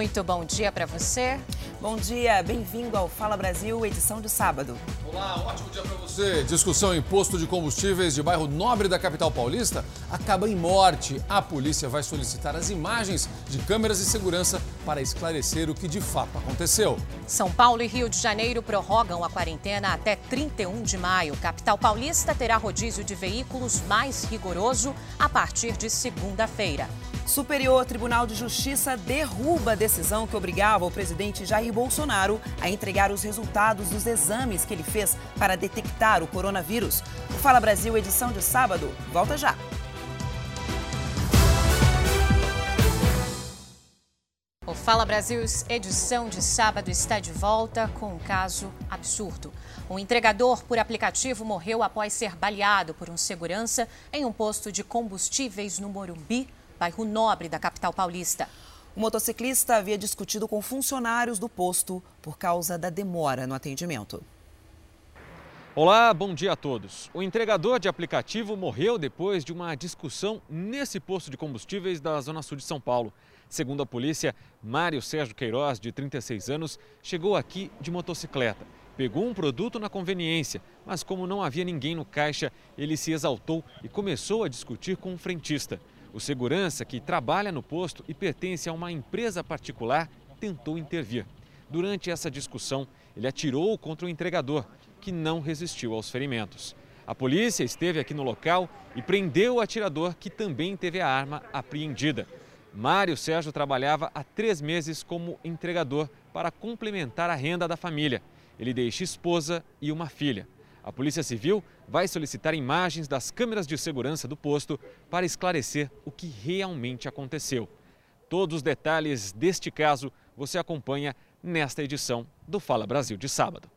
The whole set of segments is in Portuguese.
Muito bom dia para você. Bom dia, bem-vindo ao Fala Brasil, edição de sábado. Olá, um ótimo dia para você. Discussão em posto de combustíveis de bairro nobre da capital paulista acaba em morte. A polícia vai solicitar as imagens de câmeras de segurança para esclarecer o que de fato aconteceu. São Paulo e Rio de Janeiro prorrogam a quarentena até 31 de maio. Capital paulista terá rodízio de veículos mais rigoroso a partir de segunda-feira. Superior Tribunal de Justiça derruba a decisão que obrigava o presidente Jair Bolsonaro a entregar os resultados dos exames que ele fez para detectar o coronavírus. O Fala Brasil, edição de sábado, volta já. O Fala Brasil, edição de sábado, está de volta com um caso absurdo. Um entregador por aplicativo morreu após ser baleado por um segurança em um posto de combustíveis no Morumbi, bairro nobre da capital paulista. O motociclista havia discutido com funcionários do posto por causa da demora no atendimento. Olá, bom dia a todos. O entregador de aplicativo morreu depois de uma discussão nesse posto de combustíveis da Zona Sul de São Paulo. Segundo a polícia, Mário Sérgio Queiroz, de 36 anos, chegou aqui de motocicleta. Pegou um produto na conveniência, mas como não havia ninguém no caixa, ele se exaltou e começou a discutir com um frentista. O segurança, que trabalha no posto e pertence a uma empresa particular, tentou intervir. Durante essa discussão, ele atirou contra o entregador, que não resistiu aos ferimentos. A polícia esteve aqui no local e prendeu o atirador, que também teve a arma apreendida. Mário Sérgio trabalhava há três meses como entregador para complementar a renda da família. Ele deixa esposa e uma filha. A Polícia Civil vai solicitar imagens das câmeras de segurança do posto para esclarecer o que realmente aconteceu. Todos os detalhes deste caso você acompanha nesta edição do Fala Brasil de sábado.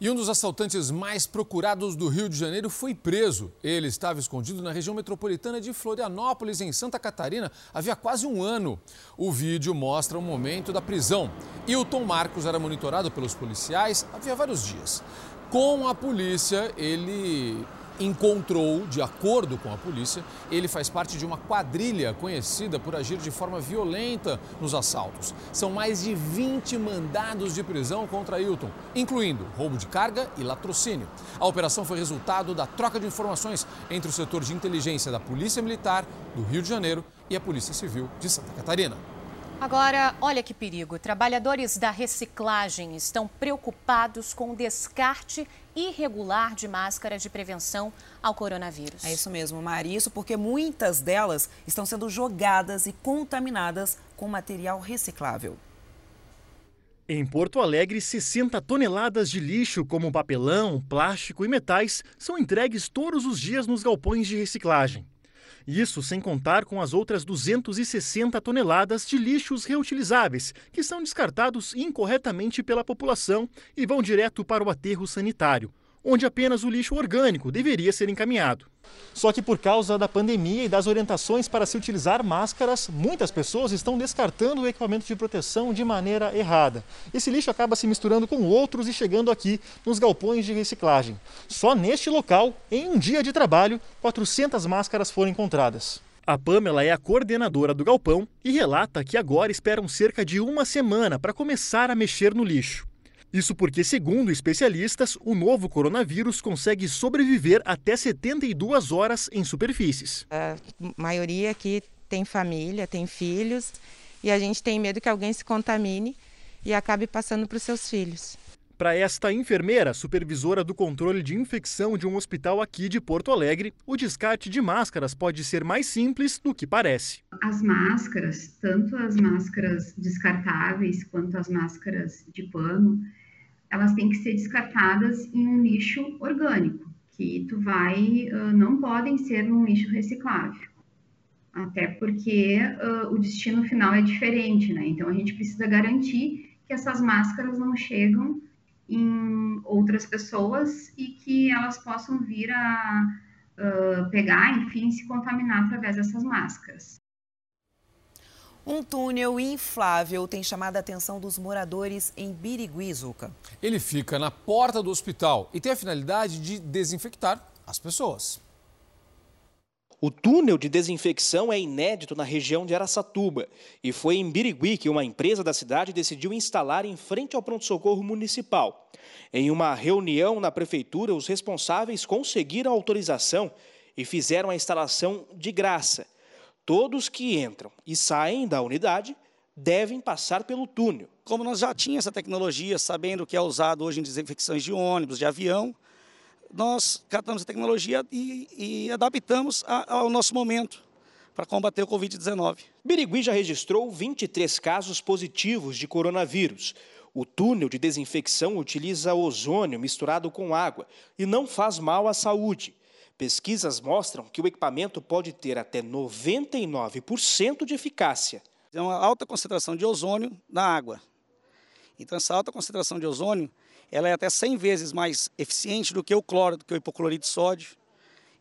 E um dos assaltantes mais procurados do Rio de Janeiro foi preso. Ele estava escondido na região metropolitana de Florianópolis, em Santa Catarina, havia quase um ano. O vídeo mostra o momento da prisão. Hilton Marcos era monitorado pelos policiais havia vários dias. Com a polícia, ele encontrou, de acordo com a polícia, ele faz parte de uma quadrilha conhecida por agir de forma violenta nos assaltos. São mais de 20 mandados de prisão contra Hilton, incluindo roubo de carga e latrocínio. A operação foi resultado da troca de informações entre o setor de inteligência da Polícia Militar do Rio de Janeiro e a Polícia Civil de Santa Catarina. Agora, olha que perigo. Trabalhadores da reciclagem estão preocupados com o descarte irregular de máscara de prevenção ao coronavírus. É isso mesmo, Mari. Isso porque muitas delas estão sendo jogadas e contaminadas com material reciclável. Em Porto Alegre, 60 toneladas de lixo, como papelão, plástico e metais, são entregues todos os dias nos galpões de reciclagem. Isso sem contar com as outras 260 toneladas de lixos reutilizáveis, que são descartados incorretamente pela população e vão direto para o aterro sanitário, onde apenas o lixo orgânico deveria ser encaminhado. Só que por causa da pandemia e das orientações para se utilizar máscaras, muitas pessoas estão descartando o equipamento de proteção de maneira errada. Esse lixo acaba se misturando com outros e chegando aqui nos galpões de reciclagem. Só neste local, em um dia de trabalho, 400 máscaras foram encontradas. A Pamela é a coordenadora do galpão e relata que agora esperam cerca de uma semana para começar a mexer no lixo. Isso porque, segundo especialistas, o novo coronavírus consegue sobreviver até 72 horas em superfícies. A maioria aqui tem família, tem filhos, e a gente tem medo que alguém se contamine e acabe passando para os seus filhos. Para esta enfermeira, supervisora do controle de infecção de um hospital aqui de Porto Alegre, o descarte de máscaras pode ser mais simples do que parece. As máscaras, tanto as máscaras descartáveis quanto as máscaras de pano, elas têm que ser descartadas em um lixo orgânico, que tu vai, não podem ser num lixo reciclável. Até porque uh, o destino final é diferente, né? Então a gente precisa garantir que essas máscaras não chegam em outras pessoas e que elas possam vir a uh, pegar, enfim, se contaminar através dessas máscaras. Um túnel inflável tem chamado a atenção dos moradores em Birigui, Zuca. Ele fica na porta do hospital e tem a finalidade de desinfectar as pessoas. O túnel de desinfecção é inédito na região de Araçatuba e foi em Birigui que uma empresa da cidade decidiu instalar em frente ao pronto-socorro municipal. Em uma reunião na prefeitura, os responsáveis conseguiram autorização e fizeram a instalação de graça. Todos que entram e saem da unidade devem passar pelo túnel. Como nós já tínhamos essa tecnologia, sabendo que é usado hoje em desinfecções de ônibus, de avião, nós catamos a tecnologia e, e adaptamos a, ao nosso momento para combater o Covid-19. Birigui já registrou 23 casos positivos de coronavírus. O túnel de desinfecção utiliza ozônio misturado com água e não faz mal à saúde. Pesquisas mostram que o equipamento pode ter até 99% de eficácia. É uma alta concentração de ozônio na água. Então, essa alta concentração de ozônio ela é até 100 vezes mais eficiente do que o cloro, do que o hipoclorito de sódio.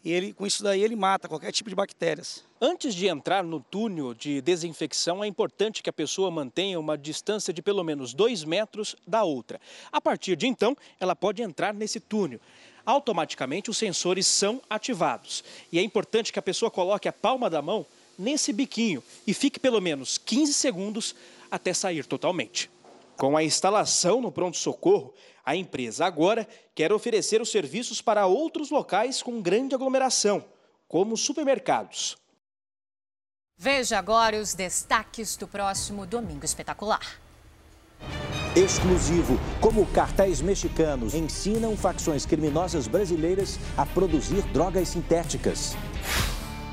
E ele, com isso daí ele mata qualquer tipo de bactérias. Antes de entrar no túnel de desinfecção, é importante que a pessoa mantenha uma distância de pelo menos 2 metros da outra. A partir de então, ela pode entrar nesse túnel. Automaticamente, os sensores são ativados. E é importante que a pessoa coloque a palma da mão nesse biquinho e fique pelo menos 15 segundos até sair totalmente. Com a instalação no pronto-socorro, a empresa agora quer oferecer os serviços para outros locais com grande aglomeração, como supermercados. Veja agora os destaques do próximo Domingo Espetacular. Exclusivo, como cartéis mexicanos ensinam facções criminosas brasileiras a produzir drogas sintéticas.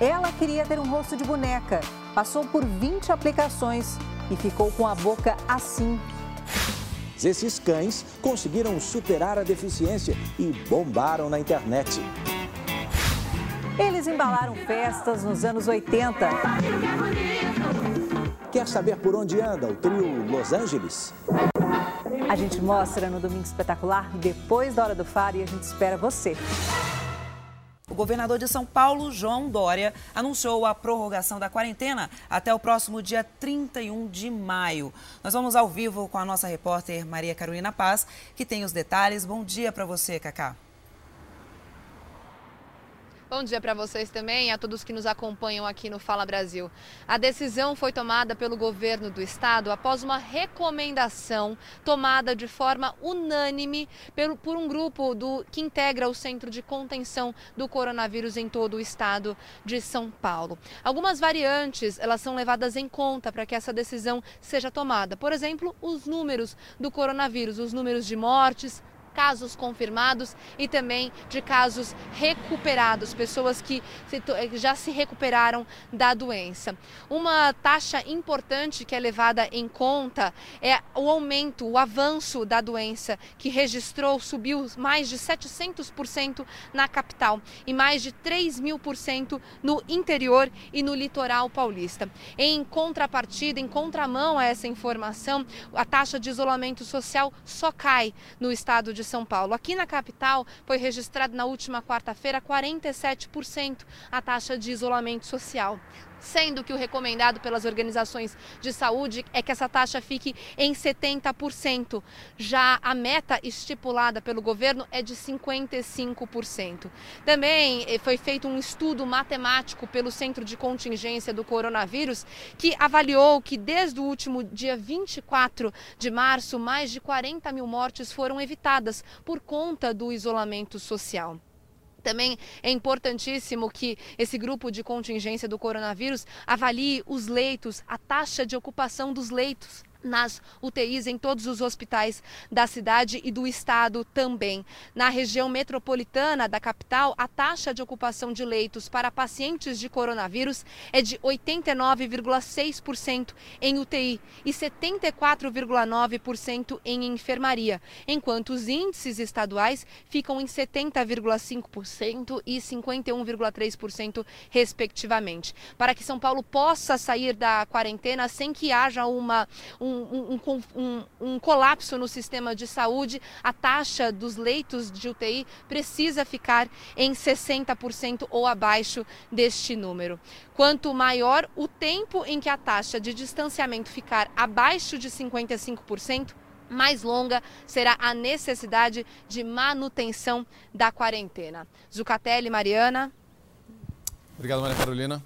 Ela queria ter um rosto de boneca, passou por 20 aplicações e ficou com a boca assim esses cães conseguiram superar a deficiência e bombaram na internet. Eles embalaram festas nos anos 80. Quer saber por onde anda o trio Los Angeles? A gente mostra no Domingo Espetacular depois da Hora do Faro e a gente espera você. O governador de São Paulo, João Dória, anunciou a prorrogação da quarentena até o próximo dia 31 de maio. Nós vamos ao vivo com a nossa repórter Maria Carolina Paz, que tem os detalhes. Bom dia para você, Cacá. Bom dia para vocês também e a todos que nos acompanham aqui no Fala Brasil. A decisão foi tomada pelo governo do estado após uma recomendação tomada de forma unânime por um grupo do, que integra o Centro de Contenção do Coronavírus em todo o estado de São Paulo. Algumas variantes elas são levadas em conta para que essa decisão seja tomada. Por exemplo, os números do coronavírus, os números de mortes, casos confirmados e também de casos recuperados, pessoas que já se recuperaram da doença. Uma taxa importante que é levada em conta é o aumento, o avanço da doença, que registrou, subiu mais de 700% na capital e mais de 3 mil por cento no interior e no litoral paulista. Em contrapartida, em contramão a essa informação, a taxa de isolamento social só cai no estado de são Paulo. Aqui na capital foi registrado na última quarta-feira 47% a taxa de isolamento social sendo que o recomendado pelas organizações de saúde é que essa taxa fique em 70%. Já a meta estipulada pelo governo é de 55%. Também eh, foi feito um estudo matemático pelo Centro de Contingência do Coronavírus que avaliou que desde o último dia 24 de março, mais de 40 mil mortes foram evitadas por conta do isolamento social. Também é importantíssimo que esse grupo de contingência do coronavírus avalie os leitos, a taxa de ocupação dos leitos nas UTIs em todos os hospitais da cidade e do estado também. Na região metropolitana da capital, a taxa de ocupação de leitos para pacientes de coronavírus é de 89,6% em UTI e 74,9% em enfermaria, enquanto os índices estaduais ficam em 70,5% e 51,3%, respectivamente. Para que São Paulo possa sair da quarentena sem que haja uma um um, um, um, colapso no sistema de saúde, a taxa dos leitos de UTI precisa ficar em 60% ou abaixo deste número. Quanto maior o tempo em que a taxa de distanciamento ficar abaixo de 55%, mais longa será a necessidade de manutenção da quarentena. Zucatelli, Mariana. Obrigado, Maria Carolina.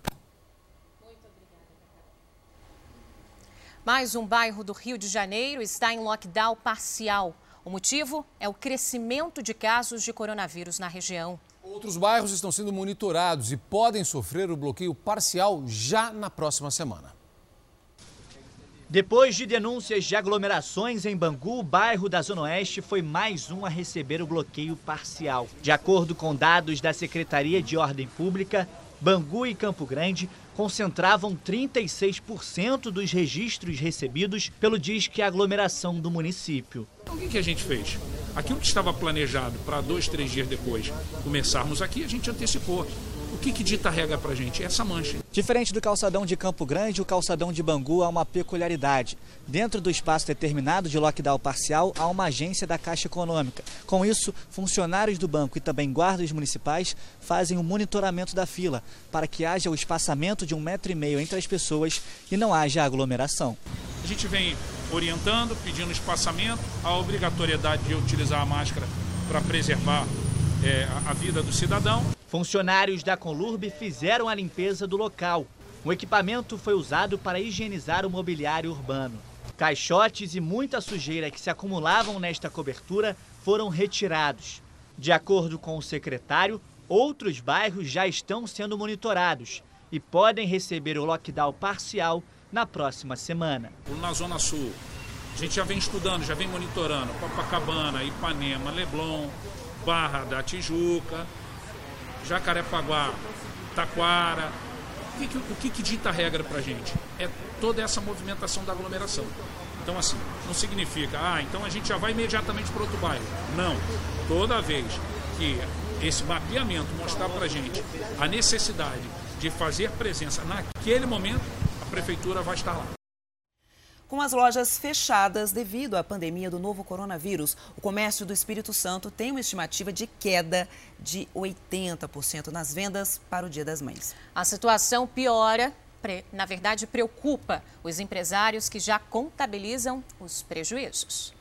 Mais um bairro do Rio de Janeiro está em lockdown parcial. O motivo é o crescimento de casos de coronavírus na região. Outros bairros estão sendo monitorados e podem sofrer o bloqueio parcial já na próxima semana. Depois de denúncias de aglomerações em Bangu, o bairro da Zona Oeste foi mais um a receber o bloqueio parcial. De acordo com dados da Secretaria de Ordem Pública, Bangu e Campo Grande concentravam 36% dos registros recebidos pelo Disque Aglomeração do município. Então, o que a gente fez? Aquilo que estava planejado para dois, três dias depois começarmos aqui, a gente antecipou. O que, que dita a regra para a gente? Essa mancha. Diferente do calçadão de Campo Grande, o calçadão de Bangu há uma peculiaridade. Dentro do espaço determinado de lockdown parcial, há uma agência da Caixa Econômica. Com isso, funcionários do banco e também guardas municipais fazem o monitoramento da fila, para que haja o espaçamento de um metro e meio entre as pessoas e não haja aglomeração. A gente vem orientando, pedindo espaçamento, a obrigatoriedade de utilizar a máscara para preservar é, a vida do cidadão. Funcionários da Conlurb fizeram a limpeza do local. O equipamento foi usado para higienizar o mobiliário urbano. Caixotes e muita sujeira que se acumulavam nesta cobertura foram retirados. De acordo com o secretário, outros bairros já estão sendo monitorados e podem receber o lockdown parcial na próxima semana. Na Zona Sul, a gente já vem estudando, já vem monitorando Copacabana, Ipanema, Leblon, Barra da Tijuca, Jacarepaguá, Taquara. O que, o que, que dita a regra para a gente? É toda essa movimentação da aglomeração. Então, assim, não significa, ah, então a gente já vai imediatamente para outro bairro. Não. Toda vez que esse mapeamento mostrar para a gente a necessidade de fazer presença naquele momento, a prefeitura vai estar lá. Com as lojas fechadas devido à pandemia do novo coronavírus, o comércio do Espírito Santo tem uma estimativa de queda de 80% nas vendas para o Dia das Mães. A situação piora, na verdade, preocupa os empresários que já contabilizam os prejuízos.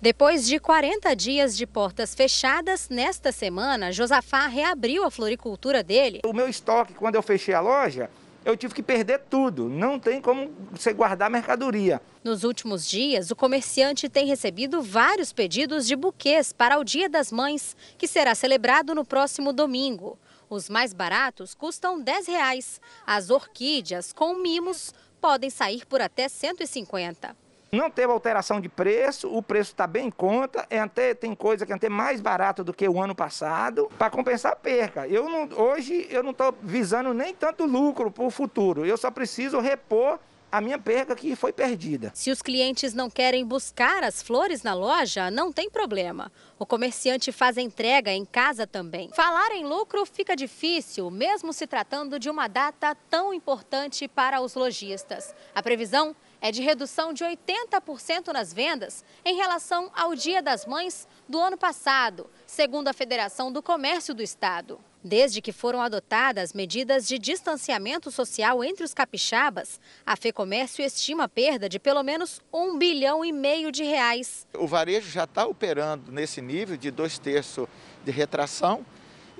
Depois de 40 dias de portas fechadas, nesta semana, Josafá reabriu a floricultura dele. O meu estoque, quando eu fechei a loja, eu tive que perder tudo. Não tem como você guardar mercadoria. Nos últimos dias, o comerciante tem recebido vários pedidos de buquês para o Dia das Mães, que será celebrado no próximo domingo. Os mais baratos custam 10 reais. As orquídeas com mimos podem sair por até R$ 150. Não teve alteração de preço, o preço está bem em conta, é até, tem coisa que é até mais barato do que o ano passado, para compensar a perca. Eu não, hoje eu não estou visando nem tanto lucro para o futuro, eu só preciso repor a minha perca que foi perdida. Se os clientes não querem buscar as flores na loja, não tem problema. O comerciante faz entrega em casa também. Falar em lucro fica difícil, mesmo se tratando de uma data tão importante para os lojistas. A previsão é de redução de 80% nas vendas em relação ao Dia das Mães do ano passado, segundo a Federação do Comércio do Estado. Desde que foram adotadas medidas de distanciamento social entre os capixabas, a FEComércio estima perda de pelo menos um bilhão e meio de reais. O varejo já está operando nesse nível de dois terços de retração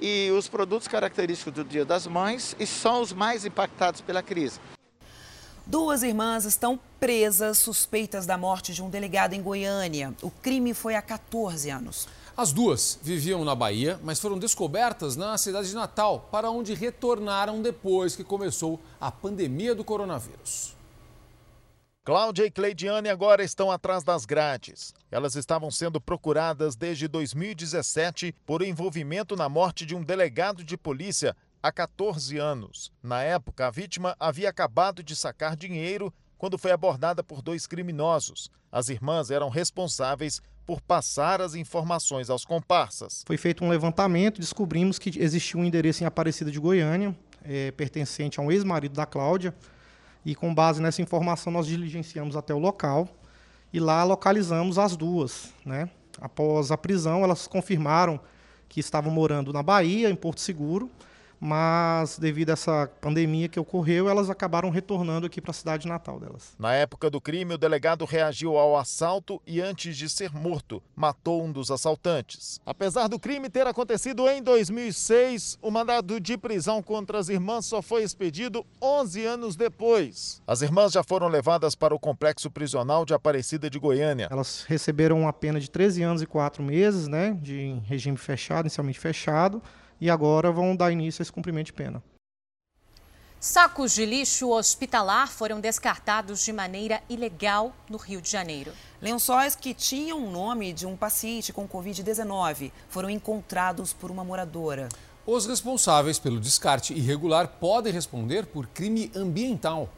e os produtos característicos do Dia das Mães são os mais impactados pela crise. Duas irmãs estão presas suspeitas da morte de um delegado em Goiânia. O crime foi há 14 anos. As duas viviam na Bahia, mas foram descobertas na cidade de Natal, para onde retornaram depois que começou a pandemia do coronavírus. Cláudia e Cleidiane agora estão atrás das grades. Elas estavam sendo procuradas desde 2017 por envolvimento na morte de um delegado de polícia há 14 anos. Na época, a vítima havia acabado de sacar dinheiro quando foi abordada por dois criminosos. As irmãs eram responsáveis por passar as informações aos comparsas. Foi feito um levantamento, descobrimos que existia um endereço em Aparecida de Goiânia, é, pertencente a um ex-marido da Cláudia, e com base nessa informação nós diligenciamos até o local e lá localizamos as duas. Né? Após a prisão, elas confirmaram que estavam morando na Bahia, em Porto Seguro, mas devido a essa pandemia que ocorreu, elas acabaram retornando aqui para a cidade natal delas. Na época do crime, o delegado reagiu ao assalto e, antes de ser morto, matou um dos assaltantes. Apesar do crime ter acontecido em 2006, o mandado de prisão contra as irmãs só foi expedido 11 anos depois. As irmãs já foram levadas para o complexo prisional de Aparecida de Goiânia. Elas receberam uma pena de 13 anos e 4 meses, né, de regime fechado, inicialmente fechado e agora vão dar início a esse cumprimento de pena. Sacos de lixo hospitalar foram descartados de maneira ilegal no Rio de Janeiro. Lençóis que tinham o nome de um paciente com Covid-19 foram encontrados por uma moradora. Os responsáveis pelo descarte irregular podem responder por crime ambiental.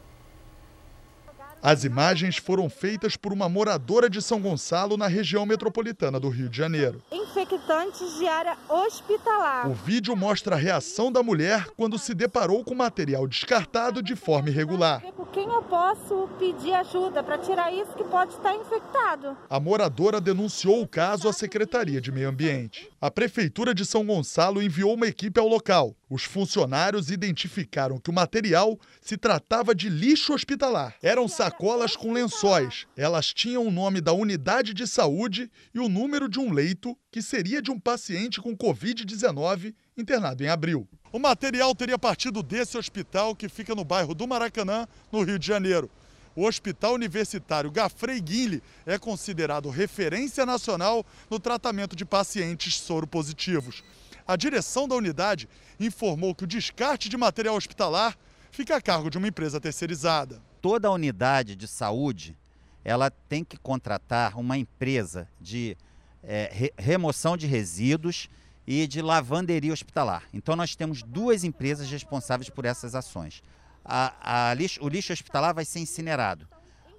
As imagens foram feitas por uma moradora de São Gonçalo, na região metropolitana do Rio de Janeiro. Infectantes de área hospitalar. O vídeo mostra a reação da mulher quando se deparou com material descartado de forma irregular. Por quem eu posso pedir ajuda para tirar isso que pode estar infectado? A moradora denunciou o caso à Secretaria de Meio Ambiente. A Prefeitura de São Gonçalo enviou uma equipe ao local. Os funcionários identificaram que o material se tratava de lixo hospitalar. Eram sacolas com lençóis. Elas tinham o nome da unidade de saúde e o número de um leito que seria de um paciente com Covid-19 internado em abril. O material teria partido desse hospital que fica no bairro do Maracanã, no Rio de Janeiro. O Hospital Universitário Gafrey Guinle é considerado referência nacional no tratamento de pacientes soropositivos. A direção da unidade informou que o descarte de material hospitalar fica a cargo de uma empresa terceirizada. Toda unidade de saúde ela tem que contratar uma empresa de é, re remoção de resíduos e de lavanderia hospitalar. Então nós temos duas empresas responsáveis por essas ações. A, a lixo, o lixo hospitalar vai ser incinerado.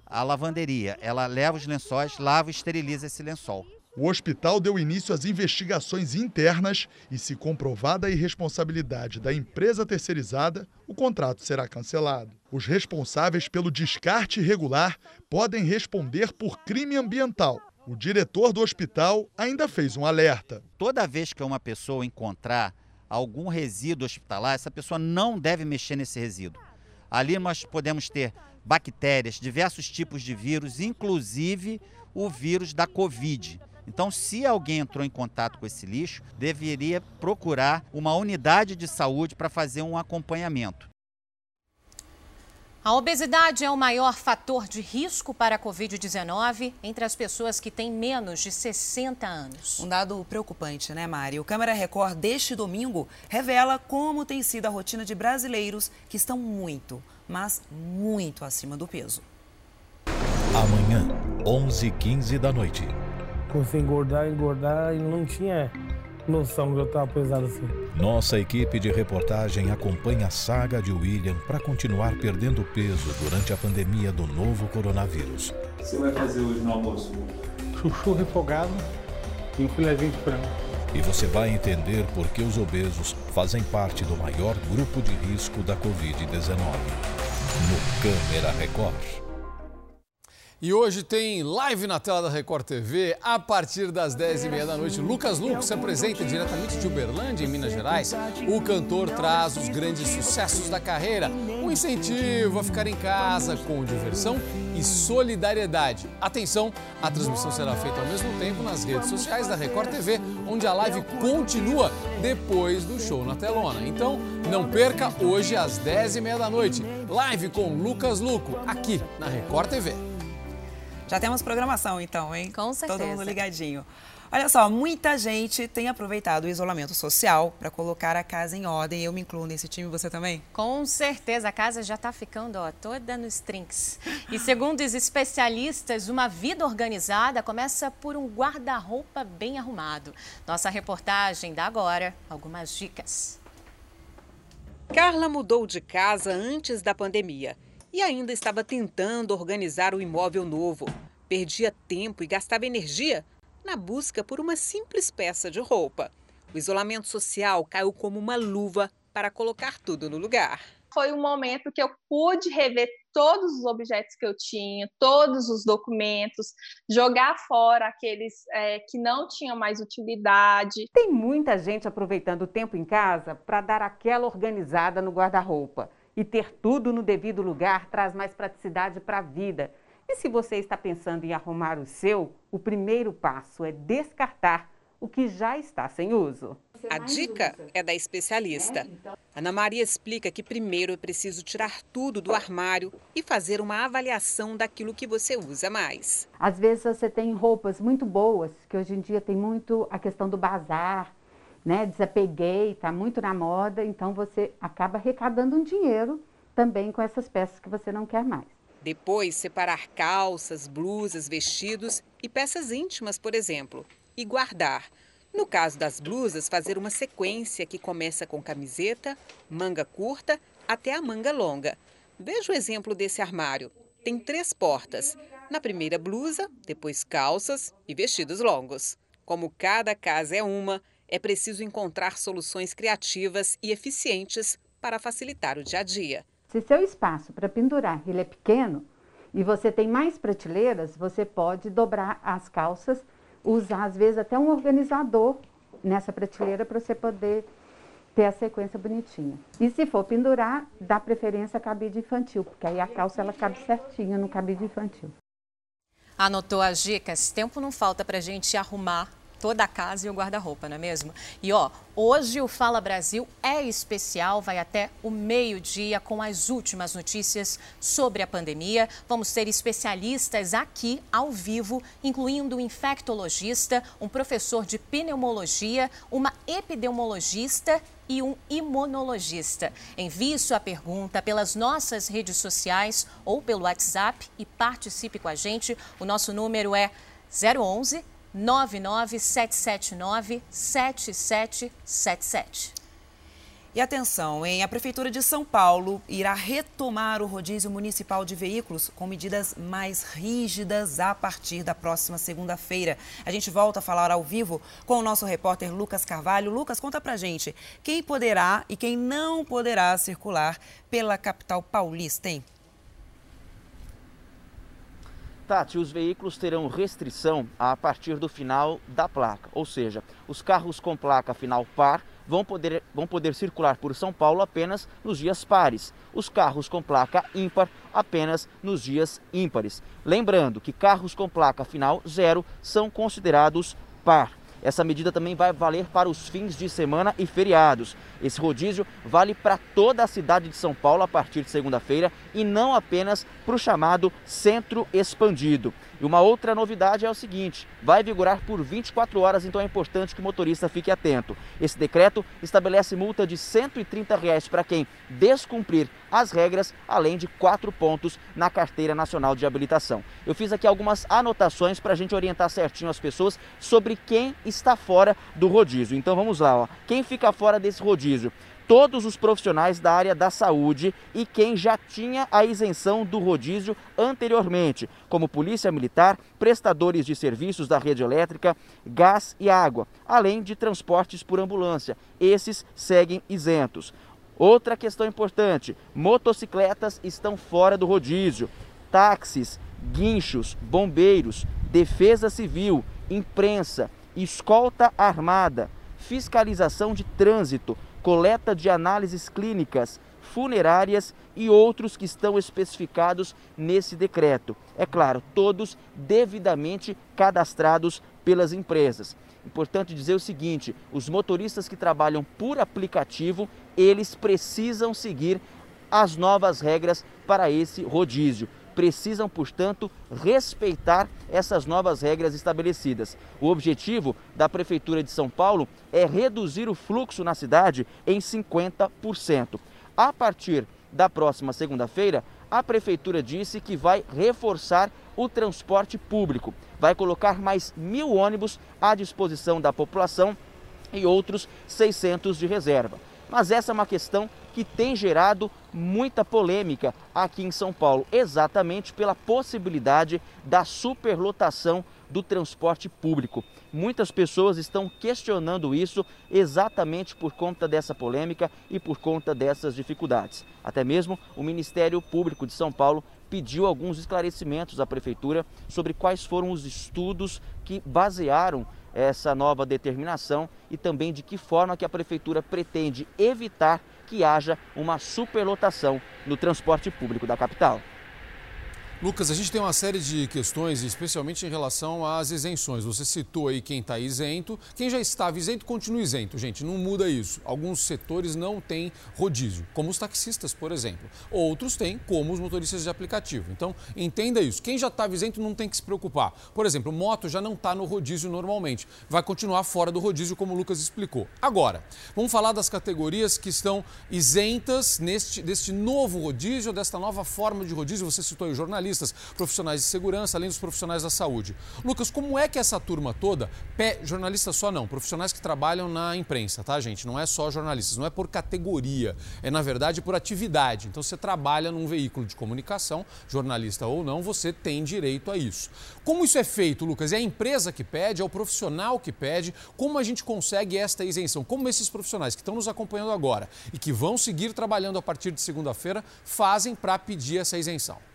A lavanderia, ela leva os lençóis, lava e esteriliza esse lençol. O hospital deu início às investigações internas e, se comprovada a irresponsabilidade da empresa terceirizada, o contrato será cancelado. Os responsáveis pelo descarte irregular podem responder por crime ambiental. O diretor do hospital ainda fez um alerta. Toda vez que uma pessoa encontrar algum resíduo hospitalar, essa pessoa não deve mexer nesse resíduo. Ali nós podemos ter bactérias, diversos tipos de vírus, inclusive o vírus da Covid. Então, se alguém entrou em contato com esse lixo, deveria procurar uma unidade de saúde para fazer um acompanhamento. A obesidade é o maior fator de risco para a Covid-19 entre as pessoas que têm menos de 60 anos. Um dado preocupante, né, Mari? O Câmara Record deste domingo revela como tem sido a rotina de brasileiros que estão muito, mas muito acima do peso. Amanhã, 11h15 da noite. Comecei a engordar, engordar e não tinha noção que eu estava pesado assim. Nossa equipe de reportagem acompanha a saga de William para continuar perdendo peso durante a pandemia do novo coronavírus. O que você vai fazer hoje no almoço? Chuchu refogado e um filézinho de frango. E você vai entender por que os obesos fazem parte do maior grupo de risco da Covid-19. No Câmera Record. E hoje tem live na tela da Record TV a partir das 10h30 da noite. Lucas Luco se apresenta diretamente de Uberlândia, em Minas Gerais. O cantor traz os grandes sucessos da carreira, um incentivo a ficar em casa com diversão e solidariedade. Atenção, a transmissão será feita ao mesmo tempo nas redes sociais da Record TV, onde a live continua depois do show na telona. Então, não perca hoje às 10h30 da noite. Live com Lucas Luco, aqui na Record TV. Já temos programação então, hein? Com certeza. Todo mundo ligadinho. Olha só, muita gente tem aproveitado o isolamento social para colocar a casa em ordem. Eu me incluo nesse time, você também? Com certeza, a casa já está ficando ó, toda nos trinks. E segundo os especialistas, uma vida organizada começa por um guarda-roupa bem arrumado. Nossa reportagem dá agora algumas dicas. Carla mudou de casa antes da pandemia e ainda estava tentando organizar o imóvel novo. Perdia tempo e gastava energia na busca por uma simples peça de roupa. O isolamento social caiu como uma luva para colocar tudo no lugar. Foi um momento que eu pude rever todos os objetos que eu tinha, todos os documentos, jogar fora aqueles é, que não tinham mais utilidade. Tem muita gente aproveitando o tempo em casa para dar aquela organizada no guarda-roupa. E ter tudo no devido lugar traz mais praticidade para a vida. E se você está pensando em arrumar o seu, o primeiro passo é descartar o que já está sem uso. A dica é da especialista. Ana Maria explica que primeiro é preciso tirar tudo do armário e fazer uma avaliação daquilo que você usa mais. Às vezes você tem roupas muito boas, que hoje em dia tem muito a questão do bazar, né? Desapeguei, está muito na moda, então você acaba arrecadando um dinheiro também com essas peças que você não quer mais. Depois, separar calças, blusas, vestidos e peças íntimas, por exemplo, e guardar. No caso das blusas, fazer uma sequência que começa com camiseta, manga curta até a manga longa. Veja o exemplo desse armário. Tem três portas. Na primeira, blusa, depois calças e vestidos longos. Como cada casa é uma, é preciso encontrar soluções criativas e eficientes para facilitar o dia a dia. Se seu espaço para pendurar ele é pequeno e você tem mais prateleiras, você pode dobrar as calças, usar às vezes até um organizador nessa prateleira para você poder ter a sequência bonitinha. E se for pendurar, dá preferência a cabide infantil, porque aí a calça ela cabe certinha no cabide infantil. Anotou as dicas? Tempo não falta para a gente arrumar toda a casa e o guarda-roupa, não é mesmo? E ó, hoje o Fala Brasil é especial, vai até o meio-dia com as últimas notícias sobre a pandemia. Vamos ter especialistas aqui ao vivo, incluindo um infectologista, um professor de pneumologia, uma epidemiologista e um imunologista. Envie sua pergunta pelas nossas redes sociais ou pelo WhatsApp e participe com a gente. O nosso número é 011 99779 7777. E atenção, em a Prefeitura de São Paulo irá retomar o rodízio municipal de veículos com medidas mais rígidas a partir da próxima segunda-feira. A gente volta a falar ao vivo com o nosso repórter Lucas Carvalho. Lucas, conta pra gente quem poderá e quem não poderá circular pela capital paulista, hein? Tati, os veículos terão restrição a partir do final da placa, ou seja, os carros com placa final par vão poder, vão poder circular por São Paulo apenas nos dias pares, os carros com placa ímpar apenas nos dias ímpares. Lembrando que carros com placa final zero são considerados par. Essa medida também vai valer para os fins de semana e feriados. Esse rodízio vale para toda a cidade de São Paulo a partir de segunda-feira e não apenas para o chamado centro expandido. E uma outra novidade é o seguinte: vai vigorar por 24 horas, então é importante que o motorista fique atento. Esse decreto estabelece multa de 130 reais para quem descumprir as regras, além de quatro pontos na carteira nacional de habilitação. Eu fiz aqui algumas anotações para a gente orientar certinho as pessoas sobre quem está fora do rodízio. Então vamos lá, ó. quem fica fora desse rodízio? Todos os profissionais da área da saúde e quem já tinha a isenção do rodízio anteriormente, como Polícia Militar, prestadores de serviços da rede elétrica, gás e água, além de transportes por ambulância. Esses seguem isentos. Outra questão importante: motocicletas estão fora do rodízio. Táxis, guinchos, bombeiros, defesa civil, imprensa, escolta armada, fiscalização de trânsito, coleta de análises clínicas, funerárias e outros que estão especificados nesse decreto. É claro, todos devidamente cadastrados pelas empresas. Importante dizer o seguinte: os motoristas que trabalham por aplicativo, eles precisam seguir as novas regras para esse rodízio precisam, portanto, respeitar essas novas regras estabelecidas. O objetivo da Prefeitura de São Paulo é reduzir o fluxo na cidade em 50%. A partir da próxima segunda-feira, a Prefeitura disse que vai reforçar o transporte público. Vai colocar mais mil ônibus à disposição da população e outros 600 de reserva. Mas essa é uma questão que tem gerado muita polêmica aqui em São Paulo, exatamente pela possibilidade da superlotação do transporte público. Muitas pessoas estão questionando isso exatamente por conta dessa polêmica e por conta dessas dificuldades. Até mesmo o Ministério Público de São Paulo pediu alguns esclarecimentos à prefeitura sobre quais foram os estudos que basearam essa nova determinação e também de que forma que a prefeitura pretende evitar que haja uma superlotação no transporte público da capital. Lucas, a gente tem uma série de questões, especialmente em relação às isenções. Você citou aí quem está isento. Quem já estava isento, continua isento. Gente, não muda isso. Alguns setores não têm rodízio, como os taxistas, por exemplo. Outros têm, como os motoristas de aplicativo. Então, entenda isso. Quem já estava isento não tem que se preocupar. Por exemplo, moto já não está no rodízio normalmente. Vai continuar fora do rodízio, como o Lucas explicou. Agora, vamos falar das categorias que estão isentas neste, deste novo rodízio, desta nova forma de rodízio. Você citou aí o jornalista profissionais de segurança, além dos profissionais da saúde. Lucas, como é que essa turma toda, pé, jornalistas só não, profissionais que trabalham na imprensa, tá, gente? Não é só jornalistas, não é por categoria, é na verdade por atividade. Então você trabalha num veículo de comunicação, jornalista ou não, você tem direito a isso. Como isso é feito, Lucas? É a empresa que pede, é o profissional que pede. Como a gente consegue esta isenção? Como esses profissionais que estão nos acompanhando agora e que vão seguir trabalhando a partir de segunda-feira fazem para pedir essa isenção?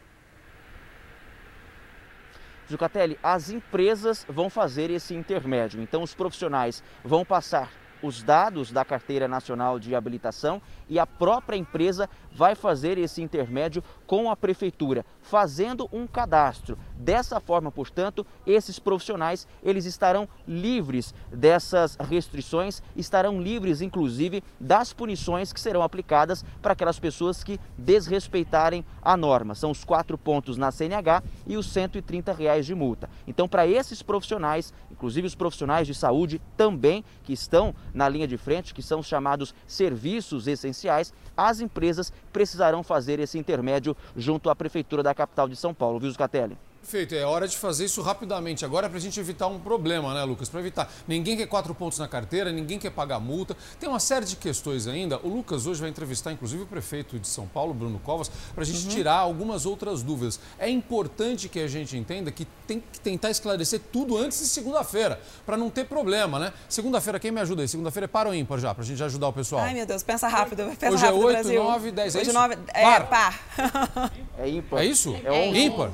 Zucatelli, as empresas vão fazer esse intermédio. Então, os profissionais vão passar os dados da Carteira Nacional de Habilitação e a própria empresa vai fazer esse intermédio com a prefeitura, fazendo um cadastro. Dessa forma, portanto, esses profissionais, eles estarão livres dessas restrições, estarão livres inclusive das punições que serão aplicadas para aquelas pessoas que desrespeitarem a norma. São os quatro pontos na CNH e os 130 reais de multa. Então, para esses profissionais, inclusive os profissionais de saúde também que estão na linha de frente, que são os chamados serviços essenciais, as empresas precisarão fazer esse intermédio junto à Prefeitura da capital de São Paulo, viu, Scatelli? Perfeito, é hora de fazer isso rapidamente. Agora é para a gente evitar um problema, né, Lucas? Para evitar. Ninguém quer quatro pontos na carteira, ninguém quer pagar multa. Tem uma série de questões ainda. O Lucas hoje vai entrevistar, inclusive, o prefeito de São Paulo, Bruno Covas, para a gente uhum. tirar algumas outras dúvidas. É importante que a gente entenda que tem que tentar esclarecer tudo antes de segunda-feira, para não ter problema, né? Segunda-feira, quem me ajuda aí? Segunda-feira é para ou ímpar já, para a gente ajudar o pessoal? Ai, meu Deus, pensa rápido. Pensa hoje rápido, é 8, Brasil. 9, 10, é hoje isso? 9, é par. par. É ímpar. É isso? É 11. ímpar.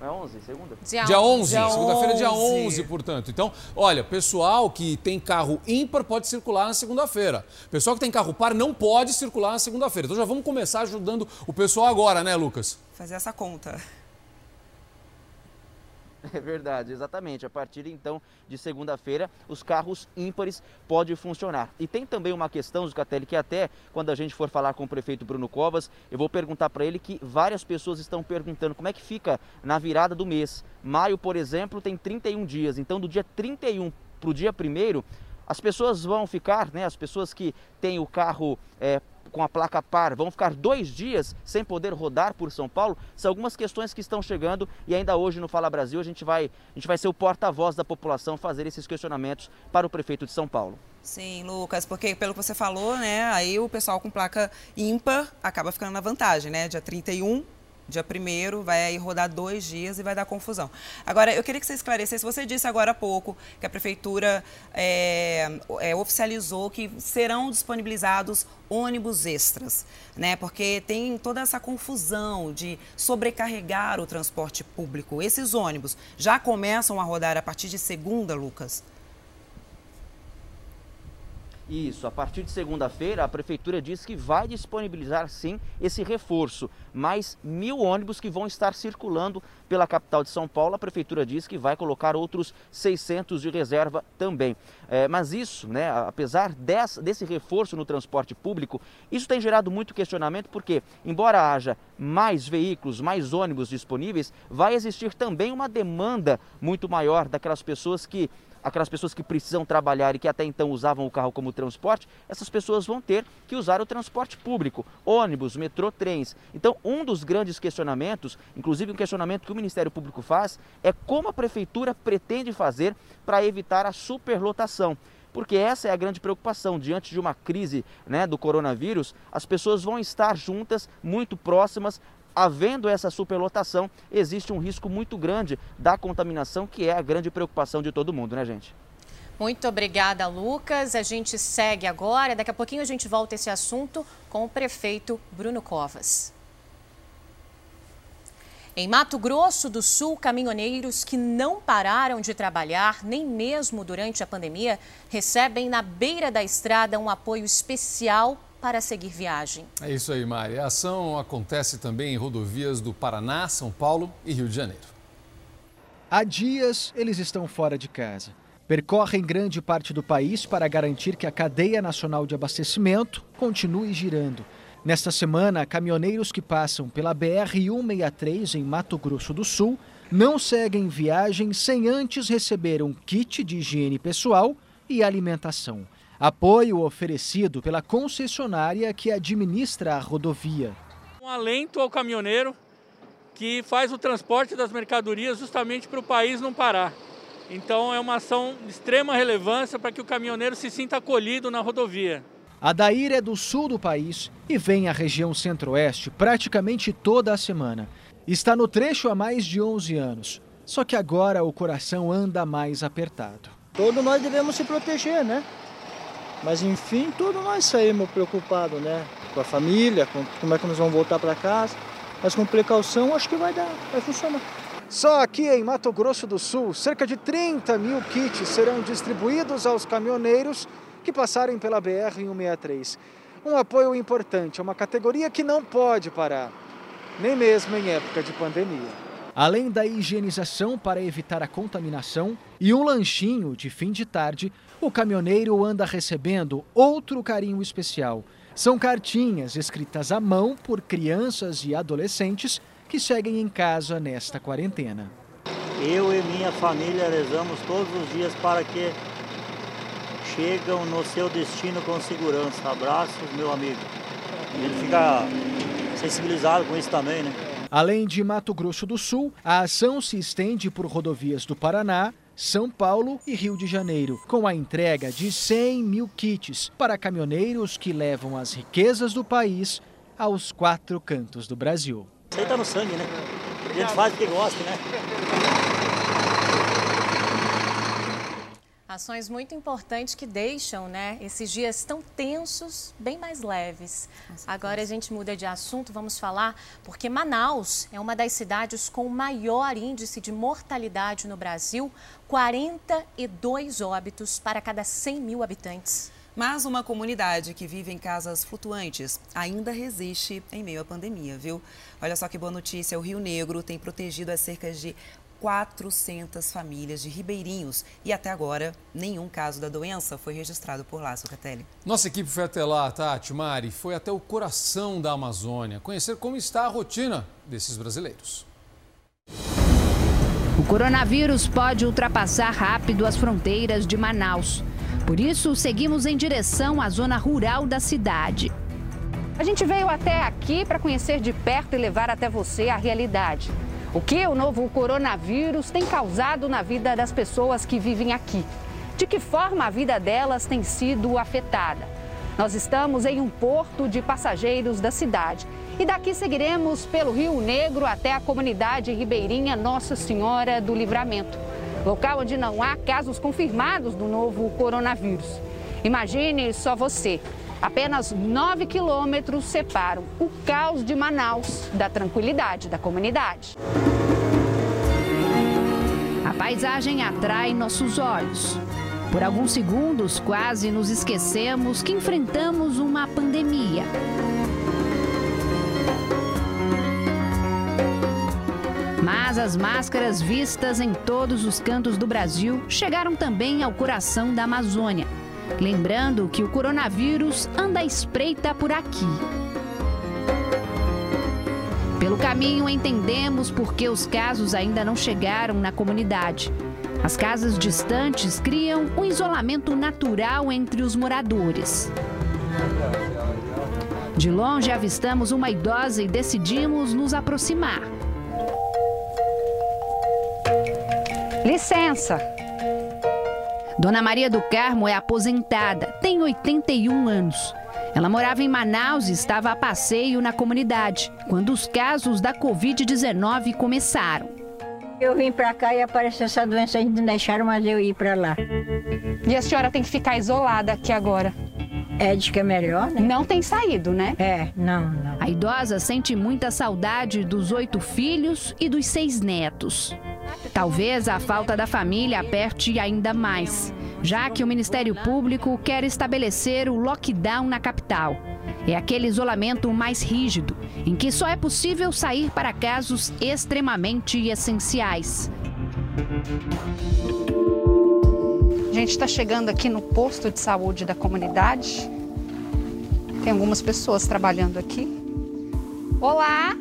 É 11, segunda? Dia, dia 11, dia segunda-feira é dia 11. 11, portanto. Então, olha, pessoal que tem carro ímpar pode circular na segunda-feira. Pessoal que tem carro par não pode circular na segunda-feira. Então já vamos começar ajudando o pessoal agora, né, Lucas? Fazer essa conta. É verdade, exatamente. A partir então de segunda-feira, os carros ímpares podem funcionar. E tem também uma questão, Zucatelli, que até quando a gente for falar com o prefeito Bruno Covas, eu vou perguntar para ele que várias pessoas estão perguntando como é que fica na virada do mês. Maio, por exemplo, tem 31 dias. Então, do dia 31 para o dia 1 as pessoas vão ficar, né? As pessoas que têm o carro é, com a placa par vão ficar dois dias sem poder rodar por São Paulo? São algumas questões que estão chegando e ainda hoje no Fala Brasil a gente vai, a gente vai ser o porta-voz da população fazer esses questionamentos para o prefeito de São Paulo. Sim, Lucas, porque pelo que você falou, né, aí o pessoal com placa ímpar acaba ficando na vantagem, né? Dia 31 Dia primeiro vai aí rodar dois dias e vai dar confusão. Agora, eu queria que você esclarecesse, você disse agora há pouco que a Prefeitura é, é, oficializou que serão disponibilizados ônibus extras, né? Porque tem toda essa confusão de sobrecarregar o transporte público. Esses ônibus já começam a rodar a partir de segunda, Lucas? Isso, a partir de segunda-feira, a prefeitura diz que vai disponibilizar sim esse reforço. Mais mil ônibus que vão estar circulando pela capital de São Paulo. A prefeitura diz que vai colocar outros 600 de reserva também. É, mas isso, né, apesar desse, desse reforço no transporte público, isso tem gerado muito questionamento porque, embora haja mais veículos, mais ônibus disponíveis, vai existir também uma demanda muito maior daquelas pessoas que aquelas pessoas que precisam trabalhar e que até então usavam o carro como transporte, essas pessoas vão ter que usar o transporte público, ônibus, metrô, trens. Então, um dos grandes questionamentos, inclusive um questionamento que o Ministério Público faz, é como a prefeitura pretende fazer para evitar a superlotação porque essa é a grande preocupação. Diante de uma crise né, do coronavírus, as pessoas vão estar juntas, muito próximas, havendo essa superlotação, existe um risco muito grande da contaminação, que é a grande preocupação de todo mundo, né, gente? Muito obrigada, Lucas. A gente segue agora. Daqui a pouquinho a gente volta esse assunto com o prefeito Bruno Covas. Em Mato Grosso do Sul, caminhoneiros que não pararam de trabalhar, nem mesmo durante a pandemia, recebem na beira da estrada um apoio especial para seguir viagem. É isso aí, Mari. A ação acontece também em rodovias do Paraná, São Paulo e Rio de Janeiro. Há dias eles estão fora de casa percorrem grande parte do país para garantir que a cadeia nacional de abastecimento continue girando. Nesta semana, caminhoneiros que passam pela BR-163 em Mato Grosso do Sul não seguem viagem sem antes receber um kit de higiene pessoal e alimentação. Apoio oferecido pela concessionária que administra a rodovia. Um alento ao caminhoneiro que faz o transporte das mercadorias justamente para o país não parar. Então é uma ação de extrema relevância para que o caminhoneiro se sinta acolhido na rodovia. A Daíra é do sul do país e vem à região centro-oeste praticamente toda a semana. Está no trecho há mais de 11 anos, só que agora o coração anda mais apertado. Todos nós devemos se proteger, né? Mas enfim, todos nós saímos preocupados, né? Com a família, com como é que nós vamos voltar para casa. Mas com precaução, acho que vai dar, vai funcionar. Só aqui em Mato Grosso do Sul, cerca de 30 mil kits serão distribuídos aos caminhoneiros que passarem pela BR-163. Um apoio importante a uma categoria que não pode parar, nem mesmo em época de pandemia. Além da higienização para evitar a contaminação e um lanchinho de fim de tarde, o caminhoneiro anda recebendo outro carinho especial. São cartinhas escritas à mão por crianças e adolescentes que seguem em casa nesta quarentena. Eu e minha família rezamos todos os dias para que chegam no seu destino com segurança. Abraços, meu amigo. Ele fica sensibilizado com isso também, né? Além de Mato Grosso do Sul, a ação se estende por rodovias do Paraná, São Paulo e Rio de Janeiro, com a entrega de 100 mil kits para caminhoneiros que levam as riquezas do país aos quatro cantos do Brasil. Isso aí tá no sangue, né? A gente faz o que gosta, né? Ações muito importantes que deixam né, esses dias tão tensos bem mais leves. Agora a gente muda de assunto, vamos falar, porque Manaus é uma das cidades com o maior índice de mortalidade no Brasil 42 óbitos para cada 100 mil habitantes. Mas uma comunidade que vive em casas flutuantes ainda resiste em meio à pandemia, viu? Olha só que boa notícia: o Rio Negro tem protegido as cerca de 400 famílias de ribeirinhos e até agora nenhum caso da doença foi registrado por lá, Socatelli. Nossa equipe foi até lá, Tati, Mari, foi até o coração da Amazônia conhecer como está a rotina desses brasileiros. O coronavírus pode ultrapassar rápido as fronteiras de Manaus. Por isso, seguimos em direção à zona rural da cidade. A gente veio até aqui para conhecer de perto e levar até você a realidade. O que o novo coronavírus tem causado na vida das pessoas que vivem aqui. De que forma a vida delas tem sido afetada. Nós estamos em um porto de passageiros da cidade. E daqui seguiremos pelo Rio Negro até a comunidade ribeirinha Nossa Senhora do Livramento local onde não há casos confirmados do novo coronavírus. Imagine só você. Apenas 9 quilômetros separam o caos de Manaus da tranquilidade da comunidade. A paisagem atrai nossos olhos. Por alguns segundos, quase nos esquecemos que enfrentamos uma pandemia. Mas as máscaras vistas em todos os cantos do Brasil chegaram também ao coração da Amazônia. Lembrando que o coronavírus anda à espreita por aqui. Pelo caminho, entendemos por que os casos ainda não chegaram na comunidade. As casas distantes criam um isolamento natural entre os moradores. De longe avistamos uma idosa e decidimos nos aproximar. Licença. Dona Maria do Carmo é aposentada, tem 81 anos. Ela morava em Manaus e estava a passeio na comunidade quando os casos da Covid-19 começaram. Eu vim para cá e apareceu essa doença, a gente não deixaram mais eu ir para lá. E a senhora tem que ficar isolada aqui agora. É, diz que é melhor, né? Não tem saído, né? É, não, não. A idosa sente muita saudade dos oito filhos e dos seis netos. Talvez a falta da família aperte ainda mais, já que o Ministério Público quer estabelecer o lockdown na capital. É aquele isolamento mais rígido, em que só é possível sair para casos extremamente essenciais. A gente está chegando aqui no posto de saúde da comunidade. Tem algumas pessoas trabalhando aqui. Olá!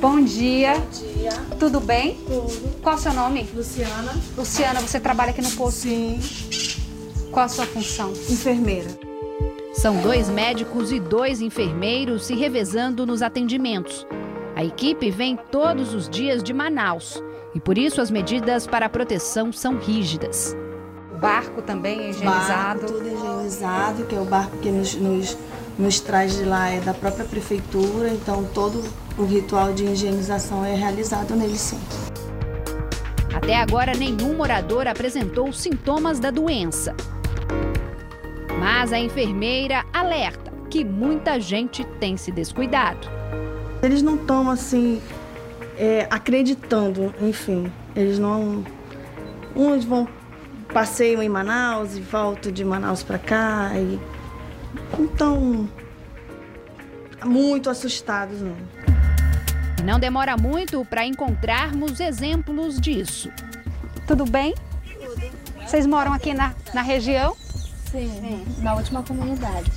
Bom dia. Bom dia. Tudo bem? Tudo. Qual é o seu nome? Luciana. Luciana, você trabalha aqui no posto? Sim. Qual a sua função? Enfermeira. São dois médicos e dois enfermeiros se revezando nos atendimentos. A equipe vem todos os dias de Manaus e por isso as medidas para a proteção são rígidas. O barco também é higienizado? Barco, tudo higienizado, que é o barco que nos, nos, nos traz de lá é da própria prefeitura, então todo o ritual de higienização é realizado nele sim. Até agora, nenhum morador apresentou sintomas da doença. Mas a enfermeira alerta que muita gente tem se descuidado. Eles não estão assim é, acreditando, enfim, eles não. Uns vão passeiam em Manaus e voltam de Manaus para cá e não estão muito assustados não. E não demora muito para encontrarmos exemplos disso. Tudo bem? Tudo. Vocês moram aqui na, na região? Sim, Sim, na última comunidade.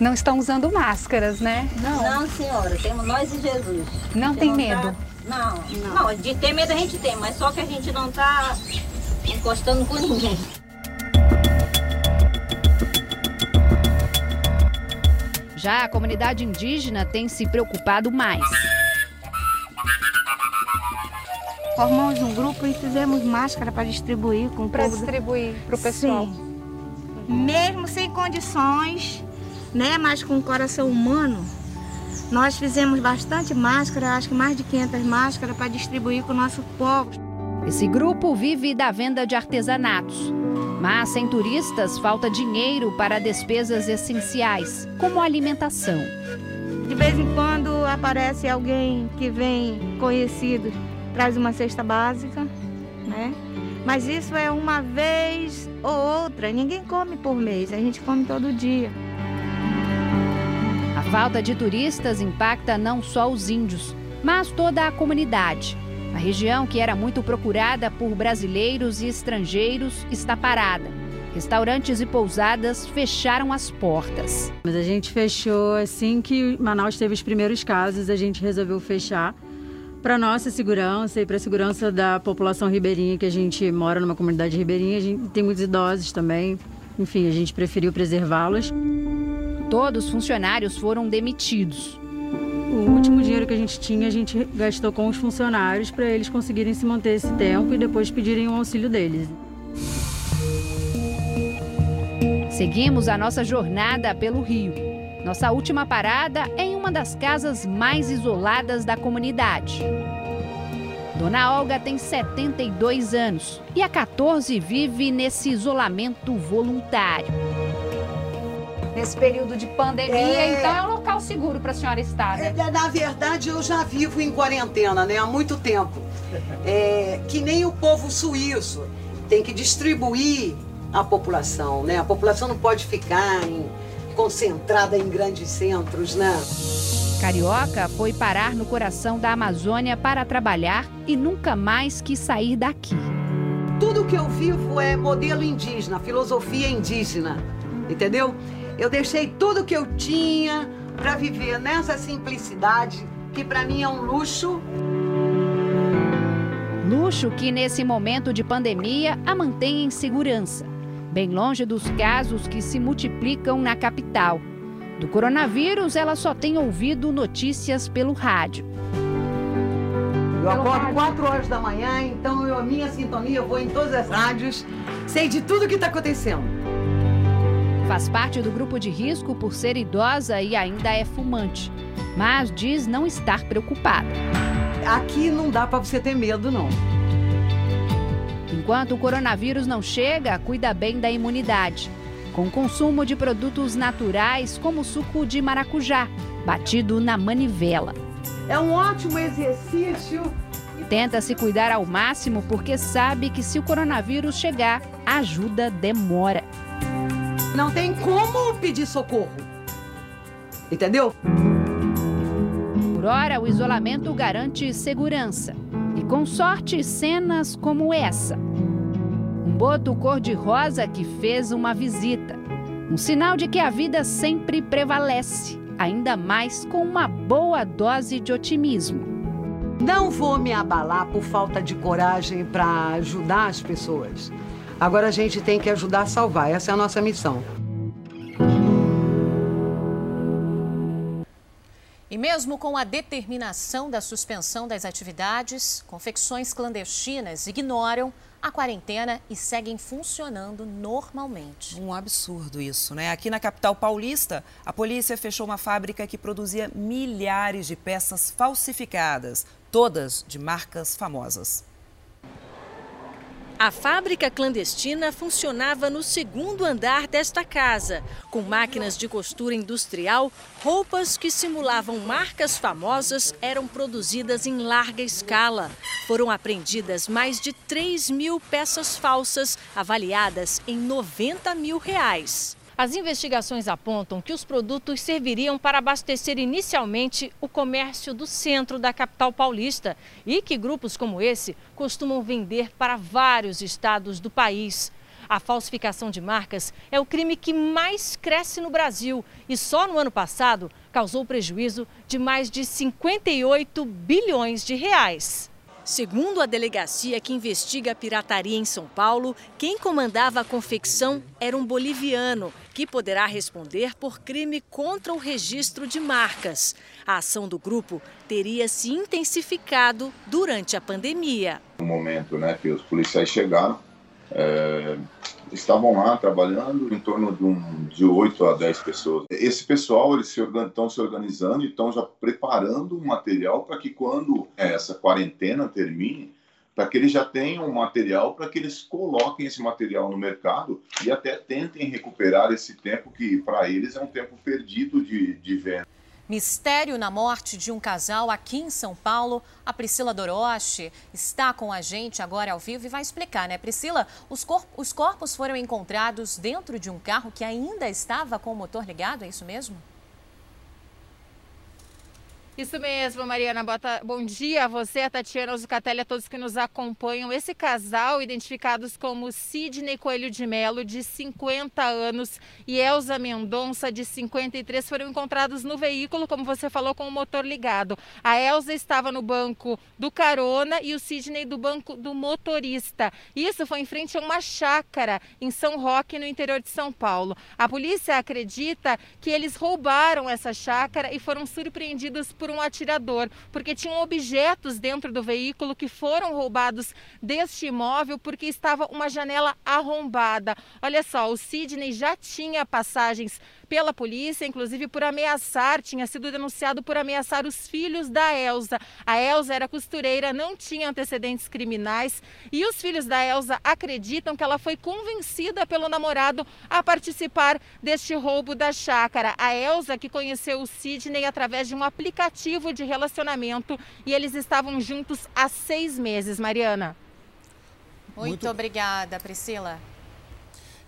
Não estão usando máscaras, né? Não. Não, senhora, temos nós e Jesus. Não tem medo? Tá... Não, não, não, de ter medo a gente tem, mas só que a gente não está encostando com ninguém. Já a comunidade indígena tem se preocupado mais. Formamos um grupo e fizemos máscara para distribuir com Para distribuir para o pessoal. Sim. Mesmo sem condições, né, mas com o coração humano, nós fizemos bastante máscara, acho que mais de 500 máscaras para distribuir com o nosso povo. Esse grupo vive da venda de artesanatos. Mas sem turistas, falta dinheiro para despesas essenciais, como alimentação. De vez em quando aparece alguém que vem conhecido, traz uma cesta básica, né? Mas isso é uma vez ou outra. Ninguém come por mês, a gente come todo dia. A falta de turistas impacta não só os índios, mas toda a comunidade. A região, que era muito procurada por brasileiros e estrangeiros, está parada. Restaurantes e pousadas fecharam as portas. Mas a gente fechou assim que Manaus teve os primeiros casos, a gente resolveu fechar para nossa segurança e para a segurança da população ribeirinha, que a gente mora numa comunidade ribeirinha, a gente tem muitos idosos também. Enfim, a gente preferiu preservá-los. Todos os funcionários foram demitidos. O último dinheiro que a gente tinha, a gente gastou com os funcionários para eles conseguirem se manter esse tempo e depois pedirem o auxílio deles. Seguimos a nossa jornada pelo Rio. Nossa última parada é em uma das casas mais isoladas da comunidade. Dona Olga tem 72 anos e há 14 vive nesse isolamento voluntário. Nesse período de pandemia, é... então é um local seguro para a senhora estar, né? É, na verdade, eu já vivo em quarentena, né? Há muito tempo. É, que nem o povo suíço tem que distribuir a população, né? A população não pode ficar em, concentrada em grandes centros, né? Carioca foi parar no coração da Amazônia para trabalhar e nunca mais quis sair daqui. Tudo que eu vivo é modelo indígena, filosofia indígena, entendeu? Eu deixei tudo que eu tinha para viver nessa simplicidade que para mim é um luxo. Luxo que nesse momento de pandemia a mantém em segurança, bem longe dos casos que se multiplicam na capital. Do coronavírus, ela só tem ouvido notícias pelo rádio. Eu acordo 4 horas da manhã, então eu, a minha sintonia, eu vou em todas as rádios, sei de tudo que está acontecendo. Faz parte do grupo de risco por ser idosa e ainda é fumante, mas diz não estar preocupada. Aqui não dá para você ter medo, não. Enquanto o coronavírus não chega, cuida bem da imunidade. Com o consumo de produtos naturais, como o suco de maracujá, batido na manivela. É um ótimo exercício. Tenta se cuidar ao máximo porque sabe que se o coronavírus chegar, a ajuda demora. Não tem como pedir socorro. Entendeu? Por hora, o isolamento garante segurança. E com sorte, cenas como essa. Um boto cor-de-rosa que fez uma visita. Um sinal de que a vida sempre prevalece, ainda mais com uma boa dose de otimismo. Não vou me abalar por falta de coragem para ajudar as pessoas. Agora a gente tem que ajudar a salvar. Essa é a nossa missão. E mesmo com a determinação da suspensão das atividades, confecções clandestinas ignoram a quarentena e seguem funcionando normalmente. Um absurdo isso, né? Aqui na capital paulista, a polícia fechou uma fábrica que produzia milhares de peças falsificadas, todas de marcas famosas. A fábrica clandestina funcionava no segundo andar desta casa, com máquinas de costura industrial, roupas que simulavam marcas famosas eram produzidas em larga escala. Foram apreendidas mais de 3 mil peças falsas, avaliadas em 90 mil reais. As investigações apontam que os produtos serviriam para abastecer inicialmente o comércio do centro da capital paulista e que grupos como esse costumam vender para vários estados do país. A falsificação de marcas é o crime que mais cresce no Brasil e só no ano passado causou prejuízo de mais de 58 bilhões de reais. Segundo a delegacia que investiga a pirataria em São Paulo, quem comandava a confecção era um boliviano, que poderá responder por crime contra o registro de marcas. A ação do grupo teria se intensificado durante a pandemia. No momento né, que os policiais chegaram, é, estavam lá trabalhando em torno de, um, de 8 a 10 pessoas. Esse pessoal eles se estão se organizando e estão já preparando um material para que quando essa quarentena termine, para que eles já tenham um material para que eles coloquem esse material no mercado e até tentem recuperar esse tempo que para eles é um tempo perdido de, de venda. Mistério na morte de um casal aqui em São Paulo. A Priscila Doroche está com a gente agora ao vivo e vai explicar, né? Priscila, os, os corpos foram encontrados dentro de um carro que ainda estava com o motor ligado, é isso mesmo? Isso mesmo, Mariana. Bom dia a você, a Tatiana Zucatelli, a todos que nos acompanham. Esse casal, identificados como Sidney Coelho de Melo, de 50 anos, e Elza Mendonça, de 53, foram encontrados no veículo, como você falou, com o motor ligado. A Elza estava no banco do carona e o Sidney do banco do motorista. Isso foi em frente a uma chácara em São Roque, no interior de São Paulo. A polícia acredita que eles roubaram essa chácara e foram surpreendidos por por um atirador, porque tinham objetos dentro do veículo que foram roubados deste imóvel porque estava uma janela arrombada. Olha só, o Sidney já tinha passagens pela polícia, inclusive por ameaçar, tinha sido denunciado por ameaçar os filhos da Elsa. A Elsa era costureira, não tinha antecedentes criminais e os filhos da Elsa acreditam que ela foi convencida pelo namorado a participar deste roubo da chácara. A Elsa que conheceu o Sidney através de um aplicativo de relacionamento e eles estavam juntos há seis meses, Mariana. Muito, Muito... obrigada, Priscila.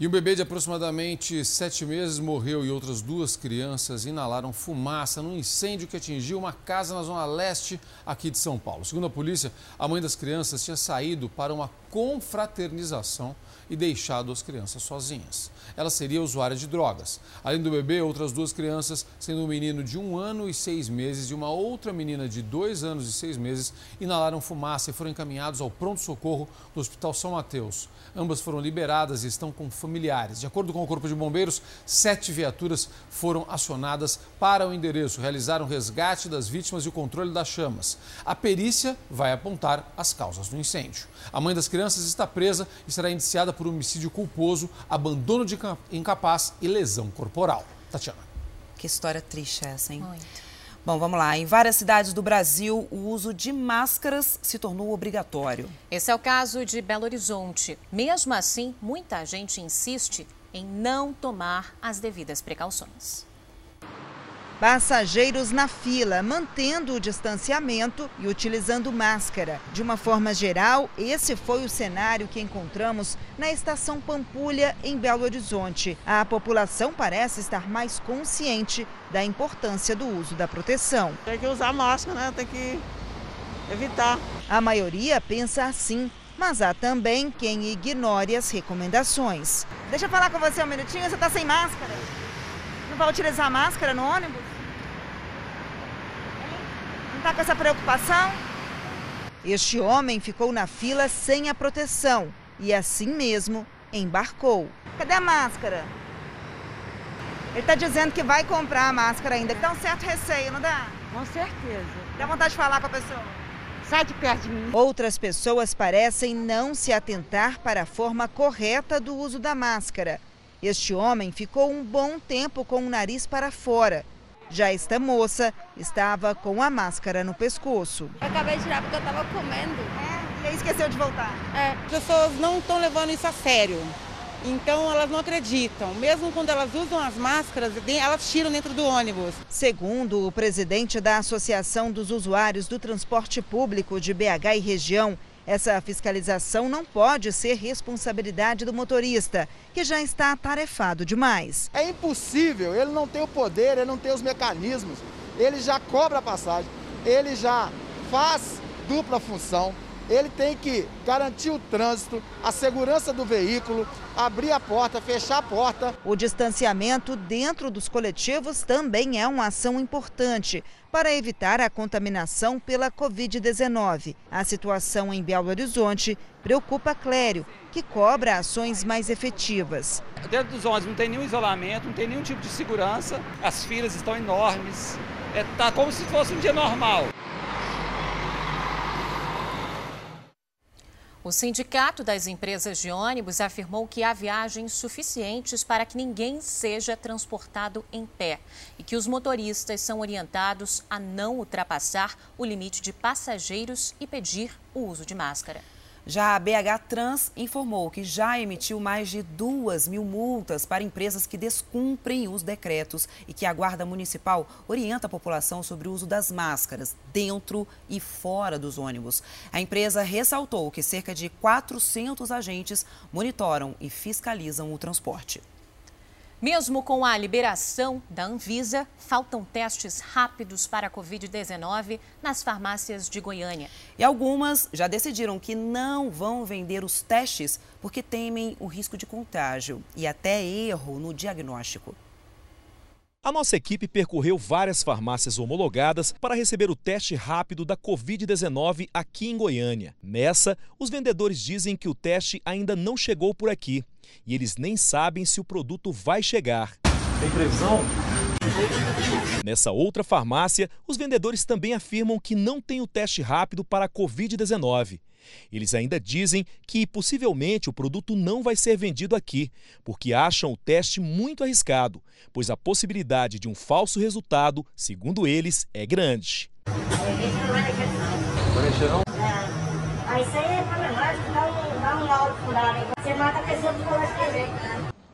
E um bebê de aproximadamente sete meses morreu e outras duas crianças inalaram fumaça num incêndio que atingiu uma casa na zona leste aqui de São Paulo. Segundo a polícia, a mãe das crianças tinha saído para uma confraternização e deixado as crianças sozinhas. Ela seria usuária de drogas. Além do bebê, outras duas crianças, sendo um menino de um ano e seis meses e uma outra menina de dois anos e seis meses, inalaram fumaça e foram encaminhados ao pronto-socorro do Hospital São Mateus. Ambas foram liberadas e estão com familiares. De acordo com o Corpo de Bombeiros, sete viaturas foram acionadas para o endereço, realizaram resgate das vítimas e o controle das chamas. A perícia vai apontar as causas do incêndio. A mãe das crianças está presa e será indiciada por homicídio culposo, abandono de incapaz e lesão corporal. Tatiana. Que história triste é essa, hein? Muito. Bom, vamos lá. Em várias cidades do Brasil, o uso de máscaras se tornou obrigatório. Esse é o caso de Belo Horizonte. Mesmo assim, muita gente insiste em não tomar as devidas precauções. Passageiros na fila, mantendo o distanciamento e utilizando máscara. De uma forma geral, esse foi o cenário que encontramos na estação Pampulha, em Belo Horizonte. A população parece estar mais consciente da importância do uso da proteção. Tem que usar máscara, né? Tem que evitar. A maioria pensa assim. Mas há também quem ignore as recomendações. Deixa eu falar com você um minutinho, você está sem máscara? Não vai utilizar máscara no ônibus? Está com essa preocupação? Este homem ficou na fila sem a proteção e assim mesmo embarcou. Cadê a máscara? Ele está dizendo que vai comprar a máscara ainda. Dá um certo receio, não dá? Com certeza. Dá vontade de falar com a pessoa? Sai de perto de mim. Outras pessoas parecem não se atentar para a forma correta do uso da máscara. Este homem ficou um bom tempo com o nariz para fora. Já esta moça estava com a máscara no pescoço. Eu acabei de tirar porque eu estava comendo. É, e aí esqueceu de voltar. É. As pessoas não estão levando isso a sério. Então elas não acreditam. Mesmo quando elas usam as máscaras, elas tiram dentro do ônibus. Segundo o presidente da Associação dos Usuários do Transporte Público de BH e região, essa fiscalização não pode ser responsabilidade do motorista, que já está atarefado demais. É impossível, ele não tem o poder, ele não tem os mecanismos, ele já cobra a passagem, ele já faz dupla função, ele tem que garantir o trânsito, a segurança do veículo, abrir a porta, fechar a porta. O distanciamento dentro dos coletivos também é uma ação importante para evitar a contaminação pela Covid-19. A situação em Belo Horizonte preocupa Clério, que cobra ações mais efetivas. Dentro dos ônibus não tem nenhum isolamento, não tem nenhum tipo de segurança, as filas estão enormes, está é, tá como se fosse um dia normal. O Sindicato das Empresas de Ônibus afirmou que há viagens suficientes para que ninguém seja transportado em pé e que os motoristas são orientados a não ultrapassar o limite de passageiros e pedir o uso de máscara. Já a BH Trans informou que já emitiu mais de duas mil multas para empresas que descumprem os decretos e que a Guarda Municipal orienta a população sobre o uso das máscaras dentro e fora dos ônibus. A empresa ressaltou que cerca de 400 agentes monitoram e fiscalizam o transporte. Mesmo com a liberação da Anvisa, faltam testes rápidos para a Covid-19 nas farmácias de Goiânia. E algumas já decidiram que não vão vender os testes porque temem o risco de contágio e até erro no diagnóstico. A nossa equipe percorreu várias farmácias homologadas para receber o teste rápido da Covid-19 aqui em Goiânia. Nessa, os vendedores dizem que o teste ainda não chegou por aqui e eles nem sabem se o produto vai chegar. Tem previsão? Nessa outra farmácia, os vendedores também afirmam que não tem o teste rápido para a Covid-19. Eles ainda dizem que possivelmente o produto não vai ser vendido aqui, porque acham o teste muito arriscado, pois a possibilidade de um falso resultado, segundo eles, é grande. Isso aí é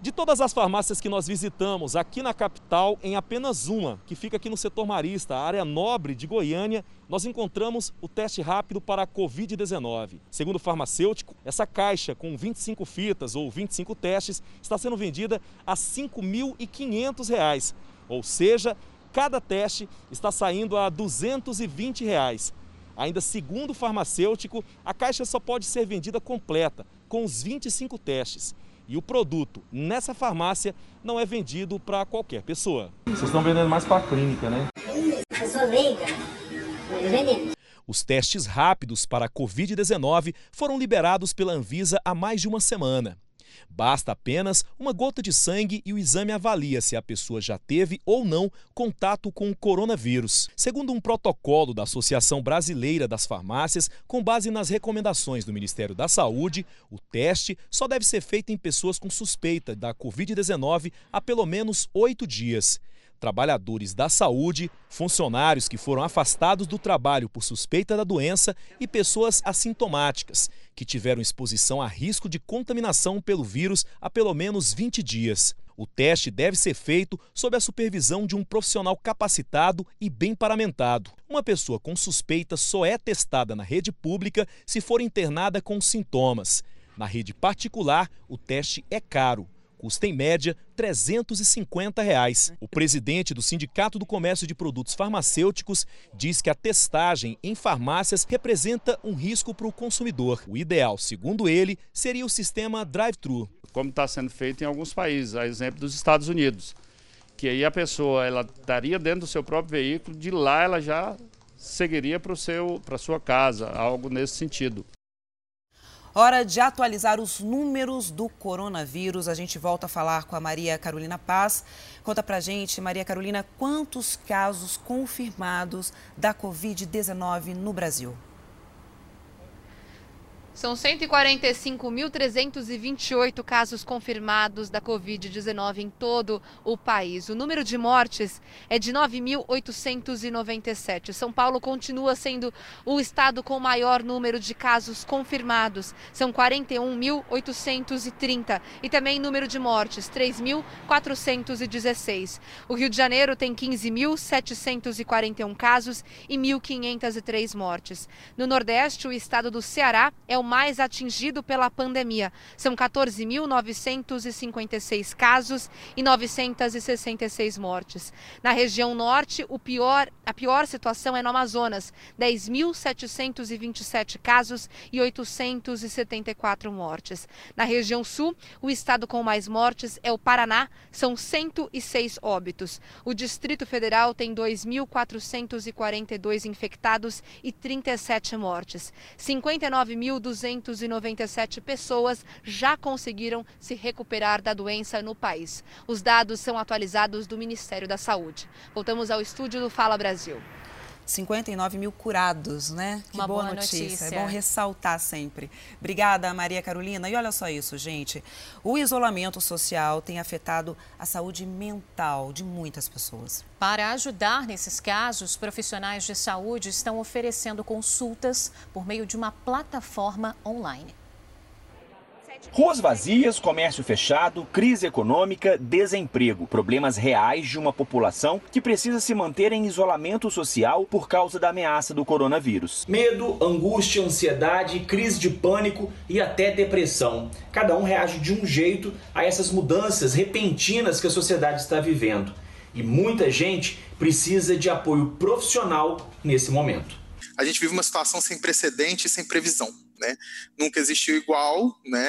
de todas as farmácias que nós visitamos aqui na capital, em apenas uma, que fica aqui no setor marista, a área nobre de Goiânia, nós encontramos o teste rápido para a Covid-19. Segundo o farmacêutico, essa caixa com 25 fitas ou 25 testes está sendo vendida a R$ 5.500, ou seja, cada teste está saindo a 220 reais. Ainda segundo o farmacêutico, a caixa só pode ser vendida completa, com os 25 testes. E o produto nessa farmácia não é vendido para qualquer pessoa. Vocês estão vendendo mais para a clínica, né? Os testes rápidos para a Covid-19 foram liberados pela Anvisa há mais de uma semana. Basta apenas uma gota de sangue e o exame avalia se a pessoa já teve ou não contato com o coronavírus. Segundo um protocolo da Associação Brasileira das Farmácias, com base nas recomendações do Ministério da Saúde, o teste só deve ser feito em pessoas com suspeita da Covid-19 há pelo menos oito dias. Trabalhadores da saúde, funcionários que foram afastados do trabalho por suspeita da doença e pessoas assintomáticas, que tiveram exposição a risco de contaminação pelo vírus há pelo menos 20 dias. O teste deve ser feito sob a supervisão de um profissional capacitado e bem paramentado. Uma pessoa com suspeita só é testada na rede pública se for internada com sintomas. Na rede particular, o teste é caro custa em média 350 reais. O presidente do Sindicato do Comércio de Produtos Farmacêuticos diz que a testagem em farmácias representa um risco para o consumidor. O ideal, segundo ele, seria o sistema drive-thru. Como está sendo feito em alguns países, a exemplo dos Estados Unidos, que aí a pessoa ela estaria dentro do seu próprio veículo, de lá ela já seguiria para a sua casa, algo nesse sentido. Hora de atualizar os números do coronavírus. A gente volta a falar com a Maria Carolina Paz. Conta pra gente, Maria Carolina, quantos casos confirmados da Covid-19 no Brasil? São 145.328 casos confirmados da Covid-19 em todo o país. O número de mortes é de 9.897. São Paulo continua sendo o estado com maior número de casos confirmados. São 41.830. E também número de mortes, 3.416. O Rio de Janeiro tem 15.741 casos e 1.503 mortes. No Nordeste, o estado do Ceará é o mais atingido pela pandemia. São 14.956 casos e 966 mortes. Na região norte, o pior, a pior situação é no Amazonas, 10.727 casos e 874 mortes. Na região sul, o estado com mais mortes é o Paraná, são 106 óbitos. O Distrito Federal tem 2.442 infectados e 37 mortes. 59.200 297 pessoas já conseguiram se recuperar da doença no país. Os dados são atualizados do Ministério da Saúde. Voltamos ao estúdio do Fala Brasil. 59 mil curados, né? Que Uma boa, boa notícia. notícia. É bom ressaltar sempre. Obrigada, Maria Carolina. E olha só isso, gente. O isolamento social tem afetado a saúde mental de muitas pessoas. Para ajudar nesses casos, profissionais de saúde estão oferecendo consultas por meio de uma plataforma online. Ruas vazias, comércio fechado, crise econômica, desemprego. Problemas reais de uma população que precisa se manter em isolamento social por causa da ameaça do coronavírus. Medo, angústia, ansiedade, crise de pânico e até depressão. Cada um reage de um jeito a essas mudanças repentinas que a sociedade está vivendo. E muita gente precisa de apoio profissional nesse momento. a gente vive uma situação sem precedente e sem previsão. Né? Nunca existiu igual né,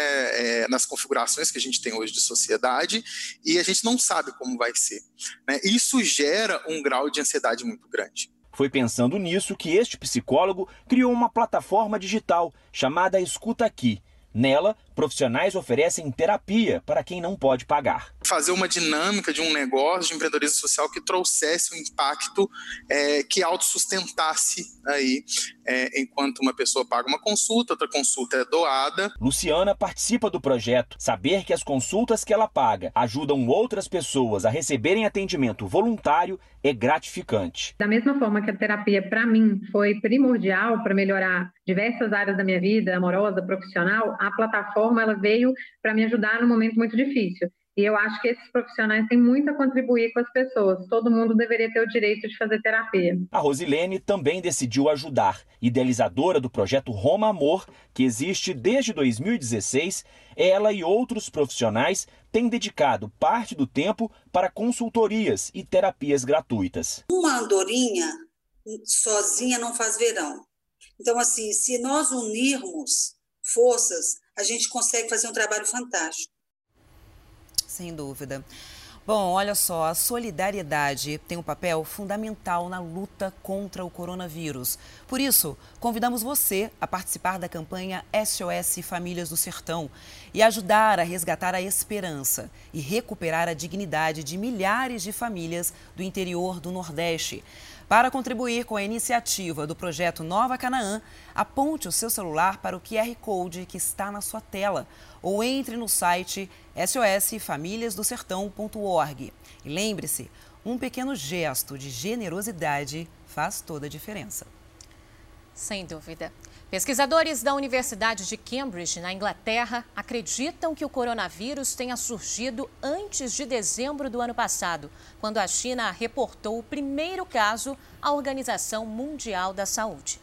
é, nas configurações que a gente tem hoje de sociedade e a gente não sabe como vai ser. Né? Isso gera um grau de ansiedade muito grande. Foi pensando nisso que este psicólogo criou uma plataforma digital chamada Escuta Aqui. Nela, profissionais oferecem terapia para quem não pode pagar. Fazer uma dinâmica de um negócio de empreendedorismo social que trouxesse um impacto é, que autossustentasse aí, é, enquanto uma pessoa paga uma consulta, outra consulta é doada. Luciana participa do projeto. Saber que as consultas que ela paga ajudam outras pessoas a receberem atendimento voluntário é gratificante. Da mesma forma que a terapia, para mim, foi primordial para melhorar diversas áreas da minha vida, amorosa, profissional, a plataforma ela veio para me ajudar num momento muito difícil. E eu acho que esses profissionais têm muito a contribuir com as pessoas. Todo mundo deveria ter o direito de fazer terapia. A Rosilene também decidiu ajudar. Idealizadora do projeto Roma Amor, que existe desde 2016, ela e outros profissionais têm dedicado parte do tempo para consultorias e terapias gratuitas. Uma andorinha sozinha não faz verão. Então, assim, se nós unirmos forças, a gente consegue fazer um trabalho fantástico. Sem dúvida. Bom, olha só, a solidariedade tem um papel fundamental na luta contra o coronavírus. Por isso, convidamos você a participar da campanha SOS Famílias do Sertão e ajudar a resgatar a esperança e recuperar a dignidade de milhares de famílias do interior do Nordeste. Para contribuir com a iniciativa do projeto Nova Canaã, aponte o seu celular para o QR Code que está na sua tela ou entre no site sosfamiliasdosertão.org. E lembre-se, Um pequeno gesto de generosidade faz toda a diferença. Sem dúvida. Pesquisadores da Universidade de Cambridge, na Inglaterra, acreditam que o coronavírus tenha surgido antes de dezembro do ano passado, quando a China reportou o primeiro caso à Organização Mundial da Saúde.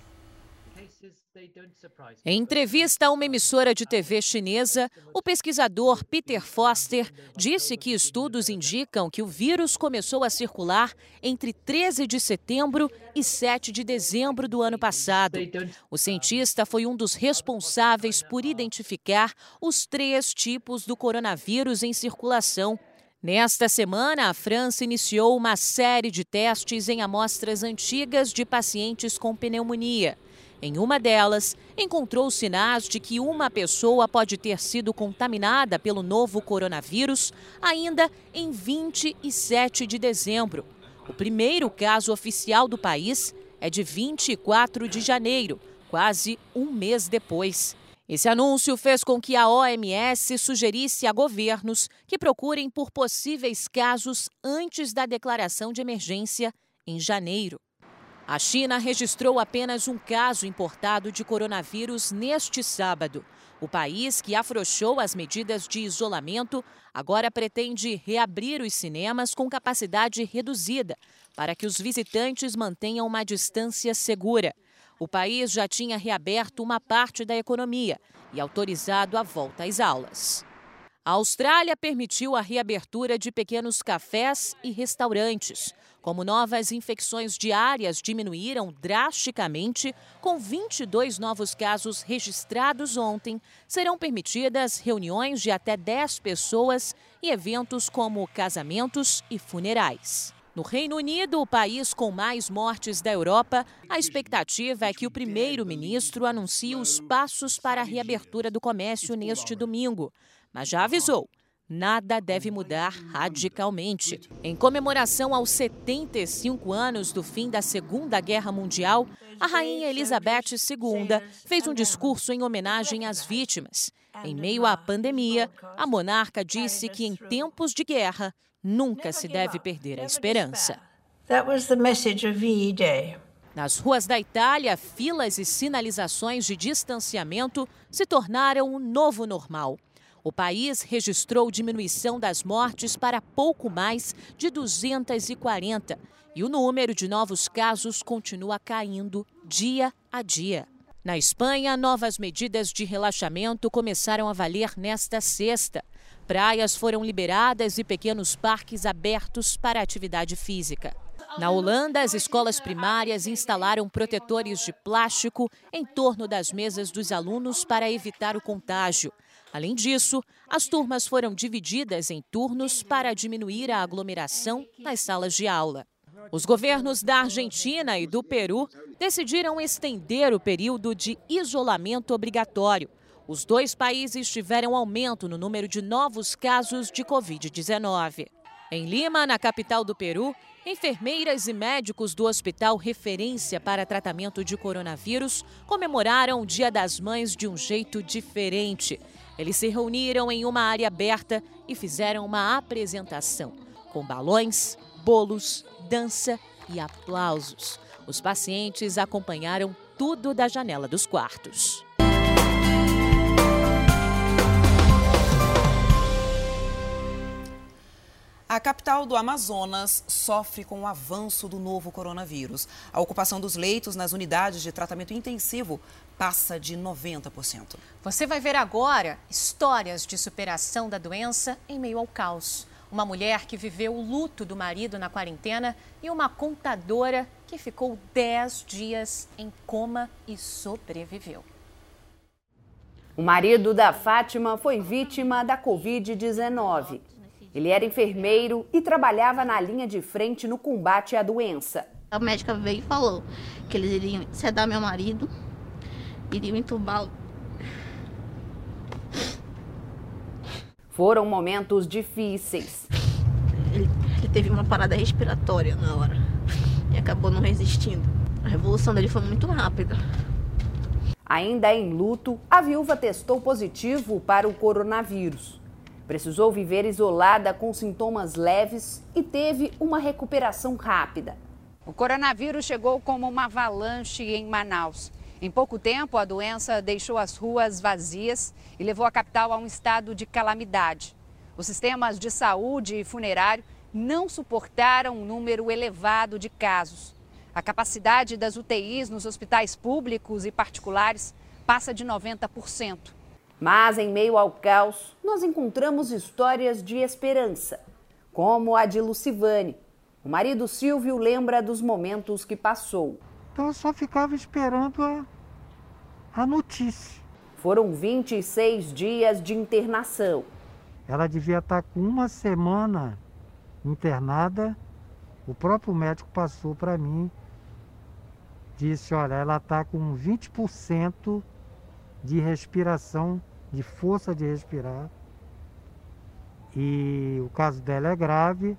Em entrevista a uma emissora de TV chinesa, o pesquisador Peter Foster disse que estudos indicam que o vírus começou a circular entre 13 de setembro e 7 de dezembro do ano passado. O cientista foi um dos responsáveis por identificar os três tipos do coronavírus em circulação. Nesta semana, a França iniciou uma série de testes em amostras antigas de pacientes com pneumonia. Em uma delas, encontrou sinais de que uma pessoa pode ter sido contaminada pelo novo coronavírus ainda em 27 de dezembro. O primeiro caso oficial do país é de 24 de janeiro, quase um mês depois. Esse anúncio fez com que a OMS sugerisse a governos que procurem por possíveis casos antes da declaração de emergência em janeiro. A China registrou apenas um caso importado de coronavírus neste sábado. O país, que afrouxou as medidas de isolamento, agora pretende reabrir os cinemas com capacidade reduzida, para que os visitantes mantenham uma distância segura. O país já tinha reaberto uma parte da economia e autorizado a volta às aulas. A Austrália permitiu a reabertura de pequenos cafés e restaurantes. Como novas infecções diárias diminuíram drasticamente, com 22 novos casos registrados ontem, serão permitidas reuniões de até 10 pessoas e eventos como casamentos e funerais. No Reino Unido, o país com mais mortes da Europa, a expectativa é que o primeiro-ministro anuncie os passos para a reabertura do comércio neste domingo, mas já avisou nada deve mudar radicalmente. Em comemoração aos 75 anos do fim da Segunda Guerra Mundial, a Rainha Elizabeth II fez um discurso em homenagem às vítimas. Em meio à pandemia, a monarca disse que em tempos de guerra nunca se deve perder a esperança. Nas ruas da Itália, filas e sinalizações de distanciamento se tornaram o um novo normal. O país registrou diminuição das mortes para pouco mais de 240 e o número de novos casos continua caindo dia a dia. Na Espanha, novas medidas de relaxamento começaram a valer nesta sexta. Praias foram liberadas e pequenos parques abertos para atividade física. Na Holanda, as escolas primárias instalaram protetores de plástico em torno das mesas dos alunos para evitar o contágio. Além disso, as turmas foram divididas em turnos para diminuir a aglomeração nas salas de aula. Os governos da Argentina e do Peru decidiram estender o período de isolamento obrigatório. Os dois países tiveram aumento no número de novos casos de Covid-19. Em Lima, na capital do Peru, enfermeiras e médicos do hospital referência para tratamento de coronavírus comemoraram o Dia das Mães de um jeito diferente. Eles se reuniram em uma área aberta e fizeram uma apresentação com balões, bolos, dança e aplausos. Os pacientes acompanharam tudo da janela dos quartos. A capital do Amazonas sofre com o avanço do novo coronavírus. A ocupação dos leitos nas unidades de tratamento intensivo passa de 90%. Você vai ver agora histórias de superação da doença em meio ao caos. Uma mulher que viveu o luto do marido na quarentena e uma contadora que ficou 10 dias em coma e sobreviveu. O marido da Fátima foi vítima da Covid-19. Ele era enfermeiro e trabalhava na linha de frente no combate à doença. A médica veio e falou que eles iriam sedar meu marido iriam entubá-lo. Foram momentos difíceis. Ele, ele, teve uma parada respiratória na hora e acabou não resistindo. A revolução dele foi muito rápida. Ainda em luto, a viúva testou positivo para o coronavírus. Precisou viver isolada com sintomas leves e teve uma recuperação rápida. O coronavírus chegou como uma avalanche em Manaus. Em pouco tempo, a doença deixou as ruas vazias e levou a capital a um estado de calamidade. Os sistemas de saúde e funerário não suportaram um número elevado de casos. A capacidade das UTIs nos hospitais públicos e particulares passa de 90%. Mas, em meio ao caos, nós encontramos histórias de esperança, como a de Lucivane. O marido Silvio lembra dos momentos que passou. Então eu só ficava esperando a, a notícia. Foram 26 dias de internação. Ela devia estar com uma semana internada. O próprio médico passou para mim, disse: olha, ela está com 20% de respiração, de força de respirar. E o caso dela é grave.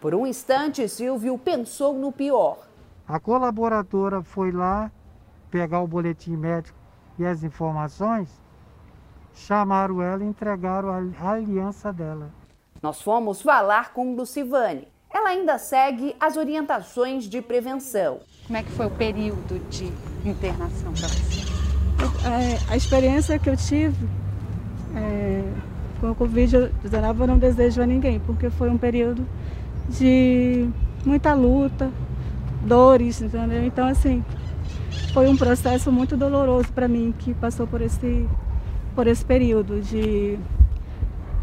Por um instante, Silvio pensou no pior. A colaboradora foi lá pegar o boletim médico e as informações, chamaram ela e entregaram a aliança dela. Nós fomos falar com Lucivane. Ela ainda segue as orientações de prevenção. Como é que foi o período de internação para você? É, a experiência que eu tive é, com o Covid-19 eu não desejo a ninguém, porque foi um período de muita luta, dores, entendeu? Então, assim, foi um processo muito doloroso para mim que passou por esse, por esse período de,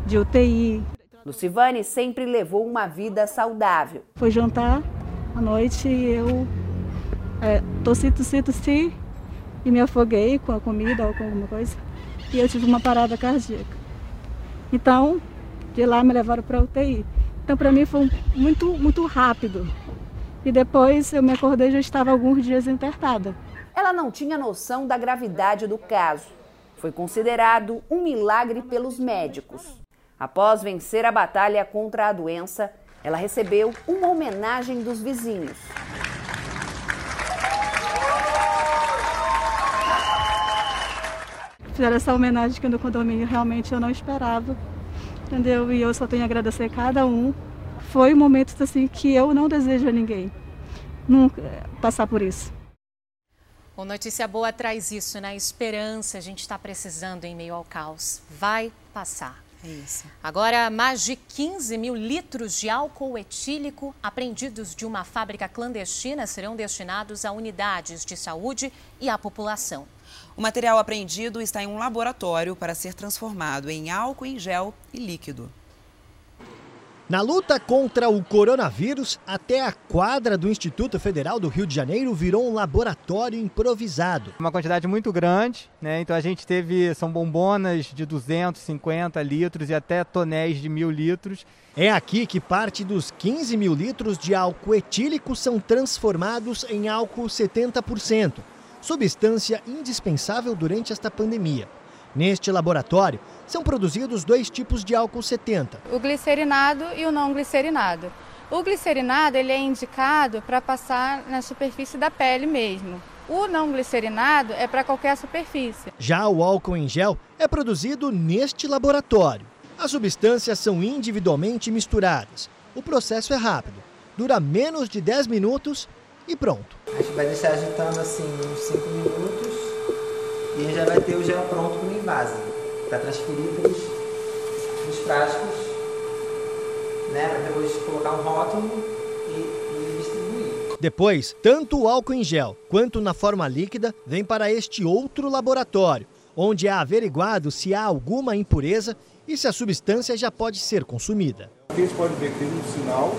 de UTI. Lucivane sempre levou uma vida saudável. Foi jantar à noite e eu é, tossi, tossi, tossi e me afoguei com a comida ou com alguma coisa. E eu tive uma parada cardíaca. Então, de lá me levaram para UTI. Então, para mim foi muito, muito rápido. E depois eu me acordei e já estava alguns dias internada. Ela não tinha noção da gravidade do caso. Foi considerado um milagre pelos médicos. Após vencer a batalha contra a doença, ela recebeu uma homenagem dos vizinhos. Fizeram essa homenagem aqui no condomínio, realmente eu não esperava, entendeu? E eu só tenho a agradecer a cada um. Foi um momento assim que eu não desejo a ninguém nunca passar por isso. O Notícia Boa traz isso, né? Esperança, a gente está precisando em meio ao caos. Vai passar. É isso. Agora, mais de 15 mil litros de álcool etílico apreendidos de uma fábrica clandestina serão destinados a unidades de saúde e à população. O material apreendido está em um laboratório para ser transformado em álcool em gel e líquido. Na luta contra o coronavírus, até a quadra do Instituto Federal do Rio de Janeiro virou um laboratório improvisado. Uma quantidade muito grande, né? Então a gente teve são bombonas de 250 litros e até tonéis de mil litros. É aqui que parte dos 15 mil litros de álcool etílico são transformados em álcool 70%, substância indispensável durante esta pandemia. Neste laboratório, são produzidos dois tipos de álcool 70. O glicerinado e o não glicerinado. O glicerinado ele é indicado para passar na superfície da pele mesmo. O não glicerinado é para qualquer superfície. Já o álcool em gel é produzido neste laboratório. As substâncias são individualmente misturadas. O processo é rápido, dura menos de 10 minutos e pronto. A gente vai deixar agitando assim uns 5 minutos e já vai ter o gel pronto para o invase, para transferir para os frascos, né, para depois colocar um rótulo e, e distribuir. Depois, tanto o álcool em gel quanto na forma líquida vem para este outro laboratório, onde é averiguado se há alguma impureza e se a substância já pode ser consumida. Aqui a gente pode ver que tem um sinal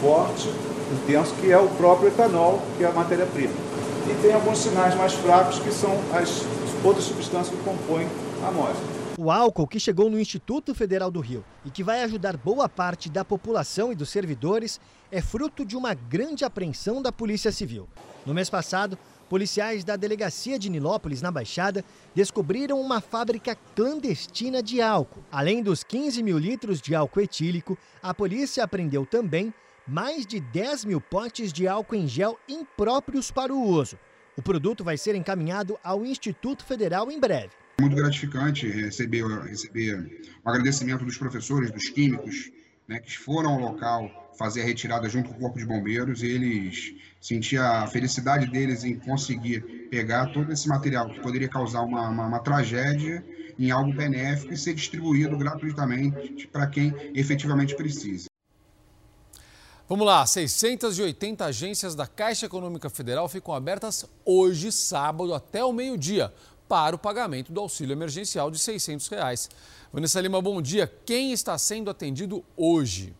forte, intenso, que é o próprio etanol, que é a matéria-prima e tem alguns sinais mais fracos que são as outras substâncias que compõem a amostra. O álcool que chegou no Instituto Federal do Rio e que vai ajudar boa parte da população e dos servidores é fruto de uma grande apreensão da Polícia Civil. No mês passado, policiais da delegacia de Nilópolis, na Baixada, descobriram uma fábrica clandestina de álcool. Além dos 15 mil litros de álcool etílico, a polícia apreendeu também mais de 10 mil potes de álcool em gel impróprios para o uso. O produto vai ser encaminhado ao Instituto Federal em breve. Muito gratificante receber, receber o agradecimento dos professores, dos químicos, né, que foram ao local fazer a retirada junto com o Corpo de Bombeiros e eles sentiam a felicidade deles em conseguir pegar todo esse material que poderia causar uma, uma, uma tragédia em algo benéfico e ser distribuído gratuitamente para quem efetivamente precisa. Vamos lá, 680 agências da Caixa Econômica Federal ficam abertas hoje, sábado, até o meio-dia, para o pagamento do auxílio emergencial de 600 reais. Vanessa Lima, bom dia. Quem está sendo atendido hoje?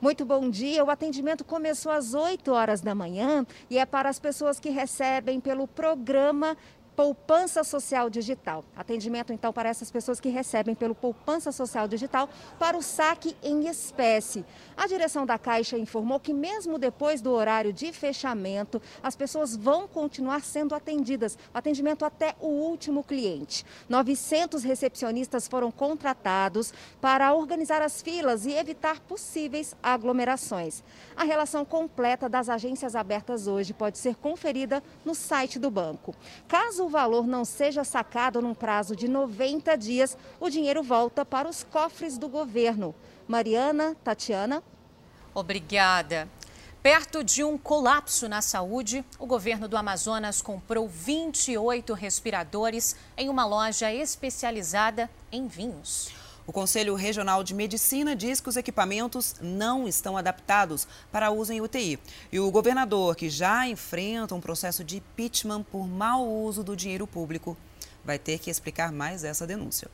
Muito bom dia. O atendimento começou às 8 horas da manhã e é para as pessoas que recebem pelo programa Poupança Social Digital. Atendimento, então, para essas pessoas que recebem pelo Poupança Social Digital para o saque em espécie. A direção da Caixa informou que, mesmo depois do horário de fechamento, as pessoas vão continuar sendo atendidas. Atendimento até o último cliente. 900 recepcionistas foram contratados para organizar as filas e evitar possíveis aglomerações. A relação completa das agências abertas hoje pode ser conferida no site do banco. Caso valor não seja sacado num prazo de 90 dias, o dinheiro volta para os cofres do governo. Mariana, Tatiana. Obrigada. Perto de um colapso na saúde, o governo do Amazonas comprou 28 respiradores em uma loja especializada em vinhos. O Conselho Regional de Medicina diz que os equipamentos não estão adaptados para uso em UTI. E o governador, que já enfrenta um processo de impeachment por mau uso do dinheiro público, vai ter que explicar mais essa denúncia.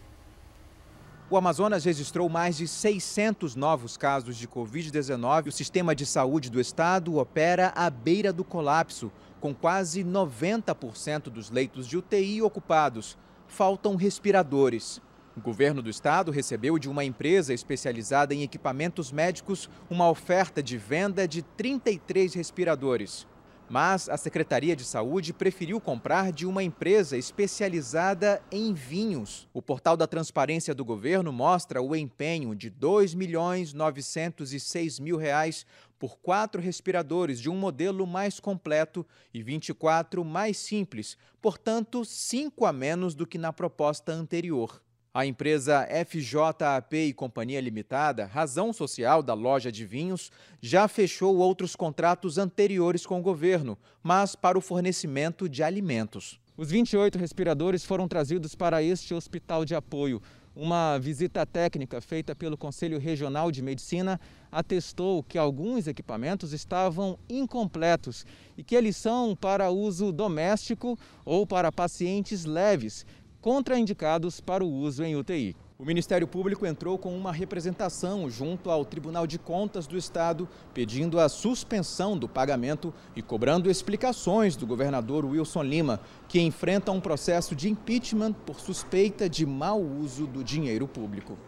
O Amazonas registrou mais de 600 novos casos de Covid-19. O sistema de saúde do estado opera à beira do colapso, com quase 90% dos leitos de UTI ocupados. Faltam respiradores. O governo do estado recebeu de uma empresa especializada em equipamentos médicos uma oferta de venda de 33 respiradores. Mas a Secretaria de Saúde preferiu comprar de uma empresa especializada em vinhos. O portal da transparência do governo mostra o empenho de R$ 2 milhões 906 mil reais por quatro respiradores de um modelo mais completo e 24 mais simples, portanto, cinco a menos do que na proposta anterior. A empresa FJAP e Companhia Limitada, razão social da loja de vinhos, já fechou outros contratos anteriores com o governo, mas para o fornecimento de alimentos. Os 28 respiradores foram trazidos para este hospital de apoio. Uma visita técnica feita pelo Conselho Regional de Medicina atestou que alguns equipamentos estavam incompletos e que eles são para uso doméstico ou para pacientes leves contraindicados para o uso em UTI. O Ministério Público entrou com uma representação junto ao Tribunal de Contas do Estado, pedindo a suspensão do pagamento e cobrando explicações do governador Wilson Lima, que enfrenta um processo de impeachment por suspeita de mau uso do dinheiro público.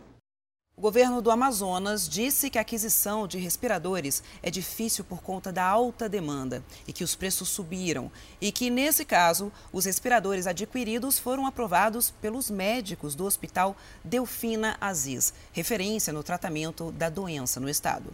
O governo do Amazonas disse que a aquisição de respiradores é difícil por conta da alta demanda e que os preços subiram. E que, nesse caso, os respiradores adquiridos foram aprovados pelos médicos do Hospital Delfina Aziz, referência no tratamento da doença no estado.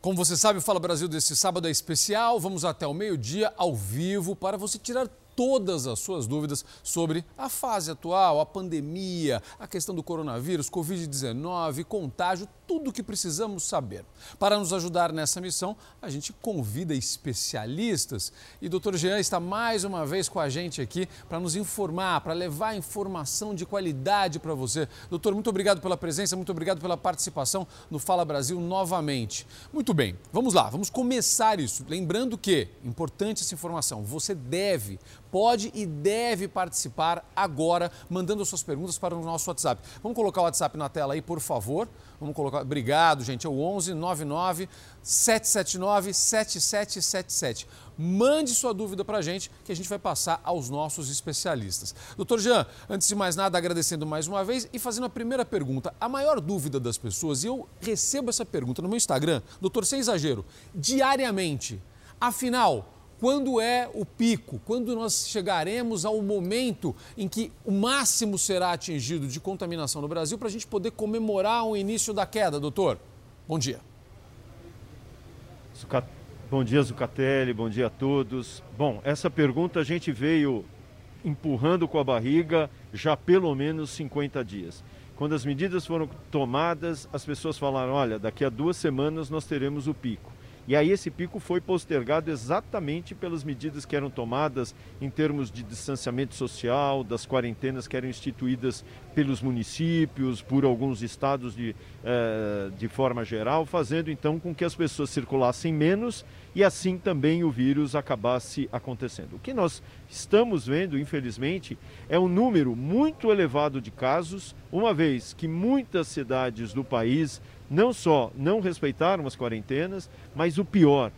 Como você sabe, o Fala Brasil desse sábado é especial. Vamos até o meio-dia ao vivo para você tirar todas as suas dúvidas sobre a fase atual, a pandemia, a questão do coronavírus, Covid-19, contágio, tudo o que precisamos saber. Para nos ajudar nessa missão, a gente convida especialistas e o doutor Jean está mais uma vez com a gente aqui para nos informar, para levar informação de qualidade para você. Doutor, muito obrigado pela presença, muito obrigado pela participação no Fala Brasil novamente. Muito bem, vamos lá, vamos começar isso. Lembrando que, importante essa informação, você deve pode e deve participar agora, mandando suas perguntas para o nosso WhatsApp. Vamos colocar o WhatsApp na tela aí, por favor. Vamos colocar. Obrigado, gente. É o 11 99 779 7777. Mande sua dúvida para a gente que a gente vai passar aos nossos especialistas. Doutor Jean, antes de mais nada, agradecendo mais uma vez e fazendo a primeira pergunta. A maior dúvida das pessoas, e eu recebo essa pergunta no meu Instagram, doutor, sem exagero, diariamente. Afinal, quando é o pico? Quando nós chegaremos ao momento em que o máximo será atingido de contaminação no Brasil para a gente poder comemorar o início da queda, doutor? Bom dia. Bom dia, Zucatelli, bom dia a todos. Bom, essa pergunta a gente veio empurrando com a barriga já pelo menos 50 dias. Quando as medidas foram tomadas, as pessoas falaram: olha, daqui a duas semanas nós teremos o pico. E aí esse pico foi postergado exatamente pelas medidas que eram tomadas em termos de distanciamento social, das quarentenas que eram instituídas pelos municípios, por alguns estados de, eh, de forma geral, fazendo então com que as pessoas circulassem menos e assim também o vírus acabasse acontecendo. O que nós estamos vendo, infelizmente, é um número muito elevado de casos, uma vez que muitas cidades do país não só não respeitaram as quarentenas, mas o pior,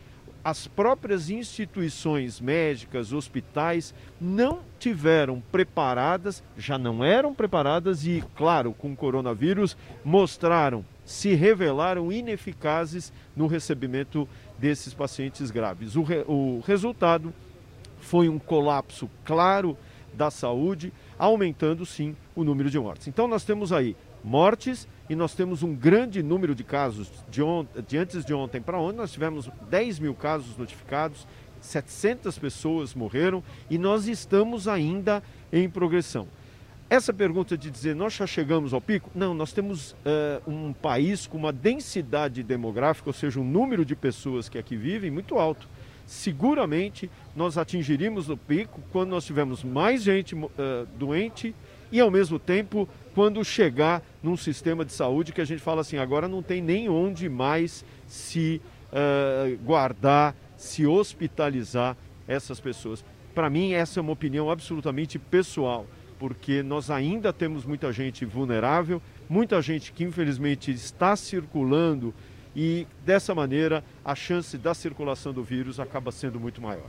as próprias instituições médicas, hospitais, não tiveram preparadas, já não eram preparadas e, claro, com o coronavírus, mostraram, se revelaram ineficazes no recebimento desses pacientes graves. O, re, o resultado foi um colapso claro da saúde, aumentando sim o número de mortes. Então, nós temos aí mortes e nós temos um grande número de casos de, de antes de ontem para ontem, nós tivemos 10 mil casos notificados, 700 pessoas morreram e nós estamos ainda em progressão. Essa pergunta de dizer nós já chegamos ao pico, não, nós temos uh, um país com uma densidade demográfica, ou seja, um número de pessoas que aqui vivem muito alto. Seguramente nós atingiríamos o pico quando nós tivermos mais gente uh, doente e, ao mesmo tempo, quando chegar num sistema de saúde que a gente fala assim, agora não tem nem onde mais se uh, guardar, se hospitalizar essas pessoas. Para mim, essa é uma opinião absolutamente pessoal, porque nós ainda temos muita gente vulnerável, muita gente que infelizmente está circulando e dessa maneira a chance da circulação do vírus acaba sendo muito maior.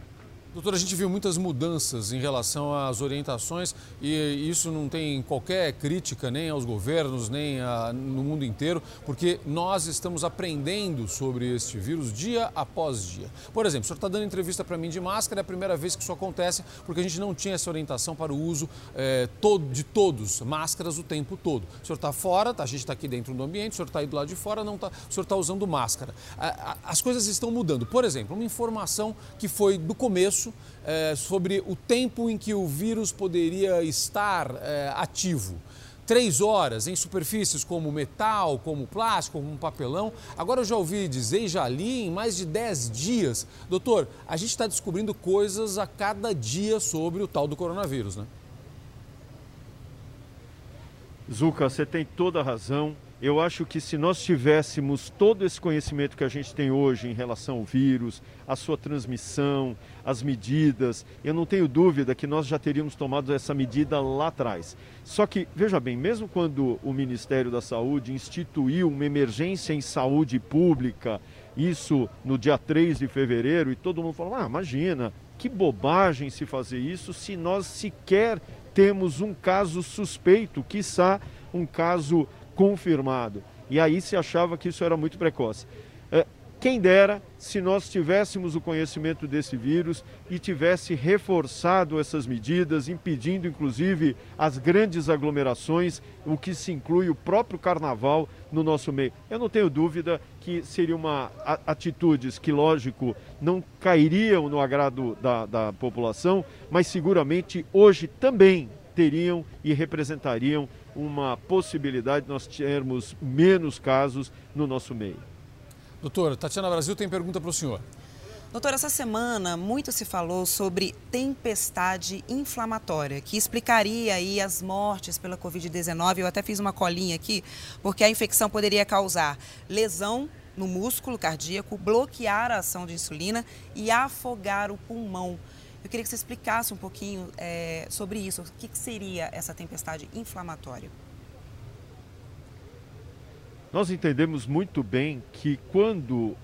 Doutor, a gente viu muitas mudanças em relação às orientações e isso não tem qualquer crítica nem aos governos, nem a, no mundo inteiro, porque nós estamos aprendendo sobre este vírus dia após dia. Por exemplo, o senhor está dando entrevista para mim de máscara, é a primeira vez que isso acontece, porque a gente não tinha essa orientação para o uso é, todo, de todos, máscaras o tempo todo. O senhor está fora, tá, a gente está aqui dentro do ambiente, o senhor está aí do lado de fora, não tá, o senhor está usando máscara. as coisas estão mudando. Por exemplo, uma informação que foi do começo é, sobre o tempo em que o vírus poderia estar é, ativo. Três horas em superfícies como metal, como plástico, como papelão. Agora eu já ouvi dizer já li em mais de dez dias. Doutor, a gente está descobrindo coisas a cada dia sobre o tal do coronavírus, né? Zuca, você tem toda a razão. Eu acho que se nós tivéssemos todo esse conhecimento que a gente tem hoje em relação ao vírus, a sua transmissão, as medidas, eu não tenho dúvida que nós já teríamos tomado essa medida lá atrás. Só que, veja bem, mesmo quando o Ministério da Saúde instituiu uma emergência em saúde pública, isso no dia 3 de fevereiro, e todo mundo falou: ah, imagina, que bobagem se fazer isso se nós sequer temos um caso suspeito, quiçá um caso confirmado. E aí se achava que isso era muito precoce. É, quem dera se nós tivéssemos o conhecimento desse vírus e tivesse reforçado essas medidas, impedindo inclusive as grandes aglomerações, o que se inclui o próprio carnaval no nosso meio. Eu não tenho dúvida que seria uma atitudes que, lógico, não cairiam no agrado da, da população, mas seguramente hoje também teriam e representariam uma possibilidade de nós termos menos casos no nosso meio. Doutora, Tatiana Brasil tem pergunta para o senhor. Doutora, essa semana muito se falou sobre tempestade inflamatória, que explicaria aí as mortes pela Covid-19. Eu até fiz uma colinha aqui, porque a infecção poderia causar lesão no músculo cardíaco, bloquear a ação de insulina e afogar o pulmão. Eu queria que você explicasse um pouquinho é, sobre isso. O que, que seria essa tempestade inflamatória? Nós entendemos muito bem que quando uh,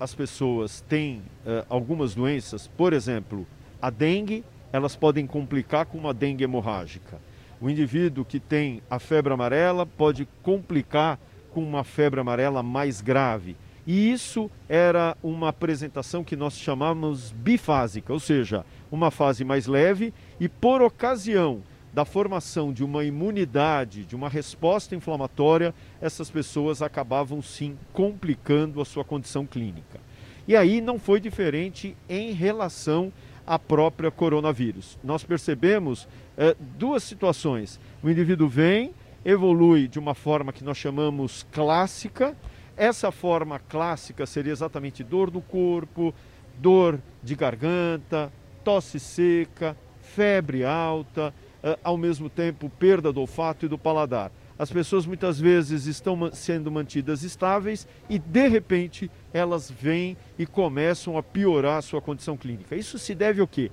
as pessoas têm uh, algumas doenças, por exemplo, a dengue, elas podem complicar com uma dengue hemorrágica. O indivíduo que tem a febre amarela pode complicar com uma febre amarela mais grave. E isso era uma apresentação que nós chamamos bifásica, ou seja, uma fase mais leve e por ocasião da formação de uma imunidade, de uma resposta inflamatória, essas pessoas acabavam sim complicando a sua condição clínica. E aí não foi diferente em relação à própria coronavírus. Nós percebemos é, duas situações. O indivíduo vem, evolui de uma forma que nós chamamos clássica. Essa forma clássica seria exatamente dor no corpo, dor de garganta, tosse seca, febre alta, uh, ao mesmo tempo perda do olfato e do paladar. As pessoas muitas vezes estão sendo mantidas estáveis e de repente elas vêm e começam a piorar a sua condição clínica. Isso se deve ao quê?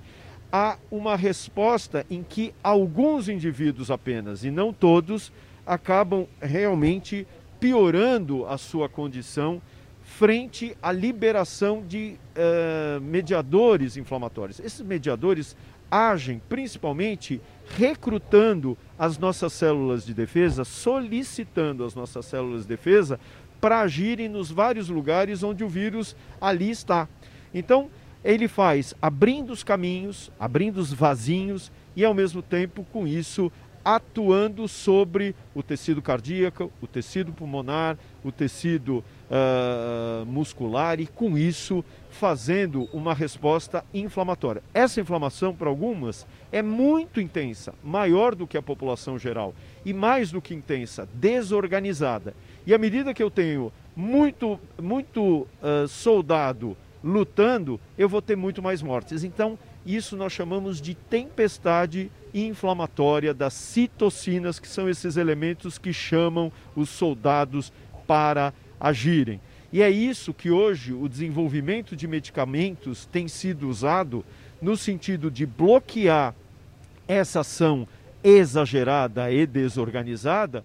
A uma resposta em que alguns indivíduos apenas e não todos acabam realmente piorando a sua condição frente à liberação de uh, mediadores inflamatórios. Esses mediadores agem principalmente recrutando as nossas células de defesa, solicitando as nossas células de defesa para agirem nos vários lugares onde o vírus ali está. Então, ele faz abrindo os caminhos, abrindo os vasinhos e, ao mesmo tempo, com isso, atuando sobre o tecido cardíaco, o tecido pulmonar, o tecido uh, muscular e, com isso, fazendo uma resposta inflamatória. Essa inflamação, para algumas, é muito intensa, maior do que a população geral e mais do que intensa, desorganizada. E à medida que eu tenho muito, muito uh, soldado lutando, eu vou ter muito mais mortes. Então, isso nós chamamos de tempestade inflamatória das citocinas, que são esses elementos que chamam os soldados para agirem. E é isso que hoje o desenvolvimento de medicamentos tem sido usado no sentido de bloquear essa ação exagerada e desorganizada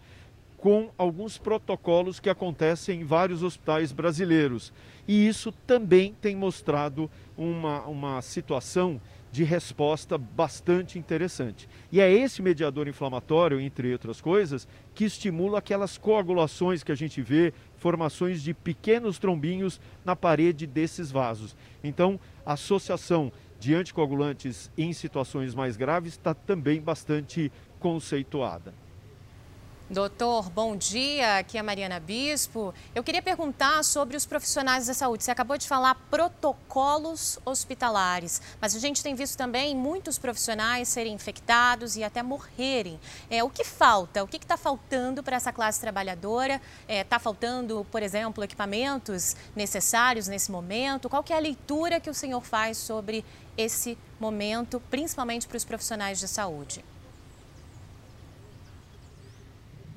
com alguns protocolos que acontecem em vários hospitais brasileiros. E isso também tem mostrado uma, uma situação de resposta bastante interessante. E é esse mediador inflamatório, entre outras coisas, que estimula aquelas coagulações que a gente vê, formações de pequenos trombinhos na parede desses vasos. Então, a associação de anticoagulantes em situações mais graves está também bastante conceituada. Doutor, bom dia. Aqui é a Mariana Bispo. Eu queria perguntar sobre os profissionais da saúde. Você acabou de falar protocolos hospitalares, mas a gente tem visto também muitos profissionais serem infectados e até morrerem. É, o que falta? O que está faltando para essa classe trabalhadora? Está é, tá faltando, por exemplo, equipamentos necessários nesse momento? Qual é a leitura que o senhor faz sobre esse momento, principalmente para os profissionais de saúde?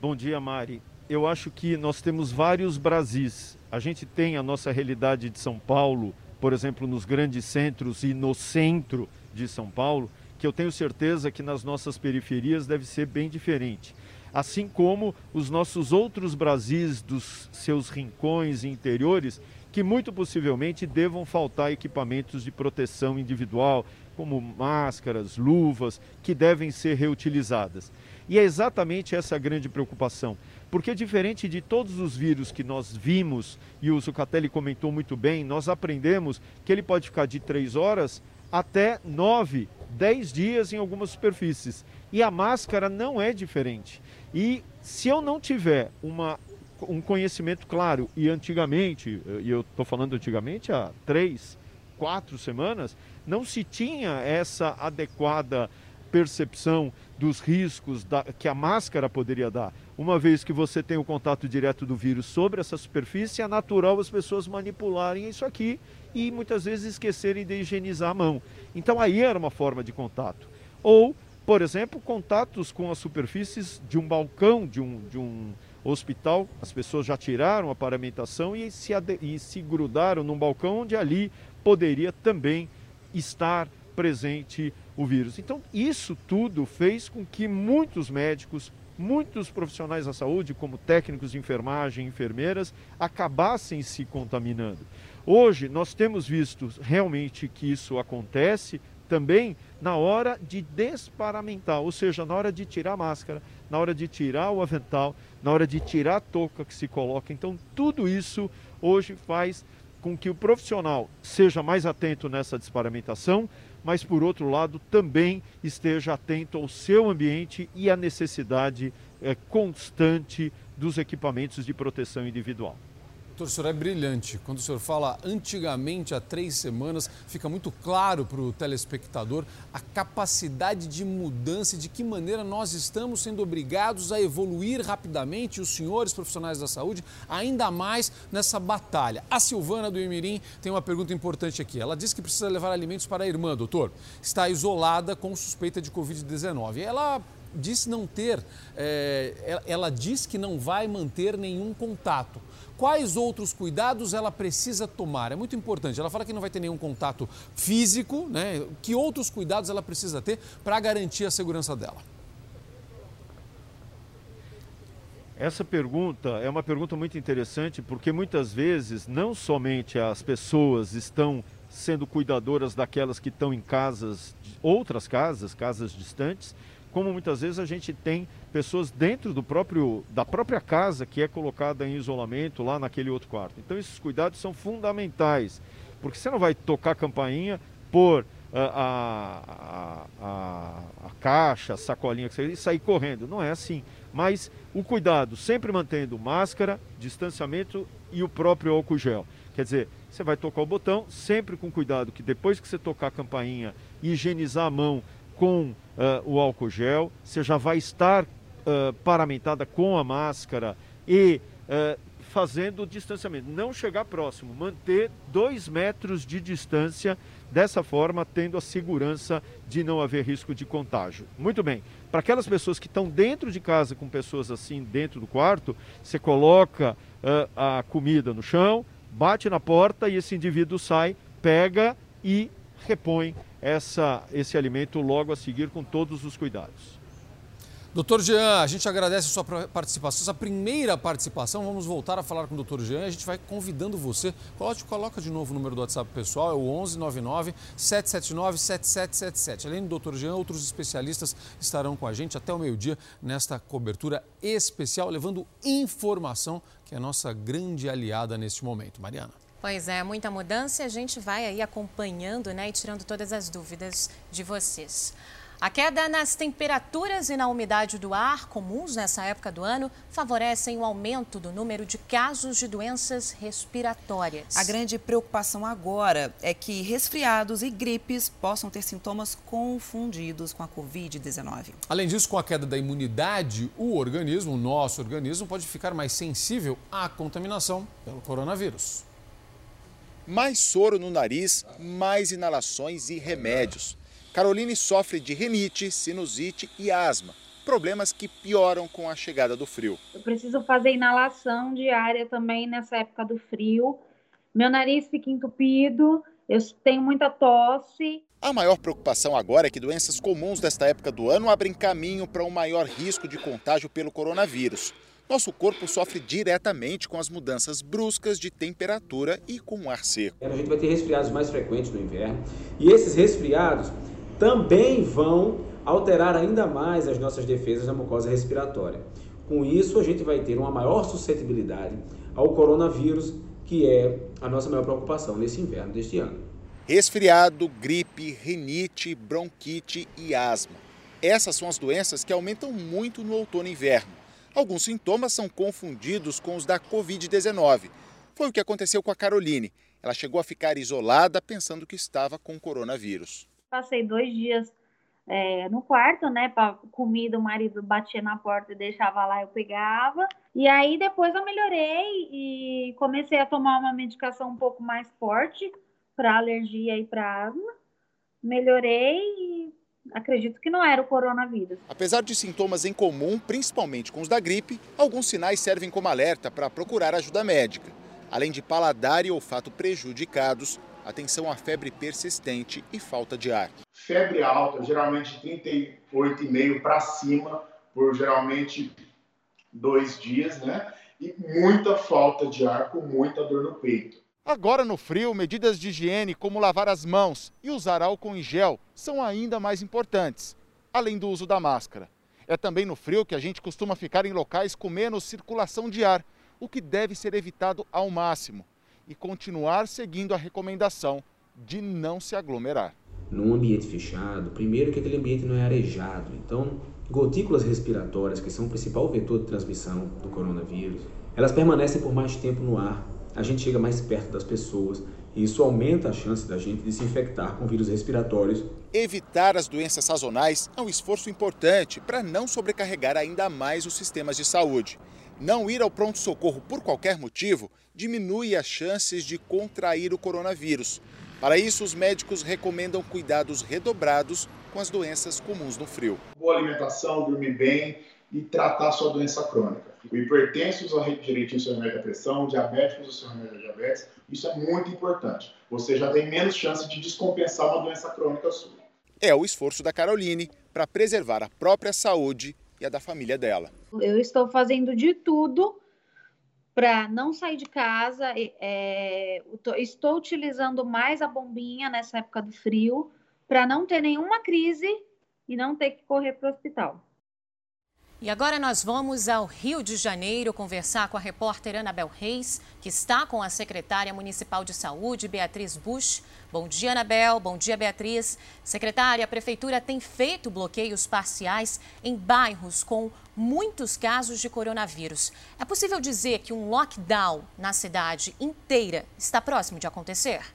Bom dia, Mari. Eu acho que nós temos vários Brasis. A gente tem a nossa realidade de São Paulo, por exemplo, nos grandes centros e no centro de São Paulo, que eu tenho certeza que nas nossas periferias deve ser bem diferente. Assim como os nossos outros Brasis dos seus rincões e interiores, que muito possivelmente devam faltar equipamentos de proteção individual, como máscaras, luvas, que devem ser reutilizadas. E é exatamente essa a grande preocupação. Porque diferente de todos os vírus que nós vimos, e o Zucatelli comentou muito bem, nós aprendemos que ele pode ficar de 3 horas até 9, 10 dias em algumas superfícies. E a máscara não é diferente. E se eu não tiver uma, um conhecimento claro, e antigamente, e eu estou falando antigamente há três, quatro semanas, não se tinha essa adequada percepção dos riscos da, que a máscara poderia dar. Uma vez que você tem o contato direto do vírus sobre essa superfície, é natural as pessoas manipularem isso aqui e muitas vezes esquecerem de higienizar a mão. Então aí era uma forma de contato. Ou, por exemplo, contatos com as superfícies de um balcão de um, de um hospital, as pessoas já tiraram a paramentação e se, e se grudaram num balcão onde ali poderia também estar presente o vírus. Então, isso tudo fez com que muitos médicos, muitos profissionais da saúde, como técnicos de enfermagem, enfermeiras, acabassem se contaminando. Hoje, nós temos visto realmente que isso acontece também na hora de desparamentar, ou seja, na hora de tirar a máscara, na hora de tirar o avental, na hora de tirar a touca que se coloca. Então, tudo isso hoje faz com que o profissional seja mais atento nessa desparamentação, mas por outro lado também esteja atento ao seu ambiente e à necessidade é, constante dos equipamentos de proteção individual. Doutor, o senhor é brilhante. Quando o senhor fala antigamente, há três semanas, fica muito claro para o telespectador a capacidade de mudança e de que maneira nós estamos sendo obrigados a evoluir rapidamente, os senhores profissionais da saúde, ainda mais nessa batalha. A Silvana do Imirim tem uma pergunta importante aqui. Ela diz que precisa levar alimentos para a irmã, doutor. Está isolada com suspeita de Covid-19. Ela diz não ter, é, ela diz que não vai manter nenhum contato quais outros cuidados ela precisa tomar. É muito importante. Ela fala que não vai ter nenhum contato físico, né? Que outros cuidados ela precisa ter para garantir a segurança dela? Essa pergunta é uma pergunta muito interessante porque muitas vezes não somente as pessoas estão sendo cuidadoras daquelas que estão em casas, outras casas, casas distantes, como muitas vezes a gente tem pessoas dentro do próprio, da própria casa que é colocada em isolamento lá naquele outro quarto. Então esses cuidados são fundamentais, porque você não vai tocar a campainha, pôr ah, a, a, a, a caixa, a sacolinha que você e sair correndo. Não é assim. Mas o cuidado, sempre mantendo máscara, distanciamento e o próprio álcool gel. Quer dizer, você vai tocar o botão, sempre com cuidado que depois que você tocar a campainha, higienizar a mão com uh, o álcool gel, você já vai estar uh, paramentada com a máscara e uh, fazendo o distanciamento. Não chegar próximo, manter dois metros de distância, dessa forma tendo a segurança de não haver risco de contágio. Muito bem, para aquelas pessoas que estão dentro de casa com pessoas assim dentro do quarto, você coloca a comida no chão, bate na porta e esse indivíduo sai, pega e repõe essa, esse alimento logo a seguir com todos os cuidados. Doutor Jean, a gente agradece a sua participação, essa primeira participação. Vamos voltar a falar com o doutor Jean. A gente vai convidando você. Coloca, coloca de novo o número do WhatsApp pessoal, é o 1199 779 7777. Além do doutor Jean, outros especialistas estarão com a gente até o meio-dia nesta cobertura especial, levando informação que é a nossa grande aliada neste momento. Mariana. Pois é, muita mudança e a gente vai aí acompanhando né, e tirando todas as dúvidas de vocês. A queda nas temperaturas e na umidade do ar, comuns nessa época do ano, favorecem o aumento do número de casos de doenças respiratórias. A grande preocupação agora é que resfriados e gripes possam ter sintomas confundidos com a Covid-19. Além disso, com a queda da imunidade, o organismo, o nosso organismo, pode ficar mais sensível à contaminação pelo coronavírus. Mais soro no nariz, mais inalações e remédios. Caroline sofre de rinite, sinusite e asma, problemas que pioram com a chegada do frio. Eu preciso fazer inalação diária também nessa época do frio. Meu nariz fica entupido, eu tenho muita tosse. A maior preocupação agora é que doenças comuns desta época do ano abrem caminho para um maior risco de contágio pelo coronavírus. Nosso corpo sofre diretamente com as mudanças bruscas de temperatura e com o ar seco. A gente vai ter resfriados mais frequentes no inverno e esses resfriados também vão alterar ainda mais as nossas defesas da mucosa respiratória. Com isso, a gente vai ter uma maior suscetibilidade ao coronavírus, que é a nossa maior preocupação nesse inverno deste ano. Resfriado, gripe, rinite, bronquite e asma. Essas são as doenças que aumentam muito no outono e inverno. Alguns sintomas são confundidos com os da Covid-19. Foi o que aconteceu com a Caroline. Ela chegou a ficar isolada pensando que estava com coronavírus. Passei dois dias é, no quarto, né? Para comida, o marido batia na porta e deixava lá, eu pegava. E aí depois eu melhorei e comecei a tomar uma medicação um pouco mais forte para alergia e para asma. Melhorei e acredito que não era o coronavírus. Apesar de sintomas em comum, principalmente com os da gripe, alguns sinais servem como alerta para procurar ajuda médica. Além de paladar e olfato prejudicados, atenção à febre persistente e falta de ar. Febre alta, geralmente 38,5 para cima, por geralmente dois dias, né? E muita falta de ar, com muita dor no peito. Agora no frio, medidas de higiene como lavar as mãos e usar álcool em gel são ainda mais importantes, além do uso da máscara. É também no frio que a gente costuma ficar em locais com menos circulação de ar, o que deve ser evitado ao máximo e continuar seguindo a recomendação de não se aglomerar. Num ambiente fechado, primeiro que aquele ambiente não é arejado, então gotículas respiratórias, que são o principal vetor de transmissão do coronavírus, elas permanecem por mais tempo no ar. a gente chega mais perto das pessoas e isso aumenta a chance da gente de se infectar com vírus respiratórios. Evitar as doenças sazonais é um esforço importante para não sobrecarregar ainda mais os sistemas de saúde. Não ir ao pronto-socorro por qualquer motivo diminui as chances de contrair o coronavírus. Para isso, os médicos recomendam cuidados redobrados com as doenças comuns no frio. Boa alimentação, dormir bem e tratar sua doença crônica. O hipertenso usa direitinho o seu remédio da pressão, o diabético usa o seu remédio da diabetes. Isso é muito importante. Você já tem menos chance de descompensar uma doença crônica sua. É o esforço da Caroline para preservar a própria saúde e a da família dela. Eu estou fazendo de tudo para não sair de casa. É, estou utilizando mais a bombinha nessa época do frio para não ter nenhuma crise e não ter que correr para o hospital. E agora nós vamos ao Rio de Janeiro conversar com a repórter Anabel Reis, que está com a secretária municipal de saúde, Beatriz Bush. Bom dia, Anabel. Bom dia, Beatriz. Secretária, a prefeitura tem feito bloqueios parciais em bairros com muitos casos de coronavírus. É possível dizer que um lockdown na cidade inteira está próximo de acontecer?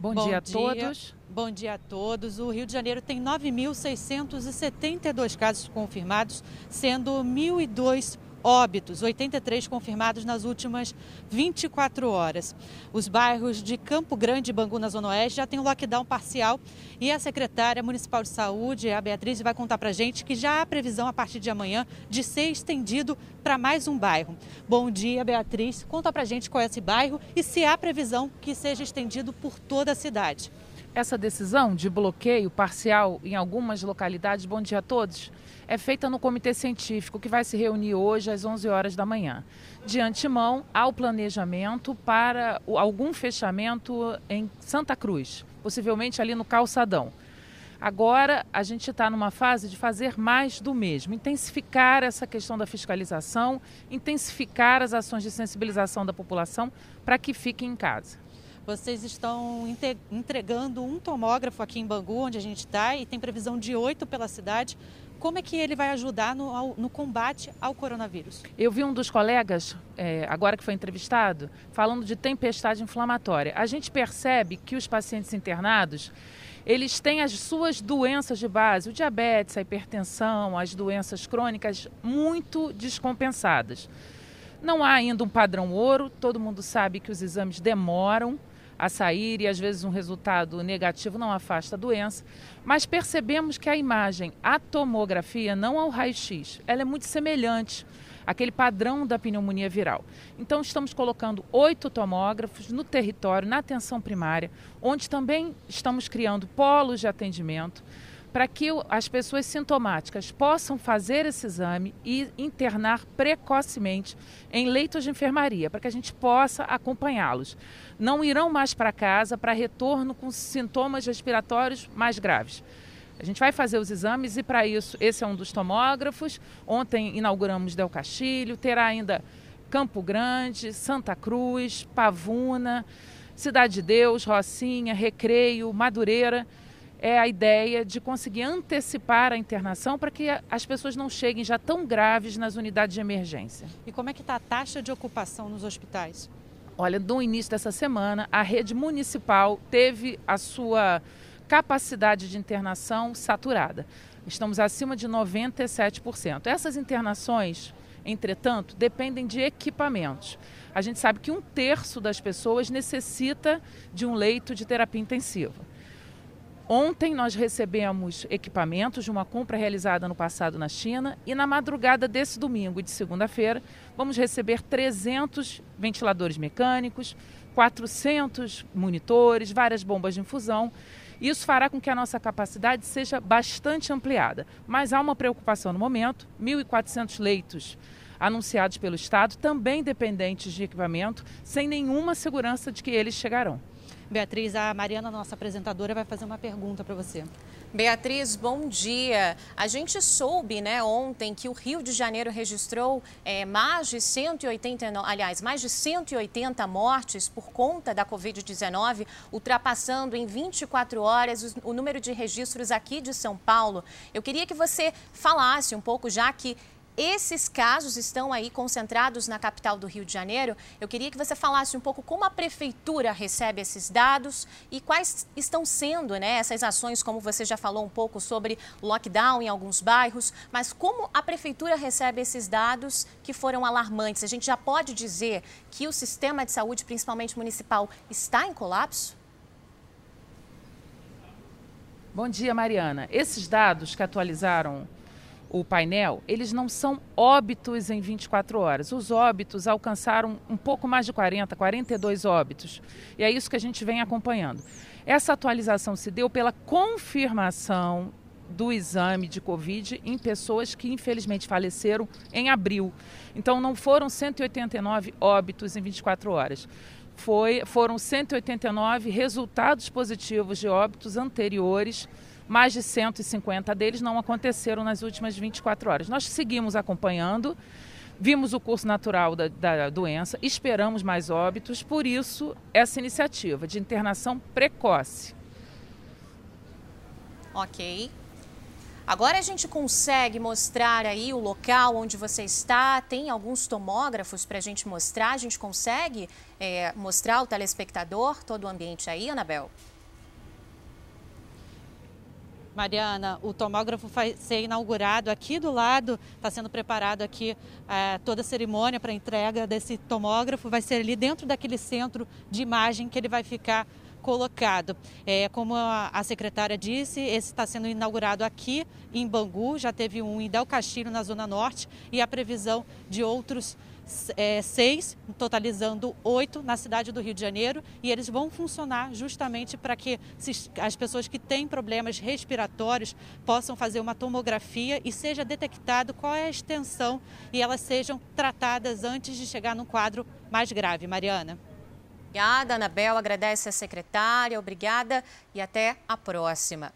Bom, Bom dia a todos. Bom dia a todos. O Rio de Janeiro tem 9.672 casos confirmados, sendo 1.002 óbitos, 83 confirmados nas últimas 24 horas. Os bairros de Campo Grande e Bangu, na Zona Oeste, já têm um lockdown parcial e a secretária municipal de saúde, a Beatriz, vai contar para a gente que já há previsão a partir de amanhã de ser estendido para mais um bairro. Bom dia, Beatriz. Conta para gente qual é esse bairro e se há previsão que seja estendido por toda a cidade. Essa decisão de bloqueio parcial em algumas localidades, bom dia a todos, é feita no comitê científico que vai se reunir hoje às 11 horas da manhã. De antemão, há o planejamento para algum fechamento em Santa Cruz, possivelmente ali no Calçadão. Agora, a gente está numa fase de fazer mais do mesmo, intensificar essa questão da fiscalização, intensificar as ações de sensibilização da população para que fiquem em casa. Vocês estão entregando um tomógrafo aqui em Bangu, onde a gente está, e tem previsão de oito pela cidade. Como é que ele vai ajudar no, no combate ao coronavírus? Eu vi um dos colegas, é, agora que foi entrevistado, falando de tempestade inflamatória. A gente percebe que os pacientes internados eles têm as suas doenças de base, o diabetes, a hipertensão, as doenças crônicas muito descompensadas. Não há ainda um padrão ouro, todo mundo sabe que os exames demoram, a sair e às vezes um resultado negativo não afasta a doença, mas percebemos que a imagem, a tomografia, não ao raio-x, ela é muito semelhante àquele padrão da pneumonia viral. Então estamos colocando oito tomógrafos no território, na atenção primária, onde também estamos criando polos de atendimento para que as pessoas sintomáticas possam fazer esse exame e internar precocemente em leitos de enfermaria, para que a gente possa acompanhá-los. Não irão mais para casa para retorno com sintomas respiratórios mais graves. A gente vai fazer os exames e, para isso, esse é um dos tomógrafos. Ontem inauguramos Del Castilho, terá ainda Campo Grande, Santa Cruz, Pavuna, Cidade de Deus, Rocinha, Recreio, Madureira é a ideia de conseguir antecipar a internação para que as pessoas não cheguem já tão graves nas unidades de emergência. E como é que está a taxa de ocupação nos hospitais? Olha, no início dessa semana, a rede municipal teve a sua capacidade de internação saturada. Estamos acima de 97%. Essas internações, entretanto, dependem de equipamentos. A gente sabe que um terço das pessoas necessita de um leito de terapia intensiva. Ontem nós recebemos equipamentos de uma compra realizada no passado na China e na madrugada desse domingo e de segunda-feira vamos receber 300 ventiladores mecânicos, 400 monitores, várias bombas de infusão. Isso fará com que a nossa capacidade seja bastante ampliada. Mas há uma preocupação no momento: 1.400 leitos anunciados pelo Estado, também dependentes de equipamento, sem nenhuma segurança de que eles chegarão. Beatriz, a Mariana, nossa apresentadora, vai fazer uma pergunta para você. Beatriz, bom dia. A gente soube, né, ontem que o Rio de Janeiro registrou é, mais de 180, aliás, mais de 180 mortes por conta da Covid-19, ultrapassando em 24 horas o, o número de registros aqui de São Paulo. Eu queria que você falasse um pouco, já que esses casos estão aí concentrados na capital do Rio de Janeiro. Eu queria que você falasse um pouco como a prefeitura recebe esses dados e quais estão sendo né, essas ações, como você já falou um pouco sobre lockdown em alguns bairros, mas como a prefeitura recebe esses dados que foram alarmantes. A gente já pode dizer que o sistema de saúde, principalmente municipal, está em colapso? Bom dia, Mariana. Esses dados que atualizaram o painel, eles não são óbitos em 24 horas. Os óbitos alcançaram um pouco mais de 40, 42 óbitos. E é isso que a gente vem acompanhando. Essa atualização se deu pela confirmação do exame de Covid em pessoas que infelizmente faleceram em abril. Então não foram 189 óbitos em 24 horas foi, foram 189 resultados positivos de óbitos anteriores. Mais de 150 deles não aconteceram nas últimas 24 horas. Nós seguimos acompanhando, vimos o curso natural da, da doença, esperamos mais óbitos, por isso essa iniciativa de internação precoce. Ok. Agora a gente consegue mostrar aí o local onde você está, tem alguns tomógrafos para a gente mostrar, a gente consegue é, mostrar ao telespectador todo o ambiente aí, Anabel? Mariana, o tomógrafo vai ser inaugurado aqui do lado, está sendo preparado aqui é, toda a cerimônia para entrega desse tomógrafo, vai ser ali dentro daquele centro de imagem que ele vai ficar colocado. É, como a, a secretária disse, esse está sendo inaugurado aqui em Bangu, já teve um em Del Castilho, na Zona Norte, e a previsão de outros é, seis, totalizando oito na cidade do Rio de Janeiro, e eles vão funcionar justamente para que as pessoas que têm problemas respiratórios possam fazer uma tomografia e seja detectado qual é a extensão e elas sejam tratadas antes de chegar num quadro mais grave. Mariana. Obrigada, Anabel. Agradece a secretária. Obrigada e até a próxima.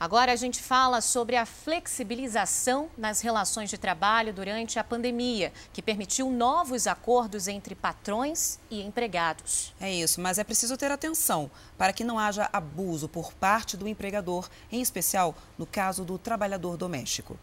Agora a gente fala sobre a flexibilização nas relações de trabalho durante a pandemia, que permitiu novos acordos entre patrões e empregados. É isso, mas é preciso ter atenção para que não haja abuso por parte do empregador, em especial no caso do trabalhador doméstico.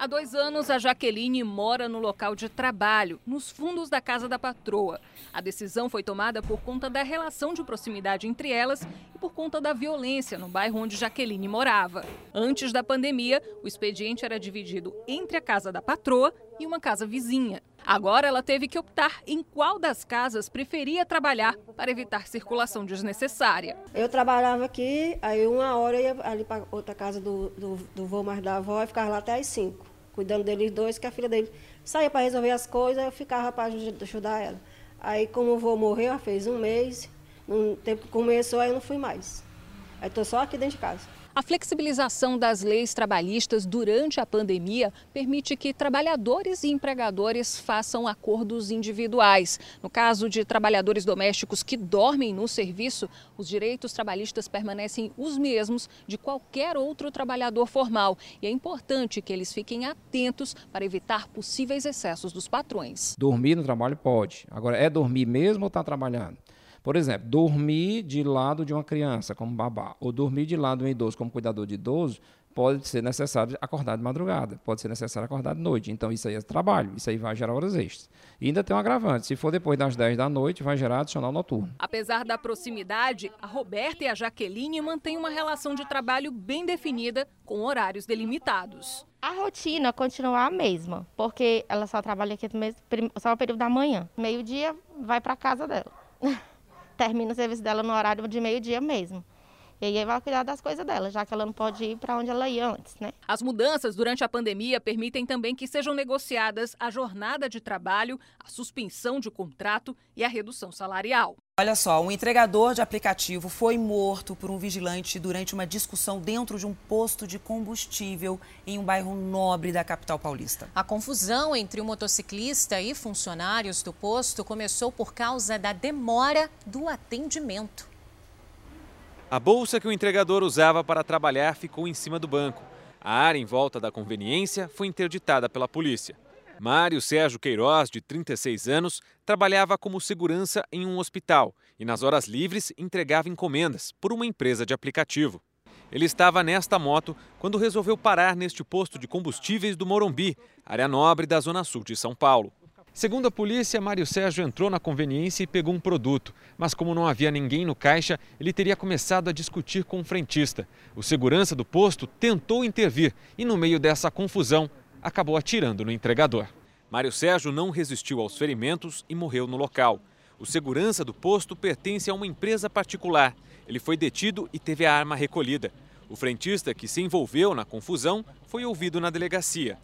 Há dois anos, a Jaqueline mora no local de trabalho, nos fundos da casa da patroa. A decisão foi tomada por conta da relação de proximidade entre elas e por conta da violência no bairro onde Jaqueline morava. Antes da pandemia, o expediente era dividido entre a casa da patroa e uma casa vizinha. Agora ela teve que optar em qual das casas preferia trabalhar para evitar circulação desnecessária. Eu trabalhava aqui, aí uma hora eu ia ali para outra casa do, do, do vô mais da avó e ficava lá até as cinco cuidando deles dois, que a filha dele saía para resolver as coisas, eu ficava para ajudar ela. Aí, como o avô morreu, fez um mês, no tempo que começou, aí eu não fui mais. Aí estou só aqui dentro de casa. A flexibilização das leis trabalhistas durante a pandemia permite que trabalhadores e empregadores façam acordos individuais. No caso de trabalhadores domésticos que dormem no serviço, os direitos trabalhistas permanecem os mesmos de qualquer outro trabalhador formal. E é importante que eles fiquem atentos para evitar possíveis excessos dos patrões. Dormir no trabalho pode. Agora, é dormir mesmo ou está trabalhando? Por exemplo, dormir de lado de uma criança como babá, ou dormir de lado de um idoso como cuidador de idoso, pode ser necessário acordar de madrugada, pode ser necessário acordar de noite. Então, isso aí é trabalho, isso aí vai gerar horas extras. E ainda tem um agravante: se for depois das 10 da noite, vai gerar adicional noturno. Apesar da proximidade, a Roberta e a Jaqueline mantêm uma relação de trabalho bem definida, com horários delimitados. A rotina continua a mesma, porque ela só trabalha aqui só no período da manhã. Meio-dia, vai para casa dela. termina o serviço dela no horário de meio-dia mesmo. E aí vai cuidar das coisas dela, já que ela não pode ir para onde ela ia antes, né? As mudanças durante a pandemia permitem também que sejam negociadas a jornada de trabalho, a suspensão de contrato e a redução salarial. Olha só, um entregador de aplicativo foi morto por um vigilante durante uma discussão dentro de um posto de combustível em um bairro nobre da capital paulista. A confusão entre o motociclista e funcionários do posto começou por causa da demora do atendimento. A bolsa que o entregador usava para trabalhar ficou em cima do banco. A área em volta da conveniência foi interditada pela polícia. Mário Sérgio Queiroz, de 36 anos, trabalhava como segurança em um hospital e, nas horas livres, entregava encomendas por uma empresa de aplicativo. Ele estava nesta moto quando resolveu parar neste posto de combustíveis do Morumbi, área nobre da Zona Sul de São Paulo. Segundo a polícia, Mário Sérgio entrou na conveniência e pegou um produto, mas como não havia ninguém no caixa, ele teria começado a discutir com o frentista. O segurança do posto tentou intervir e, no meio dessa confusão, acabou atirando no entregador. Mário Sérgio não resistiu aos ferimentos e morreu no local. O segurança do posto pertence a uma empresa particular. Ele foi detido e teve a arma recolhida. O frentista que se envolveu na confusão foi ouvido na delegacia.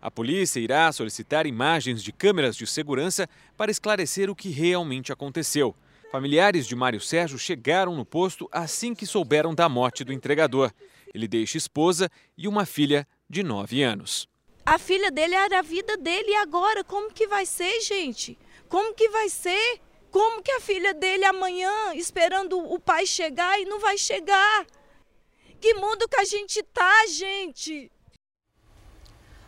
A polícia irá solicitar imagens de câmeras de segurança para esclarecer o que realmente aconteceu. Familiares de Mário Sérgio chegaram no posto assim que souberam da morte do entregador. Ele deixa esposa e uma filha de 9 anos. A filha dele era a vida dele e agora como que vai ser, gente? Como que vai ser? Como que a filha dele amanhã esperando o pai chegar e não vai chegar? Que mundo que a gente tá, gente?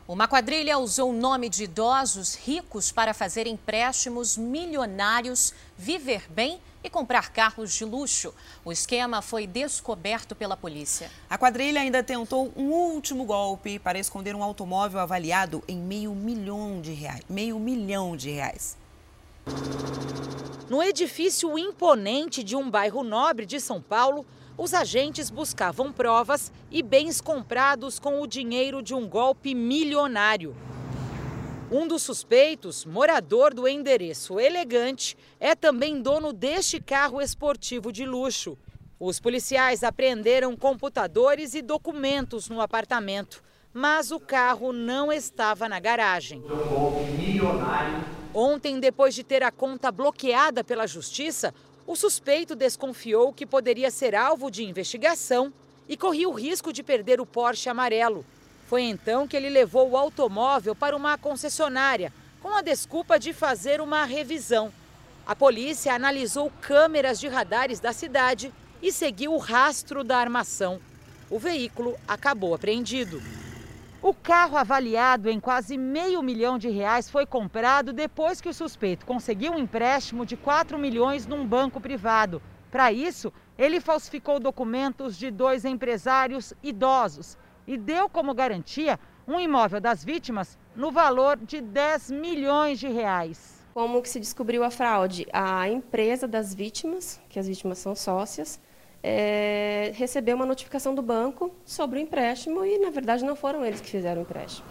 Uma quadrilha usou o nome de idosos ricos para fazer empréstimos milionários, viver bem e comprar carros de luxo. O esquema foi descoberto pela polícia. A quadrilha ainda tentou um último golpe para esconder um automóvel avaliado em meio milhão de reais. Meio milhão de reais. No edifício imponente de um bairro nobre de São Paulo, os agentes buscavam provas e bens comprados com o dinheiro de um golpe milionário. Um dos suspeitos, morador do endereço elegante, é também dono deste carro esportivo de luxo. Os policiais apreenderam computadores e documentos no apartamento, mas o carro não estava na garagem. Ontem, depois de ter a conta bloqueada pela justiça, o suspeito desconfiou que poderia ser alvo de investigação e corria o risco de perder o Porsche amarelo. Foi então que ele levou o automóvel para uma concessionária, com a desculpa de fazer uma revisão. A polícia analisou câmeras de radares da cidade e seguiu o rastro da armação. O veículo acabou apreendido. O carro avaliado em quase meio milhão de reais foi comprado depois que o suspeito conseguiu um empréstimo de 4 milhões num banco privado. Para isso, ele falsificou documentos de dois empresários idosos e deu como garantia um imóvel das vítimas no valor de 10 milhões de reais. Como que se descobriu a fraude? A empresa das vítimas, que as vítimas são sócias, é, recebeu uma notificação do banco sobre o empréstimo e, na verdade, não foram eles que fizeram o empréstimo.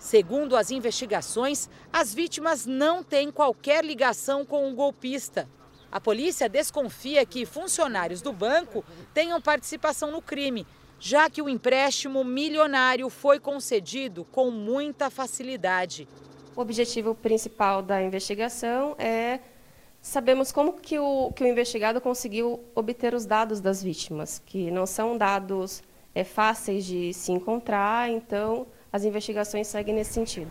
Segundo as investigações, as vítimas não têm qualquer ligação com o golpista. A polícia desconfia que funcionários do banco tenham participação no crime, já que o empréstimo milionário foi concedido com muita facilidade. O objetivo principal da investigação é Sabemos como que o, que o investigado conseguiu obter os dados das vítimas, que não são dados é, fáceis de se encontrar, então as investigações seguem nesse sentido.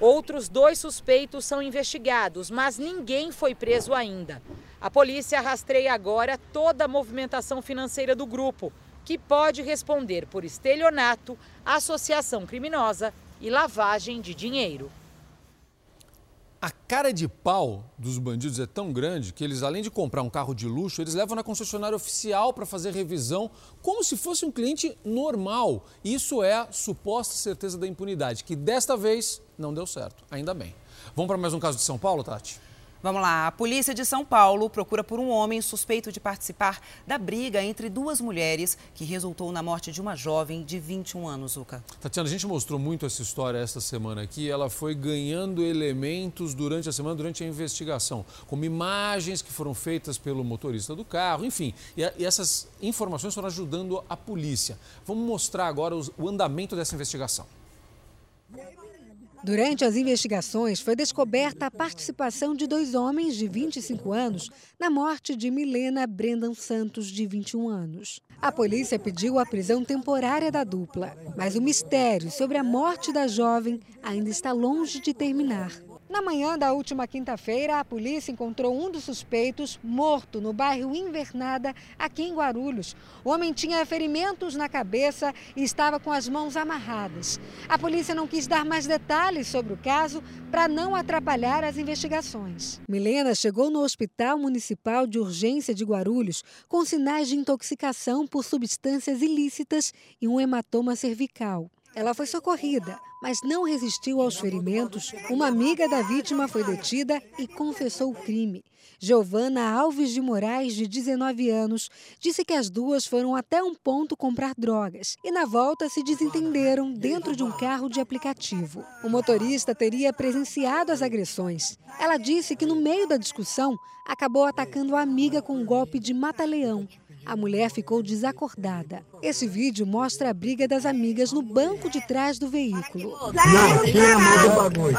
Outros dois suspeitos são investigados, mas ninguém foi preso ainda. A polícia rastreia agora toda a movimentação financeira do grupo, que pode responder por estelionato, associação criminosa e lavagem de dinheiro. A cara de pau dos bandidos é tão grande que eles, além de comprar um carro de luxo, eles levam na concessionária oficial para fazer revisão como se fosse um cliente normal. Isso é a suposta certeza da impunidade, que desta vez não deu certo. Ainda bem. Vamos para mais um caso de São Paulo, Tati? Vamos lá. A polícia de São Paulo procura por um homem suspeito de participar da briga entre duas mulheres que resultou na morte de uma jovem de 21 anos, Zuca. Tatiana, a gente mostrou muito essa história esta semana aqui. Ela foi ganhando elementos durante a semana, durante a investigação, como imagens que foram feitas pelo motorista do carro, enfim. E, essas informações foram ajudando a polícia. Vamos mostrar agora o andamento dessa investigação. Durante as investigações, foi descoberta a participação de dois homens de 25 anos na morte de Milena Brendan Santos, de 21 anos. A polícia pediu a prisão temporária da dupla, mas o mistério sobre a morte da jovem ainda está longe de terminar. Na manhã da última quinta-feira, a polícia encontrou um dos suspeitos morto no bairro Invernada, aqui em Guarulhos. O homem tinha ferimentos na cabeça e estava com as mãos amarradas. A polícia não quis dar mais detalhes sobre o caso para não atrapalhar as investigações. Milena chegou no Hospital Municipal de Urgência de Guarulhos com sinais de intoxicação por substâncias ilícitas e um hematoma cervical. Ela foi socorrida, mas não resistiu aos ferimentos. Uma amiga da vítima foi detida e confessou o crime. Giovana Alves de Moraes, de 19 anos, disse que as duas foram até um ponto comprar drogas e, na volta, se desentenderam dentro de um carro de aplicativo. O motorista teria presenciado as agressões. Ela disse que, no meio da discussão, acabou atacando a amiga com um golpe de mata-leão a mulher ficou desacordada. Esse vídeo mostra a briga das amigas no banco de trás do veículo. Não, tira a mão do bagulho.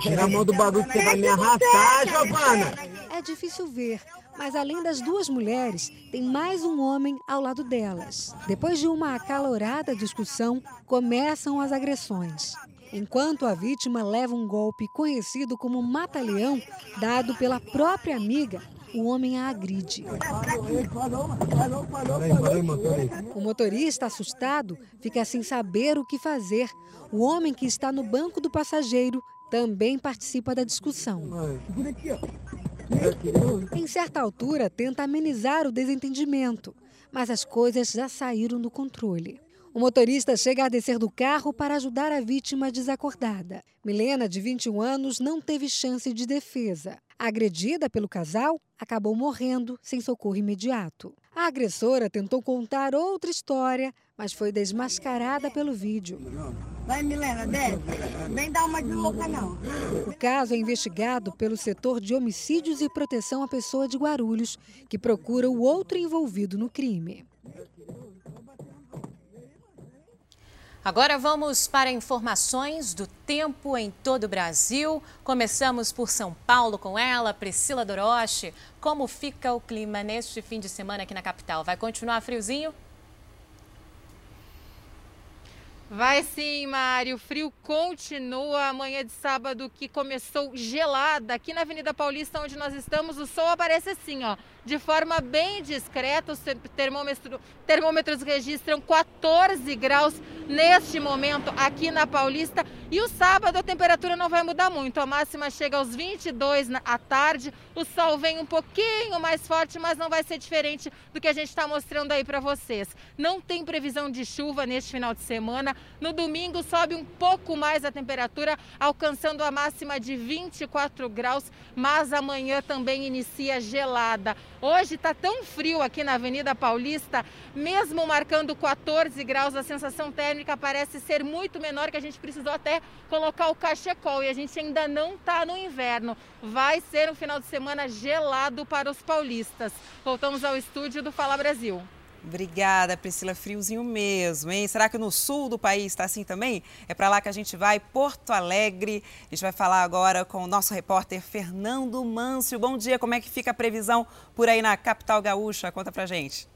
Tira a mão do bagulho que você vai me arrastar, Giovana. É difícil ver, mas além das duas mulheres, tem mais um homem ao lado delas. Depois de uma acalorada discussão, começam as agressões. Enquanto a vítima leva um golpe conhecido como mata-leão, dado pela própria amiga, o homem a agride. O motorista, assustado, fica sem saber o que fazer. O homem que está no banco do passageiro também participa da discussão. Em certa altura, tenta amenizar o desentendimento, mas as coisas já saíram do controle. O motorista chega a descer do carro para ajudar a vítima desacordada. Milena, de 21 anos, não teve chance de defesa. Agredida pelo casal, acabou morrendo sem socorro imediato. A agressora tentou contar outra história, mas foi desmascarada pelo vídeo. Vai, Milena, desce. Nem dá uma de louca, não. O caso é investigado pelo setor de homicídios e proteção à pessoa de Guarulhos, que procura o outro envolvido no crime. Agora vamos para informações do tempo em todo o Brasil. Começamos por São Paulo com ela, Priscila Doroche. Como fica o clima neste fim de semana aqui na capital? Vai continuar friozinho? Vai sim, Mário. O frio continua amanhã de sábado, que começou gelada. Aqui na Avenida Paulista, onde nós estamos, o sol aparece assim, ó, de forma bem discreta. Os termômetro, termômetros registram 14 graus neste momento aqui na Paulista. E o sábado a temperatura não vai mudar muito. A máxima chega aos 22 à tarde. O sol vem um pouquinho mais forte, mas não vai ser diferente do que a gente está mostrando aí para vocês. Não tem previsão de chuva neste final de semana. No domingo sobe um pouco mais a temperatura, alcançando a máxima de 24 graus, mas amanhã também inicia gelada. Hoje está tão frio aqui na Avenida Paulista, mesmo marcando 14 graus, a sensação térmica parece ser muito menor, que a gente precisou até colocar o cachecol e a gente ainda não está no inverno. Vai ser um final de semana gelado para os paulistas. Voltamos ao estúdio do Fala Brasil. Obrigada, Priscila. Friozinho mesmo, hein? Será que no sul do país está assim também? É para lá que a gente vai, Porto Alegre. A gente vai falar agora com o nosso repórter Fernando Mâncio. Bom dia, como é que fica a previsão por aí na capital gaúcha? Conta pra gente.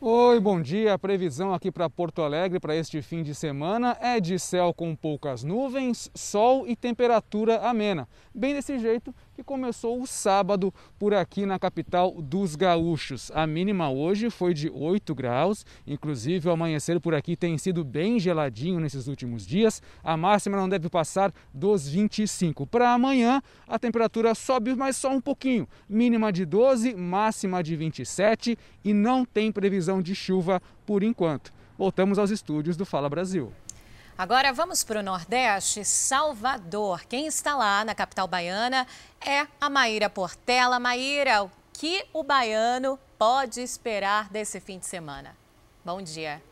Oi, bom dia. A previsão aqui para Porto Alegre para este fim de semana é de céu com poucas nuvens, sol e temperatura amena. Bem desse jeito que começou o sábado por aqui na capital dos gaúchos. A mínima hoje foi de 8 graus, inclusive o amanhecer por aqui tem sido bem geladinho nesses últimos dias. A máxima não deve passar dos 25. Para amanhã, a temperatura sobe mais só um pouquinho, mínima de 12, máxima de 27 e não tem previsão de chuva por enquanto. Voltamos aos estúdios do Fala Brasil. Agora vamos para o Nordeste, Salvador. Quem está lá na capital baiana é a Maíra Portela. Maíra, o que o baiano pode esperar desse fim de semana? Bom dia.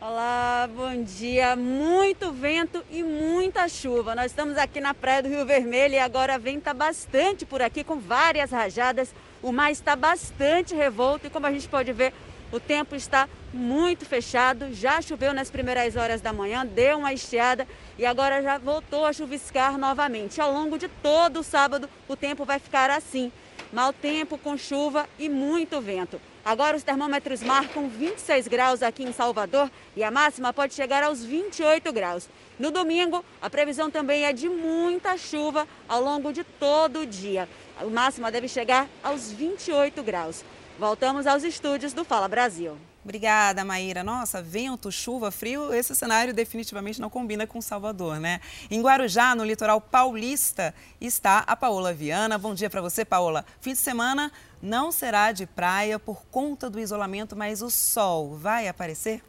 Olá, bom dia. Muito vento e muita chuva. Nós estamos aqui na praia do Rio Vermelho e agora venta bastante por aqui com várias rajadas o mar está bastante revolto e como a gente pode ver, o tempo está muito fechado. Já choveu nas primeiras horas da manhã, deu uma estiada e agora já voltou a chuviscar novamente. Ao longo de todo o sábado, o tempo vai ficar assim. mau tempo com chuva e muito vento. Agora os termômetros marcam 26 graus aqui em Salvador e a máxima pode chegar aos 28 graus. No domingo, a previsão também é de muita chuva ao longo de todo o dia. A máxima deve chegar aos 28 graus. Voltamos aos estúdios do Fala Brasil. Obrigada, Maíra. Nossa, vento, chuva, frio, esse cenário definitivamente não combina com Salvador, né? Em Guarujá, no litoral paulista, está a Paola Viana. Bom dia para você, Paola. Fim de semana não será de praia por conta do isolamento, mas o sol vai aparecer?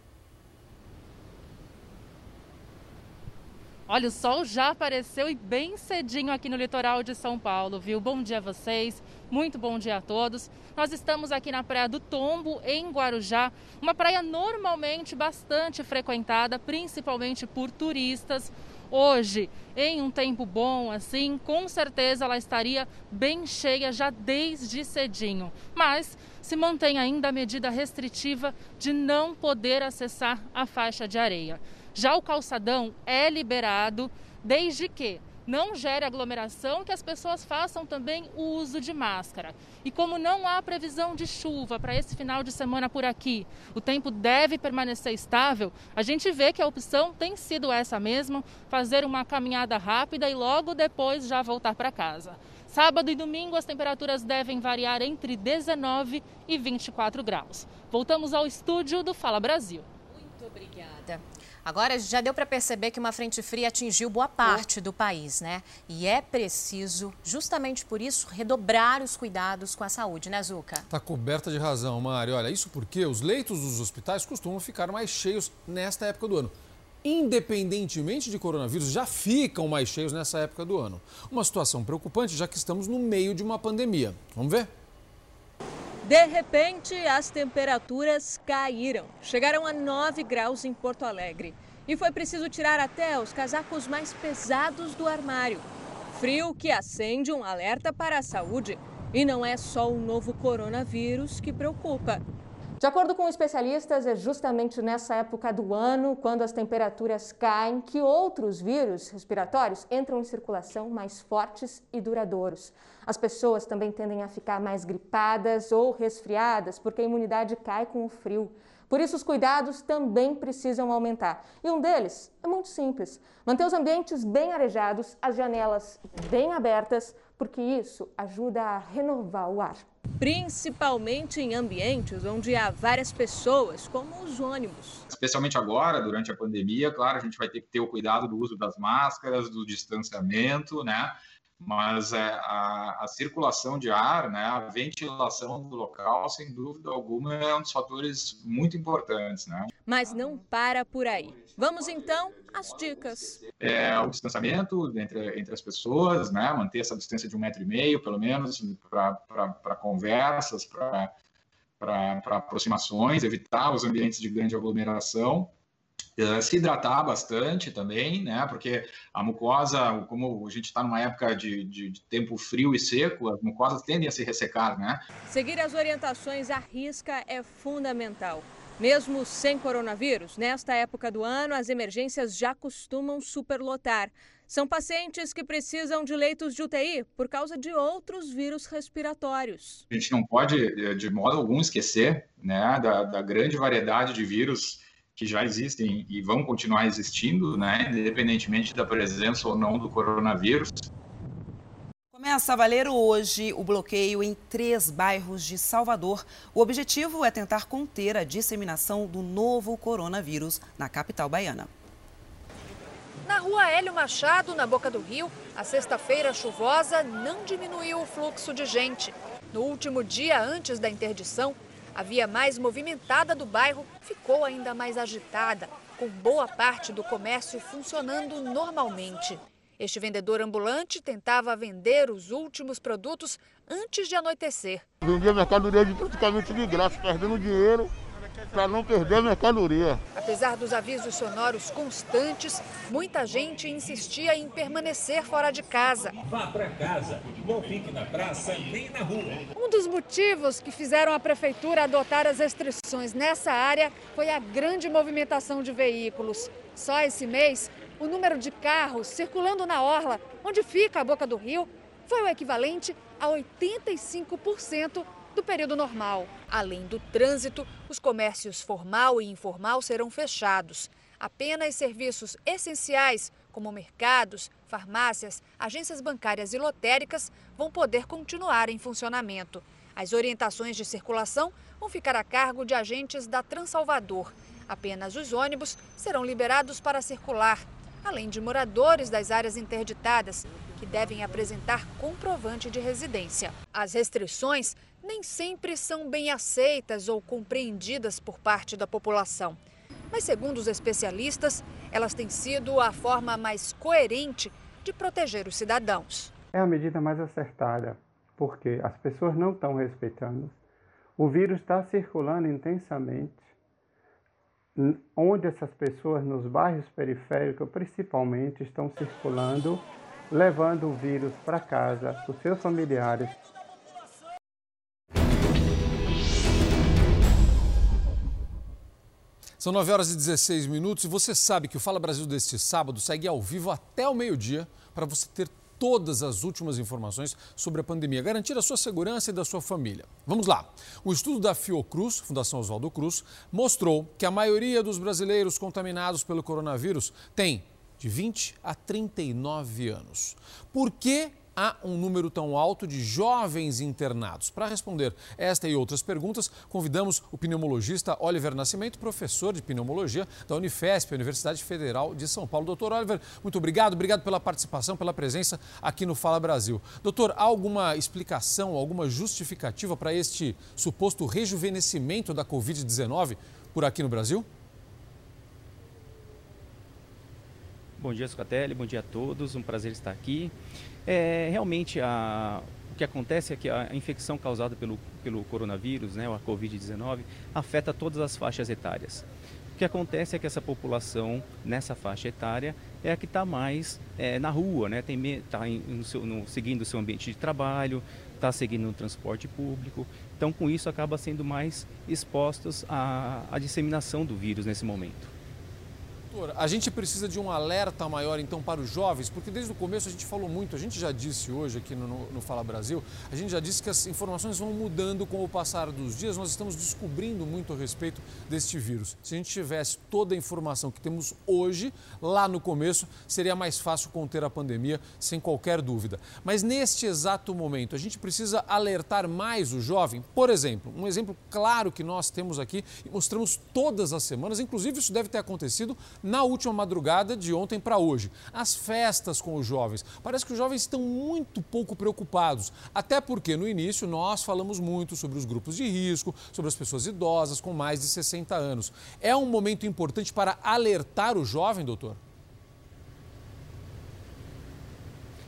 Olha, o sol já apareceu e bem cedinho aqui no litoral de São Paulo, viu? Bom dia a vocês, muito bom dia a todos. Nós estamos aqui na Praia do Tombo, em Guarujá, uma praia normalmente bastante frequentada, principalmente por turistas. Hoje, em um tempo bom assim, com certeza ela estaria bem cheia já desde cedinho. Mas se mantém ainda a medida restritiva de não poder acessar a faixa de areia. Já o calçadão é liberado desde que não gere aglomeração, que as pessoas façam também o uso de máscara. E como não há previsão de chuva para esse final de semana por aqui, o tempo deve permanecer estável, a gente vê que a opção tem sido essa mesma, fazer uma caminhada rápida e logo depois já voltar para casa. Sábado e domingo as temperaturas devem variar entre 19 e 24 graus. Voltamos ao estúdio do Fala Brasil. Muito obrigada. Agora já deu para perceber que uma frente fria atingiu boa parte do país, né? E é preciso, justamente por isso, redobrar os cuidados com a saúde, né, Zuca? Está coberta de razão, Mari. Olha, isso porque os leitos dos hospitais costumam ficar mais cheios nesta época do ano. Independentemente de coronavírus, já ficam mais cheios nessa época do ano. Uma situação preocupante, já que estamos no meio de uma pandemia. Vamos ver? De repente, as temperaturas caíram. Chegaram a 9 graus em Porto Alegre. E foi preciso tirar até os casacos mais pesados do armário. Frio que acende um alerta para a saúde. E não é só o novo coronavírus que preocupa. De acordo com especialistas, é justamente nessa época do ano, quando as temperaturas caem, que outros vírus respiratórios entram em circulação mais fortes e duradouros. As pessoas também tendem a ficar mais gripadas ou resfriadas, porque a imunidade cai com o frio. Por isso, os cuidados também precisam aumentar. E um deles é muito simples: manter os ambientes bem arejados, as janelas bem abertas, porque isso ajuda a renovar o ar. Principalmente em ambientes onde há várias pessoas, como os ônibus. Especialmente agora, durante a pandemia, claro, a gente vai ter que ter o cuidado do uso das máscaras, do distanciamento, né? Mas é, a, a, circulação de ar, né, a ventilação do local, sem dúvida alguma, é um dos fatores muito importantes. Né? Mas não para por aí. Vamos então às dicas. É, o distanciamento entre, entre as pessoas, né, manter essa distância de um metro e meio, pelo menos, para conversas, para aproximações, evitar os ambientes de grande aglomeração. Eh, se hidratar bastante também, né? Porque a mucosa, como a gente está numa época de, de, de, tempo frio e seco, as mucosas tendem a se ressecar, né? Seguir as orientações à risca é fundamental. Mesmo sem coronavírus, nesta época do ano, as emergências já costumam superlotar. São pacientes que precisam de leitos de UTI por causa de outros vírus respiratórios. A gente não pode, de modo algum, esquecer né, da, da grande variedade de vírus que já existem e vão continuar existindo, né, independentemente da presença ou não do coronavírus. Começa a valer hoje o bloqueio em três bairros de Salvador. O objetivo é tentar conter a disseminação do novo coronavírus na capital baiana. Na rua Hélio Machado, na Boca do Rio, a sexta-feira chuvosa não diminuiu o fluxo de gente. No último dia antes da interdição, a via mais movimentada do bairro ficou ainda mais agitada, com boa parte do comércio funcionando normalmente. Este vendedor ambulante tentava vender os últimos produtos antes de anoitecer. Vendia mercadoria de praticamente de graça, perdendo dinheiro para não perder a mercadoria. Apesar dos avisos sonoros constantes, muita gente insistia em permanecer fora de casa. Vá para casa, não fique na praça nem na rua. Um dos motivos que fizeram a prefeitura adotar as restrições nessa área foi a grande movimentação de veículos. Só esse mês, o número de carros circulando na orla, onde fica a boca do rio, foi o equivalente a 85% do período normal. Além do trânsito, os comércios formal e informal serão fechados. Apenas serviços essenciais, como mercados, farmácias, agências bancárias e lotéricas, vão poder continuar em funcionamento. As orientações de circulação vão ficar a cargo de agentes da Transalvador. Apenas os ônibus serão liberados para circular, além de moradores das áreas interditadas, que devem apresentar comprovante de residência. As restrições nem sempre são bem aceitas ou compreendidas por parte da população. Mas, segundo os especialistas, elas têm sido a forma mais coerente de proteger os cidadãos. É a medida mais acertada, porque as pessoas não estão respeitando. O vírus está circulando intensamente. Onde essas pessoas, nos bairros periféricos principalmente, estão circulando, levando o vírus para casa, para os seus familiares, São 9 horas e 16 minutos e você sabe que o Fala Brasil deste sábado segue ao vivo até o meio-dia para você ter todas as últimas informações sobre a pandemia, garantir a sua segurança e da sua família. Vamos lá. O estudo da Fiocruz, Fundação Oswaldo Cruz, mostrou que a maioria dos brasileiros contaminados pelo coronavírus tem de 20 a 39 anos. Por que há um número tão alto de jovens internados? Para responder esta e outras perguntas, convidamos o pneumologista Oliver Nascimento, professor de pneumologia da Unifesp, Universidade Federal de São Paulo. Doutor Oliver, muito obrigado, obrigado pela participação, pela presença aqui no Fala Brasil. Doutor, há alguma explicação, alguma justificativa para este suposto rejuvenescimento da Covid-19 por aqui no Brasil? Bom dia, Sucatelli, bom dia a todos, um prazer estar aqui. É, realmente, a, o que acontece é que a infecção causada pelo, pelo coronavírus, né, a Covid-19, afeta todas as faixas etárias. O que acontece é que essa população, nessa faixa etária, é a que está mais é, na rua, né, está seguindo o seu ambiente de trabalho, está seguindo o transporte público. Então, com isso, acaba sendo mais expostos à, à disseminação do vírus nesse momento. Doutor, a gente precisa de um alerta maior então para os jovens, porque desde o começo a gente falou muito, a gente já disse hoje aqui no, no, Fala Brasil, a gente já disse que as informações vão mudando com o passar dos dias, nós estamos descobrindo muito a respeito deste vírus. Se a gente tivesse toda a informação que temos hoje, lá no começo, seria mais fácil conter a pandemia, sem qualquer dúvida. Mas neste exato momento, a gente precisa alertar mais o jovem. Por exemplo, um exemplo claro que nós temos aqui e mostramos todas as semanas, inclusive isso deve ter acontecido na última madrugada de ontem para hoje. As festas com os jovens. Parece que os jovens estão muito pouco preocupados, até porque no início nós falamos muito sobre os grupos de risco, sobre as pessoas idosas com mais de 60 anos. É um momento importante para alertar o jovem, doutor?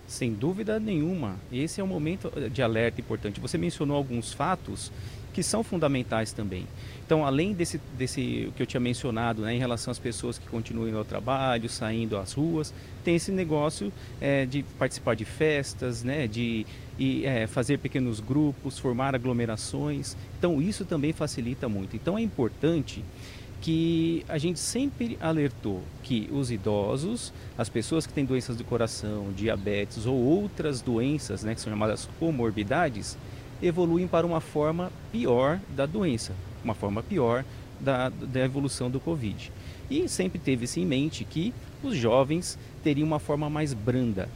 Sem dúvida nenhuma. Esse é um momento de alerta importante. Você mencionou alguns fatos que são fundamentais também. Então, além desse, desse que eu tinha mencionado, né, em relação às pessoas que continuam ao trabalho, saindo às ruas, tem esse negócio é, de participar de festas, né, de e, é, fazer pequenos grupos, formar aglomerações. Então, isso também facilita muito. Então, é importante que a gente sempre alertou que os idosos, as pessoas que têm doenças do coração, diabetes ou outras doenças, né, que são chamadas comorbidades, evoluem para uma forma pior da doença, uma forma pior da, da evolução do Covid. E sempre teve-se em mente que os jovens teriam uma forma mais branda.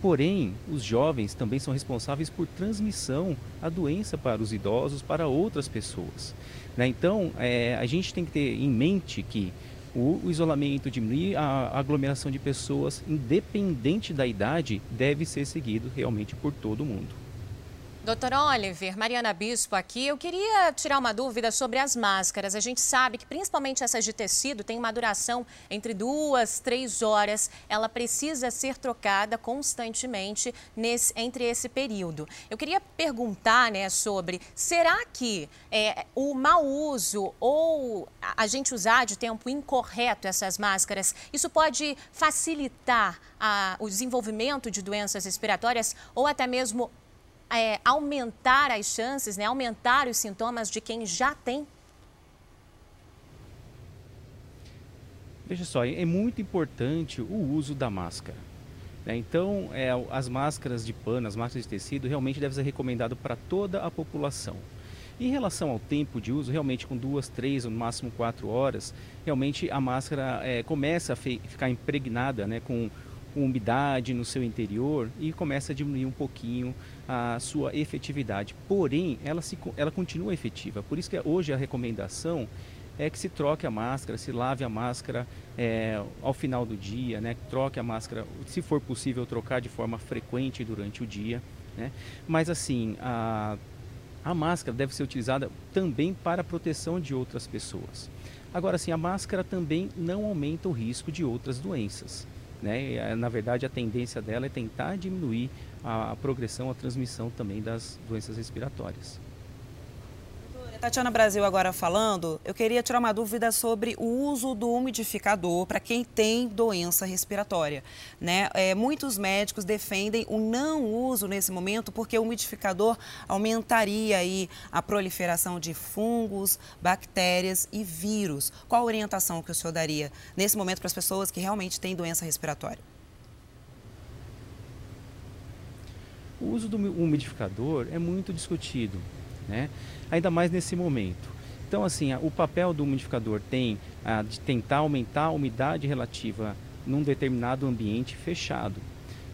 Porém, os jovens também são responsáveis por transmissão a doença para os idosos, para outras pessoas. Né? Então, é, a gente tem que ter em mente que o, o isolamento, diminuir a aglomeração de pessoas, independente da idade, deve ser seguido realmente por todo mundo. Doutor Oliver, Mariana Bispo aqui. Eu queria tirar uma dúvida sobre as máscaras. A gente sabe que, principalmente essas de tecido, tem uma duração entre duas, três horas. Ela precisa ser trocada constantemente nesse, entre esse período. Eu queria perguntar né, sobre, será que é, o mau uso ou a gente usar de tempo incorreto essas máscaras, isso pode facilitar a, o desenvolvimento de doenças respiratórias ou até mesmo é, aumentar as chances, né, aumentar os sintomas de quem já tem? Veja só, é muito importante o uso da máscara. Né? Então, é, as máscaras de pano, as máscaras de tecido, realmente deve ser recomendado para toda a população. Em relação ao tempo de uso, realmente com duas, três ou no máximo quatro horas, realmente a máscara é, começa a ficar impregnada né, com umidade no seu interior e começa a diminuir um pouquinho a sua efetividade. Porém, ela, se, ela continua efetiva. Por isso que hoje a recomendação é que se troque a máscara, se lave a máscara é, ao final do dia, né? troque a máscara, se for possível, trocar de forma frequente durante o dia. Né? Mas assim, a, a máscara deve ser utilizada também para a proteção de outras pessoas. Agora, sim, a máscara também não aumenta o risco de outras doenças. Né? Na verdade, a tendência dela é tentar diminuir a, progressão, a transmissão também das doenças respiratórias. Tatiana Brasil agora falando, eu queria tirar uma dúvida sobre o uso do umidificador para quem tem doença respiratória. Né? É, muitos médicos defendem o não uso nesse momento porque o umidificador aumentaria aí a proliferação de fungos, bactérias e vírus. Qual a orientação que o senhor daria nesse momento para as pessoas que realmente têm doença respiratória? O uso do umidificador é muito discutido, né? ainda mais nesse momento. Então, assim, o papel do umidificador tem a, de tentar aumentar a umidade relativa num determinado ambiente fechado.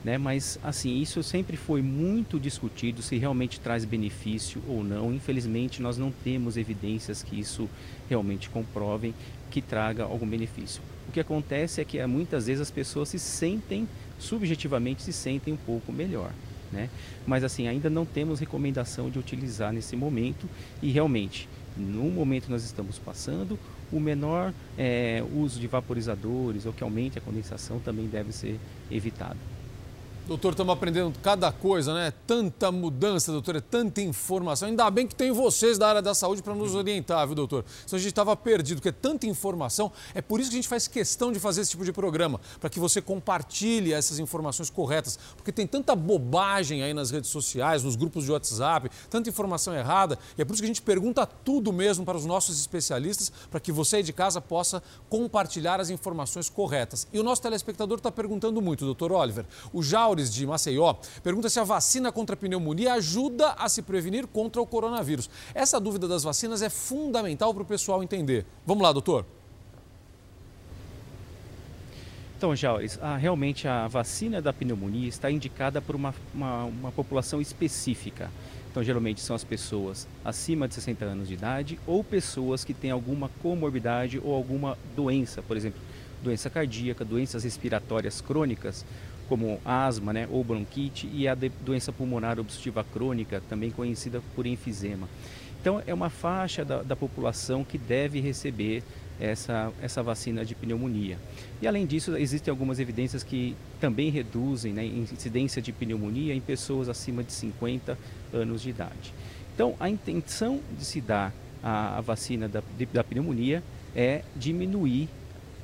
Né? Mas, assim, isso sempre foi muito discutido se realmente traz benefício ou não. Infelizmente, nós não temos evidências que isso realmente comprovem que traga algum benefício. O que acontece é que muitas vezes as pessoas se sentem, subjetivamente, se sentem um pouco melhor. Né? Mas assim, ainda não temos recomendação de utilizar nesse momento e realmente, no momento nós estamos passando, o menor é, uso de vaporizadores ou que aumente a condensação também deve ser evitado. Doutor, estamos aprendendo cada coisa, né? Tanta mudança, doutor, é tanta informação. Ainda bem que tem vocês da área da saúde para nos orientar, viu, doutor? Se a gente estava perdido, porque é tanta informação. É por isso que a gente faz questão de fazer esse tipo de programa, para que você compartilhe essas informações corretas. Porque tem tanta bobagem aí nas redes sociais, nos grupos de WhatsApp, tanta informação errada. E é por isso que a gente pergunta tudo mesmo para os nossos especialistas, para que você aí de casa possa compartilhar as informações corretas. E o nosso telespectador está perguntando muito, doutor Oliver. O Jauri de Maceió pergunta se a vacina contra a pneumonia ajuda a se prevenir contra o coronavírus. Essa dúvida das vacinas é fundamental para o pessoal entender. Vamos lá, doutor. Então, Jaures, realmente a vacina da pneumonia está indicada por uma, uma, uma, população específica. Então, geralmente são as pessoas acima de 60 anos de idade ou pessoas que têm alguma comorbidade ou alguma doença, por exemplo, doença cardíaca, doenças respiratórias crônicas, como asma né, ou bronquite e a doença pulmonar obstrutiva crônica, também conhecida por enfisema. Então, é uma faixa da, da população que deve receber essa, essa vacina de pneumonia. E além disso, existem algumas evidências que também reduzem né, a incidência de pneumonia em pessoas acima de 50 anos de idade. Então, a intenção de se dar a, a vacina da, de, da pneumonia é diminuir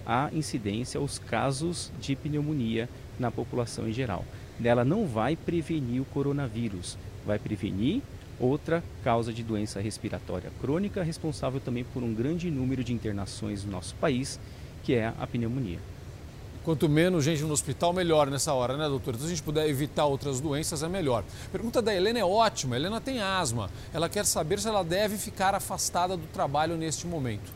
a incidência, os casos de pneumonia na população em geral. Ela não vai prevenir o coronavírus, vai prevenir outra causa de doença respiratória crônica, responsável também por um grande número de internações no nosso país, que é a pneumonia. Quanto menos gente no hospital, melhor nessa hora, né, doutora? Então, se a gente puder evitar outras doenças, é melhor. Pergunta da Helena é ótima. A Helena tem asma. Ela quer saber se ela deve ficar afastada do trabalho neste momento.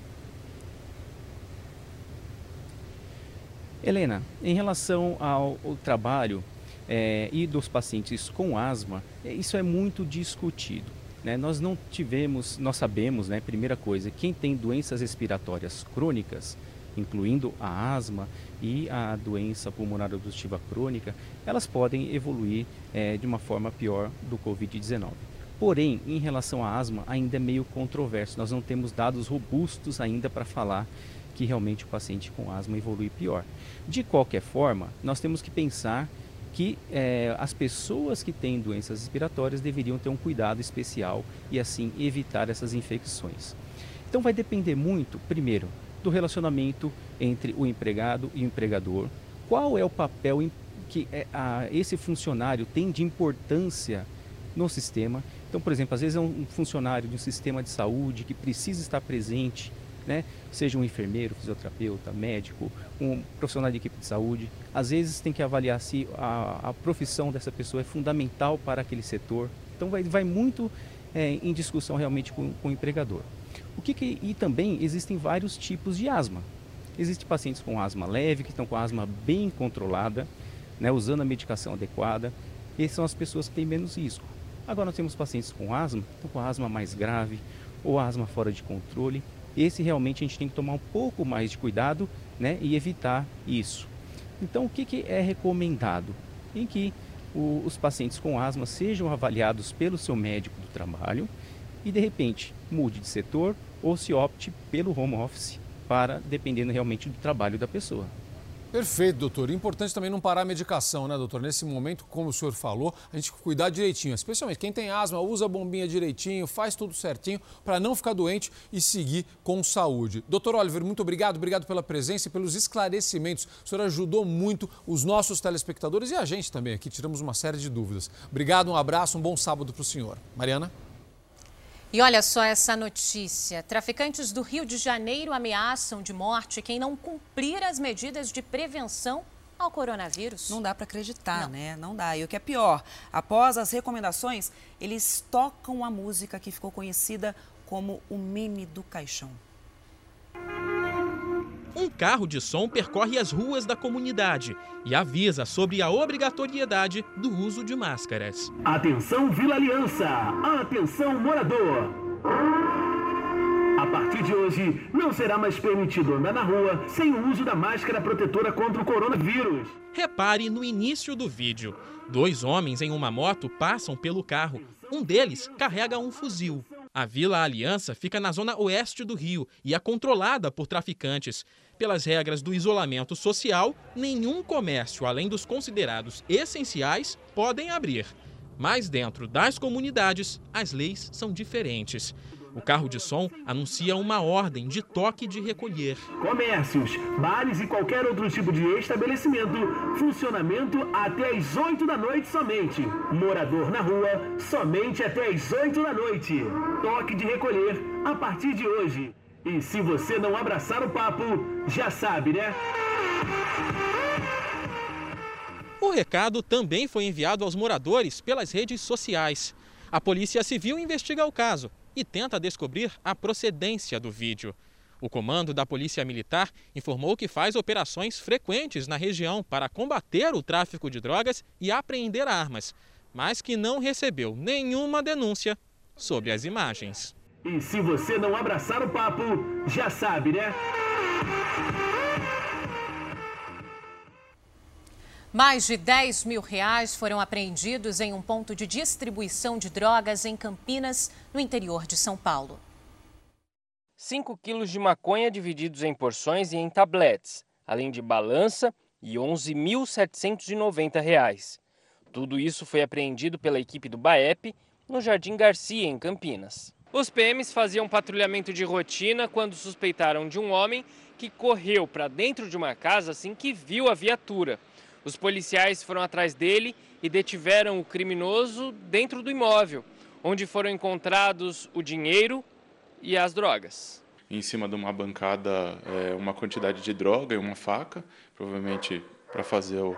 Helena, em relação ao, ao trabalho é, e dos pacientes com asma, é, isso é muito discutido. Né? Nós não tivemos, nós sabemos, né, primeira coisa, quem tem doenças respiratórias crônicas, incluindo a asma e a doença pulmonar obstrutiva crônica, elas podem evoluir é, de uma forma pior do Covid-19. Porém, em relação à asma, ainda é meio controverso. Nós não temos dados robustos ainda para falar que realmente o paciente com asma evolui pior. De qualquer forma, nós temos que pensar que é, as pessoas que têm doenças respiratórias deveriam ter um cuidado especial e assim evitar essas infecções. Então vai depender muito, primeiro, do relacionamento entre o empregado e o empregador. Qual é o papel que é, a, esse funcionário tem de importância no sistema? Então, por exemplo, às vezes é um funcionário de um sistema de saúde que precisa estar presente né? seja um enfermeiro, fisioterapeuta, médico, um profissional de equipe de saúde. Às vezes tem que avaliar se a, a profissão dessa pessoa é fundamental para aquele setor. Então vai, vai muito é, em discussão realmente com, com o empregador. O que, que e também existem vários tipos de asma. Existem pacientes com asma leve, que estão com asma bem controlada, né, usando a medicação adequada. Essas são as pessoas que têm menos risco. Agora nós temos pacientes com asma, estão com asma mais grave ou asma fora de controle. Esse realmente a gente tem que tomar um pouco mais de cuidado né, e evitar isso. Então o que, que é recomendado? Em que o, os pacientes com asma sejam avaliados pelo seu médico do trabalho e de repente mude de setor ou se opte pelo home office para dependendo realmente do trabalho da pessoa. Perfeito, doutor. Importante também não parar a medicação, né, doutor? Nesse momento, como o senhor falou, a gente cuidar direitinho. Especialmente quem tem asma, usa a bombinha direitinho, faz tudo certinho para não ficar doente e seguir com saúde. Doutor Oliver, muito obrigado. Obrigado pela presença e pelos esclarecimentos. O senhor ajudou muito os nossos telespectadores e a gente também aqui. Tiramos uma série de dúvidas. Obrigado, um abraço, um bom sábado para o senhor. Mariana? E olha só essa notícia: traficantes do Rio de Janeiro ameaçam de morte quem não cumprir as medidas de prevenção ao coronavírus. Não dá para acreditar, não. né? Não dá. E o que é pior, após as recomendações, eles tocam a música que ficou conhecida como o meme do caixão. Um carro de som percorre as ruas da comunidade e avisa sobre a obrigatoriedade do uso de máscaras. Atenção Vila Aliança! Atenção morador! A partir de hoje, não será mais permitido andar na rua sem o uso da máscara protetora contra o coronavírus. Repare no início do vídeo. Dois homens em uma moto passam pelo carro. Um deles carrega um fuzil. A Vila Aliança fica na zona oeste do Rio e é controlada por traficantes. Pelas regras do isolamento social, nenhum comércio além dos considerados essenciais podem abrir. Mas dentro das comunidades, as leis são diferentes. O carro de som anuncia uma ordem de toque de recolher. Comércios, bares e qualquer outro tipo de estabelecimento, funcionamento até às 8 da noite somente. Morador na rua, somente até às 8 da noite. Toque de recolher a partir de hoje. E se você não abraçar o papo, já sabe, né? O recado também foi enviado aos moradores pelas redes sociais. A Polícia Civil investiga o caso e tenta descobrir a procedência do vídeo. O comando da Polícia Militar informou que faz operações frequentes na região para combater o tráfico de drogas e apreender armas, mas que não recebeu nenhuma denúncia sobre as imagens. E se você não abraçar o papo, já sabe, né? Mais de 10 mil reais foram apreendidos em um ponto de distribuição de drogas em Campinas, no interior de São Paulo. 5 quilos de maconha divididos em porções e em tabletes, além de balança e R$ 11.790. Tudo isso foi apreendido pela equipe do BAEP no Jardim Garcia, em Campinas. Os PMs faziam patrulhamento de rotina quando suspeitaram de um homem que correu para dentro de uma casa assim que viu a viatura. Os policiais foram atrás dele e detiveram o criminoso dentro do imóvel, onde foram encontrados o dinheiro e as drogas. Em cima de uma bancada, é, uma quantidade de droga e uma faca, provavelmente para fazer o,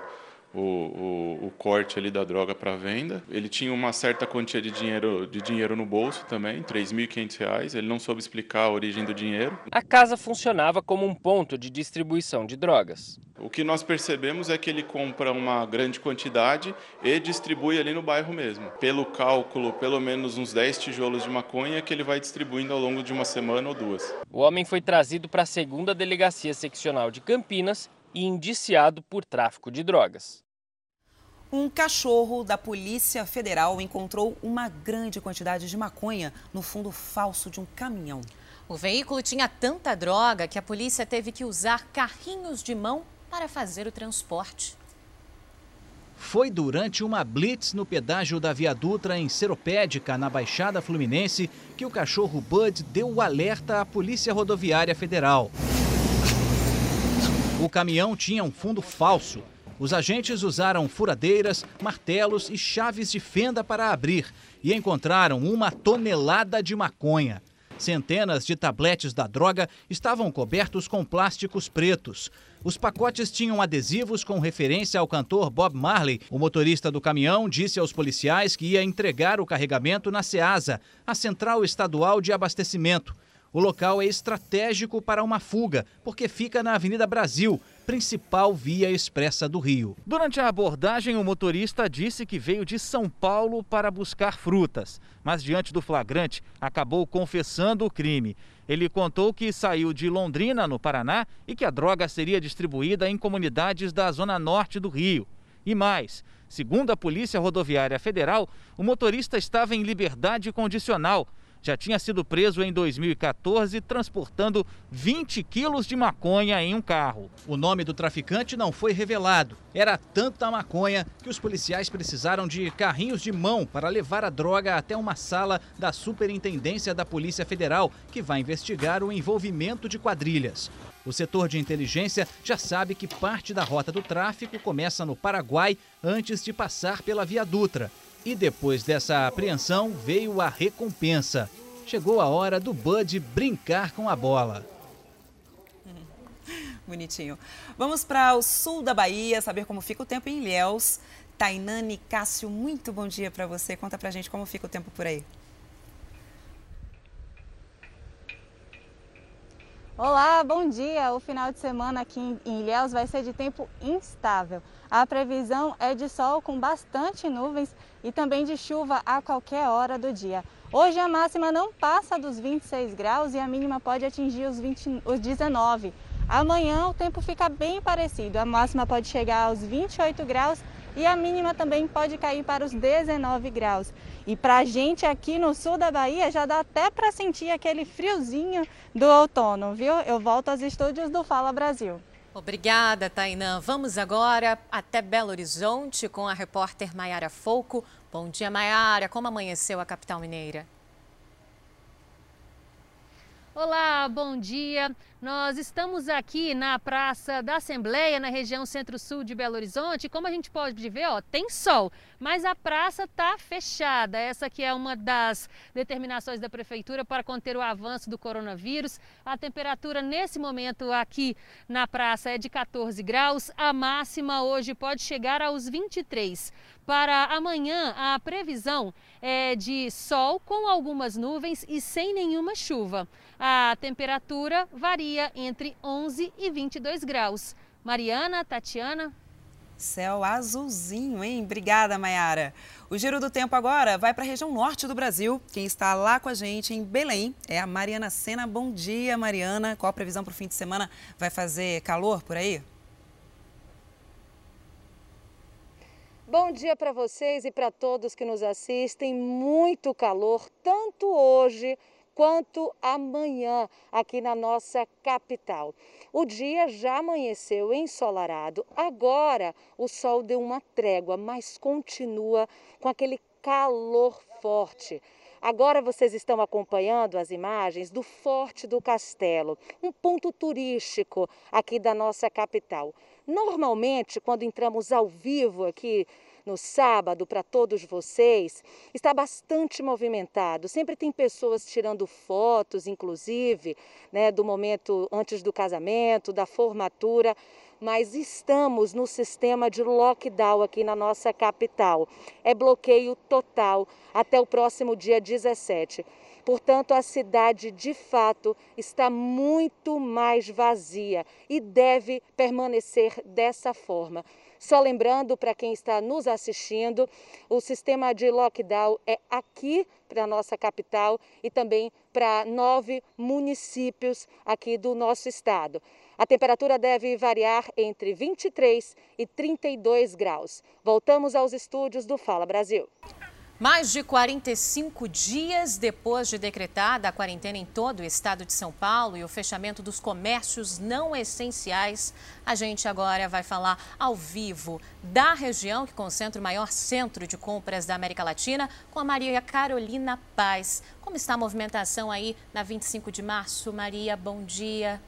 o, o, o, corte ali da droga para venda. Ele tinha uma certa quantia de dinheiro, de dinheiro no bolso também, R$ 3.500. Ele não soube explicar a origem do dinheiro. A casa funcionava como um ponto de distribuição de drogas. O que nós percebemos é que ele compra uma grande quantidade e distribui ali no bairro mesmo. Pelo cálculo, pelo menos uns 10 tijolos de maconha que ele vai distribuindo ao longo de uma semana ou duas. O homem foi trazido para a segunda delegacia seccional de Campinas e indiciado por tráfico de drogas. Um cachorro da Polícia Federal encontrou uma grande quantidade de maconha no fundo falso de um caminhão. O veículo tinha tanta droga que a polícia teve que usar carrinhos de mão para fazer o transporte. Foi durante uma blitz no pedágio da Via Dutra em Seropédica, na Baixada Fluminense, que o cachorro Bud deu o alerta à Polícia Rodoviária Federal. O caminhão tinha um fundo falso. Os agentes usaram furadeiras, martelos e chaves de fenda para abrir e encontraram uma tonelada de maconha. Centenas de tabletes da droga estavam cobertos com plásticos pretos. Os pacotes tinham adesivos com referência ao cantor Bob Marley. O motorista do caminhão disse aos policiais que ia entregar o carregamento na SEASA, a Central Estadual de Abastecimento. O local é estratégico para uma fuga, porque fica na Avenida Brasil, principal via expressa do Rio. Durante a abordagem, o motorista disse que veio de São Paulo para buscar frutas, mas diante do flagrante, acabou confessando o crime. Ele contou que saiu de Londrina, no Paraná, e que a droga seria distribuída em comunidades da zona norte do Rio. E mais, segundo a Polícia Rodoviária Federal, o motorista estava em liberdade condicional já tinha sido preso em 2014 transportando 20 quilos de maconha em um carro. O nome do traficante não foi revelado. Era tanta maconha que os policiais precisaram de carrinhos de mão para levar a droga até uma sala da Superintendência da Polícia Federal, que vai investigar o envolvimento de quadrilhas. O setor de inteligência já sabe que parte da rota do tráfico começa no Paraguai antes de passar pela Via Dutra. E depois dessa apreensão veio a recompensa. Chegou a hora do Bud brincar com a bola. Bonitinho. Vamos para o sul da Bahia, saber como fica o tempo em Ilhéus. Tainane Cássio, muito bom dia para você. Conta pra gente como fica o tempo por aí. Olá, bom dia. O final de semana aqui em Ilhéus vai ser de tempo instável. A previsão é de sol com bastante nuvens e também de chuva a qualquer hora do dia. Hoje a máxima não passa dos 26 graus e a mínima pode atingir os, 20, os 19. Amanhã o tempo fica bem parecido. A máxima pode chegar aos 28 graus e a mínima também pode cair para os 19 graus. E para a gente aqui no sul da Bahia já dá até para sentir aquele friozinho do outono, viu? Eu volto aos estúdios do Fala Brasil. Obrigada, Tainã. Vamos agora até Belo Horizonte com a repórter Maiara Folco. Bom dia, Maiara. Como amanheceu a capital mineira? Olá, bom dia. Nós estamos aqui na Praça da Assembleia, na região centro-sul de Belo Horizonte. Como a gente pode ver, ó, tem sol, mas a praça está fechada. Essa aqui é uma das determinações da prefeitura para conter o avanço do coronavírus. A temperatura nesse momento aqui na praça é de 14 graus. A máxima hoje pode chegar aos 23. Para amanhã, a previsão é de sol com algumas nuvens e sem nenhuma chuva. A temperatura varia entre 11 e 22 graus. Mariana, Tatiana. Céu azulzinho, hein? Obrigada, Mayara. O Giro do Tempo agora vai para a região norte do Brasil. Quem está lá com a gente em Belém é a Mariana Sena. Bom dia, Mariana. Qual a previsão para o fim de semana? Vai fazer calor por aí? Bom dia para vocês e para todos que nos assistem. Muito calor, tanto hoje quanto amanhã aqui na nossa capital. O dia já amanheceu ensolarado, agora o sol deu uma trégua, mas continua com aquele calor forte. Agora vocês estão acompanhando as imagens do Forte do Castelo, um ponto turístico aqui da nossa capital. Normalmente, quando entramos ao vivo aqui no sábado para todos vocês está bastante movimentado. Sempre tem pessoas tirando fotos, inclusive, né, do momento antes do casamento, da formatura mas estamos no sistema de lockdown aqui na nossa capital. É bloqueio total até o próximo dia 17. Portanto, a cidade de fato está muito mais vazia e deve permanecer dessa forma. Só lembrando para quem está nos assistindo, o sistema de lockdown é aqui para a nossa capital e também para nove municípios aqui do nosso estado. A temperatura deve variar entre 23 e 32 graus. Voltamos aos estúdios do Fala Brasil. Mais de 45 dias depois de decretada a quarentena em todo o estado de São Paulo e o fechamento dos comércios não essenciais, a gente agora vai falar ao vivo da região que concentra o maior centro de compras da América Latina com a Maria Carolina Paz. Como está a movimentação aí na 25 de março? Maria, bom dia.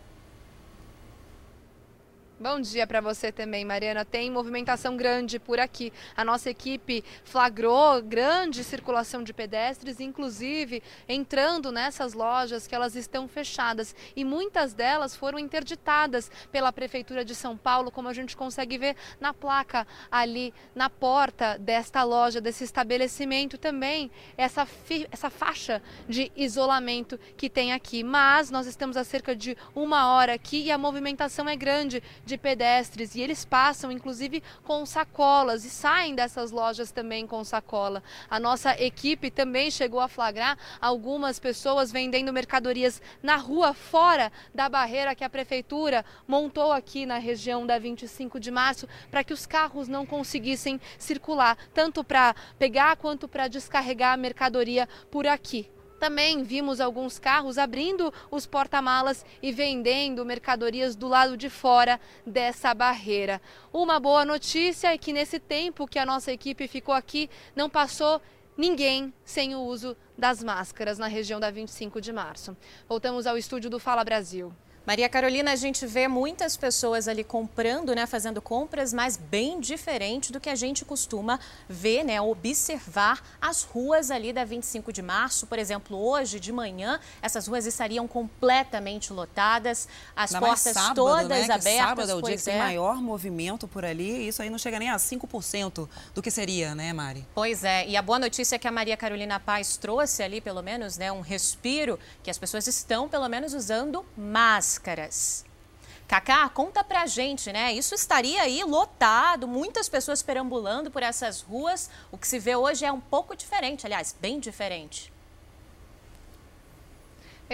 Bom dia para você também, Mariana. Tem movimentação grande por aqui. A nossa equipe flagrou grande circulação de pedestres, inclusive entrando nessas lojas que elas estão fechadas e muitas delas foram interditadas pela prefeitura de São Paulo, como a gente consegue ver na placa ali na porta desta loja, desse estabelecimento também essa essa faixa de isolamento que tem aqui. Mas nós estamos a cerca de uma hora aqui e a movimentação é grande de pedestres e eles passam inclusive com sacolas e saem dessas lojas também com sacola. A nossa equipe também chegou a flagrar algumas pessoas vendendo mercadorias na rua fora da barreira que a prefeitura montou aqui na região da 25 de março para que os carros não conseguissem circular, tanto para pegar quanto para descarregar a mercadoria por aqui. Também vimos alguns carros abrindo os porta-malas e vendendo mercadorias do lado de fora dessa barreira. Uma boa notícia é que nesse tempo que a nossa equipe ficou aqui, não passou ninguém sem o uso das máscaras na região da 25 de março. Voltamos ao estúdio do Fala Brasil. Maria Carolina, a gente vê muitas pessoas ali comprando, né, fazendo compras, mas bem diferente do que a gente costuma ver, né, observar as ruas ali da 25 de março. Por exemplo, hoje de manhã, essas ruas estariam completamente lotadas, as portas sábado, todas né, que abertas. Sábado é o dia que tem é. maior movimento por ali, isso aí não chega nem a 5% do que seria, né, Mari? Pois é, e a boa notícia é que a Maria Carolina Paz trouxe ali, pelo menos, né, um respiro, que as pessoas estão, pelo menos, usando máscara máscaras. Cacá, conta pra gente, né? Isso estaria aí lotado, muitas pessoas perambulando por essas ruas. O que se vê hoje é um pouco diferente, aliás, bem diferente.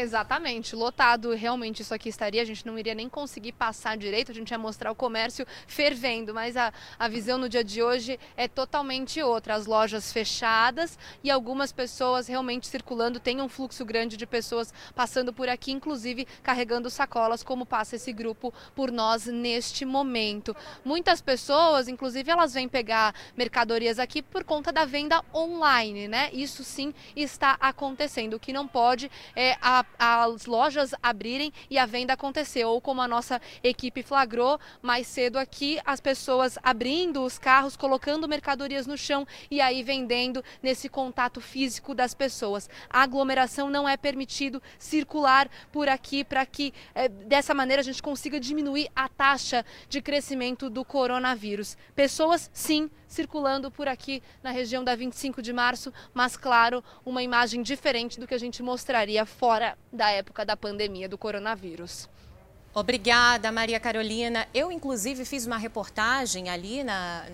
Exatamente, lotado realmente isso aqui estaria, a gente não iria nem conseguir passar direito, a gente ia mostrar o comércio fervendo, mas a, a visão no dia de hoje é totalmente outra, as lojas fechadas e algumas pessoas realmente circulando, tem um fluxo grande de pessoas passando por aqui, inclusive carregando sacolas, como passa esse grupo por nós neste momento. Muitas pessoas, inclusive, elas vêm pegar mercadorias aqui por conta da venda online, né? Isso sim está acontecendo, o que não pode é a as lojas abrirem e a venda acontecer, ou como a nossa equipe flagrou mais cedo aqui, as pessoas abrindo os carros, colocando mercadorias no chão e aí vendendo nesse contato físico das pessoas. A aglomeração não é permitido circular por aqui para que é, dessa maneira a gente consiga diminuir a taxa de crescimento do coronavírus. Pessoas, sim, circulando por aqui na região da 25 de março, mas claro, uma imagem diferente do que a gente mostraria fora da época da pandemia do coronavírus. Obrigada, Maria Carolina. Eu, inclusive, fiz uma reportagem ali na,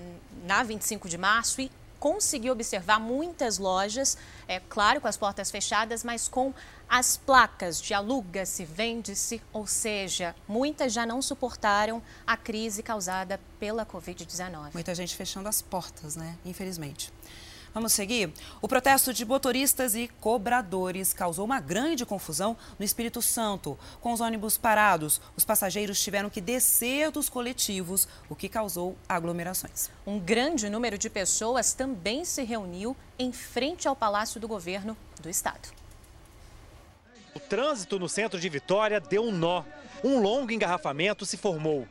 na 25 de março e consegui observar muitas lojas, é claro, com as portas fechadas, mas com as placas de aluga-se, vende-se, ou seja, muitas já não suportaram a crise causada pela Covid-19. Muita gente fechando as portas, né? Infelizmente. Vamos seguir? O protesto de motoristas e cobradores causou uma grande confusão no Espírito Santo. Com os ônibus parados, os passageiros tiveram que descer dos coletivos, o que causou aglomerações. Um grande número de pessoas também se reuniu em frente ao Palácio do Governo do Estado. O trânsito no centro de Vitória deu um nó. Um longo engarrafamento se formou.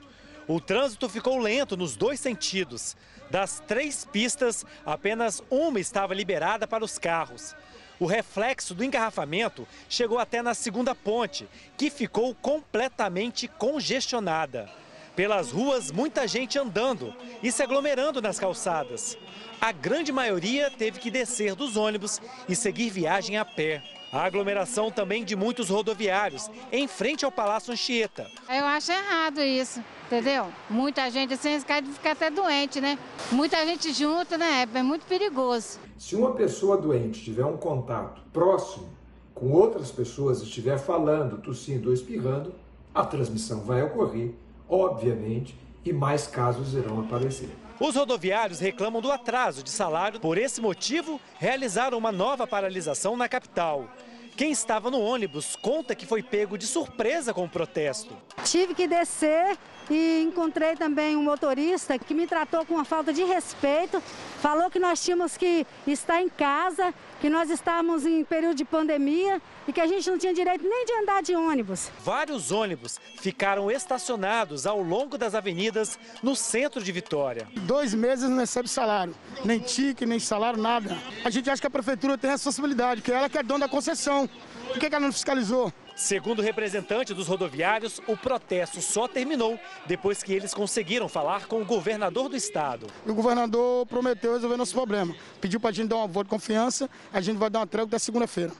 O trânsito ficou lento nos dois sentidos. Das três pistas, apenas uma estava liberada para os carros. O reflexo do engarrafamento chegou até na segunda ponte, que ficou completamente congestionada. Pelas ruas, muita gente andando e se aglomerando nas calçadas. A grande maioria teve que descer dos ônibus e seguir viagem a pé. A aglomeração também de muitos rodoviários, em frente ao Palácio Anchieta. Eu acho errado isso, entendeu? Muita gente assim, fica até doente, né? Muita gente junto, né? É muito perigoso. Se uma pessoa doente tiver um contato próximo com outras pessoas, estiver falando, tossindo ou espirrando, a transmissão vai ocorrer, obviamente, e mais casos irão aparecer. Os rodoviários reclamam do atraso de salário. Por esse motivo, realizaram uma nova paralisação na capital. Quem estava no ônibus conta que foi pego de surpresa com o protesto. Tive que descer e encontrei também um motorista que me tratou com uma falta de respeito, falou que nós tínhamos que estar em casa, que nós estávamos em período de pandemia e que a gente não tinha direito nem de andar de ônibus. Vários ônibus ficaram estacionados ao longo das avenidas no centro de Vitória. Dois meses não recebe salário, nem tique, nem salário, nada. A gente acha que a prefeitura tem responsabilidade, que ela que é dona da concessão. Por que, que ela não fiscalizou? Segundo o representante dos rodoviários, o protesto só terminou depois que eles conseguiram falar com o governador do estado. O governador prometeu resolver nosso problema. Pediu para a gente dar uma voto de confiança, a gente vai dar uma trégua até segunda-feira.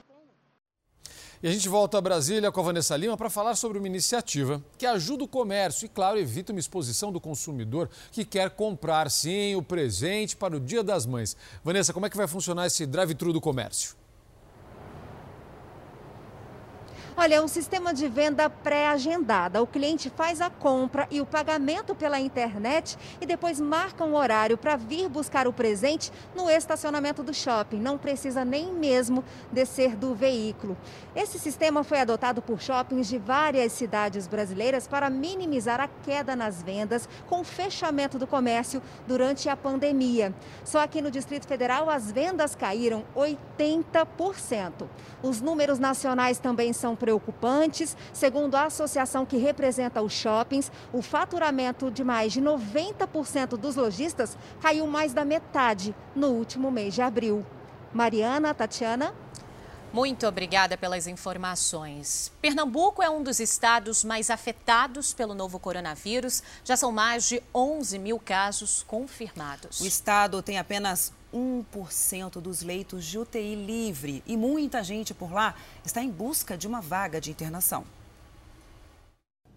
E a gente volta a Brasília com a Vanessa Lima para falar sobre uma iniciativa que ajuda o comércio e, claro, evita uma exposição do consumidor que quer comprar, sim, o presente para o Dia das Mães. Vanessa, como é que vai funcionar esse drive-thru do comércio? Olha, é um sistema de venda pré-agendada. O cliente faz a compra e o pagamento pela internet e depois marca um horário para vir buscar o presente no estacionamento do shopping. Não precisa nem mesmo descer do veículo. Esse sistema foi adotado por shoppings de várias cidades brasileiras para minimizar a queda nas vendas com o fechamento do comércio durante a pandemia. Só aqui no Distrito Federal as vendas caíram 80%. Os números nacionais também são preocupantes. Segundo a associação que representa os shoppings, o faturamento de mais de 90% dos lojistas caiu mais da metade no último mês de abril. Mariana, Tatiana. Muito obrigada pelas informações. Pernambuco é um dos estados mais afetados pelo novo coronavírus. Já são mais de 11 mil casos confirmados. O estado tem apenas 1% dos leitos de UTI livre e muita gente por lá está em busca de uma vaga de internação.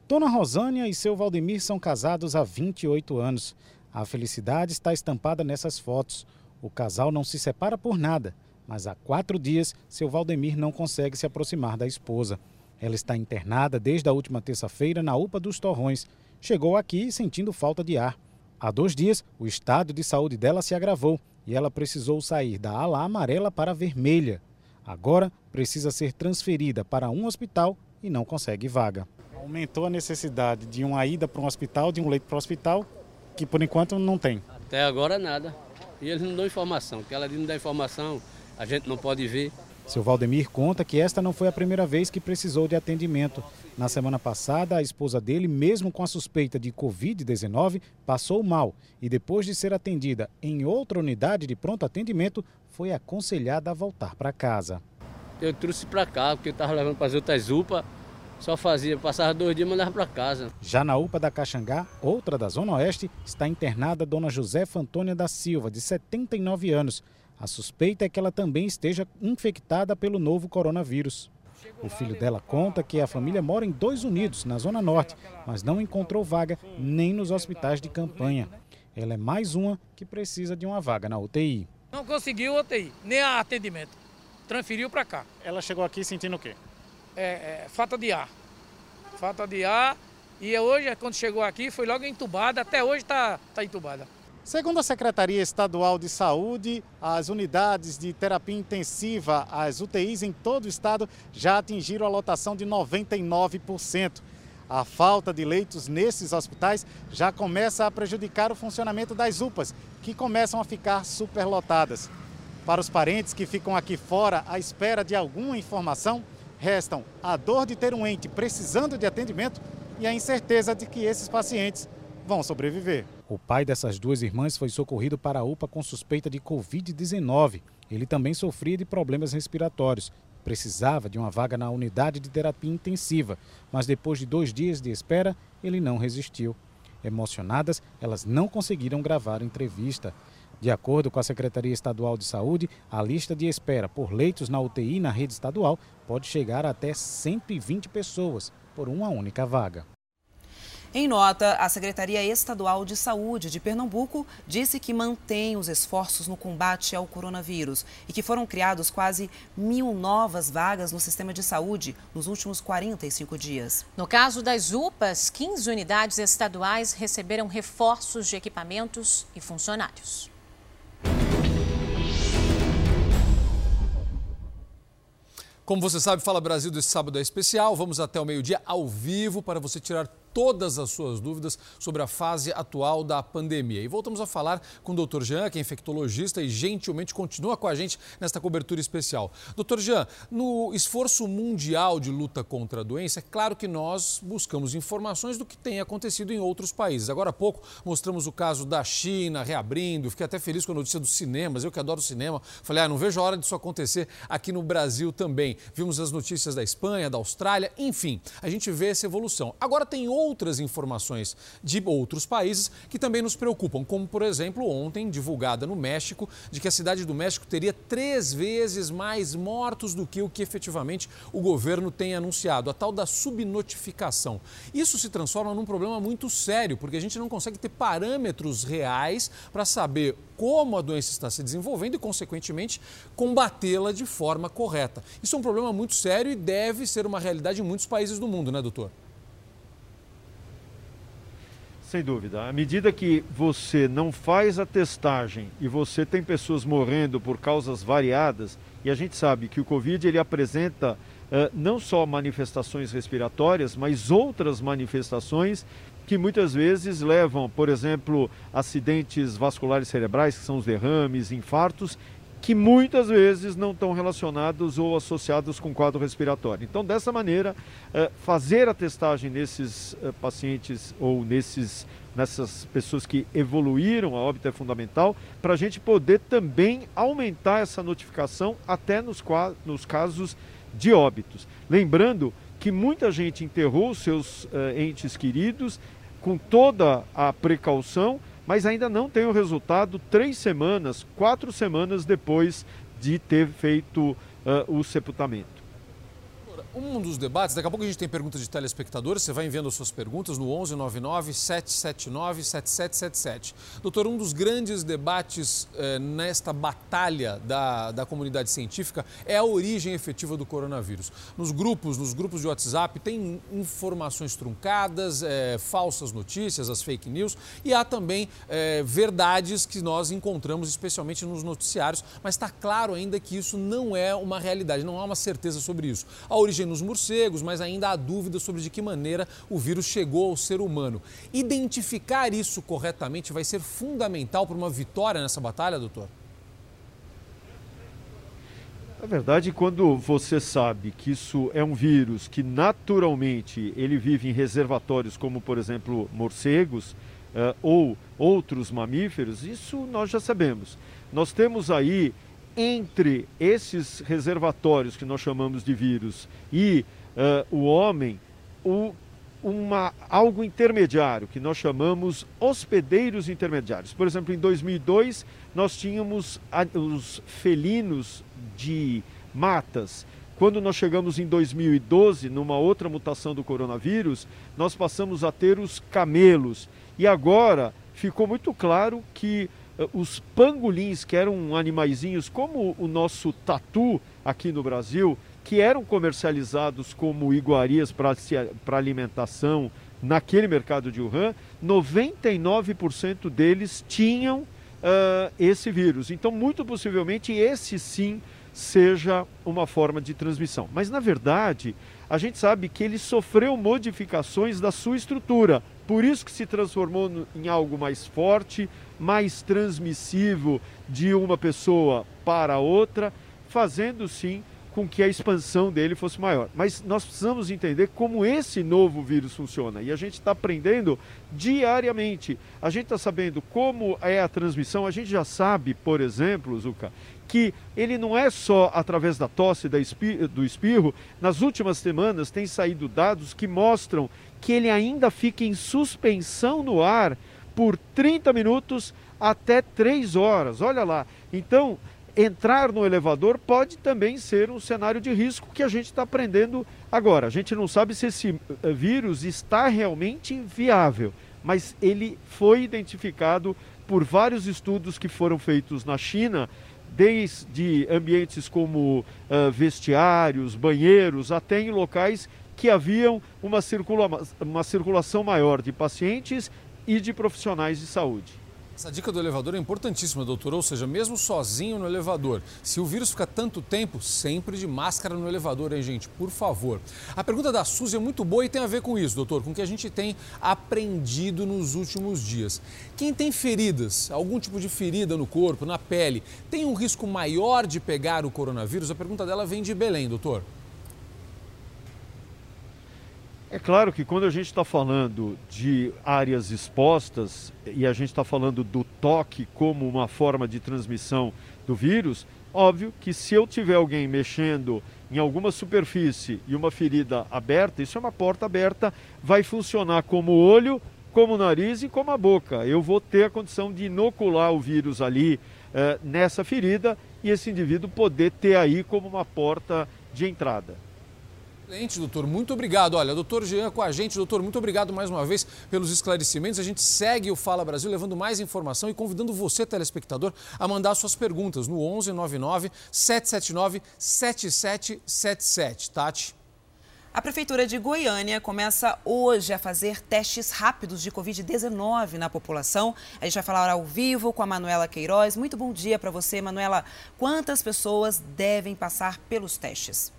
Dona Rosânia e seu Valdemir são casados há 28 anos. A felicidade está estampada nessas fotos. O casal não se separa por nada mas há quatro dias seu Valdemir não consegue se aproximar da esposa. Ela está internada desde a última terça-feira na UPA dos Torrões. Chegou aqui sentindo falta de ar. Há dois dias, o estado de saúde dela se agravou e ela precisou sair da ala amarela para a vermelha. Agora, precisa ser transferida para um hospital e não consegue vaga. Aumentou a necessidade de uma ida para um hospital, de um leito para o hospital, que por enquanto não tem. Até agora nada. E eles não dão informação, que ela não dá informação, a gente não pode ver. Seu Valdemir conta que esta não foi a primeira vez que precisou de atendimento. Na semana passada, a esposa dele, mesmo com a suspeita de Covid-19, passou mal e, depois de ser atendida em outra unidade de pronto atendimento, foi aconselhada a voltar para casa. Eu trouxe para cá, porque eu estava levando para as outras UPA, só fazia, passava dois dias e mandava para casa. Já na UPA da Caxangá, outra da Zona Oeste, está internada a dona Josefa Antônia da Silva, de 79 anos. A suspeita é que ela também esteja infectada pelo novo coronavírus. O filho dela conta que a família mora em Dois Unidos, na Zona Norte, mas não encontrou vaga nem nos hospitais de campanha. Ela é mais uma que precisa de uma vaga na UTI. Não conseguiu UTI, nem atendimento. Transferiu para cá. Ela chegou aqui sentindo o quê? É, é, falta de ar. Falta de ar. E hoje, quando chegou aqui, foi logo entubada. Até hoje está tá entubada. Segundo a Secretaria Estadual de Saúde, as unidades de terapia intensiva, as UTIs em todo o estado, já atingiram a lotação de 99%. A falta de leitos nesses hospitais já começa a prejudicar o funcionamento das UPAs, que começam a ficar superlotadas. Para os parentes que ficam aqui fora à espera de alguma informação, restam a dor de ter um ente precisando de atendimento e a incerteza de que esses pacientes vão sobreviver. O pai dessas duas irmãs foi socorrido para a UPA com suspeita de Covid-19. Ele também sofria de problemas respiratórios. Precisava de uma vaga na unidade de terapia intensiva, mas depois de dois dias de espera, ele não resistiu. Emocionadas, elas não conseguiram gravar a entrevista. De acordo com a Secretaria Estadual de Saúde, a lista de espera por leitos na UTI na rede estadual pode chegar até 120 pessoas por uma única vaga. Em nota, a Secretaria Estadual de Saúde de Pernambuco disse que mantém os esforços no combate ao coronavírus e que foram criados quase mil novas vagas no sistema de saúde nos últimos 45 dias. No caso das UPAs, 15 unidades estaduais receberam reforços de equipamentos e funcionários. Como você sabe, Fala Brasil desse sábado é especial. Vamos até o meio-dia ao vivo para você tirar todas as suas dúvidas sobre a fase atual da pandemia. E voltamos a falar com o Dr. Jean, que é infectologista e gentilmente continua com a gente nesta cobertura especial. Dr. Jean, no esforço mundial de luta contra a doença, é claro que nós buscamos informações do que tem acontecido em outros países. Agora há pouco mostramos o caso da China reabrindo, fiquei até feliz com a notícia dos cinemas, eu que adoro cinema. Falei, ah, não vejo a hora disso acontecer aqui no Brasil também. Vimos as notícias da Espanha, da Austrália, enfim, a gente vê essa evolução. Agora tem outro outras informações de outros países que também nos preocupam, como, por exemplo, ontem divulgada no México, de que a cidade do México teria três vezes mais mortos do que o que efetivamente o governo tem anunciado, a tal da subnotificação. Isso se transforma num problema muito sério, porque a gente não consegue ter parâmetros reais para saber como a doença está se desenvolvendo e, consequentemente, combatê-la de forma correta. Isso é um problema muito sério e deve ser uma realidade em muitos países do mundo, né, doutor? Sem dúvida. À medida que você não faz a testagem e você tem pessoas morrendo por causas variadas, e a gente sabe que o Covid ele apresenta uh, não só manifestações respiratórias, mas outras manifestações que muitas vezes levam, por exemplo, acidentes vasculares cerebrais, que são os derrames, infartos, que muitas vezes não estão relacionados ou associados com quadro respiratório. Então, dessa maneira, eh, fazer a testagem nesses eh, pacientes ou nesses, nessas pessoas que evoluíram a óbito é fundamental para a gente poder também aumentar essa notificação até nos, nos casos de óbitos. Lembrando que muita gente enterrou seus uh, entes queridos com toda a precaução, mas ainda não tem o resultado três semanas, quatro semanas depois de ter feito uh, o sepultamento um dos debates, daqui a pouco a gente tem perguntas de telespectadores, você vai enviando as suas perguntas no 1199 779 7777. Doutor, um dos grandes debates eh, nesta batalha da, da comunidade científica é a origem efetiva do coronavírus. Nos grupos, nos grupos de WhatsApp, tem informações truncadas, eh, falsas notícias, as fake news, e há também eh, verdades que nós encontramos, especialmente nos noticiários, mas está claro ainda que isso não é uma realidade, não há uma certeza sobre isso. A origem nos morcegos, mas ainda há dúvidas sobre de que maneira o vírus chegou ao ser humano. Identificar isso corretamente vai ser fundamental para uma vitória nessa batalha, doutor? Na verdade, quando você sabe que isso é um vírus que naturalmente ele vive em reservatórios como, por exemplo, morcegos uh, ou outros mamíferos, isso nós já sabemos. Nós temos aí entre esses reservatórios que nós chamamos de vírus e uh, o homem, o, uma, algo intermediário que nós chamamos hospedeiros intermediários. Por exemplo, em 2002 nós tínhamos a, os felinos de matas. Quando nós chegamos em 2012, numa outra mutação do coronavírus, nós passamos a ter os camelos. E agora ficou muito claro que os pangolins, que eram animaizinhos como o nosso tatu aqui no Brasil, que eram comercializados como iguarias para alimentação naquele mercado de Wuhan, 99% deles tinham uh, esse vírus. Então, muito possivelmente, esse sim seja uma forma de transmissão. Mas, na verdade, a gente sabe que ele sofreu modificações da sua estrutura. Por isso que se transformou em algo mais forte, mais transmissivo de uma pessoa para outra, fazendo sim com que a expansão dele fosse maior. Mas nós precisamos entender como esse novo vírus funciona e a gente está aprendendo diariamente. A gente está sabendo como é a transmissão. A gente já sabe, por exemplo, Zuka, que ele não é só através da tosse da do espirro. Nas últimas semanas tem saído dados que mostram que ele ainda fica em suspensão no ar por 30 minutos até 3 horas. Olha lá. Então, entrar no elevador pode também ser um cenário de risco que a gente está aprendendo agora. A gente não sabe se esse eh, vírus está realmente viável, mas ele foi identificado por vários estudos que foram feitos na China, desde ambientes como uh, vestiários, banheiros, até em locais que haviam uma, circula uma circulação maior de pacientes e de profissionais de saúde. Essa dica do elevador é importantíssima, doutor. Ou seja, mesmo sozinho no elevador, se o vírus fica tanto tempo, sempre de máscara no elevador, hein, gente? Por favor. A pergunta da Suzy é muito boa e tem a ver com isso, doutor, com o que a gente tem aprendido nos últimos dias. Quem tem feridas, algum tipo de ferida no corpo, na pele, tem um risco maior de pegar o coronavírus? A pergunta dela vem de Belém, doutor. É claro que quando a gente está falando de áreas expostas e a gente está falando do toque como uma forma de transmissão do vírus, óbvio que se eu tiver alguém mexendo em alguma superfície e uma ferida aberta, isso é uma porta aberta, vai funcionar como olho, como nariz e como a boca. Eu vou ter a condição de inocular o vírus ali eh, nessa ferida e esse indivíduo poder ter aí como uma porta de entrada. Excelente, doutor. Muito obrigado. Olha, doutor Jean com a gente. Doutor, muito obrigado mais uma vez pelos esclarecimentos. A gente segue o Fala Brasil levando mais informação e convidando você, telespectador, a mandar suas perguntas no 11 99 779 7777. Tati. A Prefeitura de Goiânia começa hoje a fazer testes rápidos de Covid-19 na população. A gente vai falar ao vivo com a Manuela Queiroz. Muito bom dia para você, Manuela. Quantas pessoas devem passar pelos testes?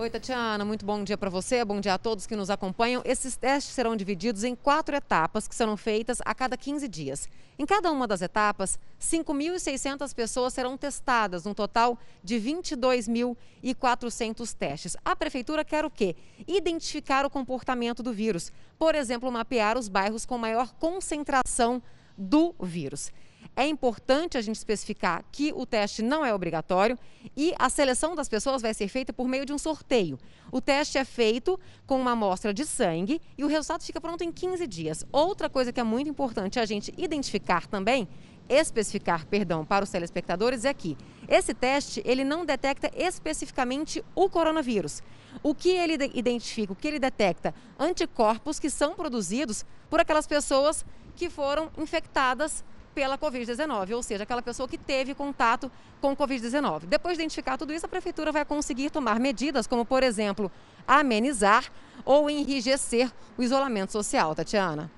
Oi, Tatiana, muito bom dia para você, bom dia a todos que nos acompanham. Esses testes serão divididos em quatro etapas que serão feitas a cada 15 dias. Em cada uma das etapas, 5.600 pessoas serão testadas, um total de 22.400 testes. A prefeitura quer o quê? Identificar o comportamento do vírus. Por exemplo, mapear os bairros com maior concentração do vírus. É importante a gente especificar que o teste não é obrigatório e a seleção das pessoas vai ser feita por meio de um sorteio. O teste é feito com uma amostra de sangue e o resultado fica pronto em 15 dias. Outra coisa que é muito importante a gente identificar também especificar, perdão, para os telespectadores é que esse teste ele não detecta especificamente o coronavírus. O que ele identifica, o que ele detecta? Anticorpos que são produzidos por aquelas pessoas que foram infectadas pela Covid-19, ou seja, aquela pessoa que teve contato com Covid-19. Depois de identificar tudo isso, a Prefeitura vai conseguir tomar medidas, como, por exemplo, amenizar ou enrijecer o isolamento social. Tatiana.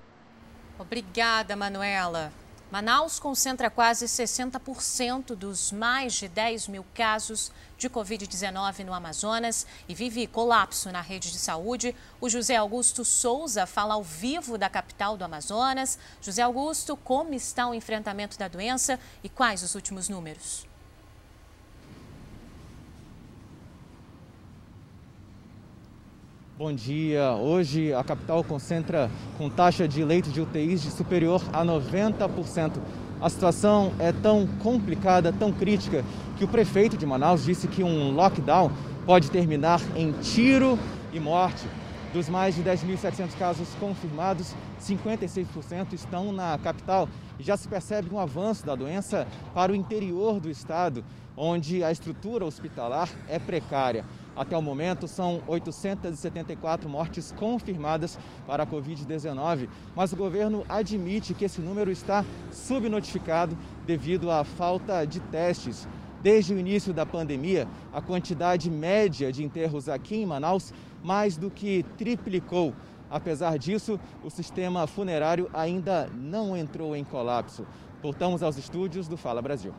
Obrigada, Manuela. Manaus concentra quase 60% dos mais de 10 mil casos de Covid-19 no Amazonas e vive colapso na rede de saúde. O José Augusto Souza fala ao vivo da capital do Amazonas. José Augusto, como está o enfrentamento da doença e quais os últimos números? Bom dia. Hoje a capital concentra com taxa de leitos de UTIs de superior a 90%. A situação é tão complicada, tão crítica, que o prefeito de Manaus disse que um lockdown pode terminar em tiro e morte. Dos mais de 10.700 casos confirmados, 56% estão na capital e já se percebe um avanço da doença para o interior do estado, onde a estrutura hospitalar é precária. Até o momento, são 874 mortes confirmadas para a Covid-19, mas o governo admite que esse número está subnotificado devido à falta de testes. Desde o início da pandemia, a quantidade média de enterros aqui em Manaus mais do que triplicou. Apesar disso, o sistema funerário ainda não entrou em colapso. Voltamos aos estúdios do Fala Brasil.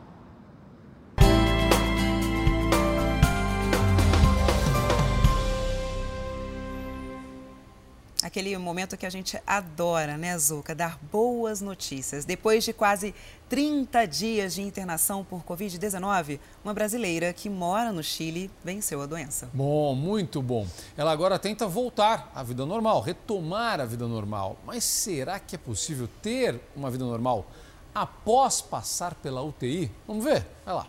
Aquele momento que a gente adora, né, Zuca? Dar boas notícias. Depois de quase 30 dias de internação por Covid-19, uma brasileira que mora no Chile venceu a doença. Bom, muito bom. Ela agora tenta voltar à vida normal, retomar a vida normal. Mas será que é possível ter uma vida normal após passar pela UTI? Vamos ver. Vai lá.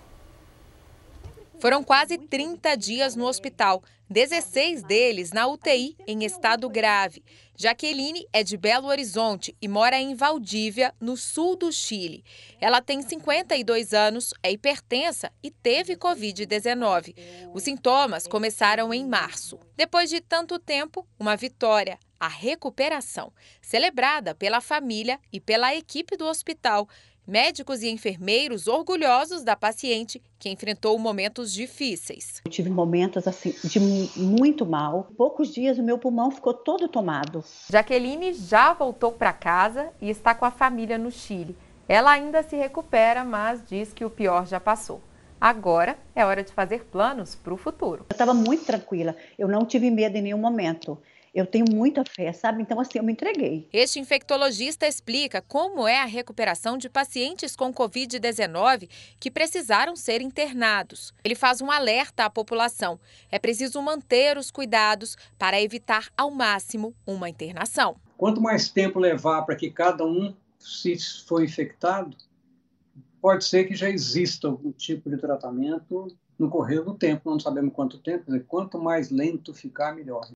Foram quase 30 dias no hospital, 16 deles na UTI em estado grave. Jaqueline é de Belo Horizonte e mora em Valdívia, no sul do Chile. Ela tem 52 anos, é hipertensa e teve Covid-19. Os sintomas começaram em março. Depois de tanto tempo, uma vitória a recuperação, celebrada pela família e pela equipe do hospital, Médicos e enfermeiros orgulhosos da paciente que enfrentou momentos difíceis. Eu tive momentos assim de muito mal. Poucos dias o meu pulmão ficou todo tomado. Jaqueline já voltou para casa e está com a família no Chile. Ela ainda se recupera, mas diz que o pior já passou. Agora é hora de fazer planos para o futuro. Eu estava muito tranquila, eu não tive medo em nenhum momento. Eu tenho muita fé, sabe? Então, assim, eu me entreguei. Este infectologista explica como é a recuperação de pacientes com Covid-19 que precisaram ser internados. Ele faz um alerta à população: é preciso manter os cuidados para evitar ao máximo uma internação. Quanto mais tempo levar para que cada um se for infectado, pode ser que já exista algum tipo de tratamento no correr do tempo, não sabemos quanto tempo, quanto mais lento ficar, melhor.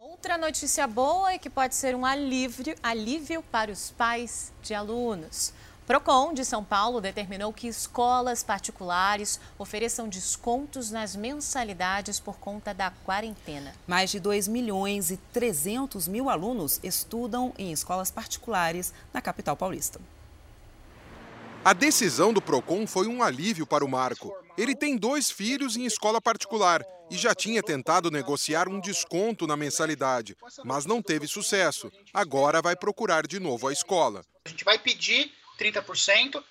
Outra notícia boa é que pode ser um alívio, alívio para os pais de alunos. Procon de São Paulo determinou que escolas particulares ofereçam descontos nas mensalidades por conta da quarentena. Mais de 2 milhões e 300 mil alunos estudam em escolas particulares na capital paulista. A decisão do Procon foi um alívio para o Marco. Ele tem dois filhos em escola particular e já tinha tentado negociar um desconto na mensalidade, mas não teve sucesso. Agora vai procurar de novo a escola. A gente vai pedir 30%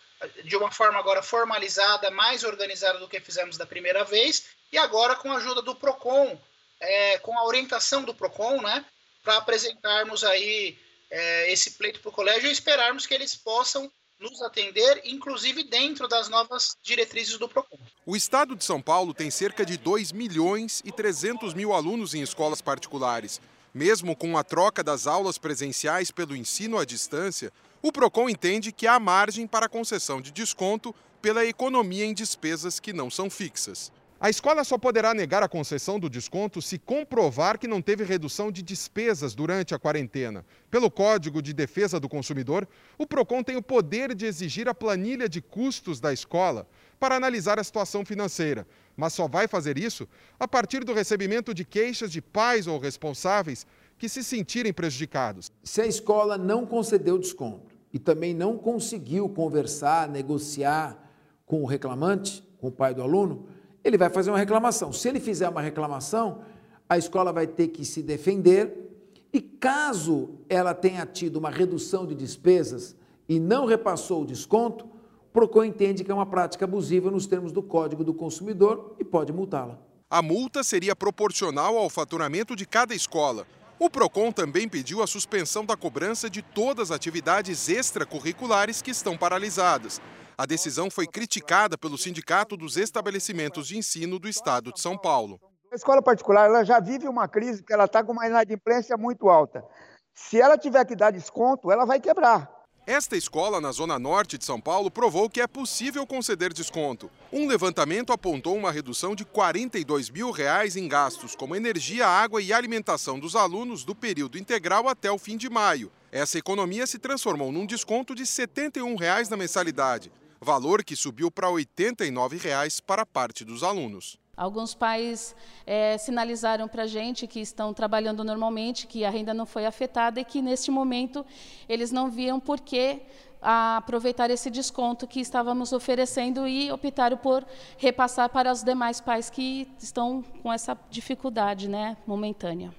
de uma forma agora formalizada, mais organizada do que fizemos da primeira vez, e agora com a ajuda do Procon, é, com a orientação do Procon, né, para apresentarmos aí é, esse pleito para o colégio e esperarmos que eles possam nos atender, inclusive dentro das novas diretrizes do PROCON. O estado de São Paulo tem cerca de 2 milhões e 300 mil alunos em escolas particulares. Mesmo com a troca das aulas presenciais pelo ensino à distância, o PROCON entende que há margem para concessão de desconto pela economia em despesas que não são fixas. A escola só poderá negar a concessão do desconto se comprovar que não teve redução de despesas durante a quarentena. Pelo Código de Defesa do Consumidor, o PROCON tem o poder de exigir a planilha de custos da escola para analisar a situação financeira, mas só vai fazer isso a partir do recebimento de queixas de pais ou responsáveis que se sentirem prejudicados. Se a escola não concedeu desconto e também não conseguiu conversar, negociar com o reclamante, com o pai do aluno, ele vai fazer uma reclamação. Se ele fizer uma reclamação, a escola vai ter que se defender e caso ela tenha tido uma redução de despesas e não repassou o desconto, o PROCON entende que é uma prática abusiva nos termos do Código do Consumidor e pode multá-la. A multa seria proporcional ao faturamento de cada escola. O PROCON também pediu a suspensão da cobrança de todas as atividades extracurriculares que estão paralisadas. A decisão foi criticada pelo Sindicato dos Estabelecimentos de Ensino do Estado de São Paulo. A escola particular ela já vive uma crise porque ela está com uma inadimplência muito alta. Se ela tiver que dar desconto, ela vai quebrar. Esta escola na zona norte de São Paulo provou que é possível conceder desconto. Um levantamento apontou uma redução de 42 mil reais em gastos como energia, água e alimentação dos alunos do período integral até o fim de maio. Essa economia se transformou num desconto de 71 reais na mensalidade valor que subiu para 89 reais para parte dos alunos. Alguns pais é, sinalizaram para a gente que estão trabalhando normalmente, que a renda não foi afetada e que, neste momento, eles não viam por que aproveitar esse desconto que estávamos oferecendo e optaram por repassar para os demais pais que estão com essa dificuldade né, momentânea.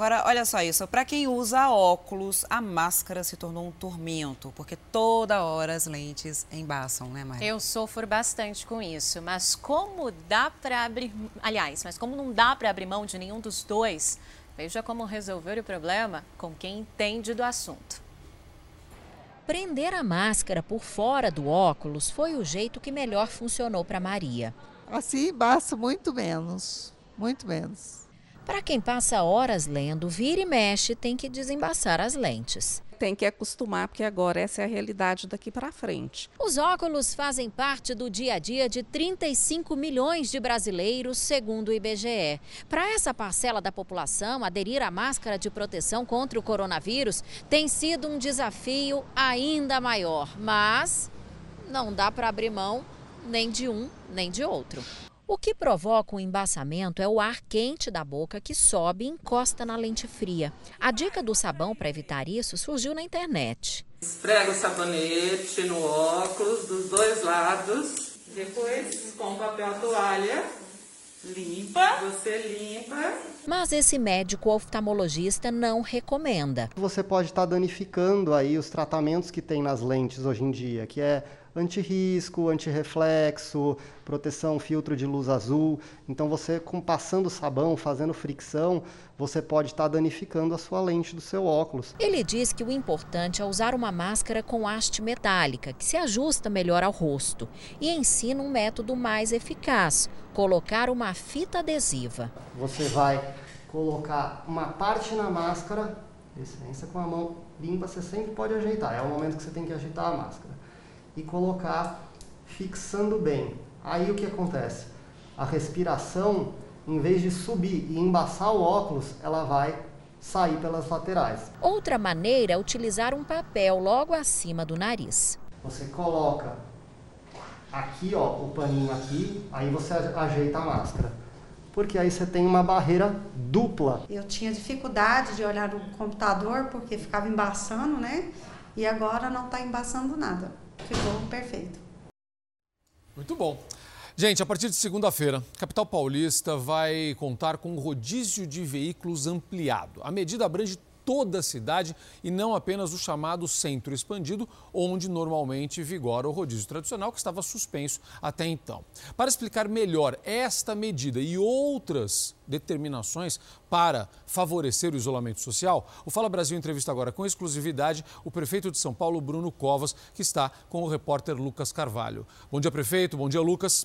Agora, olha só isso, para quem usa óculos, a máscara se tornou um tormento, porque toda hora as lentes embaçam, né, Maria? Eu sofro bastante com isso, mas como dá para abrir, aliás, mas como não dá para abrir mão de nenhum dos dois, veja como resolver o problema com quem entende do assunto. Prender a máscara por fora do óculos foi o jeito que melhor funcionou para Maria. Assim embaça muito menos, muito menos. Para quem passa horas lendo, vira e mexe, tem que desembaçar as lentes. Tem que acostumar, porque agora essa é a realidade daqui para frente. Os óculos fazem parte do dia a dia de 35 milhões de brasileiros, segundo o IBGE. Para essa parcela da população, aderir à máscara de proteção contra o coronavírus tem sido um desafio ainda maior. Mas não dá para abrir mão nem de um nem de outro. O que provoca o embaçamento é o ar quente da boca que sobe e encosta na lente fria. A dica do sabão para evitar isso surgiu na internet. Esfrega o sabonete no óculos dos dois lados, depois com papel toalha Limpa, você limpa. Mas esse médico oftalmologista não recomenda. Você pode estar danificando aí os tratamentos que tem nas lentes hoje em dia, que é anti-risco, anti-reflexo, proteção filtro de luz azul. Então você com passando sabão, fazendo fricção, você pode estar danificando a sua lente do seu óculos. Ele diz que o importante é usar uma máscara com haste metálica, que se ajusta melhor ao rosto, e ensina um método mais eficaz: colocar uma fita adesiva. Você vai colocar uma parte na máscara, licença com a mão limpa, você sempre pode ajeitar. É o momento que você tem que ajeitar a máscara e colocar fixando bem. Aí o que acontece? A respiração, em vez de subir e embaçar o óculos, ela vai sair pelas laterais. Outra maneira é utilizar um papel logo acima do nariz. Você coloca aqui, ó, o paninho aqui, aí você ajeita a máscara. Porque aí você tem uma barreira dupla. Eu tinha dificuldade de olhar no computador porque ficava embaçando, né? E agora não está embaçando nada. Ficou perfeito. Muito bom. Gente, a partir de segunda-feira, capital paulista vai contar com um rodízio de veículos ampliado. A medida abrange toda a cidade e não apenas o chamado centro expandido, onde normalmente vigora o rodízio tradicional que estava suspenso até então. Para explicar melhor esta medida e outras determinações para favorecer o isolamento social, o Fala Brasil entrevista agora com exclusividade o prefeito de São Paulo, Bruno Covas, que está com o repórter Lucas Carvalho. Bom dia, prefeito. Bom dia, Lucas.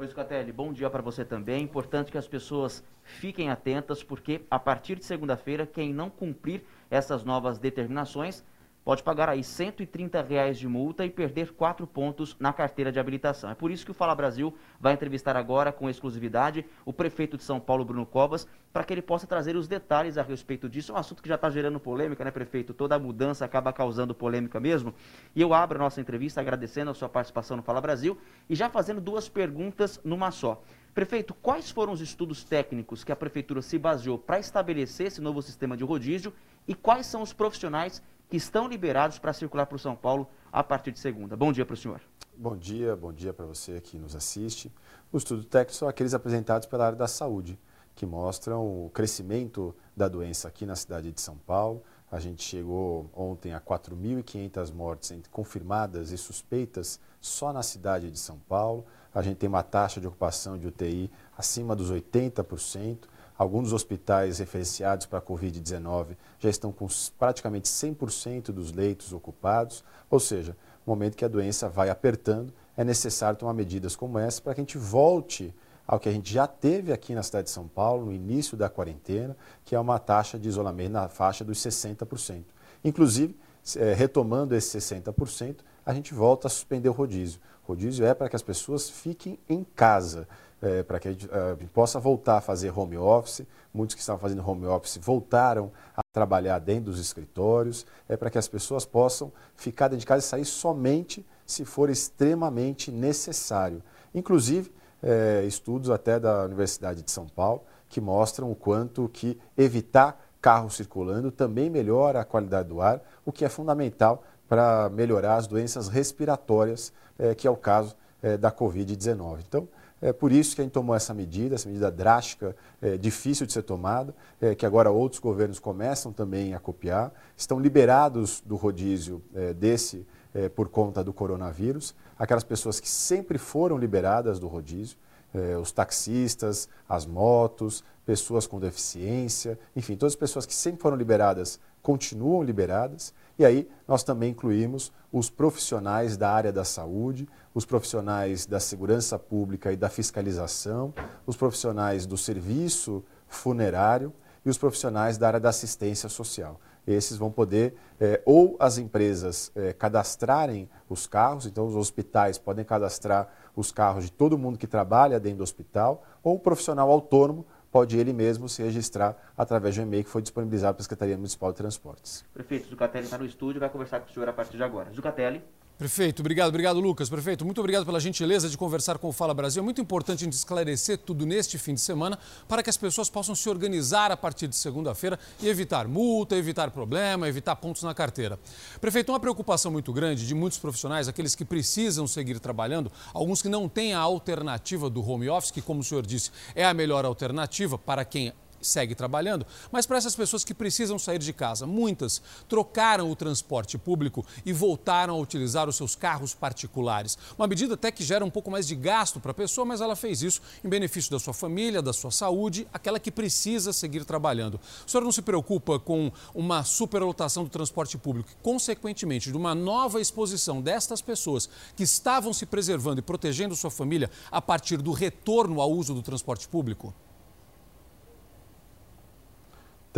Oi, Scatelli, bom dia para você também. Importante que as pessoas fiquem atentas, porque a partir de segunda-feira, quem não cumprir essas novas determinações pode pagar aí 130 reais de multa e perder quatro pontos na carteira de habilitação. É por isso que o Fala Brasil vai entrevistar agora com exclusividade o prefeito de São Paulo, Bruno Covas, para que ele possa trazer os detalhes a respeito disso. É um assunto que já está gerando polêmica, né, prefeito? Toda mudança acaba causando polêmica mesmo. E eu abro a nossa entrevista agradecendo a sua participação no Fala Brasil e já fazendo duas perguntas numa só. Prefeito, quais foram os estudos técnicos que a prefeitura se baseou para estabelecer esse novo sistema de rodízio e quais são os profissionais que estão liberados para circular para o São Paulo a partir de segunda. Bom dia para o senhor. Bom dia, bom dia para você que nos assiste. Os estudos técnicos são aqueles apresentados pela área da saúde, que mostram o crescimento da doença aqui na cidade de São Paulo. A gente chegou ontem a 4.500 mortes confirmadas e suspeitas só na cidade de São Paulo. A gente tem uma taxa de ocupação de UTI acima dos 80%. Alguns hospitais referenciados para a Covid-19 já estão com praticamente 100% dos leitos ocupados, ou seja, no momento que a doença vai apertando, é necessário tomar medidas como essa para que a gente volte ao que a gente já teve aqui na cidade de São Paulo, no início da quarentena, que é uma taxa de isolamento na faixa dos 60%. Inclusive, é, retomando esses 60%, a gente volta a suspender o rodízio. Rodízio é para que as pessoas fiquem em casa é, para que a gente, uh, possa voltar a fazer home office. Muitos que estavam fazendo home office voltaram a trabalhar dentro dos escritórios, é para que as pessoas possam ficar dentro de casa e sair somente se for extremamente necessário. Inclusive, é, estudos até da Universidade de São Paulo que mostram o quanto que evitar carro circulando também melhora a qualidade do ar, o que é fundamental para melhorar as doenças respiratórias, é, que é o caso é, da Covid-19. Então, é por isso que a gente tomou essa medida, essa medida drástica, é, difícil de ser tomada, é, que agora outros governos começam também a copiar, estão liberados do rodízio é, desse é, por conta do coronavírus, aquelas pessoas que sempre foram liberadas do rodízio, é, os taxistas, as motos, pessoas com deficiência, enfim, todas as pessoas que sempre foram liberadas continuam liberadas. E aí nós também incluímos os profissionais da área da saúde, os profissionais da segurança pública e da fiscalização, os profissionais do serviço funerário e os profissionais da área da assistência social. Esses vão poder, é, ou as empresas é, cadastrarem os carros, então os hospitais podem cadastrar os carros de todo mundo que trabalha dentro do hospital, ou o profissional autônomo pode ele mesmo se registrar através de um e-mail que foi disponibilizado pela Secretaria Municipal de Transportes. Prefeito Zucatelli está no estúdio vai conversar com o senhor a partir de agora. Zucatelli. Prefeito, obrigado, obrigado Lucas. Prefeito, muito obrigado pela gentileza de conversar com o Fala Brasil. É muito importante a gente esclarecer tudo neste fim de semana para que as pessoas possam se organizar a partir de segunda-feira e evitar multa, evitar problema, evitar pontos na carteira. Prefeito, uma preocupação muito grande de muitos profissionais, aqueles que precisam seguir trabalhando, alguns que não têm a alternativa do home office, que, como o senhor disse, é a melhor alternativa para quem segue trabalhando, mas para essas pessoas que precisam sair de casa, muitas trocaram o transporte público e voltaram a utilizar os seus carros particulares. Uma medida até que gera um pouco mais de gasto para a pessoa, mas ela fez isso em benefício da sua família, da sua saúde, aquela que precisa seguir trabalhando. O senhor não se preocupa com uma superlotação do transporte público, consequentemente, de uma nova exposição destas pessoas que estavam se preservando e protegendo sua família a partir do retorno ao uso do transporte público?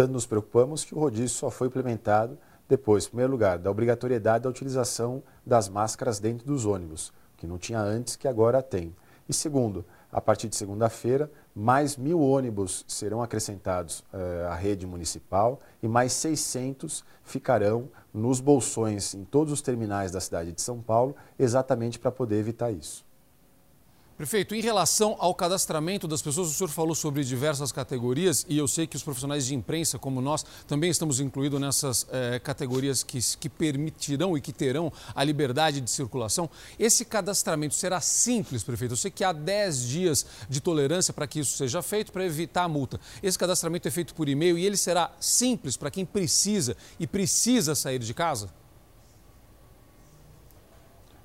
Tanto nos preocupamos que o rodízio só foi implementado depois, em primeiro lugar, da obrigatoriedade da utilização das máscaras dentro dos ônibus, que não tinha antes, que agora tem. E segundo, a partir de segunda-feira, mais mil ônibus serão acrescentados eh, à rede municipal e mais 600 ficarão nos bolsões em todos os terminais da cidade de São Paulo, exatamente para poder evitar isso. Prefeito, em relação ao cadastramento das pessoas, o senhor falou sobre diversas categorias e eu sei que os profissionais de imprensa, como nós, também estamos incluídos nessas eh, categorias que, que permitirão e que terão a liberdade de circulação. Esse cadastramento será simples, prefeito? Eu sei que há 10 dias de tolerância para que isso seja feito, para evitar a multa. Esse cadastramento é feito por e-mail e ele será simples para quem precisa e precisa sair de casa?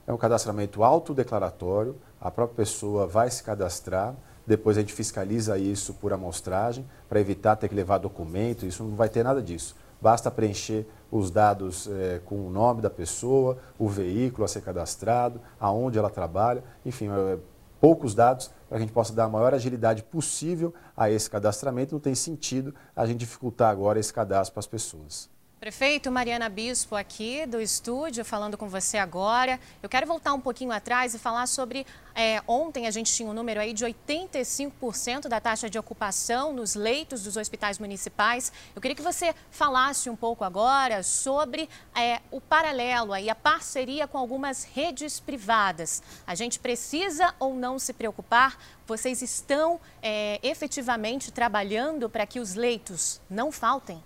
É um cadastramento autodeclaratório a própria pessoa vai se cadastrar, depois a gente fiscaliza isso por amostragem, para evitar ter que levar documento, isso não vai ter nada disso. Basta preencher os dados é, com o nome da pessoa, o veículo a ser cadastrado, aonde ela trabalha, enfim, é, poucos dados para que a gente possa dar a maior agilidade possível a esse cadastramento. Não tem sentido a gente dificultar agora esse cadastro para as pessoas. Prefeito Mariana Bispo aqui do estúdio, falando com você agora. Eu quero voltar um pouquinho atrás e falar sobre. É, ontem a gente tinha um número aí de 85% da taxa de ocupação nos leitos dos hospitais municipais. Eu queria que você falasse um pouco agora sobre é, o paralelo aí, a parceria com algumas redes privadas. A gente precisa ou não se preocupar? Vocês estão é, efetivamente trabalhando para que os leitos não faltem?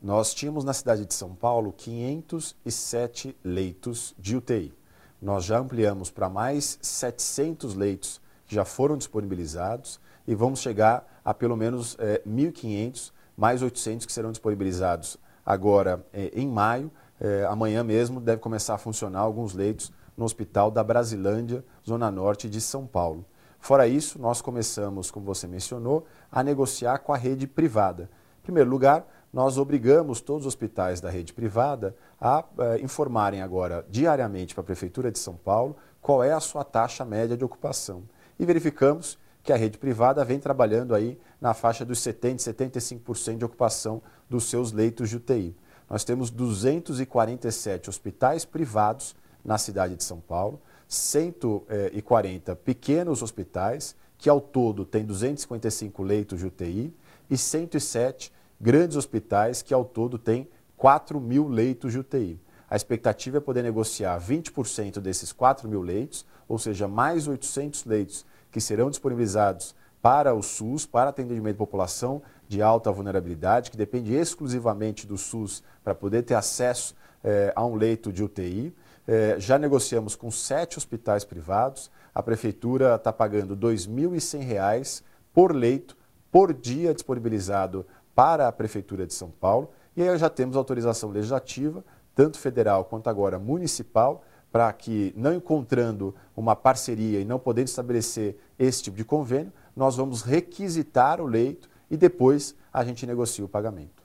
Nós tínhamos na cidade de São Paulo 507 leitos de UTI. Nós já ampliamos para mais 700 leitos que já foram disponibilizados e vamos chegar a pelo menos é, 1.500, mais 800 que serão disponibilizados agora é, em maio. É, amanhã mesmo deve começar a funcionar alguns leitos no Hospital da Brasilândia, Zona Norte de São Paulo. Fora isso, nós começamos, como você mencionou, a negociar com a rede privada. Em primeiro lugar, nós obrigamos todos os hospitais da rede privada a eh, informarem agora diariamente para a Prefeitura de São Paulo qual é a sua taxa média de ocupação. E verificamos que a rede privada vem trabalhando aí na faixa dos 70%, 75% de ocupação dos seus leitos de UTI. Nós temos 247 hospitais privados na cidade de São Paulo, 140 pequenos hospitais, que ao todo tem 255 leitos de UTI, e 107 grandes hospitais que ao todo têm 4 mil leitos de UTI. A expectativa é poder negociar 20% desses 4 mil leitos, ou seja, mais 800 leitos que serão disponibilizados para o SUS, para atendimento de população de alta vulnerabilidade, que depende exclusivamente do SUS para poder ter acesso eh, a um leito de UTI. Eh, já negociamos com sete hospitais privados. A prefeitura está pagando R$ 2.100 por leito, por dia disponibilizado para a Prefeitura de São Paulo. E aí já temos autorização legislativa, tanto federal quanto agora municipal, para que, não encontrando uma parceria e não podendo estabelecer esse tipo de convênio, nós vamos requisitar o leito e depois a gente negocia o pagamento.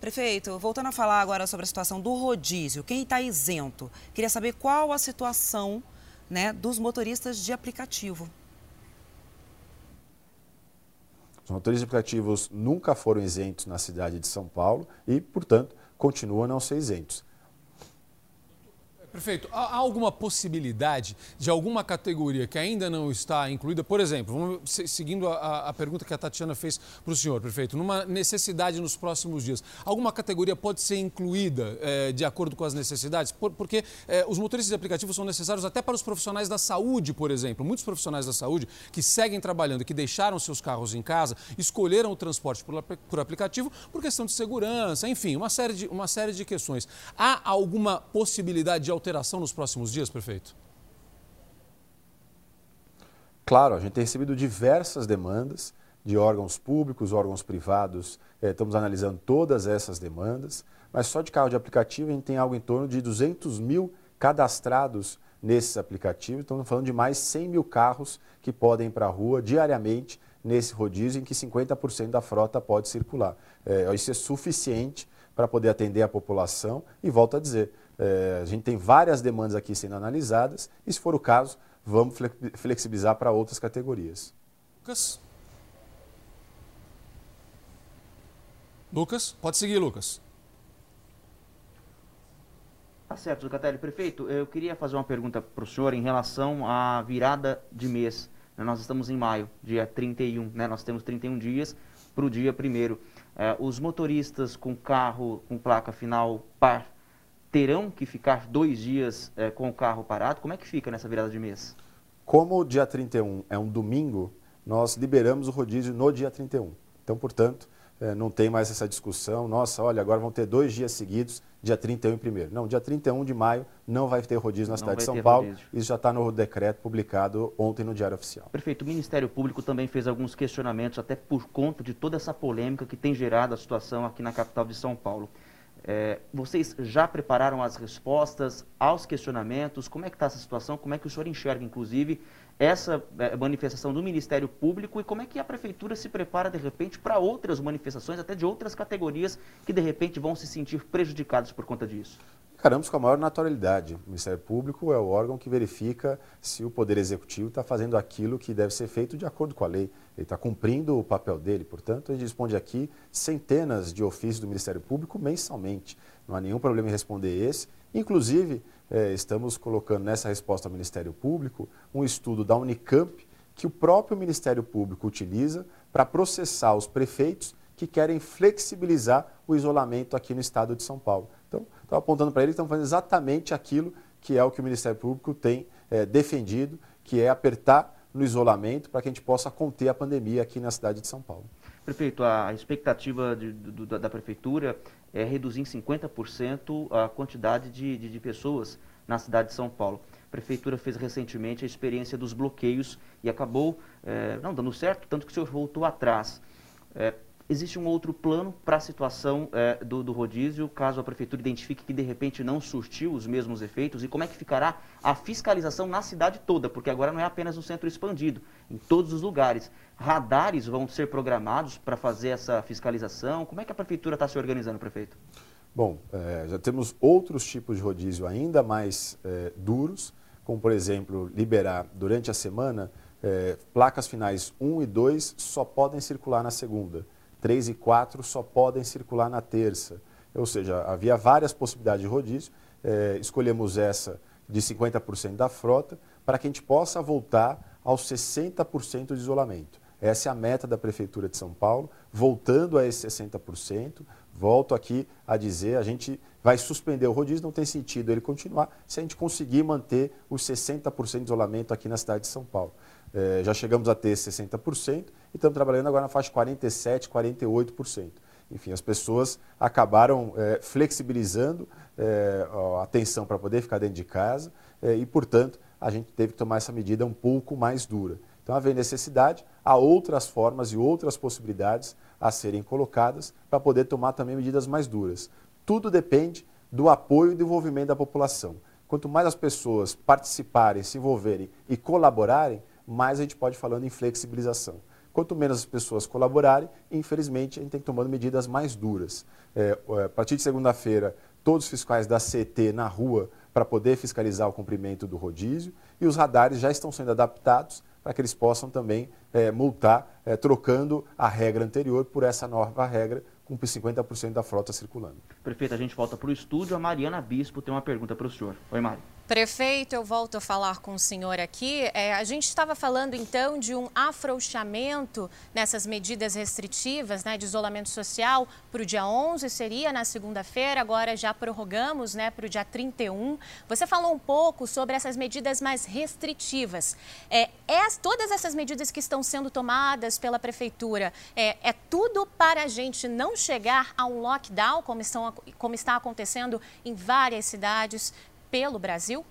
Prefeito, voltando a falar agora sobre a situação do rodízio, quem está isento? Queria saber qual a situação né, dos motoristas de aplicativo. Os motores aplicativos nunca foram isentos na cidade de São Paulo e, portanto, continuam a não ser isentos. Perfeito. Há alguma possibilidade de alguma categoria que ainda não está incluída? Por exemplo, vamos, seguindo a, a pergunta que a Tatiana fez para o senhor, prefeito, numa necessidade nos próximos dias, alguma categoria pode ser incluída é, de acordo com as necessidades? Por, porque é, os motoristas de aplicativo são necessários até para os profissionais da saúde, por exemplo. Muitos profissionais da saúde que seguem trabalhando, que deixaram seus carros em casa, escolheram o transporte por, por aplicativo por questão de segurança, enfim, uma série de, uma série de questões. Há alguma possibilidade de alteração alteração nos próximos dias, prefeito? Claro, a gente tem recebido diversas demandas de órgãos públicos, órgãos privados. Eh, estamos analisando todas essas demandas, mas só de carro de aplicativo a gente tem algo em torno de 200 mil cadastrados nesses aplicativos. Estamos falando de mais 100 mil carros que podem ir para a rua diariamente nesse rodízio em que 50% da frota pode circular. É, isso é suficiente para poder atender a população e volto a dizer, é, a gente tem várias demandas aqui sendo analisadas e, se for o caso, vamos flexibilizar para outras categorias. Lucas? Lucas? Pode seguir, Lucas. Tá certo, Zucatelli. Prefeito, eu queria fazer uma pergunta para o senhor em relação à virada de mês. Nós estamos em maio, dia 31, né? nós temos 31 dias para o dia 1 é, Os motoristas com carro com placa final par terão que ficar dois dias é, com o carro parado? Como é que fica nessa virada de mês? Como o dia 31 é um domingo, nós liberamos o rodízio no dia 31. Então, portanto, é, não tem mais essa discussão, nossa, olha, agora vão ter dois dias seguidos, dia 31 e 1 Não, dia 31 de maio não vai ter rodízio na não cidade de São Paulo. Rodízio. Isso já está no decreto publicado ontem no Diário Oficial. Perfeito. O Ministério Público também fez alguns questionamentos, até por conta de toda essa polêmica que tem gerado a situação aqui na capital de São Paulo. É, vocês já prepararam as respostas aos questionamentos? Como é que está essa situação? Como é que o senhor enxerga, inclusive, essa é, manifestação do Ministério Público e como é que a Prefeitura se prepara, de repente, para outras manifestações, até de outras categorias que, de repente, vão se sentir prejudicadas por conta disso? Encaramos com a maior naturalidade. O Ministério Público é o órgão que verifica se o Poder Executivo está fazendo aquilo que deve ser feito de acordo com a lei. Ele está cumprindo o papel dele, portanto, gente responde aqui centenas de ofícios do Ministério Público mensalmente. Não há nenhum problema em responder esse. Inclusive, eh, estamos colocando nessa resposta ao Ministério Público um estudo da Unicamp que o próprio Ministério Público utiliza para processar os prefeitos que querem flexibilizar o isolamento aqui no estado de São Paulo. Estão apontando para ele que estão fazendo exatamente aquilo que é o que o Ministério Público tem é, defendido, que é apertar no isolamento para que a gente possa conter a pandemia aqui na cidade de São Paulo. Prefeito, a expectativa de, de, da Prefeitura é reduzir em 50% a quantidade de, de, de pessoas na cidade de São Paulo. A Prefeitura fez recentemente a experiência dos bloqueios e acabou é, não dando certo, tanto que o senhor voltou atrás. É, Existe um outro plano para a situação é, do, do, rodízio, caso a prefeitura identifique que de repente não surtiu os mesmos efeitos? E como é que ficará a fiscalização na cidade toda? Porque agora não é apenas no centro expandido, em todos os lugares. Radares vão ser programados para fazer essa fiscalização? Como é que a prefeitura está se organizando, prefeito? Bom, é, já temos outros tipos de rodízio ainda mais é, duros, como por exemplo, liberar durante a semana é, placas finais 1 e 2 só podem circular na segunda 3 e 4 só podem circular na terça. Ou seja, havia várias possibilidades de rodízio, é, escolhemos essa de 50% da frota, para que a gente possa voltar aos 60% de isolamento. Essa é a meta da Prefeitura de São Paulo, voltando a esse 60%. Volto aqui a dizer, a gente vai suspender o rodízio, não tem sentido ele continuar se a gente conseguir manter os 60% de isolamento aqui na cidade de São Paulo. É, já chegamos a ter 60% e estamos trabalhando agora na faixa de 47%, 48%. Enfim, as pessoas acabaram é, flexibilizando é, a atenção para poder ficar dentro de casa e, portanto, a gente teve que tomar essa medida um pouco mais dura. Então, havia necessidade, há outras formas e outras possibilidades a serem colocadas para poder tomar também medidas mais duras. Tudo depende do apoio e do envolvimento da população. Quanto mais as pessoas participarem, se envolverem e colaborarem, mais a gente pode falando em flexibilização. Quanto menos as pessoas colaborarem, infelizmente, a gente tem que tomando medidas mais duras. É, é a partir de segunda-feira, todos os fiscais da CT na rua para poder fiscalizar o cumprimento do rodízio e os radares já estão sendo adaptados para que eles possam também é, multar, é, trocando a regra anterior por essa nova regra, com 50% da frota circulando. Prefeito, a gente volta para o estúdio. A Mariana Bispo tem uma pergunta para o senhor. Oi, Mari. Prefeito, eu volto a falar com o senhor aqui. É, a gente estava falando então de um afrouxamento nessas medidas restritivas né, de isolamento social para o dia 11, seria na segunda-feira, agora já prorrogamos né, para o dia 31. Você falou um pouco sobre essas medidas mais restritivas. É, é, todas essas medidas que estão sendo tomadas pela Prefeitura, é, é tudo para a gente não chegar a um lockdown, como, estão, como está acontecendo em várias cidades pelo Brasil?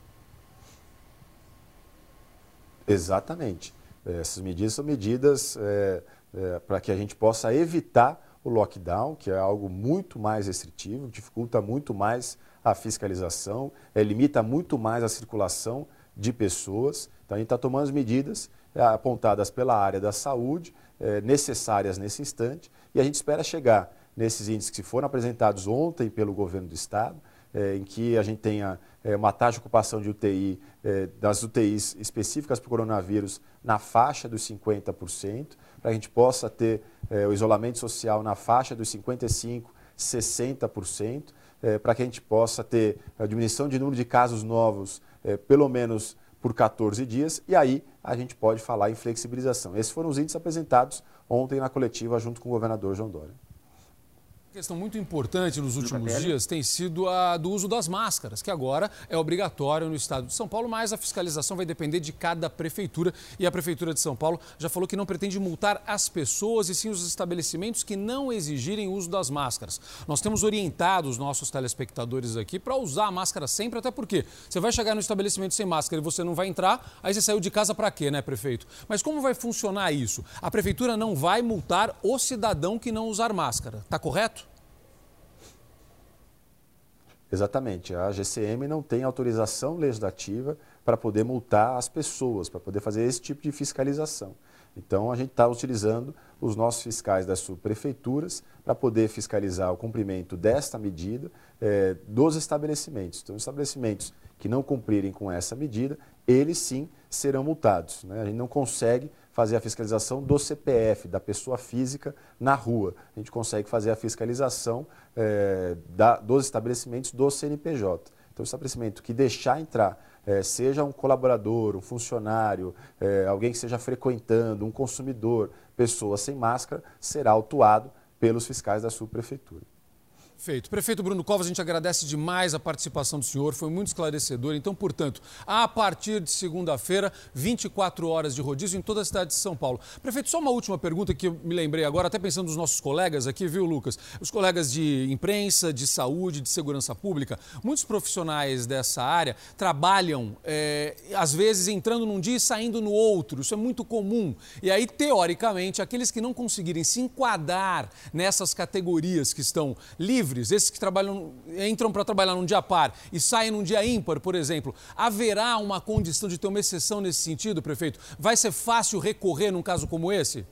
Exatamente. Essas medidas são medidas é, é, para que a gente possa evitar o lockdown, que é algo muito mais restritivo, dificulta muito mais a fiscalização, é, limita muito mais a circulação de pessoas. Então a gente está tomando as medidas é, apontadas pela área da saúde, é, necessárias nesse instante, e a gente espera chegar nesses índices que foram apresentados ontem pelo governo do Estado, é, em que a gente tenha é, uma taxa de ocupação de UTI, é, das UTIs específicas para o coronavírus, na faixa dos 50%, para a gente possa ter é, o isolamento social na faixa dos 55%, 60%, é, para que a gente possa ter a diminuição de número de casos novos, é, pelo menos por 14 dias, e aí a gente pode falar em flexibilização. Esses foram os índices apresentados ontem na coletiva junto com o governador João Dória questão muito importante nos últimos dias tem sido a do uso das máscaras, que agora é obrigatório no estado de São Paulo, mas a fiscalização vai depender de cada prefeitura. E a Prefeitura de São Paulo já falou que não pretende multar as pessoas e sim os estabelecimentos que não exigirem o uso das máscaras. Nós temos orientado os nossos telespectadores aqui para usar a máscara sempre, até porque você vai chegar no estabelecimento sem máscara e você não vai entrar, aí você saiu de casa para quê, né, prefeito? Mas como vai funcionar isso? A Prefeitura não vai multar o cidadão que não usar máscara, tá correto? Exatamente. A GCM não tem autorização legislativa para poder multar as pessoas, para poder fazer esse tipo de fiscalização. Então, a gente está utilizando os nossos fiscais das subprefeituras para poder fiscalizar o cumprimento desta medida é, dos estabelecimentos. Então, estabelecimentos que não cumprirem com essa medida, eles sim serão multados. Né? A gente não consegue fazer a fiscalização do CPF, da pessoa física na rua. A gente consegue fazer a fiscalização é, da, dos estabelecimentos do CNPJ. Então, o estabelecimento que deixar entrar, é, seja um colaborador, um funcionário, é, alguém que esteja frequentando, um consumidor, pessoa sem máscara, será autuado pelos fiscais da subprefeitura. Feito. Prefeito Bruno Covas, a gente agradece demais a participação do senhor, foi muito esclarecedor. Então, portanto, a partir de segunda-feira, 24 horas de rodízio em toda a cidade de São Paulo. Prefeito, só uma última pergunta que eu me lembrei agora, até pensando nos nossos colegas aqui, viu, Lucas? Os colegas de imprensa, de saúde, de segurança pública, muitos profissionais dessa área trabalham, é, às vezes, entrando num dia e saindo no outro. Isso é muito comum. E aí, teoricamente, aqueles que não conseguirem se enquadrar nessas categorias que estão livres, livres, esses que trabalham, entram para trabalhar num dia par e saem num dia ímpar, por exemplo, haverá uma condição de ter uma exceção nesse sentido, prefeito? Vai ser fácil recorrer num caso como esse?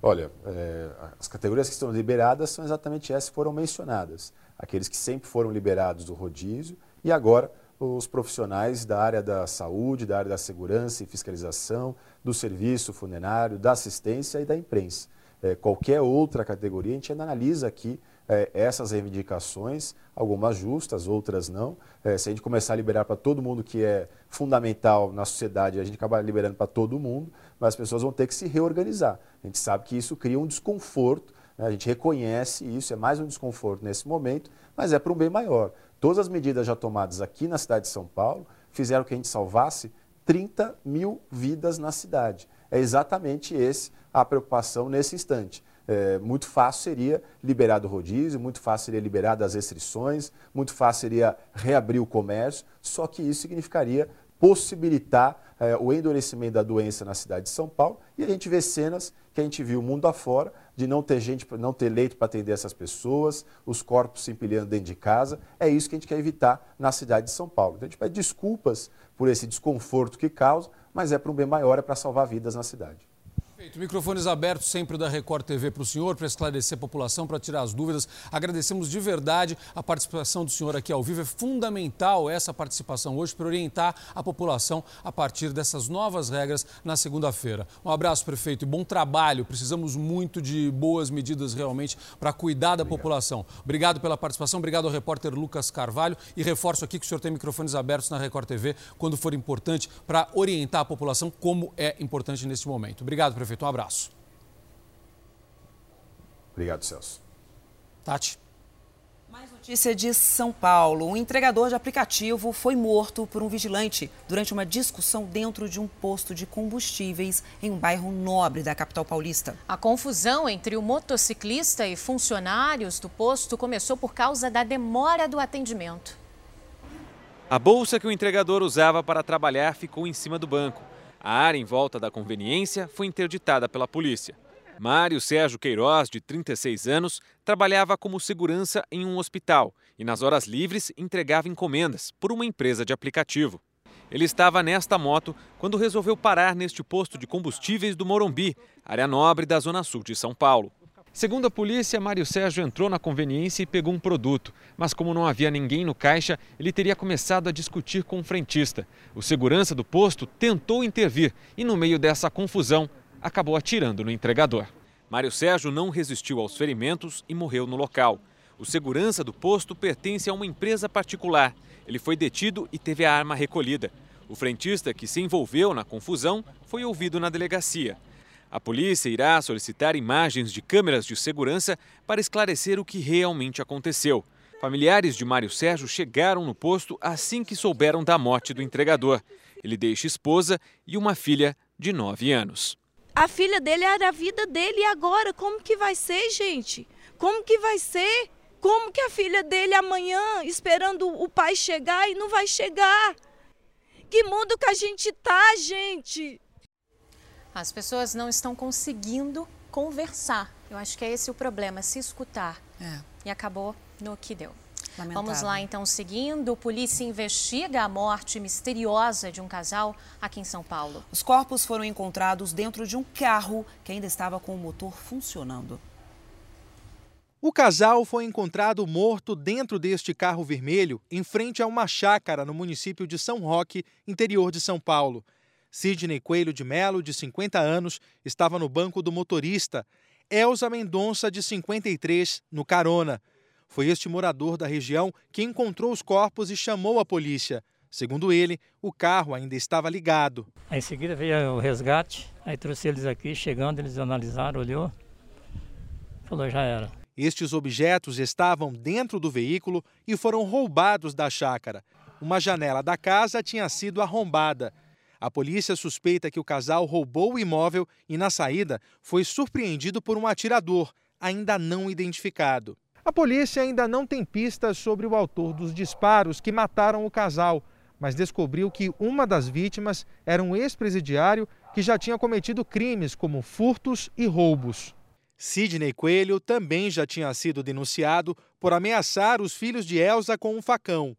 Olha, é, as categorias que estão liberadas são exatamente essas que foram mencionadas. Aqueles que sempre foram liberados do rodízio e agora os profissionais da área da saúde, da área da segurança e fiscalização, do serviço funerário, da assistência e da imprensa é, qualquer outra categoria, a gente analisa aqui é, essas reivindicações, algumas justas, outras não. É, se a gente começar a liberar para todo mundo que é fundamental na sociedade, a gente acaba liberando para todo mundo, mas as pessoas vão ter que se reorganizar. A gente sabe que isso cria um desconforto, né? a gente reconhece isso, é mais um desconforto nesse momento, mas é para um bem maior. Todas as medidas já tomadas aqui na cidade de São Paulo fizeram que a gente salvasse 30 mil vidas na cidade. É exatamente esse a preocupação nesse instante. É, muito fácil seria liberar do rodízio, muito fácil seria liberar das restrições, muito fácil seria reabrir o comércio, só que isso significaria possibilitar é, o endurecimento da doença na cidade de São Paulo e a gente vê cenas que a gente viu mundo afora de não ter gente, não ter leito para atender essas pessoas, os corpos se empilhando dentro de casa. É isso que a gente quer evitar na cidade de São Paulo. Então a gente pede desculpas por esse desconforto que causa, mas é para um bem maior, é para salvar vidas na cidade. Perfeito. Microfones abertos sempre da Record TV para o senhor, para esclarecer a população, para tirar as dúvidas. Agradecemos de verdade a participação do senhor aqui ao vivo. É fundamental essa participação hoje para orientar a população a partir dessas novas regras na segunda-feira. Um abraço, prefeito, e bom trabalho. Precisamos muito de boas medidas realmente para cuidar da obrigado. população. Obrigado pela participação, obrigado ao repórter Lucas Carvalho e reforço aqui que o senhor tem microfones abertos na Record TV quando for importante para orientar a população como é importante neste momento. Obrigado, prefeito. Prefeito, um abraço. Obrigado, Celso. Tati. Mais notícia de São Paulo. Um entregador de aplicativo foi morto por um vigilante durante uma discussão dentro de um posto de combustíveis em um bairro nobre da capital paulista. A confusão entre o motociclista e funcionários do posto começou por causa da demora do atendimento. A bolsa que o entregador usava para trabalhar ficou em cima do banco. A área em volta da conveniência foi interditada pela polícia. Mário Sérgio Queiroz, de 36 anos, trabalhava como segurança em um hospital e, nas horas livres, entregava encomendas por uma empresa de aplicativo. Ele estava nesta moto quando resolveu parar neste posto de combustíveis do Morumbi, área nobre da Zona Sul de São Paulo. Segundo a polícia, Mário Sérgio entrou na conveniência e pegou um produto, mas como não havia ninguém no caixa, ele teria começado a discutir com o frentista. O segurança do posto tentou intervir e, no meio dessa confusão, acabou atirando no entregador. Mário Sérgio não resistiu aos ferimentos e morreu no local. O segurança do posto pertence a uma empresa particular. Ele foi detido e teve a arma recolhida. O frentista que se envolveu na confusão foi ouvido na delegacia. A polícia irá solicitar imagens de câmeras de segurança para esclarecer o que realmente aconteceu. Familiares de Mário Sérgio chegaram no posto assim que souberam da morte do entregador. Ele deixa esposa e uma filha de 9 anos. A filha dele era a vida dele e agora como que vai ser, gente? Como que vai ser? Como que a filha dele amanhã esperando o pai chegar e não vai chegar? Que mundo que a gente tá, gente? As pessoas não estão conseguindo conversar. Eu acho que é esse o problema, se escutar. É. E acabou no que deu. Lamentável. Vamos lá, então, seguindo. Polícia investiga a morte misteriosa de um casal aqui em São Paulo. Os corpos foram encontrados dentro de um carro que ainda estava com o motor funcionando. O casal foi encontrado morto dentro deste carro vermelho, em frente a uma chácara no município de São Roque, interior de São Paulo. Sidney Coelho de Melo, de 50 anos, estava no banco do motorista. Elza Mendonça, de 53, no carona. Foi este morador da região que encontrou os corpos e chamou a polícia. Segundo ele, o carro ainda estava ligado. Aí, em seguida veio o resgate, aí trouxe eles aqui, chegando, eles analisaram, olhou, falou, já era. Estes objetos estavam dentro do veículo e foram roubados da chácara. Uma janela da casa tinha sido arrombada. A polícia suspeita que o casal roubou o imóvel e, na saída, foi surpreendido por um atirador, ainda não identificado. A polícia ainda não tem pistas sobre o autor dos disparos que mataram o casal, mas descobriu que uma das vítimas era um ex-presidiário que já tinha cometido crimes como furtos e roubos. Sidney Coelho também já tinha sido denunciado por ameaçar os filhos de Elsa com um facão.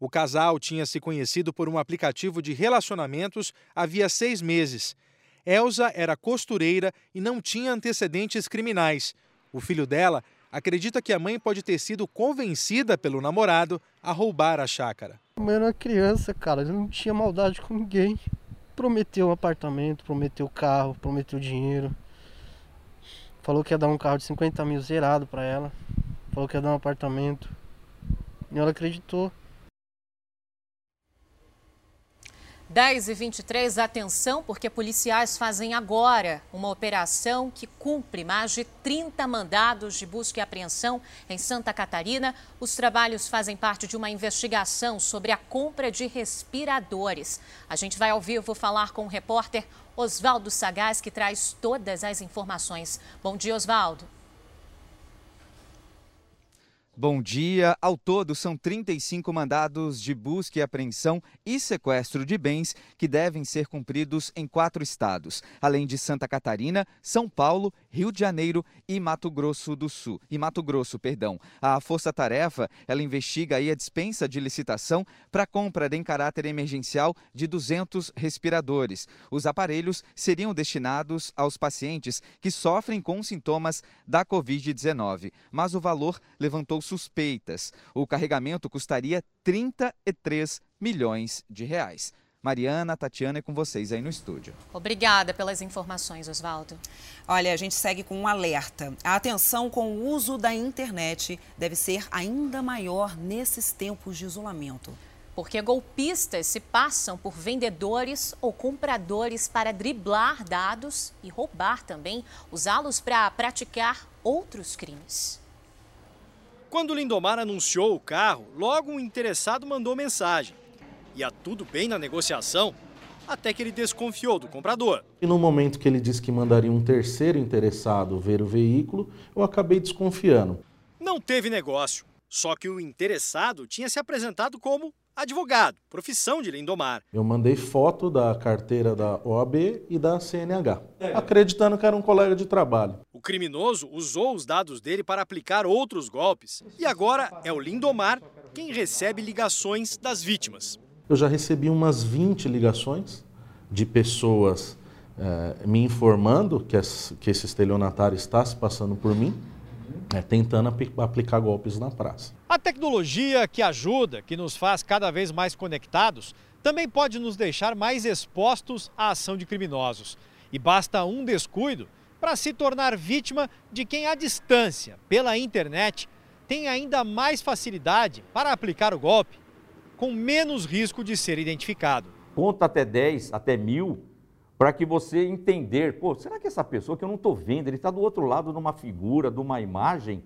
O casal tinha se conhecido por um aplicativo de relacionamentos havia seis meses. Elsa era costureira e não tinha antecedentes criminais. O filho dela acredita que a mãe pode ter sido convencida pelo namorado a roubar a chácara. A mãe era criança, cara, ele não tinha maldade com ninguém. Prometeu um apartamento, prometeu carro, prometeu dinheiro. Falou que ia dar um carro de 50 mil zerado para ela. Falou que ia dar um apartamento. E ela acreditou. 10 e 23, atenção, porque policiais fazem agora uma operação que cumpre mais de 30 mandados de busca e apreensão em Santa Catarina. Os trabalhos fazem parte de uma investigação sobre a compra de respiradores. A gente vai ao vivo falar com o repórter Oswaldo Sagaz, que traz todas as informações. Bom dia, Oswaldo. Bom dia. Ao todo, são 35 mandados de busca e apreensão e sequestro de bens que devem ser cumpridos em quatro estados, além de Santa Catarina, São Paulo, Rio de Janeiro e Mato Grosso do Sul. E Mato Grosso, perdão. A Força Tarefa, ela investiga aí a dispensa de licitação para compra em caráter emergencial de 200 respiradores. Os aparelhos seriam destinados aos pacientes que sofrem com sintomas da COVID-19, mas o valor levantou suspeitas. O carregamento custaria 33 milhões de reais. Mariana, Tatiana é com vocês aí no estúdio. Obrigada pelas informações, Oswaldo. Olha, a gente segue com um alerta. A atenção com o uso da internet deve ser ainda maior nesses tempos de isolamento. Porque golpistas se passam por vendedores ou compradores para driblar dados e roubar também, usá-los para praticar outros crimes. Quando Lindomar anunciou o carro, logo um interessado mandou mensagem. Ia tudo bem na negociação, até que ele desconfiou do comprador. E no momento que ele disse que mandaria um terceiro interessado ver o veículo, eu acabei desconfiando. Não teve negócio, só que o interessado tinha se apresentado como advogado, profissão de Lindomar. Eu mandei foto da carteira da OAB e da CNH, acreditando que era um colega de trabalho. O criminoso usou os dados dele para aplicar outros golpes. E agora é o Lindomar quem recebe ligações das vítimas. Eu já recebi umas 20 ligações de pessoas eh, me informando que, que esse estelionatário está se passando por mim é, tentando ap aplicar golpes na praça. A tecnologia que ajuda, que nos faz cada vez mais conectados, também pode nos deixar mais expostos à ação de criminosos. E basta um descuido para se tornar vítima de quem, à distância, pela internet, tem ainda mais facilidade para aplicar o golpe, com menos risco de ser identificado. Conta até 10, até mil, para que você entender, pô, será que essa pessoa que eu não estou vendo, ele está do outro lado de uma figura, de uma imagem,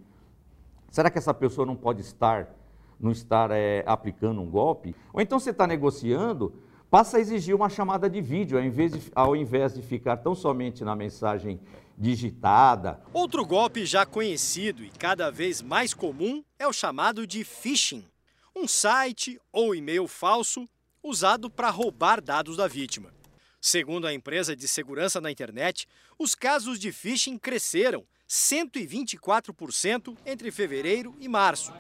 será que essa pessoa não pode estar, não estar é, aplicando um golpe? Ou então você está negociando, passa a exigir uma chamada de vídeo, ao invés, de, ao invés de ficar tão somente na mensagem digitada. Outro golpe já conhecido e cada vez mais comum é o chamado de phishing, um site ou e-mail falso usado para roubar dados da vítima. Segundo a empresa de segurança na internet, os casos de phishing cresceram 124% entre fevereiro e março.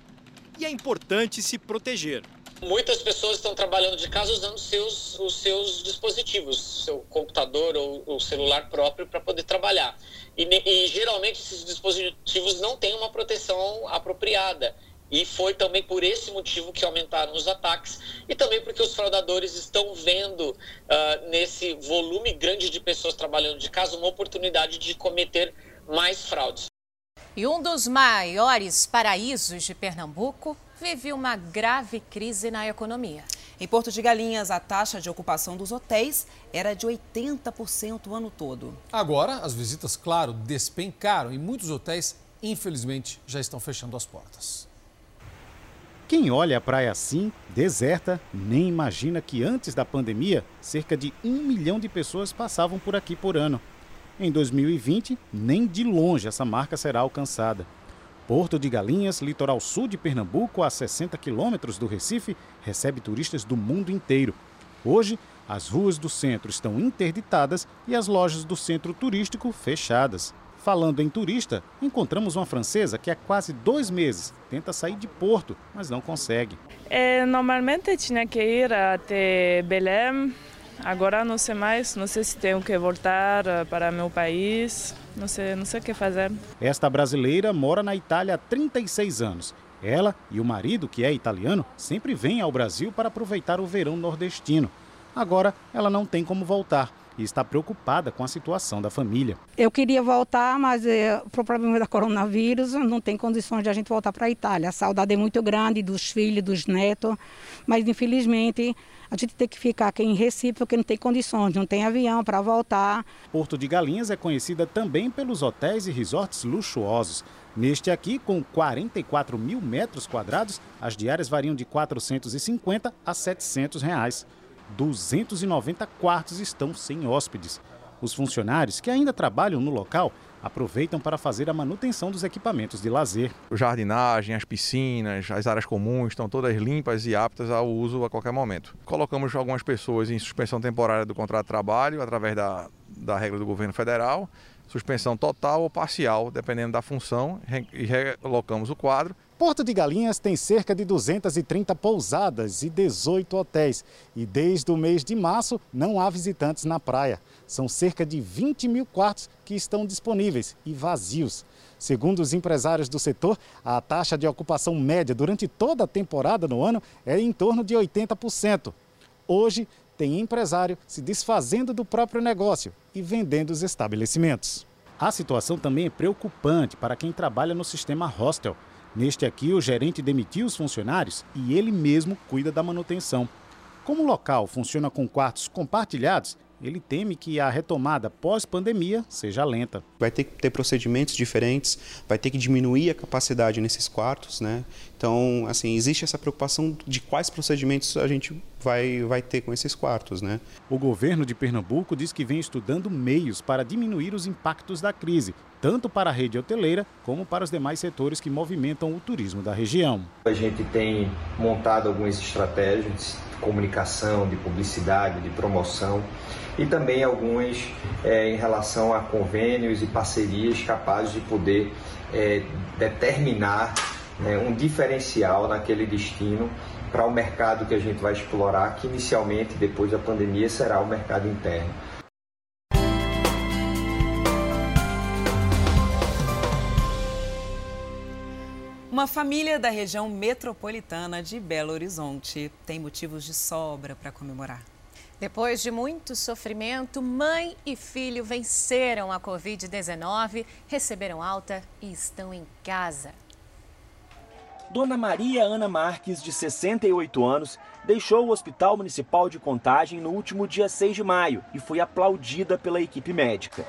E é importante se proteger. Muitas pessoas estão trabalhando de casa usando seus, os seus dispositivos, seu computador ou o celular próprio para poder trabalhar. E, e geralmente esses dispositivos não têm uma proteção apropriada. E foi também por esse motivo que aumentaram os ataques e também porque os fraudadores estão vendo uh, nesse volume grande de pessoas trabalhando de casa uma oportunidade de cometer mais fraudes. E um dos maiores paraísos de Pernambuco vive uma grave crise na economia. Em Porto de Galinhas, a taxa de ocupação dos hotéis era de 80% o ano todo. Agora, as visitas, claro, despencaram e muitos hotéis, infelizmente, já estão fechando as portas. Quem olha a praia assim, deserta, nem imagina que antes da pandemia, cerca de um milhão de pessoas passavam por aqui por ano. Em 2020, nem de longe essa marca será alcançada. Porto de Galinhas, litoral sul de Pernambuco, a 60 quilômetros do Recife, recebe turistas do mundo inteiro. Hoje, as ruas do centro estão interditadas e as lojas do centro turístico fechadas. Falando em turista, encontramos uma francesa que há quase dois meses tenta sair de Porto, mas não consegue. É, normalmente tinha que ir até Belém, agora não sei mais, não sei se tenho que voltar eh, para meu país, não sei, não sei o que fazer. Esta brasileira mora na Itália há 36 anos. Ela e o marido, que é italiano, sempre vêm ao Brasil para aproveitar o verão nordestino. Agora ela não tem como voltar e está preocupada com a situação da família. Eu queria voltar, mas é, o problema da coronavírus não tem condições de a gente voltar para a Itália. A saudade é muito grande dos filhos, dos netos, mas infelizmente a gente tem que ficar aqui em Recife porque não tem condições, não tem avião para voltar. Porto de Galinhas é conhecida também pelos hotéis e resorts luxuosos. Neste aqui, com 44 mil metros quadrados, as diárias variam de 450 a 700 reais. 290 quartos estão sem hóspedes. Os funcionários que ainda trabalham no local aproveitam para fazer a manutenção dos equipamentos de lazer. Jardinagem, as piscinas, as áreas comuns estão todas limpas e aptas ao uso a qualquer momento. Colocamos algumas pessoas em suspensão temporária do contrato de trabalho através da, da regra do governo federal suspensão total ou parcial, dependendo da função, e relocamos o quadro. Porto de Galinhas tem cerca de 230 pousadas e 18 hotéis. E desde o mês de março não há visitantes na praia. São cerca de 20 mil quartos que estão disponíveis e vazios. Segundo os empresários do setor, a taxa de ocupação média durante toda a temporada no ano é em torno de 80%. Hoje, tem empresário se desfazendo do próprio negócio e vendendo os estabelecimentos. A situação também é preocupante para quem trabalha no sistema hostel. Neste aqui, o gerente demitiu os funcionários e ele mesmo cuida da manutenção. Como o local funciona com quartos compartilhados, ele teme que a retomada pós-pandemia seja lenta. Vai ter que ter procedimentos diferentes, vai ter que diminuir a capacidade nesses quartos, né? Então, assim, existe essa preocupação de quais procedimentos a gente vai, vai ter com esses quartos, né? O governo de Pernambuco diz que vem estudando meios para diminuir os impactos da crise, tanto para a rede hoteleira como para os demais setores que movimentam o turismo da região. A gente tem montado algumas estratégias de comunicação, de publicidade, de promoção e também algumas é, em relação a convênios e parcerias capazes de poder é, determinar né, um diferencial naquele destino para o mercado que a gente vai explorar, que inicialmente, depois da pandemia, será o mercado interno. Uma família da região metropolitana de Belo Horizonte tem motivos de sobra para comemorar. Depois de muito sofrimento, mãe e filho venceram a Covid-19, receberam alta e estão em casa. Dona Maria Ana Marques, de 68 anos, deixou o Hospital Municipal de Contagem no último dia 6 de maio e foi aplaudida pela equipe médica.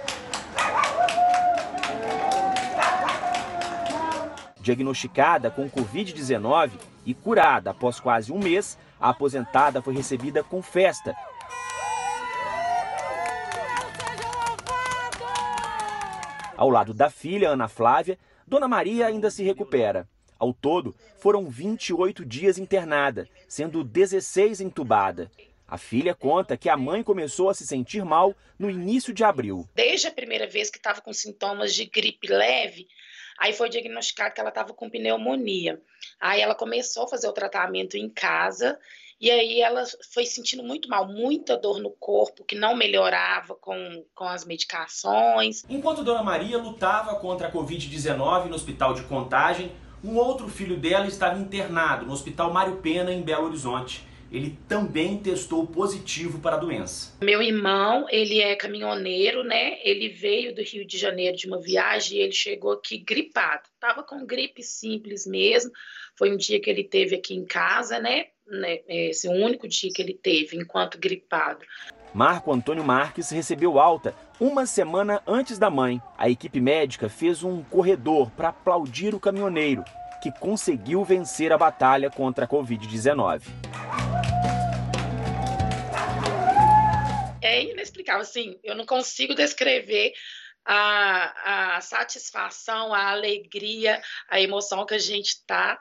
Diagnosticada com Covid-19 e curada após quase um mês, a aposentada foi recebida com festa Ao lado da filha, Ana Flávia, Dona Maria ainda se recupera. Ao todo, foram 28 dias internada, sendo 16 entubada. A filha conta que a mãe começou a se sentir mal no início de abril. Desde a primeira vez que estava com sintomas de gripe leve, aí foi diagnosticado que ela estava com pneumonia. Aí ela começou a fazer o tratamento em casa e aí ela foi sentindo muito mal, muita dor no corpo, que não melhorava com, com as medicações. Enquanto Dona Maria lutava contra a Covid-19 no hospital de Contagem, um outro filho dela estava internado no Hospital Mário Pena, em Belo Horizonte. Ele também testou positivo para a doença. Meu irmão, ele é caminhoneiro, né? Ele veio do Rio de Janeiro de uma viagem e ele chegou aqui gripado. Tava com gripe simples mesmo. Foi um dia que ele teve aqui em casa, né? Né, esse único dia que ele teve enquanto gripado. Marco Antônio Marques recebeu alta uma semana antes da mãe. A equipe médica fez um corredor para aplaudir o caminhoneiro, que conseguiu vencer a batalha contra a Covid-19. É inexplicável, assim, eu não consigo descrever a, a satisfação, a alegria, a emoção que a gente está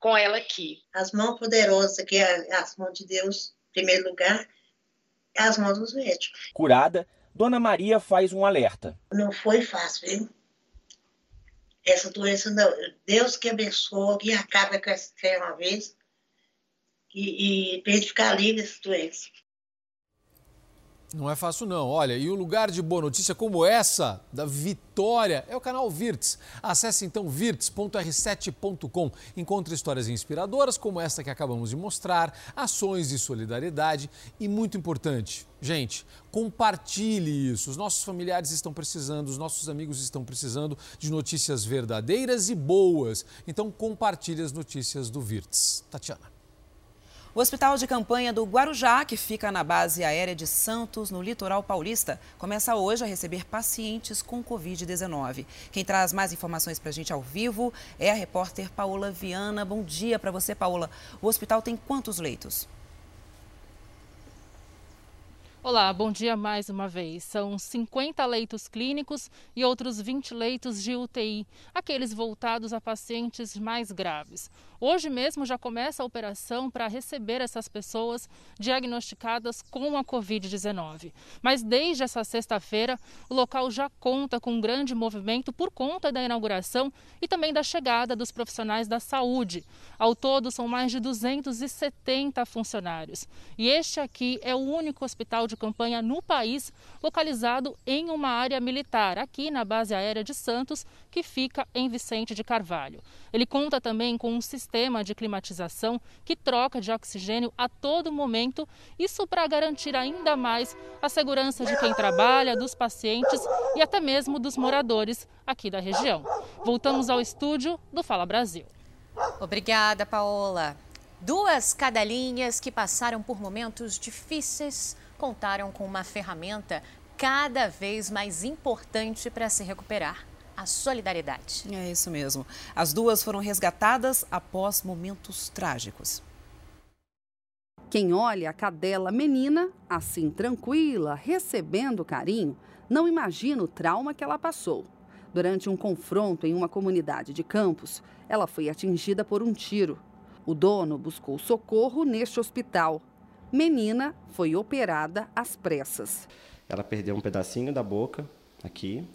com ela aqui. As mãos poderosas, que é as mãos de Deus, em primeiro lugar, é as mãos dos médicos. Curada, Dona Maria faz um alerta. Não foi fácil, viu? Essa doença, não. Deus que abençoe, que acabe com essa uma vez e, e para ele ficar livre dessa doença. Não é fácil não. Olha, e um lugar de boa notícia como essa, da vitória, é o canal Virts. Acesse então virts.r7.com. Encontre histórias inspiradoras como esta que acabamos de mostrar, ações de solidariedade e muito importante, gente, compartilhe isso. Os nossos familiares estão precisando, os nossos amigos estão precisando de notícias verdadeiras e boas. Então compartilhe as notícias do Virts. Tatiana. O Hospital de Campanha do Guarujá, que fica na base aérea de Santos, no litoral paulista, começa hoje a receber pacientes com Covid-19. Quem traz mais informações para a gente ao vivo é a repórter Paola Viana. Bom dia para você, Paola. O hospital tem quantos leitos? Olá, bom dia mais uma vez. São 50 leitos clínicos e outros 20 leitos de UTI, aqueles voltados a pacientes mais graves. Hoje mesmo já começa a operação para receber essas pessoas diagnosticadas com a Covid-19. Mas desde essa sexta-feira, o local já conta com um grande movimento por conta da inauguração e também da chegada dos profissionais da saúde. Ao todo, são mais de 270 funcionários. E este aqui é o único hospital de campanha no país localizado em uma área militar, aqui na base aérea de Santos, que fica em Vicente de Carvalho. Ele conta também com um sistema de climatização que troca de oxigênio a todo momento, isso para garantir ainda mais a segurança de quem trabalha, dos pacientes e até mesmo dos moradores aqui da região. Voltamos ao estúdio do Fala Brasil. Obrigada, Paola. Duas cadelinhas que passaram por momentos difíceis contaram com uma ferramenta cada vez mais importante para se recuperar a solidariedade. É isso mesmo. As duas foram resgatadas após momentos trágicos. Quem olha a cadela menina, assim tranquila, recebendo carinho, não imagina o trauma que ela passou. Durante um confronto em uma comunidade de Campos, ela foi atingida por um tiro. O dono buscou socorro neste hospital. Menina foi operada às pressas. Ela perdeu um pedacinho da boca aqui,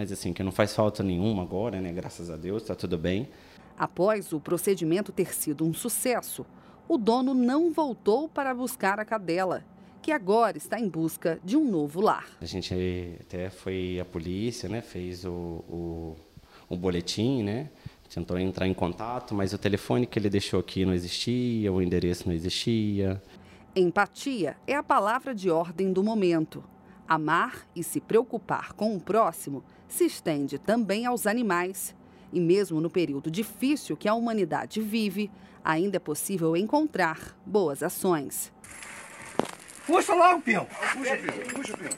mas assim, que não faz falta nenhuma agora, né? Graças a Deus, está tudo bem. Após o procedimento ter sido um sucesso, o dono não voltou para buscar a cadela, que agora está em busca de um novo lar. A gente até foi à polícia, né? Fez o, o, o boletim, né? Tentou entrar em contato, mas o telefone que ele deixou aqui não existia, o endereço não existia. Empatia é a palavra de ordem do momento. Amar e se preocupar com o próximo se estende também aos animais. E mesmo no período difícil que a humanidade vive, ainda é possível encontrar boas ações. Puxa logo, peão. Puxa, peão. Puxa, peão.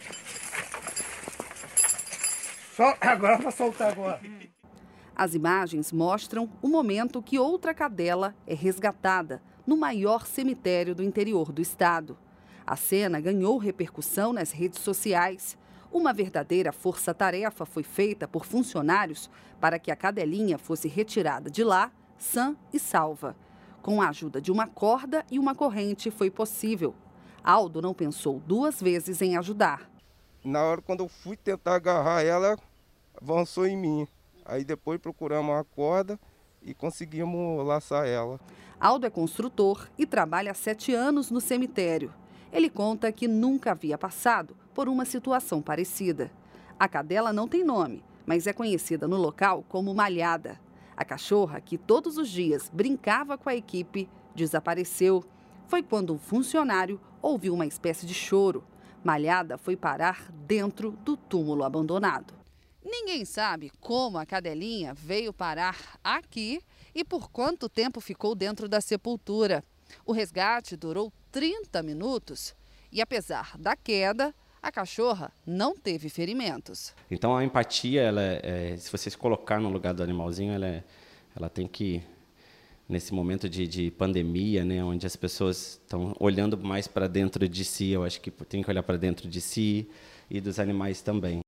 Só agora para soltar agora. As imagens mostram o momento que outra cadela é resgatada no maior cemitério do interior do estado. A cena ganhou repercussão nas redes sociais. Uma verdadeira força-tarefa foi feita por funcionários para que a cadelinha fosse retirada de lá, sã e salva. Com a ajuda de uma corda e uma corrente foi possível. Aldo não pensou duas vezes em ajudar. Na hora quando eu fui tentar agarrar ela, avançou em mim. Aí depois procuramos a corda e conseguimos laçar ela. Aldo é construtor e trabalha há sete anos no cemitério. Ele conta que nunca havia passado por uma situação parecida. A cadela não tem nome, mas é conhecida no local como Malhada. A cachorra, que todos os dias brincava com a equipe, desapareceu. Foi quando um funcionário ouviu uma espécie de choro. Malhada foi parar dentro do túmulo abandonado. Ninguém sabe como a cadelinha veio parar aqui e por quanto tempo ficou dentro da sepultura. O resgate durou 30 minutos e, apesar da queda, a cachorra não teve ferimentos. Então a empatia, ela é, se você se colocar no lugar do animalzinho, ela, é, ela tem que nesse momento de, de pandemia, né, onde as pessoas estão olhando mais para dentro de si, eu acho que tem que olhar para dentro de si e dos animais também.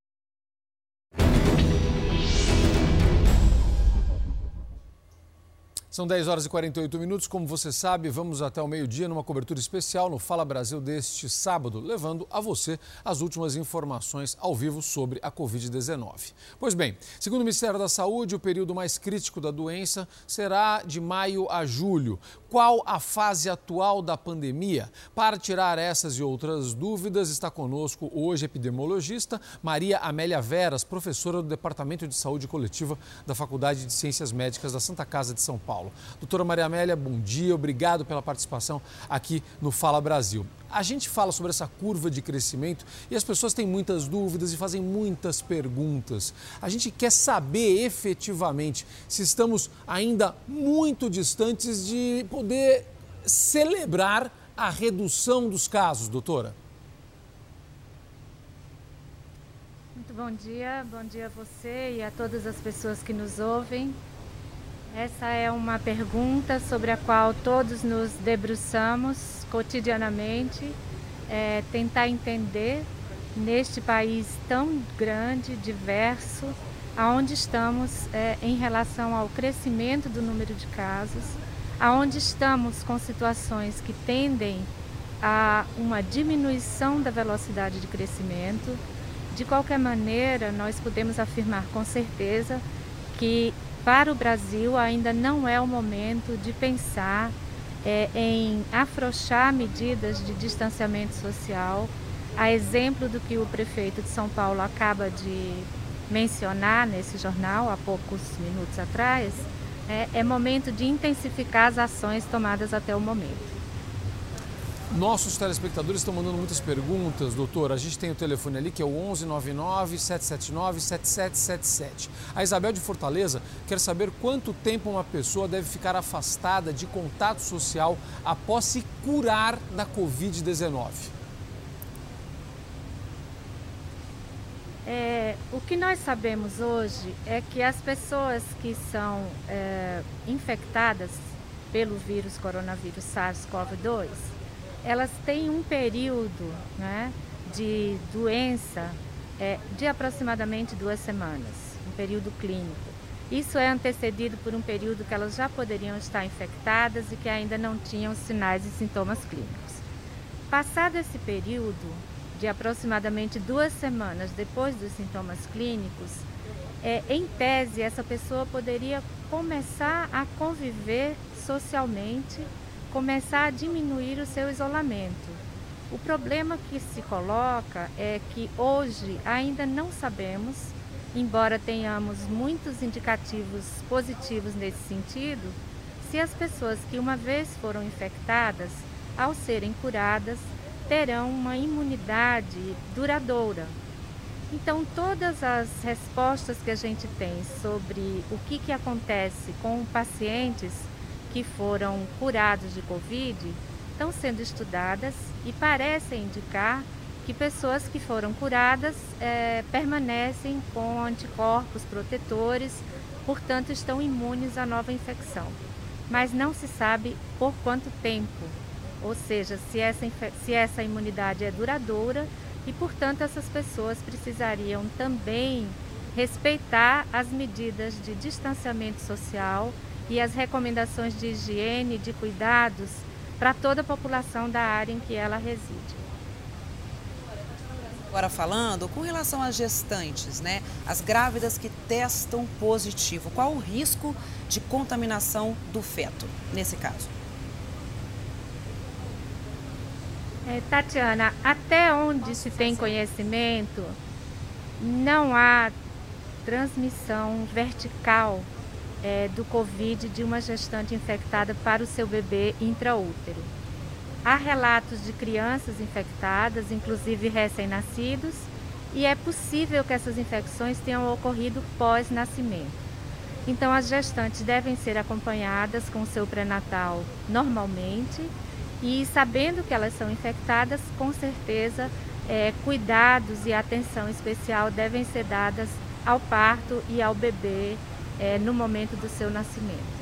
São 10 horas e 48 minutos. Como você sabe, vamos até o meio-dia numa cobertura especial no Fala Brasil deste sábado, levando a você as últimas informações ao vivo sobre a Covid-19. Pois bem, segundo o Ministério da Saúde, o período mais crítico da doença será de maio a julho. Qual a fase atual da pandemia? Para tirar essas e outras dúvidas, está conosco hoje epidemiologista Maria Amélia Veras, professora do Departamento de Saúde Coletiva da Faculdade de Ciências Médicas da Santa Casa de São Paulo. Doutora Maria Amélia, bom dia, obrigado pela participação aqui no Fala Brasil. A gente fala sobre essa curva de crescimento e as pessoas têm muitas dúvidas e fazem muitas perguntas. A gente quer saber efetivamente se estamos ainda muito distantes de poder celebrar a redução dos casos, doutora. Muito bom dia, bom dia a você e a todas as pessoas que nos ouvem. Essa é uma pergunta sobre a qual todos nos debruçamos cotidianamente é, tentar entender neste país tão grande, diverso, aonde estamos é, em relação ao crescimento do número de casos, aonde estamos com situações que tendem a uma diminuição da velocidade de crescimento. De qualquer maneira, nós podemos afirmar com certeza que para o Brasil ainda não é o momento de pensar é, em afrouxar medidas de distanciamento social, a exemplo do que o prefeito de São Paulo acaba de mencionar nesse jornal há poucos minutos atrás, é, é momento de intensificar as ações tomadas até o momento. Nossos telespectadores estão mandando muitas perguntas, doutor. A gente tem o telefone ali que é o 1199 779 7777. A Isabel de Fortaleza quer saber quanto tempo uma pessoa deve ficar afastada de contato social após se curar da Covid-19. É, o que nós sabemos hoje é que as pessoas que são é, infectadas pelo vírus coronavírus SARS-CoV-2 elas têm um período né, de doença é, de aproximadamente duas semanas, um período clínico. Isso é antecedido por um período que elas já poderiam estar infectadas e que ainda não tinham sinais e sintomas clínicos. Passado esse período, de aproximadamente duas semanas depois dos sintomas clínicos, é, em tese, essa pessoa poderia começar a conviver socialmente começar a diminuir o seu isolamento. O problema que se coloca é que hoje ainda não sabemos, embora tenhamos muitos indicativos positivos nesse sentido, se as pessoas que uma vez foram infectadas, ao serem curadas, terão uma imunidade duradoura. Então, todas as respostas que a gente tem sobre o que, que acontece com pacientes que foram curados de Covid estão sendo estudadas e parecem indicar que pessoas que foram curadas é, permanecem com anticorpos protetores, portanto estão imunes à nova infecção. Mas não se sabe por quanto tempo, ou seja, se essa, se essa imunidade é duradoura e, portanto, essas pessoas precisariam também respeitar as medidas de distanciamento social e as recomendações de higiene, de cuidados para toda a população da área em que ela reside. Agora falando com relação às gestantes, né? As grávidas que testam positivo, qual o risco de contaminação do feto nesse caso? É, Tatiana, até onde se tem conhecimento, não há transmissão vertical é, do Covid de uma gestante infectada para o seu bebê intraútero. Há relatos de crianças infectadas, inclusive recém-nascidos, e é possível que essas infecções tenham ocorrido pós-nascimento. Então, as gestantes devem ser acompanhadas com o seu pré-natal normalmente e, sabendo que elas são infectadas, com certeza, é, cuidados e atenção especial devem ser dadas ao parto e ao bebê é, no momento do seu nascimento.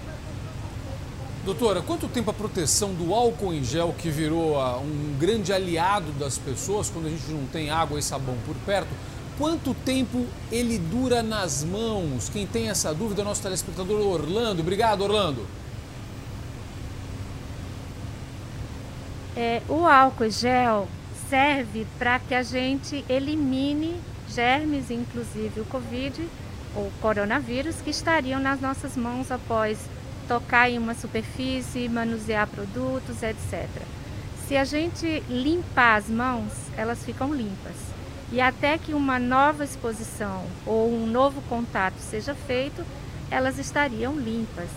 Doutora, quanto tempo a proteção do álcool em gel, que virou uh, um grande aliado das pessoas quando a gente não tem água e sabão por perto, quanto tempo ele dura nas mãos? Quem tem essa dúvida é o nosso telespectador Orlando. Obrigado, Orlando. É, o álcool gel serve para que a gente elimine germes, inclusive o Covid, o coronavírus que estariam nas nossas mãos após tocar em uma superfície, manusear produtos, etc. Se a gente limpar as mãos, elas ficam limpas. E até que uma nova exposição ou um novo contato seja feito, elas estariam limpas.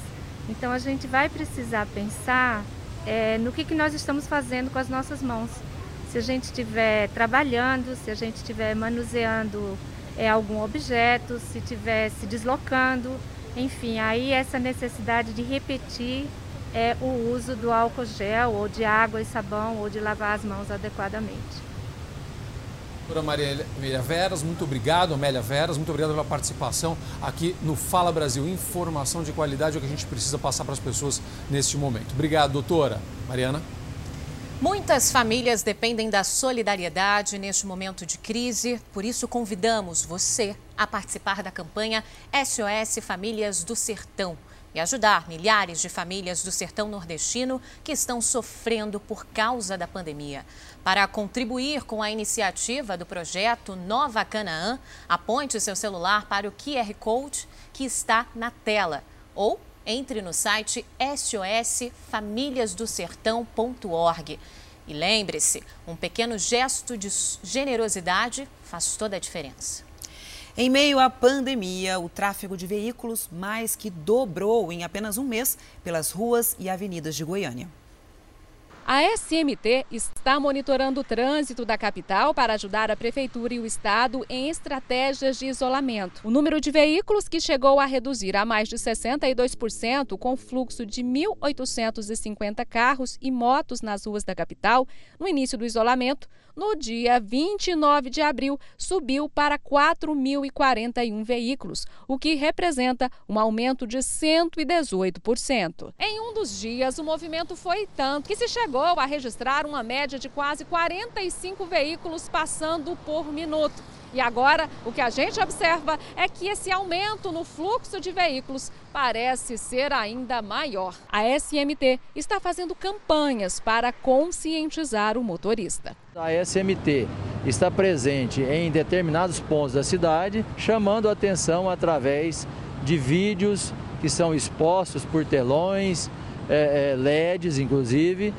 Então a gente vai precisar pensar é, no que, que nós estamos fazendo com as nossas mãos. Se a gente estiver trabalhando, se a gente estiver manuseando é, algum objeto, se estiver se deslocando, enfim, aí essa necessidade de repetir é, o uso do álcool gel, ou de água e sabão, ou de lavar as mãos adequadamente. Doutora Maria Amélia Veras, muito obrigado, Amélia Veras, muito obrigado pela participação aqui no Fala Brasil. Informação de qualidade é o que a gente precisa passar para as pessoas neste momento. Obrigado, doutora. Mariana? Muitas famílias dependem da solidariedade neste momento de crise, por isso convidamos você a participar da campanha SOS Famílias do Sertão e ajudar milhares de famílias do sertão nordestino que estão sofrendo por causa da pandemia. Para contribuir com a iniciativa do projeto Nova Canaã, aponte seu celular para o QR Code que está na tela ou entre no site sosfamiliasdosertão.org. E lembre-se, um pequeno gesto de generosidade faz toda a diferença. Em meio à pandemia, o tráfego de veículos mais que dobrou em apenas um mês pelas ruas e avenidas de Goiânia. A SMT está monitorando o trânsito da capital para ajudar a Prefeitura e o Estado em estratégias de isolamento. O número de veículos que chegou a reduzir a mais de 62%, com fluxo de 1.850 carros e motos nas ruas da capital, no início do isolamento, no dia 29 de abril, subiu para 4.041 veículos, o que representa um aumento de 118%. Em um dos dias, o movimento foi tanto que se chegou a registrar uma média de quase 45 veículos passando por minuto. E agora, o que a gente observa é que esse aumento no fluxo de veículos parece ser ainda maior. A SMT está fazendo campanhas para conscientizar o motorista. A SMT está presente em determinados pontos da cidade, chamando atenção através de vídeos que são expostos por telões, é, é, LEDs, inclusive.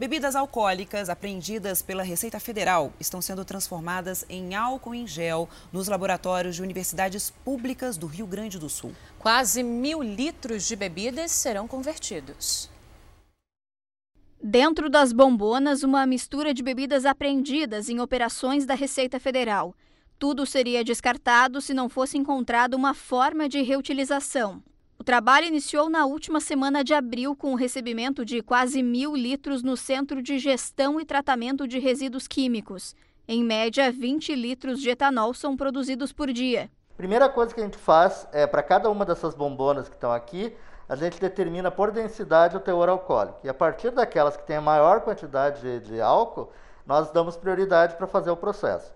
Bebidas alcoólicas apreendidas pela Receita Federal estão sendo transformadas em álcool em gel nos laboratórios de universidades públicas do Rio Grande do Sul. Quase mil litros de bebidas serão convertidos. Dentro das bombonas, uma mistura de bebidas apreendidas em operações da Receita Federal. Tudo seria descartado se não fosse encontrada uma forma de reutilização. O trabalho iniciou na última semana de abril com o recebimento de quase mil litros no Centro de Gestão e Tratamento de Resíduos Químicos. Em média, 20 litros de etanol são produzidos por dia. Primeira coisa que a gente faz é, para cada uma dessas bombonas que estão aqui, a gente determina por densidade o teor alcoólico. E a partir daquelas que têm a maior quantidade de, de álcool, nós damos prioridade para fazer o processo.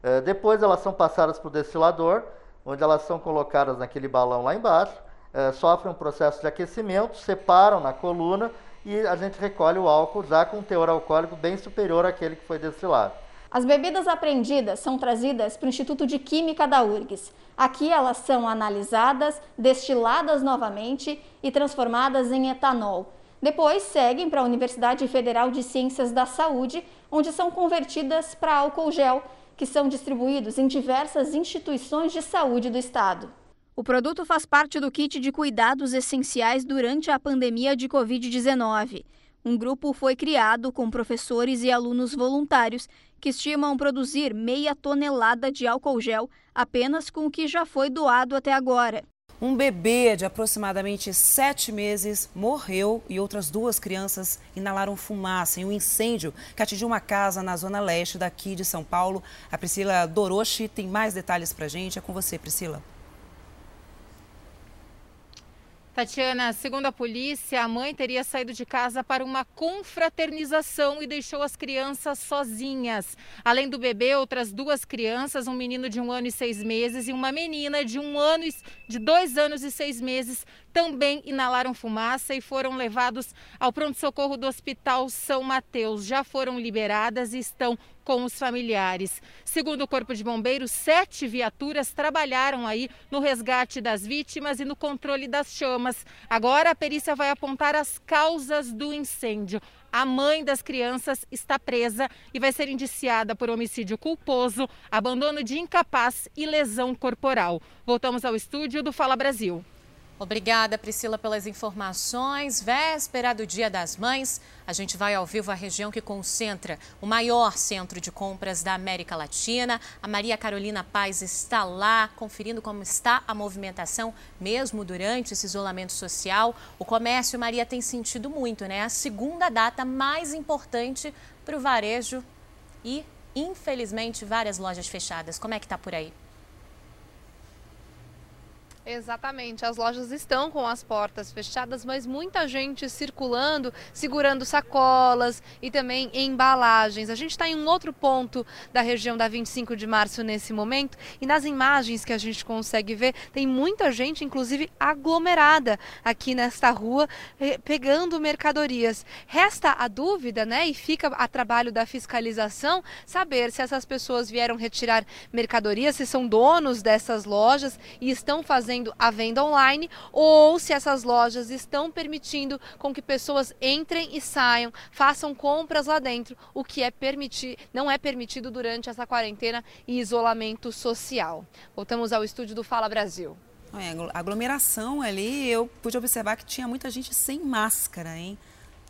É, depois elas são passadas para o destilador, onde elas são colocadas naquele balão lá embaixo é, sofrem um processo de aquecimento, separam na coluna e a gente recolhe o álcool já com um teor alcoólico bem superior àquele que foi destilado. As bebidas apreendidas são trazidas para o Instituto de Química da URGS. Aqui elas são analisadas, destiladas novamente e transformadas em etanol. Depois seguem para a Universidade Federal de Ciências da Saúde, onde são convertidas para álcool gel, que são distribuídos em diversas instituições de saúde do estado. O produto faz parte do kit de cuidados essenciais durante a pandemia de Covid-19. Um grupo foi criado com professores e alunos voluntários que estimam produzir meia tonelada de álcool gel apenas com o que já foi doado até agora. Um bebê de aproximadamente sete meses morreu e outras duas crianças inalaram fumaça em um incêndio que atingiu uma casa na zona leste daqui de São Paulo. A Priscila Doroshi tem mais detalhes para gente. É com você, Priscila. Tatiana, segundo a polícia, a mãe teria saído de casa para uma confraternização e deixou as crianças sozinhas. Além do bebê, outras duas crianças, um menino de um ano e seis meses e uma menina de um ano e, de dois anos e seis meses, também inalaram fumaça e foram levados ao pronto-socorro do Hospital São Mateus. Já foram liberadas e estão com os familiares. Segundo o Corpo de Bombeiros, sete viaturas trabalharam aí no resgate das vítimas e no controle das chamas. Agora a perícia vai apontar as causas do incêndio. A mãe das crianças está presa e vai ser indiciada por homicídio culposo, abandono de incapaz e lesão corporal. Voltamos ao estúdio do Fala Brasil. Obrigada, Priscila, pelas informações. Véspera do Dia das Mães, a gente vai ao vivo à região que concentra o maior centro de compras da América Latina. A Maria Carolina Paz está lá, conferindo como está a movimentação, mesmo durante esse isolamento social. O comércio, Maria, tem sentido muito, né? A segunda data mais importante para o varejo e, infelizmente, várias lojas fechadas. Como é que está por aí? Exatamente, as lojas estão com as portas fechadas, mas muita gente circulando, segurando sacolas e também embalagens. A gente está em um outro ponto da região da 25 de março nesse momento e nas imagens que a gente consegue ver, tem muita gente, inclusive aglomerada aqui nesta rua, eh, pegando mercadorias. Resta a dúvida, né, e fica a trabalho da fiscalização saber se essas pessoas vieram retirar mercadorias, se são donos dessas lojas e estão fazendo a venda online ou se essas lojas estão permitindo com que pessoas entrem e saiam, façam compras lá dentro, o que é permitir, não é permitido durante essa quarentena e isolamento social. Voltamos ao estúdio do Fala Brasil. É, aglomeração ali, eu pude observar que tinha muita gente sem máscara, hein?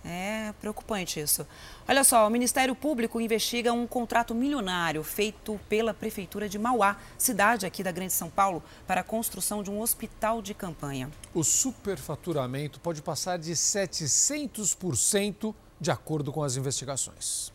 É preocupante isso. Olha só, o Ministério Público investiga um contrato milionário feito pela Prefeitura de Mauá, cidade aqui da Grande São Paulo, para a construção de um hospital de campanha. O superfaturamento pode passar de 700%, de acordo com as investigações.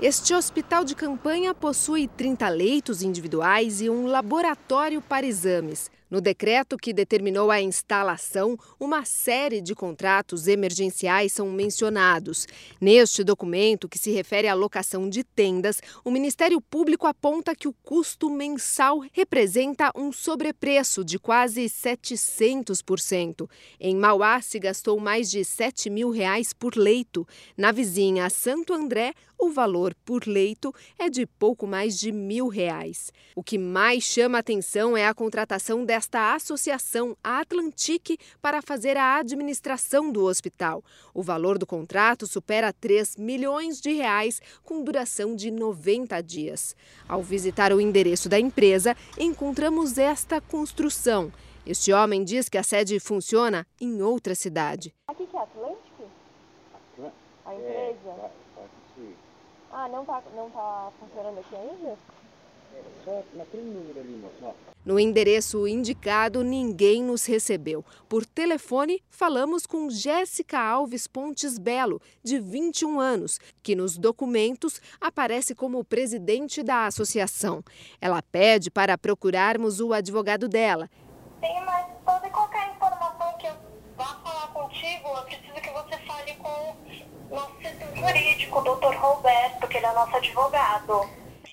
Este hospital de campanha possui 30 leitos individuais e um laboratório para exames. No decreto que determinou a instalação, uma série de contratos emergenciais são mencionados. Neste documento, que se refere à locação de tendas, o Ministério Público aponta que o custo mensal representa um sobrepreço de quase 700%. Em Mauá, se gastou mais de 7 mil reais por leito. Na vizinha Santo André, o valor por leito é de pouco mais de mil reais. O que mais chama atenção é a contratação desta associação, a Atlantique, para fazer a administração do hospital. O valor do contrato supera 3 milhões de reais, com duração de 90 dias. Ao visitar o endereço da empresa, encontramos esta construção. Este homem diz que a sede funciona em outra cidade. Aqui que é Atlântico? A empresa? É, ah, não tá, não tá funcionando aqui ainda? É, só naquele número ali, moço. No endereço indicado, ninguém nos recebeu. Por telefone, falamos com Jéssica Alves Pontes Belo, de 21 anos, que nos documentos aparece como presidente da associação. Ela pede para procurarmos o advogado dela. Tem mais toda e qualquer informação que eu vá falar contigo, eu preciso que você fale com nosso setor jurídico, o doutor Roberto, que ele é nosso advogado.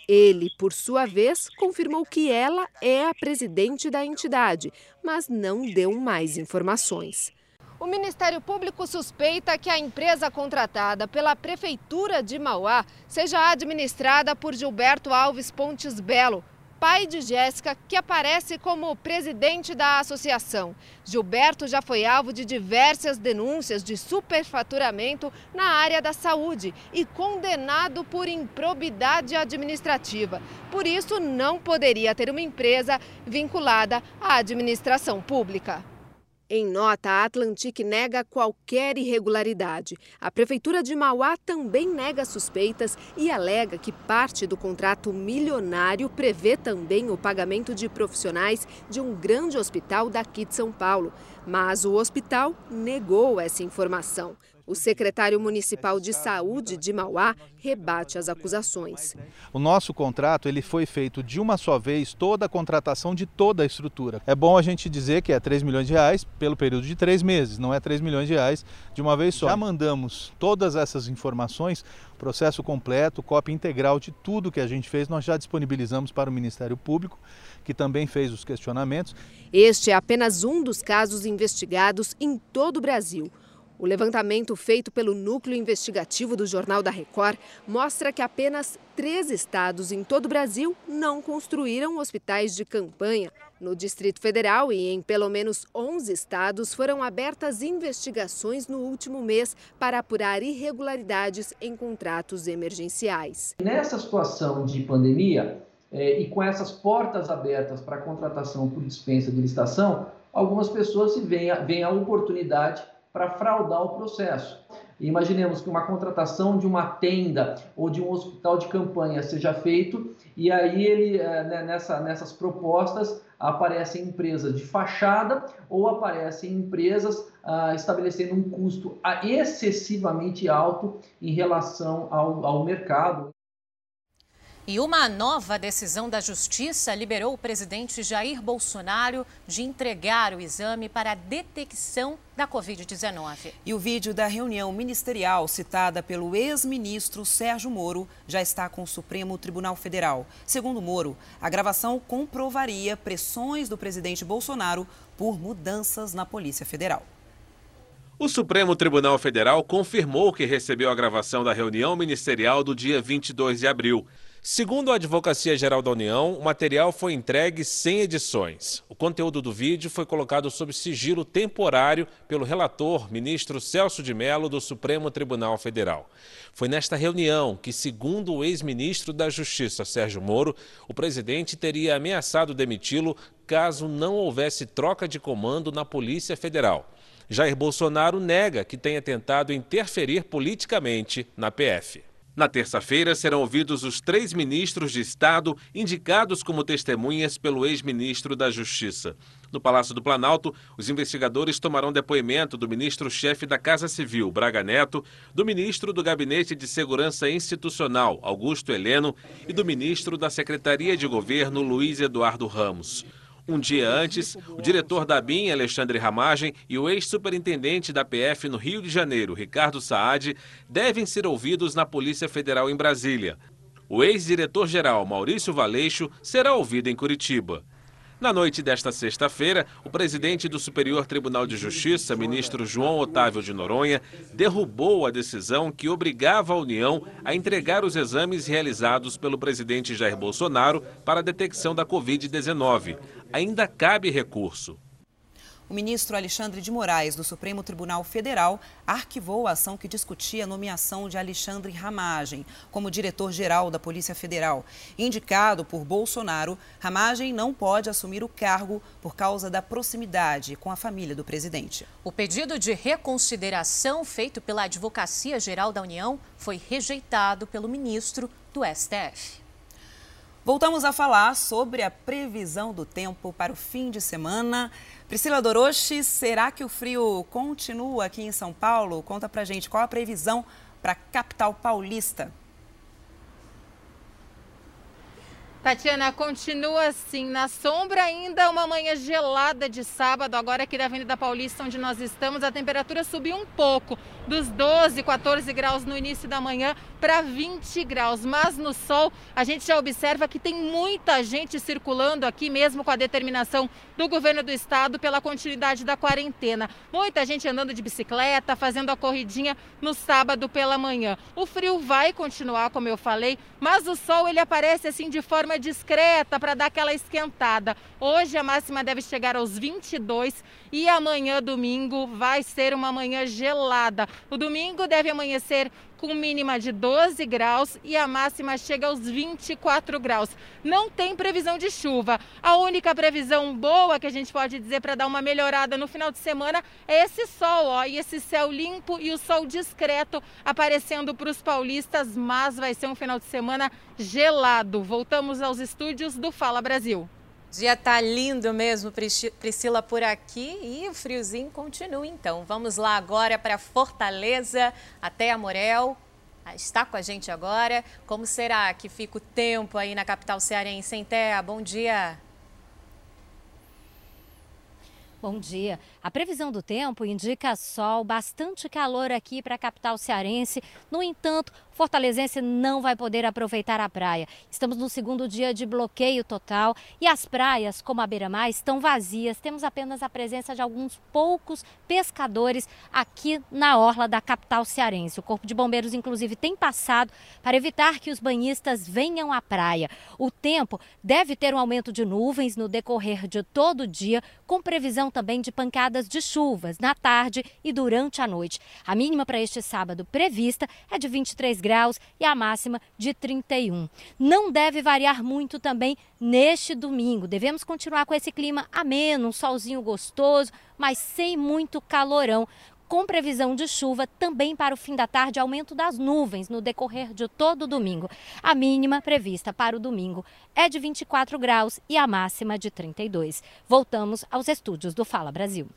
Ele, por sua vez, confirmou que ela é a presidente da entidade, mas não deu mais informações. O Ministério Público suspeita que a empresa contratada pela Prefeitura de Mauá seja administrada por Gilberto Alves Pontes Belo, pai de Jéssica, que aparece como presidente da associação. Gilberto já foi alvo de diversas denúncias de superfaturamento na área da saúde e condenado por improbidade administrativa. Por isso, não poderia ter uma empresa vinculada à administração pública. Em nota, a Atlantic nega qualquer irregularidade. A Prefeitura de Mauá também nega suspeitas e alega que parte do contrato milionário prevê também o pagamento de profissionais de um grande hospital daqui de São Paulo. Mas o hospital negou essa informação. O secretário municipal de saúde de Mauá rebate as acusações. O nosso contrato ele foi feito de uma só vez, toda a contratação de toda a estrutura. É bom a gente dizer que é 3 milhões de reais pelo período de três meses, não é 3 milhões de reais de uma vez só. Já mandamos todas essas informações, processo completo, cópia integral de tudo que a gente fez, nós já disponibilizamos para o Ministério Público, que também fez os questionamentos. Este é apenas um dos casos investigados em todo o Brasil. O levantamento feito pelo Núcleo Investigativo do Jornal da Record mostra que apenas três estados em todo o Brasil não construíram hospitais de campanha. No Distrito Federal e em pelo menos 11 estados foram abertas investigações no último mês para apurar irregularidades em contratos emergenciais. Nessa situação de pandemia eh, e com essas portas abertas para contratação por dispensa de licitação, algumas pessoas se veem a, veem a oportunidade para fraudar o processo. Imaginemos que uma contratação de uma tenda ou de um hospital de campanha seja feito e aí ele eh, né, nessa, nessas propostas aparecem empresas de fachada ou aparecem empresas ah, estabelecendo um custo excessivamente alto em relação ao, ao mercado. E uma nova decisão da Justiça liberou o presidente Jair Bolsonaro de entregar o exame para a detecção da Covid-19. E o vídeo da reunião ministerial citada pelo ex-ministro Sérgio Moro já está com o Supremo Tribunal Federal. Segundo Moro, a gravação comprovaria pressões do presidente Bolsonaro por mudanças na Polícia Federal. O Supremo Tribunal Federal confirmou que recebeu a gravação da reunião ministerial do dia 22 de abril. Segundo a Advocacia Geral da União, o material foi entregue sem edições. O conteúdo do vídeo foi colocado sob sigilo temporário pelo relator, ministro Celso de Mello, do Supremo Tribunal Federal. Foi nesta reunião que, segundo o ex-ministro da Justiça, Sérgio Moro, o presidente teria ameaçado demiti-lo caso não houvesse troca de comando na Polícia Federal. Jair Bolsonaro nega que tenha tentado interferir politicamente na PF. Na terça-feira, serão ouvidos os três ministros de Estado indicados como testemunhas pelo ex-ministro da Justiça. No Palácio do Planalto, os investigadores tomarão depoimento do ministro-chefe da Casa Civil, Braga Neto, do ministro do Gabinete de Segurança Institucional, Augusto Heleno, e do ministro da Secretaria de Governo, Luiz Eduardo Ramos. Um dia antes, o diretor da BIM, Alexandre Ramagem, e o ex-superintendente da PF no Rio de Janeiro, Ricardo Saad, devem ser ouvidos na Polícia Federal em Brasília. O ex-diretor-geral, Maurício Valeixo, será ouvido em Curitiba. Na noite desta sexta-feira, o presidente do Superior Tribunal de Justiça, ministro João Otávio de Noronha, derrubou a decisão que obrigava a União a entregar os exames realizados pelo presidente Jair Bolsonaro para a detecção da Covid-19. Ainda cabe recurso. O ministro Alexandre de Moraes, do Supremo Tribunal Federal, arquivou a ação que discutia a nomeação de Alexandre Ramagem como diretor-geral da Polícia Federal. Indicado por Bolsonaro, Ramagem não pode assumir o cargo por causa da proximidade com a família do presidente. O pedido de reconsideração feito pela Advocacia Geral da União foi rejeitado pelo ministro do STF. Voltamos a falar sobre a previsão do tempo para o fim de semana. Priscila Doroche, será que o frio continua aqui em São Paulo? Conta pra gente qual a previsão para a capital paulista. Tatiana, continua assim, na sombra ainda uma manhã gelada de sábado, agora aqui da Avenida Paulista, onde nós estamos, a temperatura subiu um pouco, dos 12, 14 graus no início da manhã para 20 graus, mas no sol a gente já observa que tem muita gente circulando aqui, mesmo com a determinação do governo do estado pela continuidade da quarentena. Muita gente andando de bicicleta, fazendo a corridinha no sábado pela manhã. O frio vai continuar, como eu falei, mas o sol ele aparece assim de forma discreta para dar aquela esquentada. Hoje a máxima deve chegar aos 22 e amanhã, domingo, vai ser uma manhã gelada. O domingo deve amanhecer com mínima de 12 graus e a máxima chega aos 24 graus. Não tem previsão de chuva. A única previsão boa que a gente pode dizer para dar uma melhorada no final de semana é esse sol, ó, e esse céu limpo e o sol discreto aparecendo para os paulistas, mas vai ser um final de semana gelado. Voltamos aos estúdios do Fala Brasil. Dia tá lindo mesmo, Priscila, por aqui e o friozinho continua então. Vamos lá agora para Fortaleza, até Amorel. Ah, está com a gente agora. Como será que fica o tempo aí na capital cearense, em Terra? Bom dia. Bom dia. A previsão do tempo indica sol, bastante calor aqui para a capital cearense. No entanto, fortalezense não vai poder aproveitar a praia. Estamos no segundo dia de bloqueio total e as praias, como a Beira-Mar, estão vazias. Temos apenas a presença de alguns poucos pescadores aqui na orla da capital cearense. O Corpo de Bombeiros, inclusive, tem passado para evitar que os banhistas venham à praia. O tempo deve ter um aumento de nuvens no decorrer de todo o dia, com previsão também de pancadas de chuvas na tarde e durante a noite. A mínima para este sábado prevista é de 23 graus e a máxima de 31. Não deve variar muito também neste domingo. Devemos continuar com esse clima ameno, um solzinho gostoso, mas sem muito calorão com previsão de chuva também para o fim da tarde, aumento das nuvens no decorrer de todo o domingo. A mínima prevista para o domingo é de 24 graus e a máxima de 32. Voltamos aos estúdios do Fala Brasil.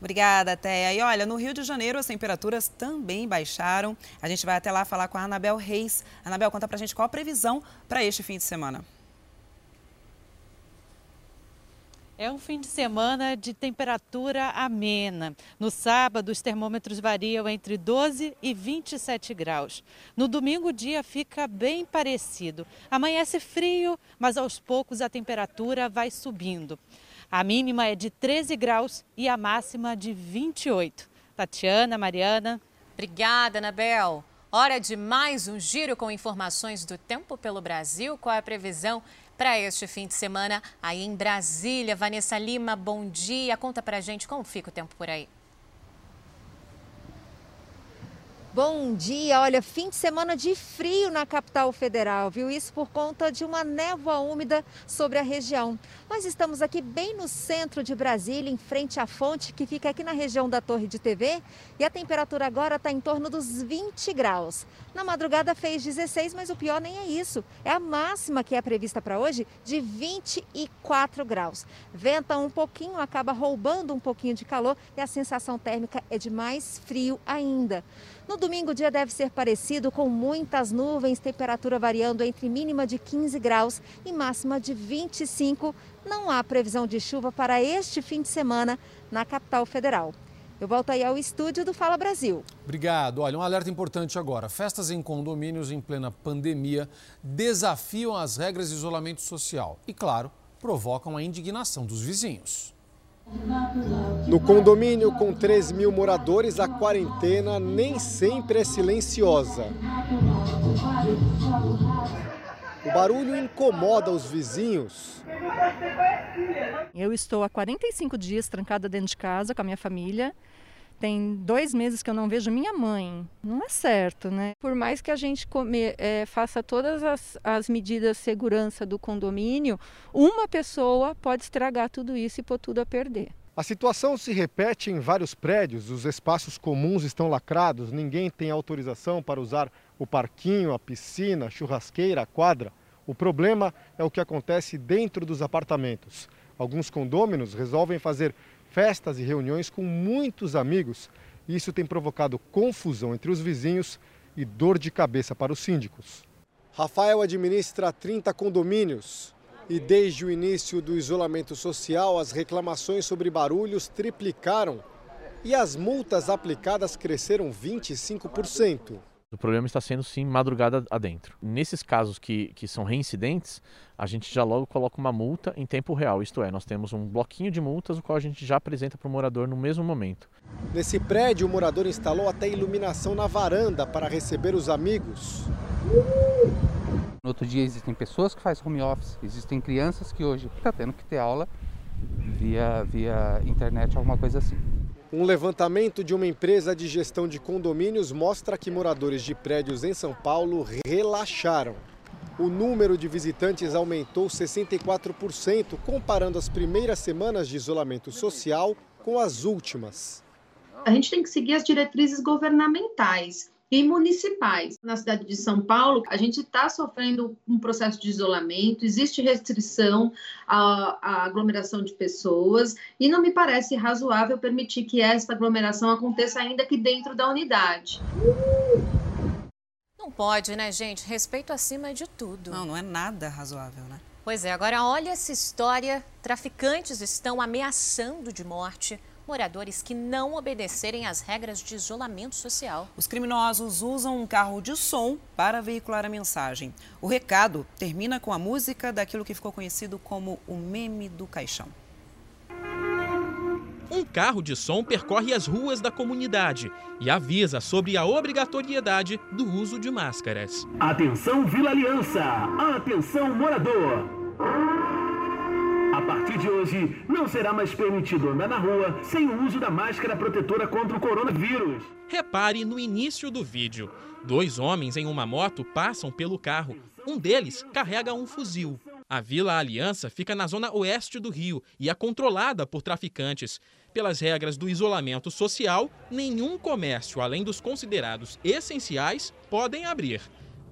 Obrigada, Thea. E olha, no Rio de Janeiro as temperaturas também baixaram. A gente vai até lá falar com a Anabel Reis. Anabel, conta pra gente qual a previsão para este fim de semana. É um fim de semana de temperatura amena. No sábado, os termômetros variam entre 12 e 27 graus. No domingo, o dia fica bem parecido. Amanhece frio, mas aos poucos a temperatura vai subindo. A mínima é de 13 graus e a máxima de 28. Tatiana, Mariana. Obrigada, Anabel. Hora de mais um giro com informações do tempo pelo Brasil. Qual é a previsão para este fim de semana aí em Brasília. Vanessa Lima, bom dia. Conta para gente como fica o tempo por aí. Bom dia, olha, fim de semana de frio na capital federal, viu? Isso por conta de uma névoa úmida sobre a região. Nós estamos aqui bem no centro de Brasília, em frente à fonte que fica aqui na região da Torre de TV e a temperatura agora está em torno dos 20 graus. Na madrugada fez 16, mas o pior nem é isso. É a máxima que é prevista para hoje de 24 graus. Venta um pouquinho, acaba roubando um pouquinho de calor e a sensação térmica é de mais frio ainda. No domingo, o dia deve ser parecido, com muitas nuvens, temperatura variando entre mínima de 15 graus e máxima de 25. Não há previsão de chuva para este fim de semana na capital federal. Eu volto aí ao estúdio do Fala Brasil. Obrigado. Olha, um alerta importante agora. Festas em condomínios em plena pandemia desafiam as regras de isolamento social e, claro, provocam a indignação dos vizinhos. No condomínio com 3 mil moradores, a quarentena nem sempre é silenciosa. O barulho incomoda os vizinhos. Eu estou há 45 dias trancada dentro de casa com a minha família. Tem dois meses que eu não vejo minha mãe. Não é certo, né? Por mais que a gente come, é, faça todas as, as medidas de segurança do condomínio, uma pessoa pode estragar tudo isso e pôr tudo a perder. A situação se repete em vários prédios. Os espaços comuns estão lacrados, ninguém tem autorização para usar o parquinho, a piscina, a churrasqueira, a quadra. O problema é o que acontece dentro dos apartamentos. Alguns condôminos resolvem fazer festas e reuniões com muitos amigos. Isso tem provocado confusão entre os vizinhos e dor de cabeça para os síndicos. Rafael administra 30 condomínios. E desde o início do isolamento social, as reclamações sobre barulhos triplicaram e as multas aplicadas cresceram 25%. O problema está sendo sim madrugada adentro. Nesses casos que, que são reincidentes, a gente já logo coloca uma multa em tempo real, isto é, nós temos um bloquinho de multas, o qual a gente já apresenta para o morador no mesmo momento. Nesse prédio, o morador instalou até iluminação na varanda para receber os amigos. No outro dia existem pessoas que fazem home office, existem crianças que hoje estão tá tendo que ter aula via, via internet, alguma coisa assim. Um levantamento de uma empresa de gestão de condomínios mostra que moradores de prédios em São Paulo relaxaram. O número de visitantes aumentou 64%, comparando as primeiras semanas de isolamento social com as últimas. A gente tem que seguir as diretrizes governamentais e municipais. Na cidade de São Paulo, a gente está sofrendo um processo de isolamento, existe restrição à, à, aglomeração de pessoas e não me parece razoável permitir que essa aglomeração aconteça ainda aqui dentro da unidade. Não pode, né, gente? Respeito acima de tudo. Não, não é nada razoável, né? Pois é, agora olha essa história. Traficantes estão ameaçando de morte moradores que não obedecerem às regras de isolamento social. Os criminosos usam um carro de som para veicular a mensagem. O recado termina com a música daquilo que ficou conhecido como o meme do caixão. Um carro de som percorre as ruas da comunidade e avisa sobre a obrigatoriedade do uso de máscaras. Atenção Vila Aliança! Atenção morador! Partir de hoje, não será mais permitido andar na rua sem o uso da máscara protetora contra o coronavírus. Repare no início do vídeo. Dois homens em uma moto passam pelo carro. Um deles carrega um fuzil. A Vila Aliança fica na zona oeste do Rio e é controlada por traficantes. Pelas regras do isolamento social, nenhum comércio além dos considerados essenciais podem abrir.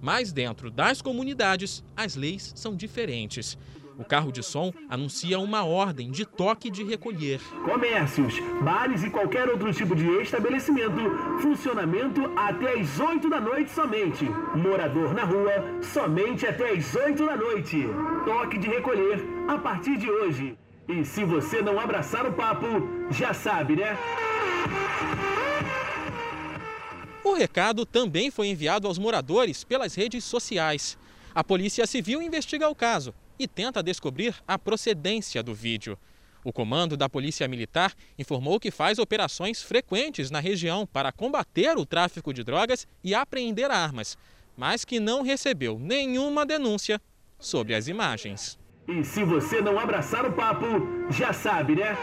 Mas dentro das comunidades, as leis são diferentes. O carro de som anuncia uma ordem de toque de recolher. Comércios, bares e qualquer outro tipo de estabelecimento, funcionamento até às 8 da noite somente. Morador na rua, somente até às 8 da noite. Toque de recolher a partir de hoje. E se você não abraçar o papo, já sabe, né? O recado também foi enviado aos moradores pelas redes sociais. A Polícia Civil investiga o caso e tenta descobrir a procedência do vídeo. O comando da Polícia Militar informou que faz operações frequentes na região para combater o tráfico de drogas e apreender armas, mas que não recebeu nenhuma denúncia sobre as imagens. E se você não abraçar o papo, já sabe, né?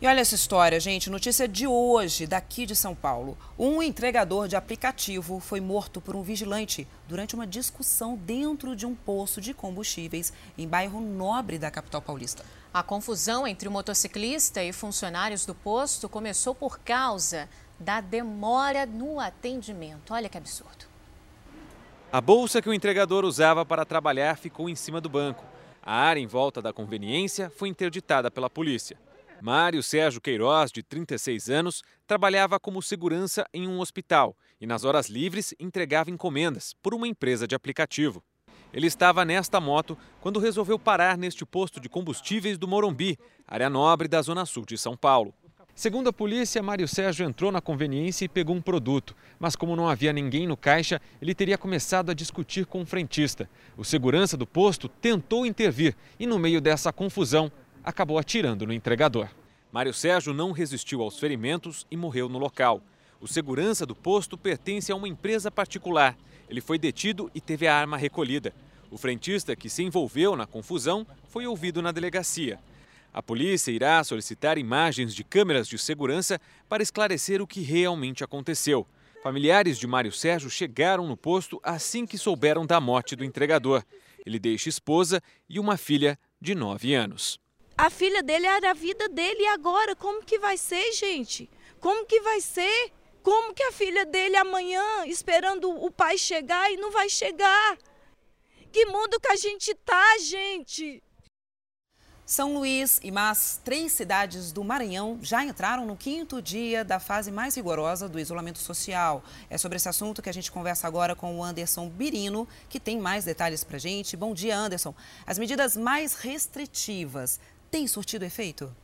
E olha essa história, gente. Notícia de hoje, daqui de São Paulo. Um entregador de aplicativo foi morto por um vigilante durante uma discussão dentro de um poço de combustíveis em bairro nobre da capital paulista. A confusão entre o motociclista e funcionários do posto começou por causa da demora no atendimento. Olha que absurdo. A bolsa que o entregador usava para trabalhar ficou em cima do banco. A área em volta da conveniência foi interditada pela polícia. Mário Sérgio Queiroz, de 36 anos, trabalhava como segurança em um hospital e, nas horas livres, entregava encomendas por uma empresa de aplicativo. Ele estava nesta moto quando resolveu parar neste posto de combustíveis do Morumbi, área nobre da Zona Sul de São Paulo. Segundo a polícia, Mário Sérgio entrou na conveniência e pegou um produto, mas como não havia ninguém no caixa, ele teria começado a discutir com o frentista. O segurança do posto tentou intervir e, no meio dessa confusão, acabou atirando no entregador. Mário Sérgio não resistiu aos ferimentos e morreu no local. O segurança do posto pertence a uma empresa particular. Ele foi detido e teve a arma recolhida. O frentista que se envolveu na confusão foi ouvido na delegacia. A polícia irá solicitar imagens de câmeras de segurança para esclarecer o que realmente aconteceu. Familiares de Mário Sérgio chegaram no posto assim que souberam da morte do entregador. Ele deixa esposa e uma filha de 9 anos. A filha dele era a vida dele e agora como que vai ser, gente? Como que vai ser? Como que a filha dele amanhã esperando o pai chegar e não vai chegar? Que mundo que a gente tá, gente? São Luís e mais três cidades do Maranhão já entraram no quinto dia da fase mais rigorosa do isolamento social. É sobre esse assunto que a gente conversa agora com o Anderson Birino, que tem mais detalhes para gente. Bom dia, Anderson. As medidas mais restritivas tem surtido efeito?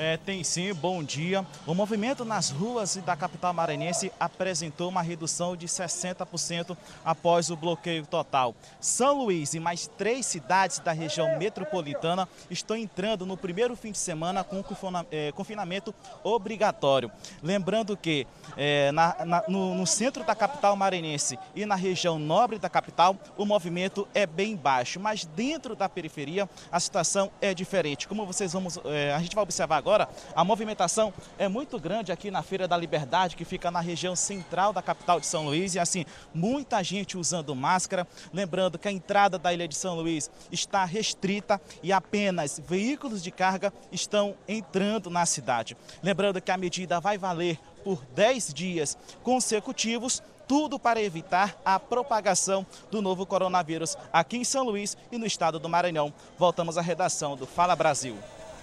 É, tem sim, bom dia. O movimento nas ruas da capital maranhense apresentou uma redução de 60% após o bloqueio total. São Luís e mais três cidades da região metropolitana estão entrando no primeiro fim de semana com é, confinamento obrigatório. Lembrando que é, na, na, no, no centro da capital maranhense e na região nobre da capital, o movimento é bem baixo, mas dentro da periferia a situação é diferente. Como vocês vamos, é, a gente vai observar agora, agora, a movimentação é muito grande aqui na Feira da Liberdade, que fica na região central da capital de São Luís. E assim, muita gente usando máscara. Lembrando que a entrada da Ilha de São Luís está restrita e apenas veículos de carga estão entrando na cidade. Lembrando que a medida vai valer por 10 dias consecutivos tudo para evitar a propagação do novo coronavírus aqui em São Luís e no estado do Maranhão. Voltamos à redação do Fala Brasil.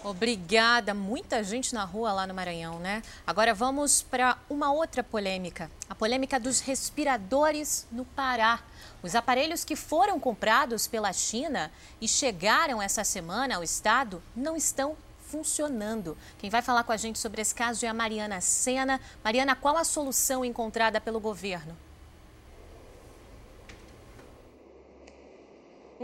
Obrigada. Muita gente na rua lá no Maranhão, né? Agora vamos para uma outra polêmica. A polêmica dos respiradores no Pará. Os aparelhos que foram comprados pela China e chegaram essa semana ao estado não estão funcionando. Quem vai falar com a gente sobre esse caso é a Mariana Sena. Mariana, qual a solução encontrada pelo governo?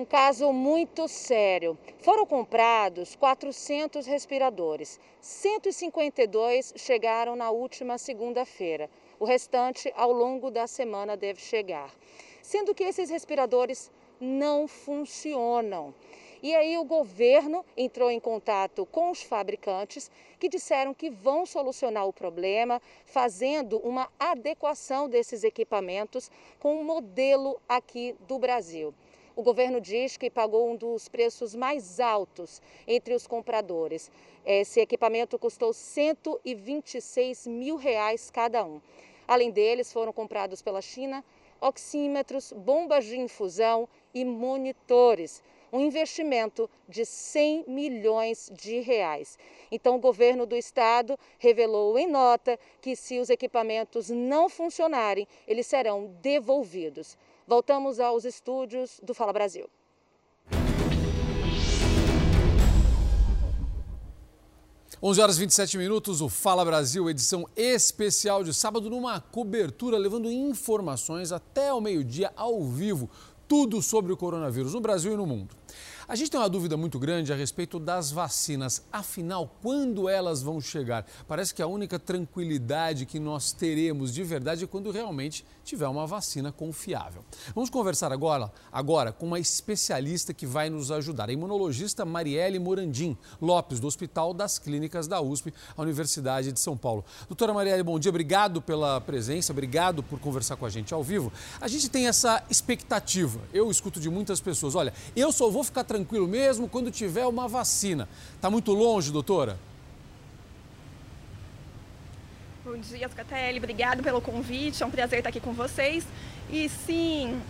Um caso muito sério. Foram comprados 400 respiradores. 152 chegaram na última segunda-feira. O restante, ao longo da semana, deve chegar. Sendo que esses respiradores não funcionam. E aí o governo entrou em contato com os fabricantes que disseram que vão solucionar o problema, fazendo uma adequação desses equipamentos com o um modelo aqui do Brasil. O governo diz que pagou um dos preços mais altos entre os compradores. Esse equipamento custou 126 mil reais cada um. Além deles, foram comprados pela China oxímetros, bombas de infusão e monitores um investimento de 100 milhões de reais. Então, o governo do estado revelou em nota que se os equipamentos não funcionarem, eles serão devolvidos. Voltamos aos estúdios do Fala Brasil. 11 horas e 27 minutos, o Fala Brasil, edição especial de sábado, numa cobertura levando informações até ao meio-dia ao vivo. Tudo sobre o coronavírus no Brasil e no mundo. A gente tem uma dúvida muito grande a respeito das vacinas. Afinal, quando elas vão chegar? Parece que a única tranquilidade que nós teremos de verdade é quando realmente tiver uma vacina confiável. Vamos conversar agora, agora com uma especialista que vai nos ajudar, a imunologista Marielle Morandim Lopes, do Hospital das Clínicas da USP, a Universidade de São Paulo. Doutora Marielle, bom dia, obrigado pela presença, obrigado por conversar com a gente ao vivo. A gente tem essa expectativa, eu escuto de muitas pessoas, olha, eu só vou ficar tranquilo mesmo quando tiver uma vacina. Está muito longe, doutora? Bom dia, Scatelli. Obrigado pelo convite. É um prazer estar aqui com vocês. E sim,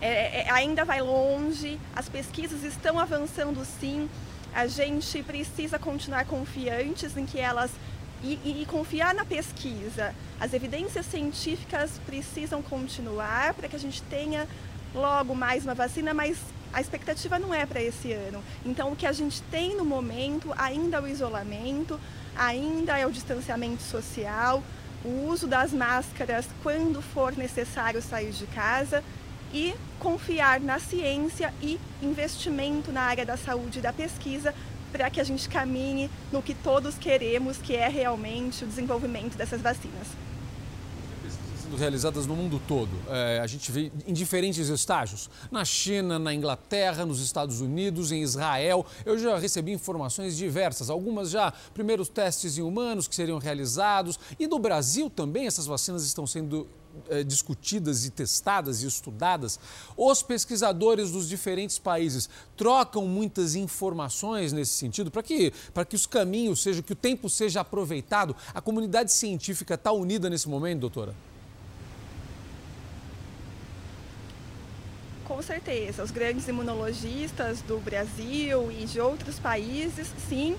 é, é, ainda vai longe. As pesquisas estão avançando, sim. A gente precisa continuar confiantes em que elas e, e, e, confiar na pesquisa. As evidências científicas precisam continuar para que a gente tenha logo mais uma vacina, mas a expectativa não é para esse ano. Então, o que a gente tem no momento ainda é o isolamento, ainda é o distanciamento social, o uso das máscaras quando for necessário sair de casa e confiar na ciência e investimento na área da saúde e da pesquisa para que a gente caminhe no que todos queremos, que é realmente o desenvolvimento dessas vacinas sendo realizadas no mundo todo. É, a gente vê em diferentes estágios. Na China, na Inglaterra, nos Estados Unidos, em Israel. Eu já recebi informações diversas. Algumas já primeiros testes em humanos que seriam realizados. E no Brasil também essas vacinas estão sendo é, discutidas e testadas e estudadas, os pesquisadores dos diferentes países trocam muitas informações nesse sentido para que, para que os caminhos sejam, que o tempo seja aproveitado. A comunidade científica está unida nesse momento, doutora? Com certeza, os grandes imunologistas do Brasil e de outros países, sim,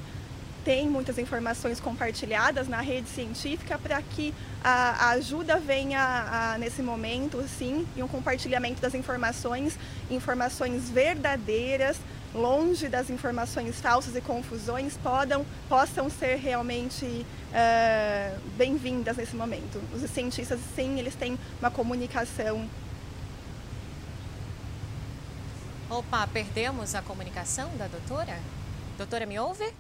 têm muitas informações compartilhadas na rede científica para que a, a ajuda venha a, nesse momento, sim, e um compartilhamento das informações, informações verdadeiras, longe das informações falsas e confusões, podam, possam ser realmente uh, bem-vindas nesse momento. Os cientistas, sim, eles têm uma comunicação Opa, perdemos a comunicação da doutora? Doutora, me ouve?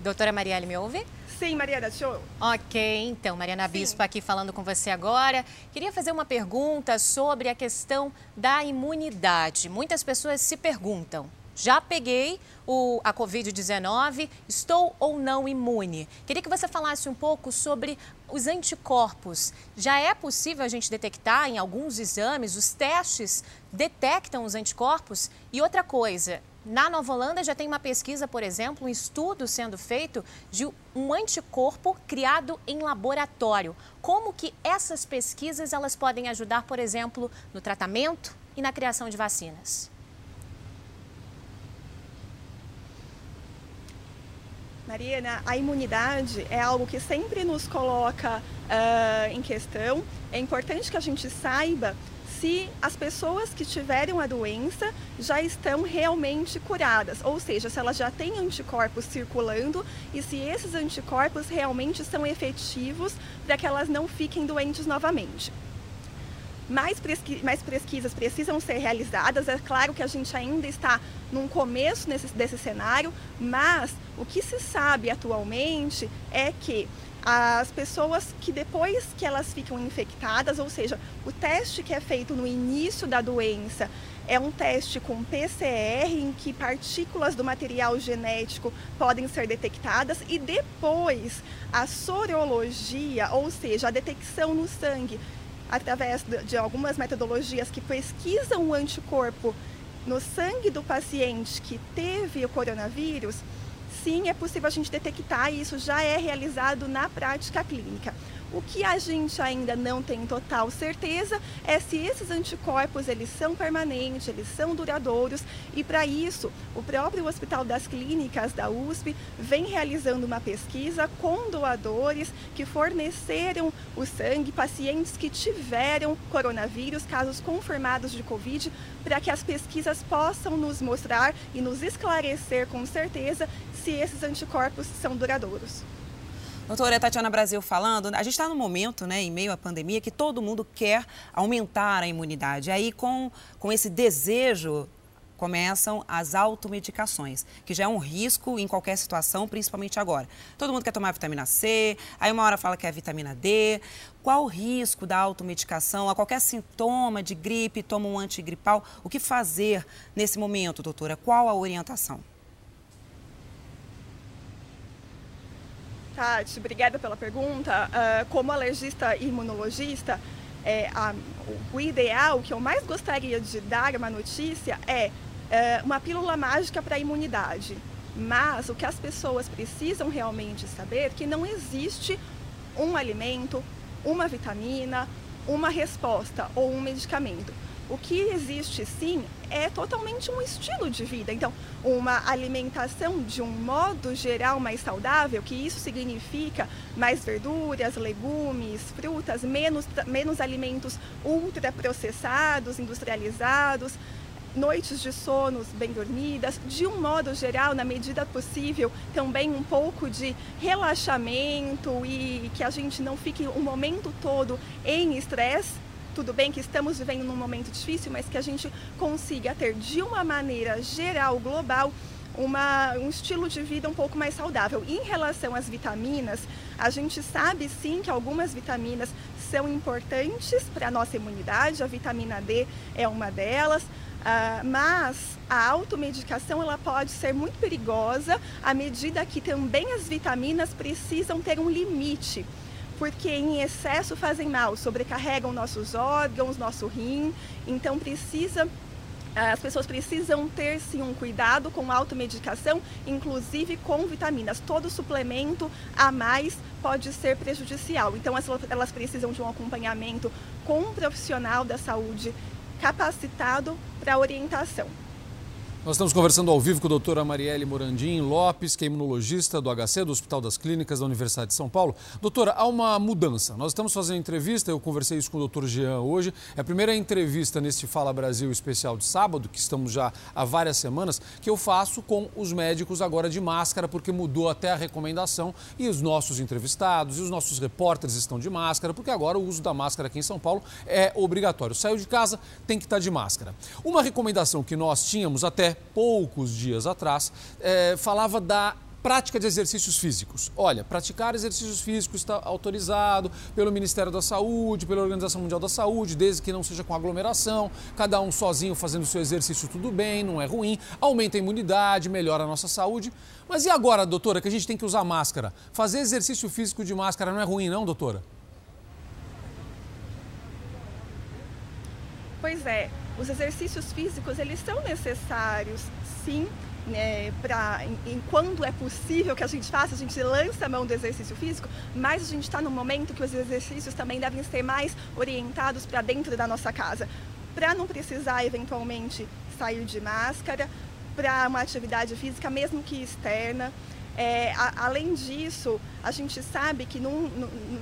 Doutora Marielle, me ouve? Sim, Mariana, show. Ok, então, Mariana Sim. Bispo aqui falando com você agora. Queria fazer uma pergunta sobre a questão da imunidade. Muitas pessoas se perguntam, já peguei o, a Covid-19, estou ou não imune? Queria que você falasse um pouco sobre os anticorpos. Já é possível a gente detectar em alguns exames, os testes detectam os anticorpos? E outra coisa, na Nova Holanda já tem uma pesquisa, por exemplo, um estudo sendo feito de um anticorpo criado em laboratório. Como que essas pesquisas elas podem ajudar, por exemplo, no tratamento e na criação de vacinas? Mariana, a imunidade é algo que sempre nos coloca uh, em questão. É importante que a gente saiba se as pessoas que tiverem a doença já estão realmente curadas, ou seja, se elas já têm anticorpos circulando e se esses anticorpos realmente são efetivos para que elas não fiquem doentes novamente. Mais, pesqui mais pesquisas precisam ser realizadas. É claro que a gente ainda está num começo nesse, desse cenário, mas o que se sabe atualmente é que as pessoas que depois que elas ficam infectadas, ou seja, o teste que é feito no início da doença é um teste com PCR em que partículas do material genético podem ser detectadas e depois a sorologia, ou seja, a detecção no sangue através de algumas metodologias que pesquisam o anticorpo no sangue do paciente que teve o coronavírus, sim, é possível a gente detectar e isso já é realizado na prática clínica. O que a gente ainda não tem total certeza é se esses anticorpos eles são permanentes, eles são duradouros e para isso o próprio Hospital das Clínicas da USP vem realizando uma pesquisa com doadores que forneceram o sangue, pacientes que tiveram coronavírus, casos confirmados de Covid, para que as pesquisas possam nos mostrar e nos esclarecer com certeza se esses anticorpos são duradouros. Doutora Tatiana Brasil falando, a gente está no momento, né, em meio à pandemia, que todo mundo quer aumentar a imunidade. Aí, com, com esse desejo, começam as automedicações, que já é um risco em qualquer situação, principalmente agora. Todo mundo quer tomar vitamina C, aí uma hora fala que é vitamina D. Qual o risco da automedicação? A qualquer sintoma de gripe, toma um antigripal. O que fazer nesse momento, doutora? Qual a orientação? Tati, obrigada pela pergunta. Uh, como alergista e imunologista, é, a, o ideal, que eu mais gostaria de dar uma notícia é, é uma pílula mágica para a imunidade. Mas o que as pessoas precisam realmente saber é que não existe um alimento, uma vitamina, uma resposta ou um medicamento. O que existe sim é totalmente um estilo de vida. Então, uma alimentação de um modo geral mais saudável, que isso significa mais verduras, legumes, frutas, menos, menos alimentos ultraprocessados, industrializados, noites de sonos bem dormidas, de um modo geral, na medida possível, também um pouco de relaxamento e que a gente não fique o momento todo em estresse tudo bem que estamos vivendo num momento difícil, mas que a gente consiga ter de uma maneira geral, global, uma, um estilo de vida um pouco mais saudável. Em relação às vitaminas, a gente sabe sim que algumas vitaminas são importantes para a nossa imunidade, a vitamina D é uma delas. Uh, mas a automedicação ela pode ser muito perigosa à medida que também as vitaminas precisam ter um limite porque em excesso fazem mal, sobrecarregam nossos órgãos, nosso rim, então precisa as pessoas precisam ter sim um cuidado com automedicação, inclusive com vitaminas. Todo suplemento a mais pode ser prejudicial. Então elas precisam de um acompanhamento com um profissional da saúde capacitado para orientação. Nós estamos conversando ao vivo com a doutora Marielle Morandim Lopes, que é imunologista do HC, do Hospital das Clínicas da Universidade de São Paulo. Doutora, há uma mudança. Nós estamos fazendo entrevista, eu conversei isso com o doutor Jean hoje. É a primeira entrevista neste Fala Brasil especial de sábado, que estamos já há várias semanas, que eu faço com os médicos agora de máscara, porque mudou até a recomendação e os nossos entrevistados e os nossos repórteres estão de máscara, porque agora o uso da máscara aqui em São Paulo é obrigatório. Saiu de casa, tem que estar de máscara. Uma recomendação que nós tínhamos até poucos dias atrás, é, falava da prática de exercícios físicos. Olha, praticar exercícios físicos está autorizado pelo Ministério da Saúde, pela Organização Mundial da Saúde, desde que não seja com aglomeração, cada um sozinho fazendo seu exercício, tudo bem, não é ruim, aumenta a imunidade, melhora a nossa saúde. Mas e agora, doutora, que a gente tem que usar máscara? Fazer exercício físico de máscara não é ruim, não, doutora? Pois é, os exercícios físicos, eles são necessários, sim, né, em, em, quando é possível que a gente faça, a gente lança a mão do exercício físico, mas a gente está no momento que os exercícios também devem ser mais orientados para dentro da nossa casa, para não precisar eventualmente sair de máscara, para uma atividade física, mesmo que externa. É, a, além disso, a gente sabe que num,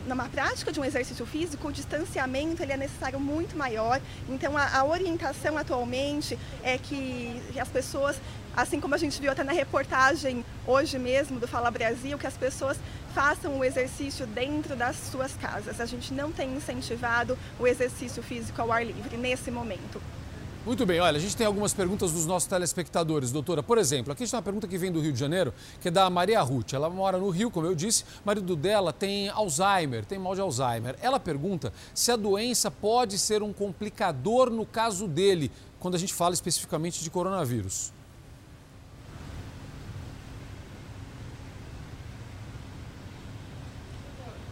numa prática de um exercício físico, o distanciamento ele é necessário muito maior. Então, a, a orientação atualmente é que as pessoas, assim como a gente viu até na reportagem hoje mesmo do Fala Brasil, que as pessoas façam o exercício dentro das suas casas. A gente não tem incentivado o exercício físico ao ar livre nesse momento. Muito bem, olha, a gente tem algumas perguntas dos nossos telespectadores, doutora. Por exemplo, aqui está uma pergunta que vem do Rio de Janeiro, que é da Maria Ruth. Ela mora no Rio, como eu disse, marido dela tem Alzheimer, tem mal de Alzheimer. Ela pergunta se a doença pode ser um complicador no caso dele, quando a gente fala especificamente de coronavírus.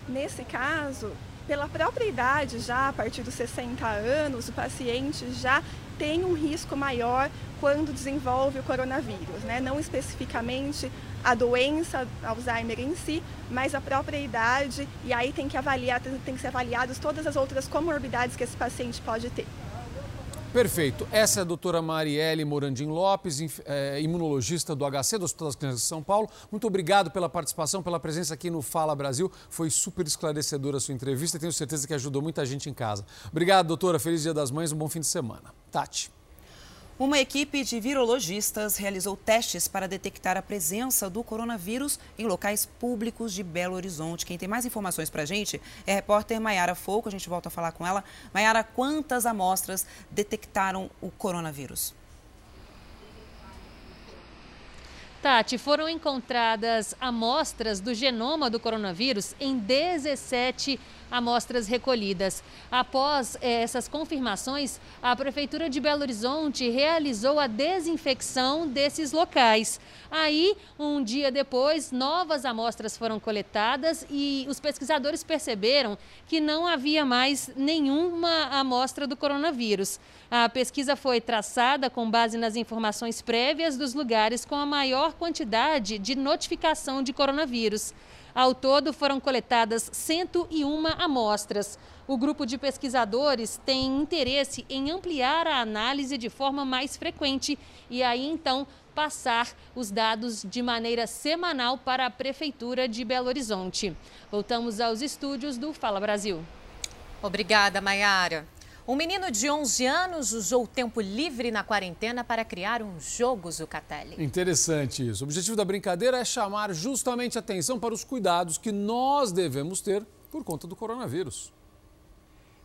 Nesse caso, Pela própria idade, já a partir dos 60 anos, o paciente já tem um risco maior quando desenvolve o coronavírus, né? não especificamente a doença Alzheimer em si, mas a própria idade, e aí tem que avaliar, tem que ser avaliadas todas as outras comorbidades que esse paciente pode ter. Perfeito. Essa é a doutora Marielle Morandim Lopes, é, imunologista do HC, do Hospital das Crianças de São Paulo. Muito obrigado pela participação, pela presença aqui no Fala Brasil. Foi super esclarecedora a sua entrevista e tenho certeza que ajudou muita gente em casa. Obrigado, doutora. Feliz Dia das Mães, um bom fim de semana. Tati. Uma equipe de virologistas realizou testes para detectar a presença do coronavírus em locais públicos de Belo Horizonte. Quem tem mais informações para a gente é a repórter Maiara Fouco. A gente volta a falar com ela. Maiara, quantas amostras detectaram o coronavírus? Tati, foram encontradas amostras do genoma do coronavírus em 17 amostras recolhidas. Após eh, essas confirmações, a Prefeitura de Belo Horizonte realizou a desinfecção desses locais. Aí, um dia depois, novas amostras foram coletadas e os pesquisadores perceberam que não havia mais nenhuma amostra do coronavírus. A pesquisa foi traçada com base nas informações prévias dos lugares com a maior quantidade de notificação de coronavírus. Ao todo, foram coletadas 101 amostras. O grupo de pesquisadores tem interesse em ampliar a análise de forma mais frequente e aí então passar os dados de maneira semanal para a Prefeitura de Belo Horizonte. Voltamos aos estúdios do Fala Brasil. Obrigada, Maiara. Um menino de 11 anos usou o tempo livre na quarentena para criar um jogo Zucatelli. Interessante isso. O objetivo da brincadeira é chamar justamente atenção para os cuidados que nós devemos ter por conta do coronavírus.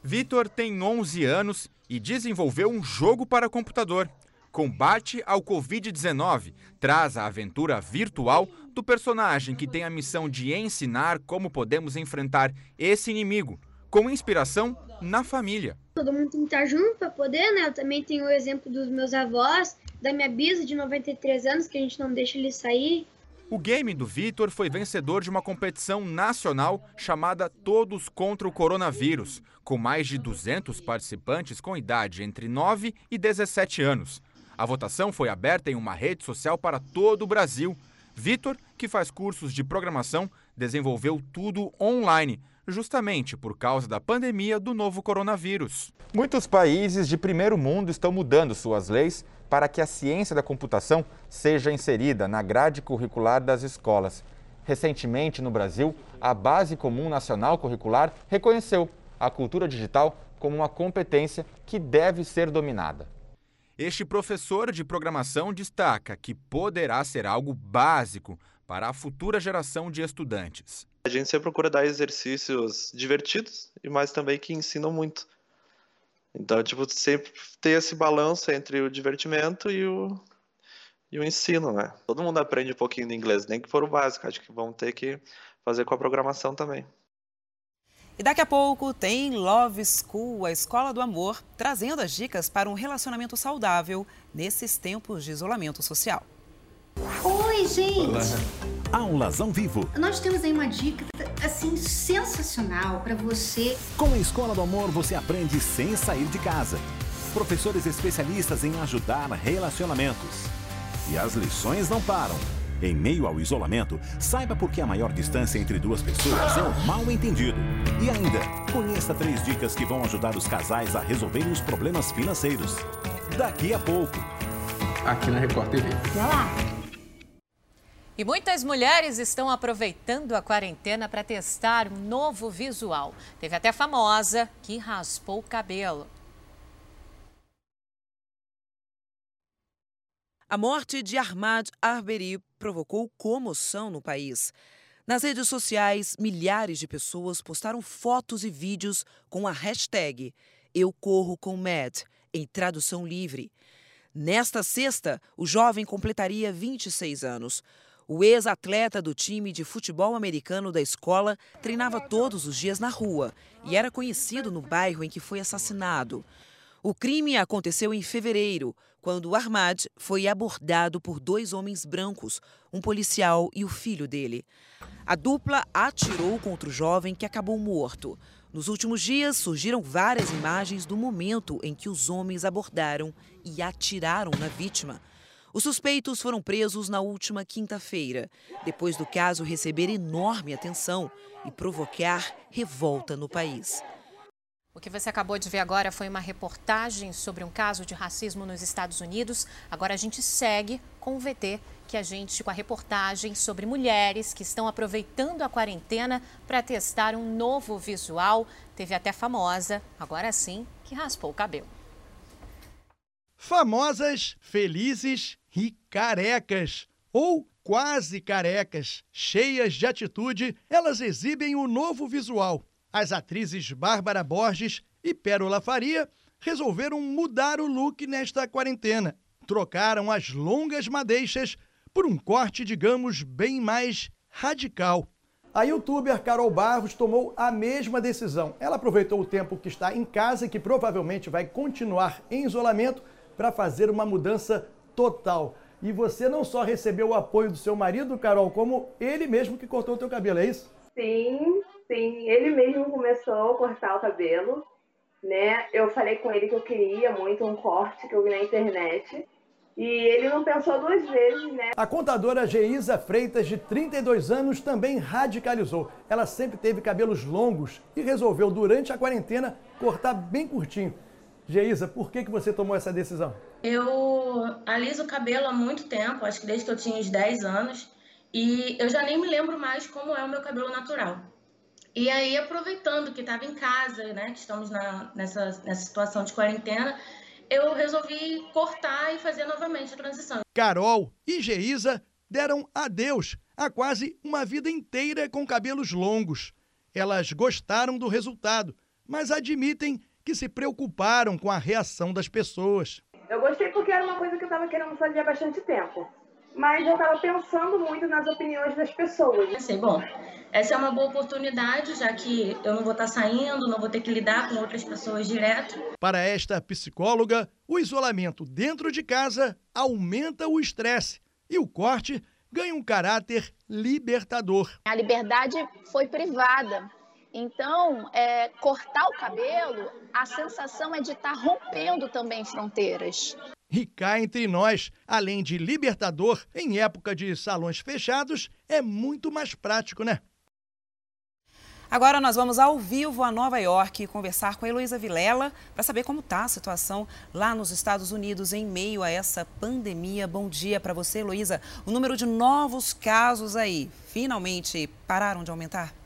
Vitor tem 11 anos e desenvolveu um jogo para computador. Combate ao Covid-19 traz a aventura virtual do personagem que tem a missão de ensinar como podemos enfrentar esse inimigo, com inspiração na família. Todo mundo tem que estar junto para poder, né? Eu também tenho o exemplo dos meus avós, da minha bisa de 93 anos, que a gente não deixa ele sair. O game do Vitor foi vencedor de uma competição nacional chamada Todos contra o Coronavírus, com mais de 200 participantes com idade entre 9 e 17 anos. A votação foi aberta em uma rede social para todo o Brasil. Vitor, que faz cursos de programação, desenvolveu tudo online, justamente por causa da pandemia do novo coronavírus. Muitos países de primeiro mundo estão mudando suas leis para que a ciência da computação seja inserida na grade curricular das escolas. Recentemente, no Brasil, a Base Comum Nacional Curricular reconheceu a cultura digital como uma competência que deve ser dominada. Este professor de programação destaca que poderá ser algo básico para a futura geração de estudantes. A gente sempre procura dar exercícios divertidos e mais também que ensinam muito. Então, tipo, sempre ter esse balanço entre o divertimento e o, e o ensino, né? Todo mundo aprende um pouquinho de inglês, nem que for o básico. Acho que vão ter que fazer com a programação também. E daqui a pouco tem Love School, a escola do amor, trazendo as dicas para um relacionamento saudável nesses tempos de isolamento social. Oi, gente! Olá. Aulas ao vivo. Nós temos aí uma dica assim sensacional para você. Com a Escola do Amor você aprende sem sair de casa. Professores especialistas em ajudar relacionamentos. E as lições não param. Em meio ao isolamento, saiba por que a maior distância entre duas pessoas é o mal entendido. E ainda, conheça três dicas que vão ajudar os casais a resolverem os problemas financeiros. Daqui a pouco. Aqui na Record TV. Até lá. E muitas mulheres estão aproveitando a quarentena para testar um novo visual. Teve até famosa que raspou o cabelo. A morte de Ahmad Arbery provocou comoção no país. Nas redes sociais, milhares de pessoas postaram fotos e vídeos com a hashtag Eu Corro com Mad, em tradução livre. Nesta sexta, o jovem completaria 26 anos. O ex-atleta do time de futebol americano da escola treinava todos os dias na rua e era conhecido no bairro em que foi assassinado. O crime aconteceu em fevereiro, quando Ahmad foi abordado por dois homens brancos, um policial e o filho dele. A dupla atirou contra o jovem que acabou morto. Nos últimos dias, surgiram várias imagens do momento em que os homens abordaram e atiraram na vítima. Os suspeitos foram presos na última quinta-feira, depois do caso receber enorme atenção e provocar revolta no país. O que você acabou de ver agora foi uma reportagem sobre um caso de racismo nos Estados Unidos. Agora a gente segue com o VT, que a gente com a reportagem sobre mulheres que estão aproveitando a quarentena para testar um novo visual. Teve até famosa, agora sim, que raspou o cabelo. Famosas, felizes e carecas, ou quase carecas, cheias de atitude, elas exibem o novo visual. As atrizes Bárbara Borges e Pérola Faria resolveram mudar o look nesta quarentena. Trocaram as longas madeixas por um corte, digamos, bem mais radical. A youtuber Carol Barros tomou a mesma decisão. Ela aproveitou o tempo que está em casa e que provavelmente vai continuar em isolamento para fazer uma mudança total. E você não só recebeu o apoio do seu marido, Carol, como ele mesmo que cortou o teu cabelo, é isso? Sim, sim. Ele mesmo começou a cortar o cabelo, né? Eu falei com ele que eu queria muito um corte que eu vi na internet. E ele não pensou duas vezes, né? A contadora Geisa Freitas, de 32 anos, também radicalizou. Ela sempre teve cabelos longos e resolveu, durante a quarentena, cortar bem curtinho. Geisa, por que, que você tomou essa decisão? Eu aliso o cabelo há muito tempo, acho que desde que eu tinha uns 10 anos, e eu já nem me lembro mais como é o meu cabelo natural. E aí, aproveitando que estava em casa, né, que estamos na, nessa, nessa situação de quarentena, eu resolvi cortar e fazer novamente a transição. Carol e Geisa deram adeus a quase uma vida inteira com cabelos longos. Elas gostaram do resultado, mas admitem que se preocuparam com a reação das pessoas. Eu gostei porque era uma coisa que eu estava querendo fazer há bastante tempo. Mas eu estava pensando muito nas opiniões das pessoas. Pensei, bom, essa é uma boa oportunidade, já que eu não vou estar saindo, não vou ter que lidar com outras pessoas direto. Para esta psicóloga, o isolamento dentro de casa aumenta o estresse e o corte ganha um caráter libertador. A liberdade foi privada. Então, é, cortar o cabelo, a sensação é de estar tá rompendo também fronteiras. E cá entre nós, além de libertador, em época de salões fechados, é muito mais prático, né? Agora nós vamos ao vivo a Nova York conversar com a Heloísa Vilela para saber como está a situação lá nos Estados Unidos em meio a essa pandemia. Bom dia para você, Heloísa. O número de novos casos aí finalmente pararam de aumentar?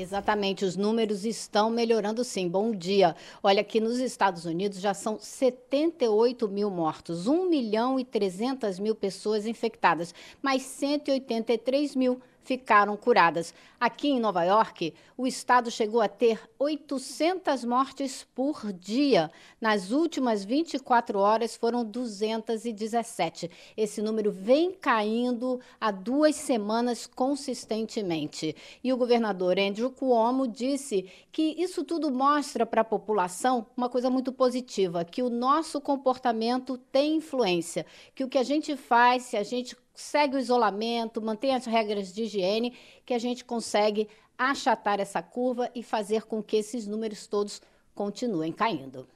Exatamente, os números estão melhorando sim. Bom dia. Olha, aqui nos Estados Unidos já são 78 mil mortos, 1 milhão e 300 mil pessoas infectadas, mais 183 mil ficaram curadas. Aqui em Nova York, o estado chegou a ter 800 mortes por dia. Nas últimas 24 horas foram 217. Esse número vem caindo há duas semanas consistentemente. E o governador Andrew Cuomo disse que isso tudo mostra para a população uma coisa muito positiva, que o nosso comportamento tem influência, que o que a gente faz, se a gente segue o isolamento, mantém as regras de higiene, que a gente consegue achatar essa curva e fazer com que esses números todos continuem caindo.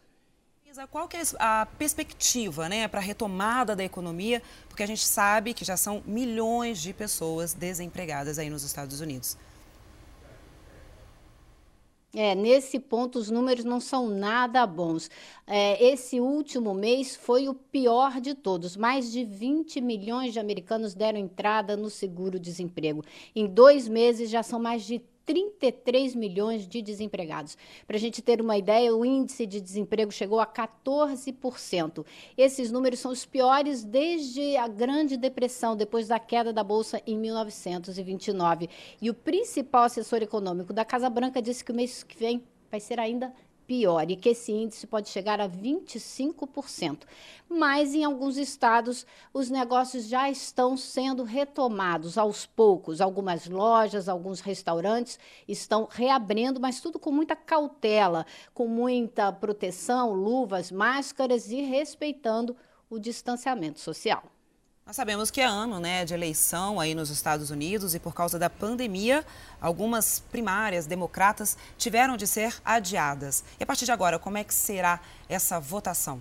Qual que é a perspectiva né, para a retomada da economia? Porque a gente sabe que já são milhões de pessoas desempregadas aí nos Estados Unidos. É, nesse ponto os números não são nada bons. É, esse último mês foi o pior de todos. Mais de 20 milhões de americanos deram entrada no seguro-desemprego. Em dois meses já são mais de 33 milhões de desempregados. Para a gente ter uma ideia, o índice de desemprego chegou a 14%. Esses números são os piores desde a Grande Depressão, depois da queda da Bolsa em 1929. E o principal assessor econômico da Casa Branca disse que o mês que vem vai ser ainda pior e que esse índice pode chegar a 25%. Mas em alguns estados os negócios já estão sendo retomados aos poucos. Algumas lojas, alguns restaurantes estão reabrindo, mas tudo com muita cautela, com muita proteção, luvas, máscaras e respeitando o distanciamento social. Nós sabemos que é ano né, de eleição aí nos Estados Unidos e por causa da pandemia, algumas primárias democratas tiveram de ser adiadas. E a partir de agora, como é que será essa votação?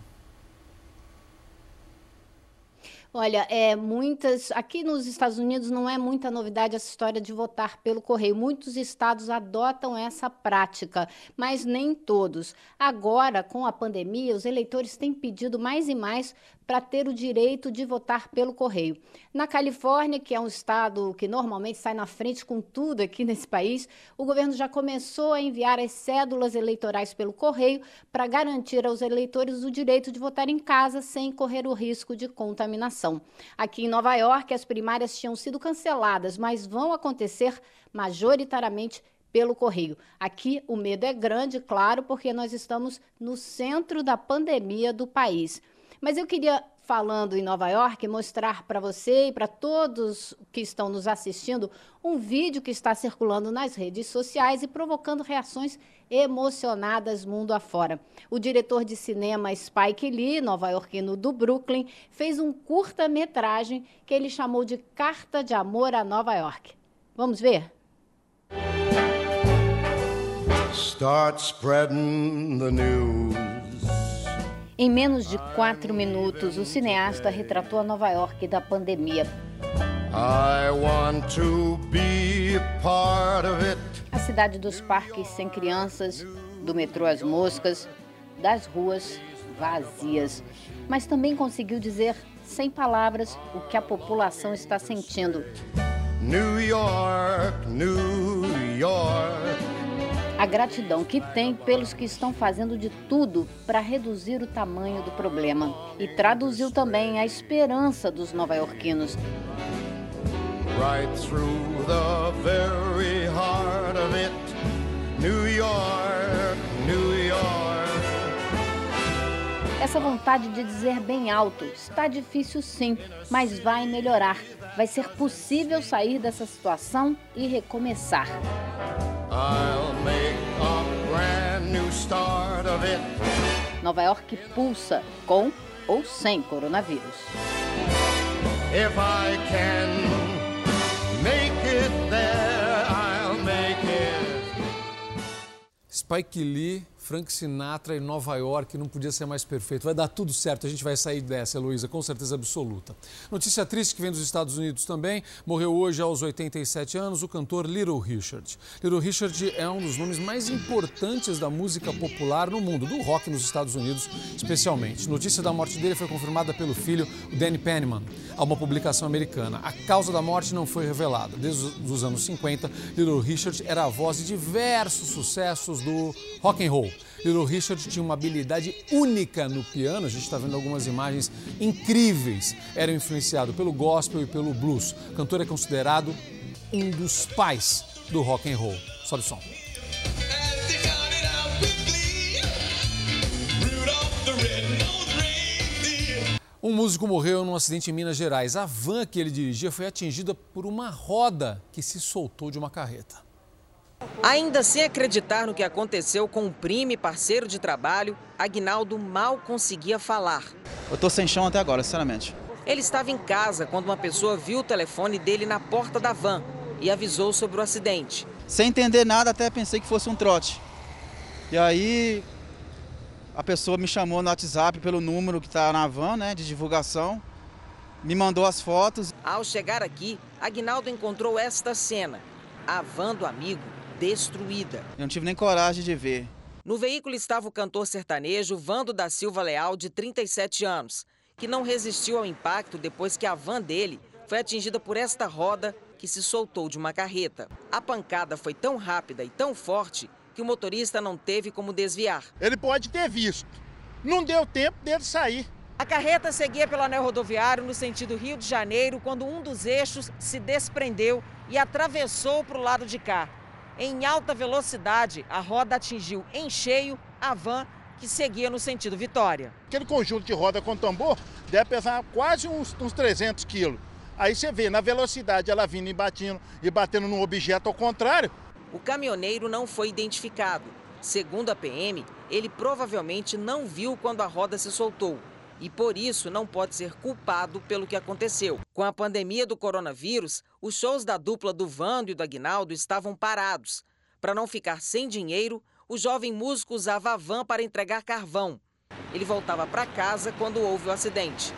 Olha, é muitas. Aqui nos Estados Unidos não é muita novidade essa história de votar pelo correio. Muitos estados adotam essa prática, mas nem todos. Agora, com a pandemia, os eleitores têm pedido mais e mais para ter o direito de votar pelo correio. Na Califórnia, que é um estado que normalmente sai na frente com tudo aqui nesse país, o governo já começou a enviar as cédulas eleitorais pelo correio para garantir aos eleitores o direito de votar em casa sem correr o risco de contaminação. Aqui em Nova York, as primárias tinham sido canceladas, mas vão acontecer majoritariamente pelo correio. Aqui o medo é grande, claro, porque nós estamos no centro da pandemia do país. Mas eu queria, falando em Nova York, mostrar para você e para todos que estão nos assistindo um vídeo que está circulando nas redes sociais e provocando reações emocionadas mundo afora. O diretor de cinema Spike Lee, nova-iorquino do Brooklyn, fez um curta-metragem que ele chamou de Carta de Amor a Nova York. Vamos ver? Start spreading the news. Em menos de quatro minutos, o cineasta retratou a Nova York da pandemia. A cidade dos parques sem crianças, do metrô às moscas, das ruas vazias. Mas também conseguiu dizer, sem palavras, o que a população está sentindo. New York, New York a gratidão que tem pelos que estão fazendo de tudo para reduzir o tamanho do problema e traduziu também a esperança dos nova-iorquinos. Right through the very heart of it, New York, New York. Essa vontade de dizer bem alto está difícil sim, mas vai melhorar. Vai ser possível sair dessa situação e recomeçar. Nova York pulsa com ou sem coronavírus. If I can make it there, I'll make it. Spike Lee Frank Sinatra em Nova York não podia ser mais perfeito. Vai dar tudo certo, a gente vai sair dessa, Heloísa, com certeza absoluta. Notícia triste que vem dos Estados Unidos também. Morreu hoje aos 87 anos o cantor Little Richard. Little Richard é um dos nomes mais importantes da música popular no mundo, do rock nos Estados Unidos especialmente. Notícia da morte dele foi confirmada pelo filho, Danny Penman, a uma publicação americana. A causa da morte não foi revelada. Desde os anos 50, Little Richard era a voz de diversos sucessos do rock and roll. Little Richard tinha uma habilidade única no piano, a gente está vendo algumas imagens incríveis. Era influenciado pelo gospel e pelo blues. O cantor é considerado um dos pais do rock and roll. Sobe o som. Um músico morreu num acidente em Minas Gerais. A van que ele dirigia foi atingida por uma roda que se soltou de uma carreta. Ainda sem acreditar no que aconteceu com o primo e parceiro de trabalho, Agnaldo mal conseguia falar. Eu tô sem chão até agora, sinceramente. Ele estava em casa quando uma pessoa viu o telefone dele na porta da van e avisou sobre o acidente. Sem entender nada, até pensei que fosse um trote. E aí a pessoa me chamou no WhatsApp pelo número que está na van, né, de divulgação. Me mandou as fotos. Ao chegar aqui, Agnaldo encontrou esta cena. A van do amigo destruída. Eu não tive nem coragem de ver. No veículo estava o cantor sertanejo Vando da Silva Leal, de 37 anos, que não resistiu ao impacto depois que a van dele foi atingida por esta roda que se soltou de uma carreta. A pancada foi tão rápida e tão forte que o motorista não teve como desviar. Ele pode ter visto. Não deu tempo dele sair. A carreta seguia pelo anel rodoviário no sentido Rio de Janeiro quando um dos eixos se desprendeu e atravessou para o lado de cá. Em alta velocidade, a roda atingiu em cheio a van que seguia no sentido Vitória. Aquele conjunto de roda com tambor deve pesar quase uns, uns 300 quilos. Aí você vê, na velocidade, ela vindo e batendo, e batendo num objeto ao contrário. O caminhoneiro não foi identificado. Segundo a PM, ele provavelmente não viu quando a roda se soltou e por isso não pode ser culpado pelo que aconteceu. Com a pandemia do coronavírus, os shows da dupla do Vando e do Aguinaldo estavam parados. Para não ficar sem dinheiro, o jovem músico usava a van para entregar carvão. Ele voltava para casa quando houve o acidente.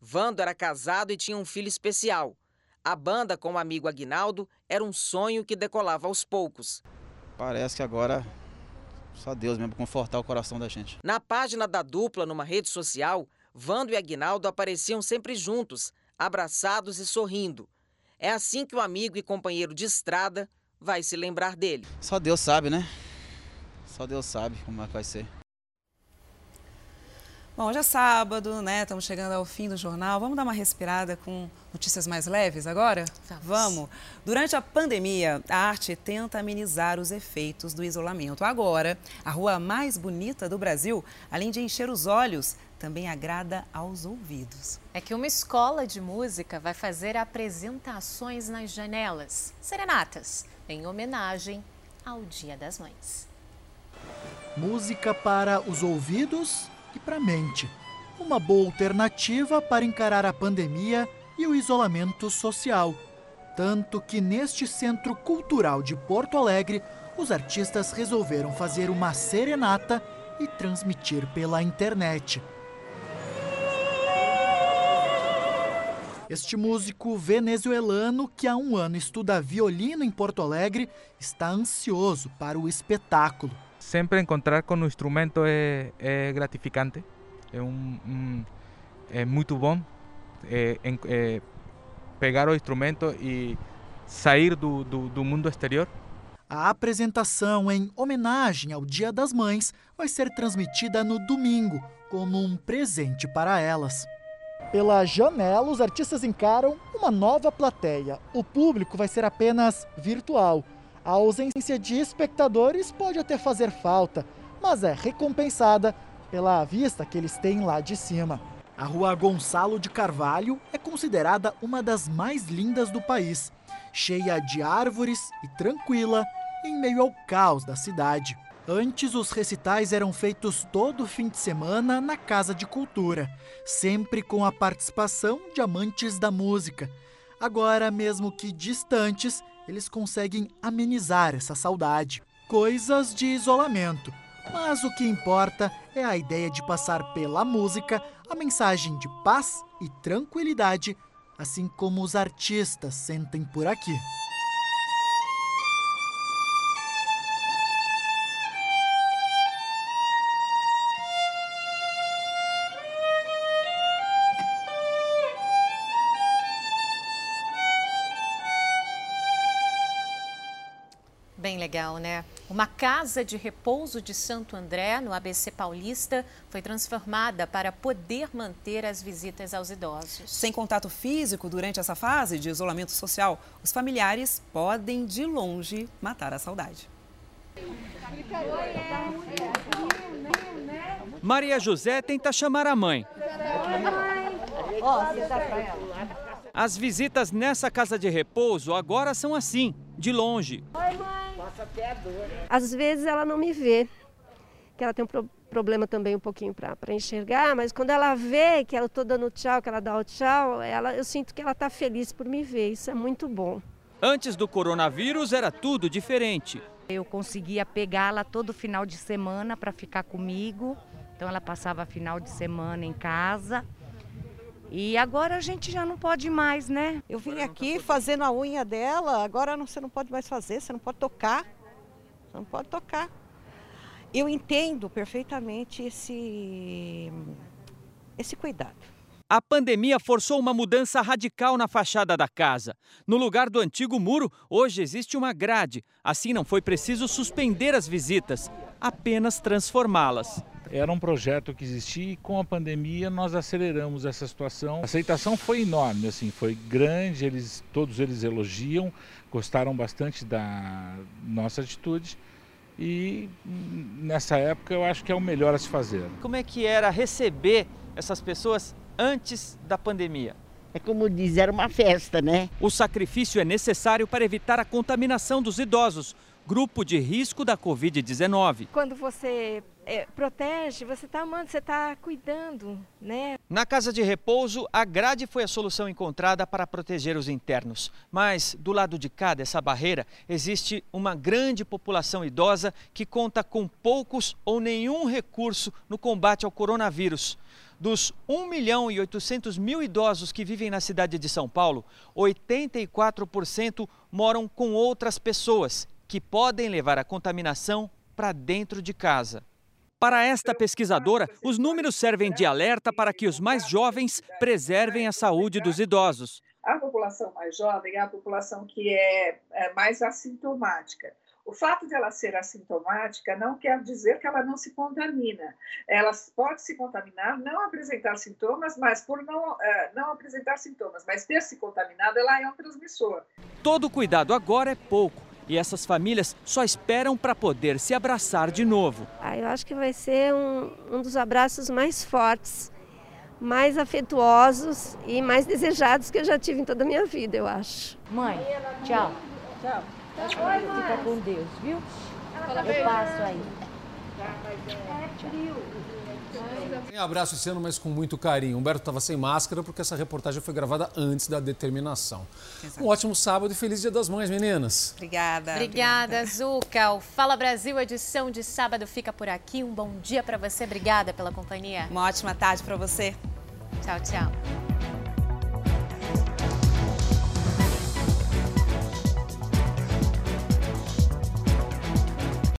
Vando era casado e tinha um filho especial. A banda com o amigo Aguinaldo era um sonho que decolava aos poucos. Parece que agora só Deus mesmo confortar o coração da gente. Na página da dupla numa rede social, Vando e Aguinaldo apareciam sempre juntos, abraçados e sorrindo. É assim que o amigo e companheiro de estrada vai se lembrar dele. Só Deus sabe, né? Só Deus sabe como é que vai ser. Bom, hoje é sábado, né? Estamos chegando ao fim do jornal. Vamos dar uma respirada com notícias mais leves agora? Vamos. Vamos. Durante a pandemia, a arte tenta amenizar os efeitos do isolamento. Agora, a rua mais bonita do Brasil, além de encher os olhos, também agrada aos ouvidos. É que uma escola de música vai fazer apresentações nas janelas, serenatas, em homenagem ao Dia das Mães. Música para os ouvidos e para a mente. Uma boa alternativa para encarar a pandemia e o isolamento social. Tanto que neste Centro Cultural de Porto Alegre, os artistas resolveram fazer uma serenata e transmitir pela internet. Este músico venezuelano, que há um ano estuda violino em Porto Alegre, está ansioso para o espetáculo. Sempre encontrar com o instrumento é, é gratificante, é, um, um, é muito bom é, é, pegar o instrumento e sair do, do, do mundo exterior. A apresentação em homenagem ao Dia das Mães vai ser transmitida no domingo, como um presente para elas. Pela janela, os artistas encaram uma nova plateia. O público vai ser apenas virtual. A ausência de espectadores pode até fazer falta, mas é recompensada pela vista que eles têm lá de cima. A rua Gonçalo de Carvalho é considerada uma das mais lindas do país, cheia de árvores e tranquila em meio ao caos da cidade. Antes, os recitais eram feitos todo fim de semana na Casa de Cultura, sempre com a participação de amantes da música. Agora, mesmo que distantes, eles conseguem amenizar essa saudade. Coisas de isolamento. Mas o que importa é a ideia de passar pela música a mensagem de paz e tranquilidade, assim como os artistas sentem por aqui. Legal, né? Uma casa de repouso de Santo André, no ABC Paulista, foi transformada para poder manter as visitas aos idosos. Sem contato físico durante essa fase de isolamento social, os familiares podem, de longe, matar a saudade. Maria José tenta chamar a mãe. As visitas nessa casa de repouso agora são assim, de longe. Oi, mãe. Às vezes ela não me vê, que ela tem um pro problema também um pouquinho para enxergar, mas quando ela vê que eu estou dando tchau, que ela dá o tchau, ela, eu sinto que ela está feliz por me ver, isso é muito bom. Antes do coronavírus era tudo diferente. Eu conseguia pegá-la todo final de semana para ficar comigo, então ela passava final de semana em casa. E agora a gente já não pode mais, né? Eu vim aqui fazendo a unha dela, agora você não pode mais fazer, você não pode tocar. Você não pode tocar. Eu entendo perfeitamente esse, esse cuidado. A pandemia forçou uma mudança radical na fachada da casa. No lugar do antigo muro, hoje existe uma grade. Assim, não foi preciso suspender as visitas, apenas transformá-las. Era um projeto que existia e com a pandemia nós aceleramos essa situação. A aceitação foi enorme, assim, foi grande, eles, todos eles elogiam, gostaram bastante da nossa atitude e nessa época eu acho que é o melhor a se fazer. Como é que era receber essas pessoas antes da pandemia? É como diz, era uma festa, né? O sacrifício é necessário para evitar a contaminação dos idosos. grupo de risco da Covid-19. Quando você é, protege, você está amando, você está cuidando, né? Na casa de repouso, a grade foi a solução encontrada para proteger os internos. Mas do lado de cá dessa barreira, existe uma grande população idosa que conta com poucos ou nenhum recurso no combate ao coronavírus. Dos 1 milhão e 800 mil idosos que vivem na cidade de São Paulo, 84% moram com outras pessoas que podem levar a contaminação para dentro de casa. Para esta pesquisadora, os números servem de alerta para que os mais jovens preservem a saúde dos idosos. A população mais jovem é a população que é, é mais assintomática. O fato de ela ser assintomática não quer dizer que ela não se contamina. Ela pode se contaminar, não apresentar sintomas, mas por não, uh, não apresentar sintomas, mas ter se contaminado, ela é um transmissor. Todo cuidado agora é pouco. E essas famílias só esperam para poder se abraçar de novo. Ah, eu acho que vai ser um, um dos abraços mais fortes, mais afetuosos e mais desejados que eu já tive em toda a minha vida, eu acho. Mãe, tchau. Tchau. Fica com Deus, viu? Eu passo aí. Um abraço esse ano, mas com muito carinho. Humberto estava sem máscara porque essa reportagem foi gravada antes da determinação. Exato. Um ótimo sábado e feliz Dia das Mães, meninas. Obrigada. Obrigada, Zuca. O Fala Brasil, edição de sábado, fica por aqui. Um bom dia para você. Obrigada pela companhia. Uma ótima tarde para você. Tchau, tchau.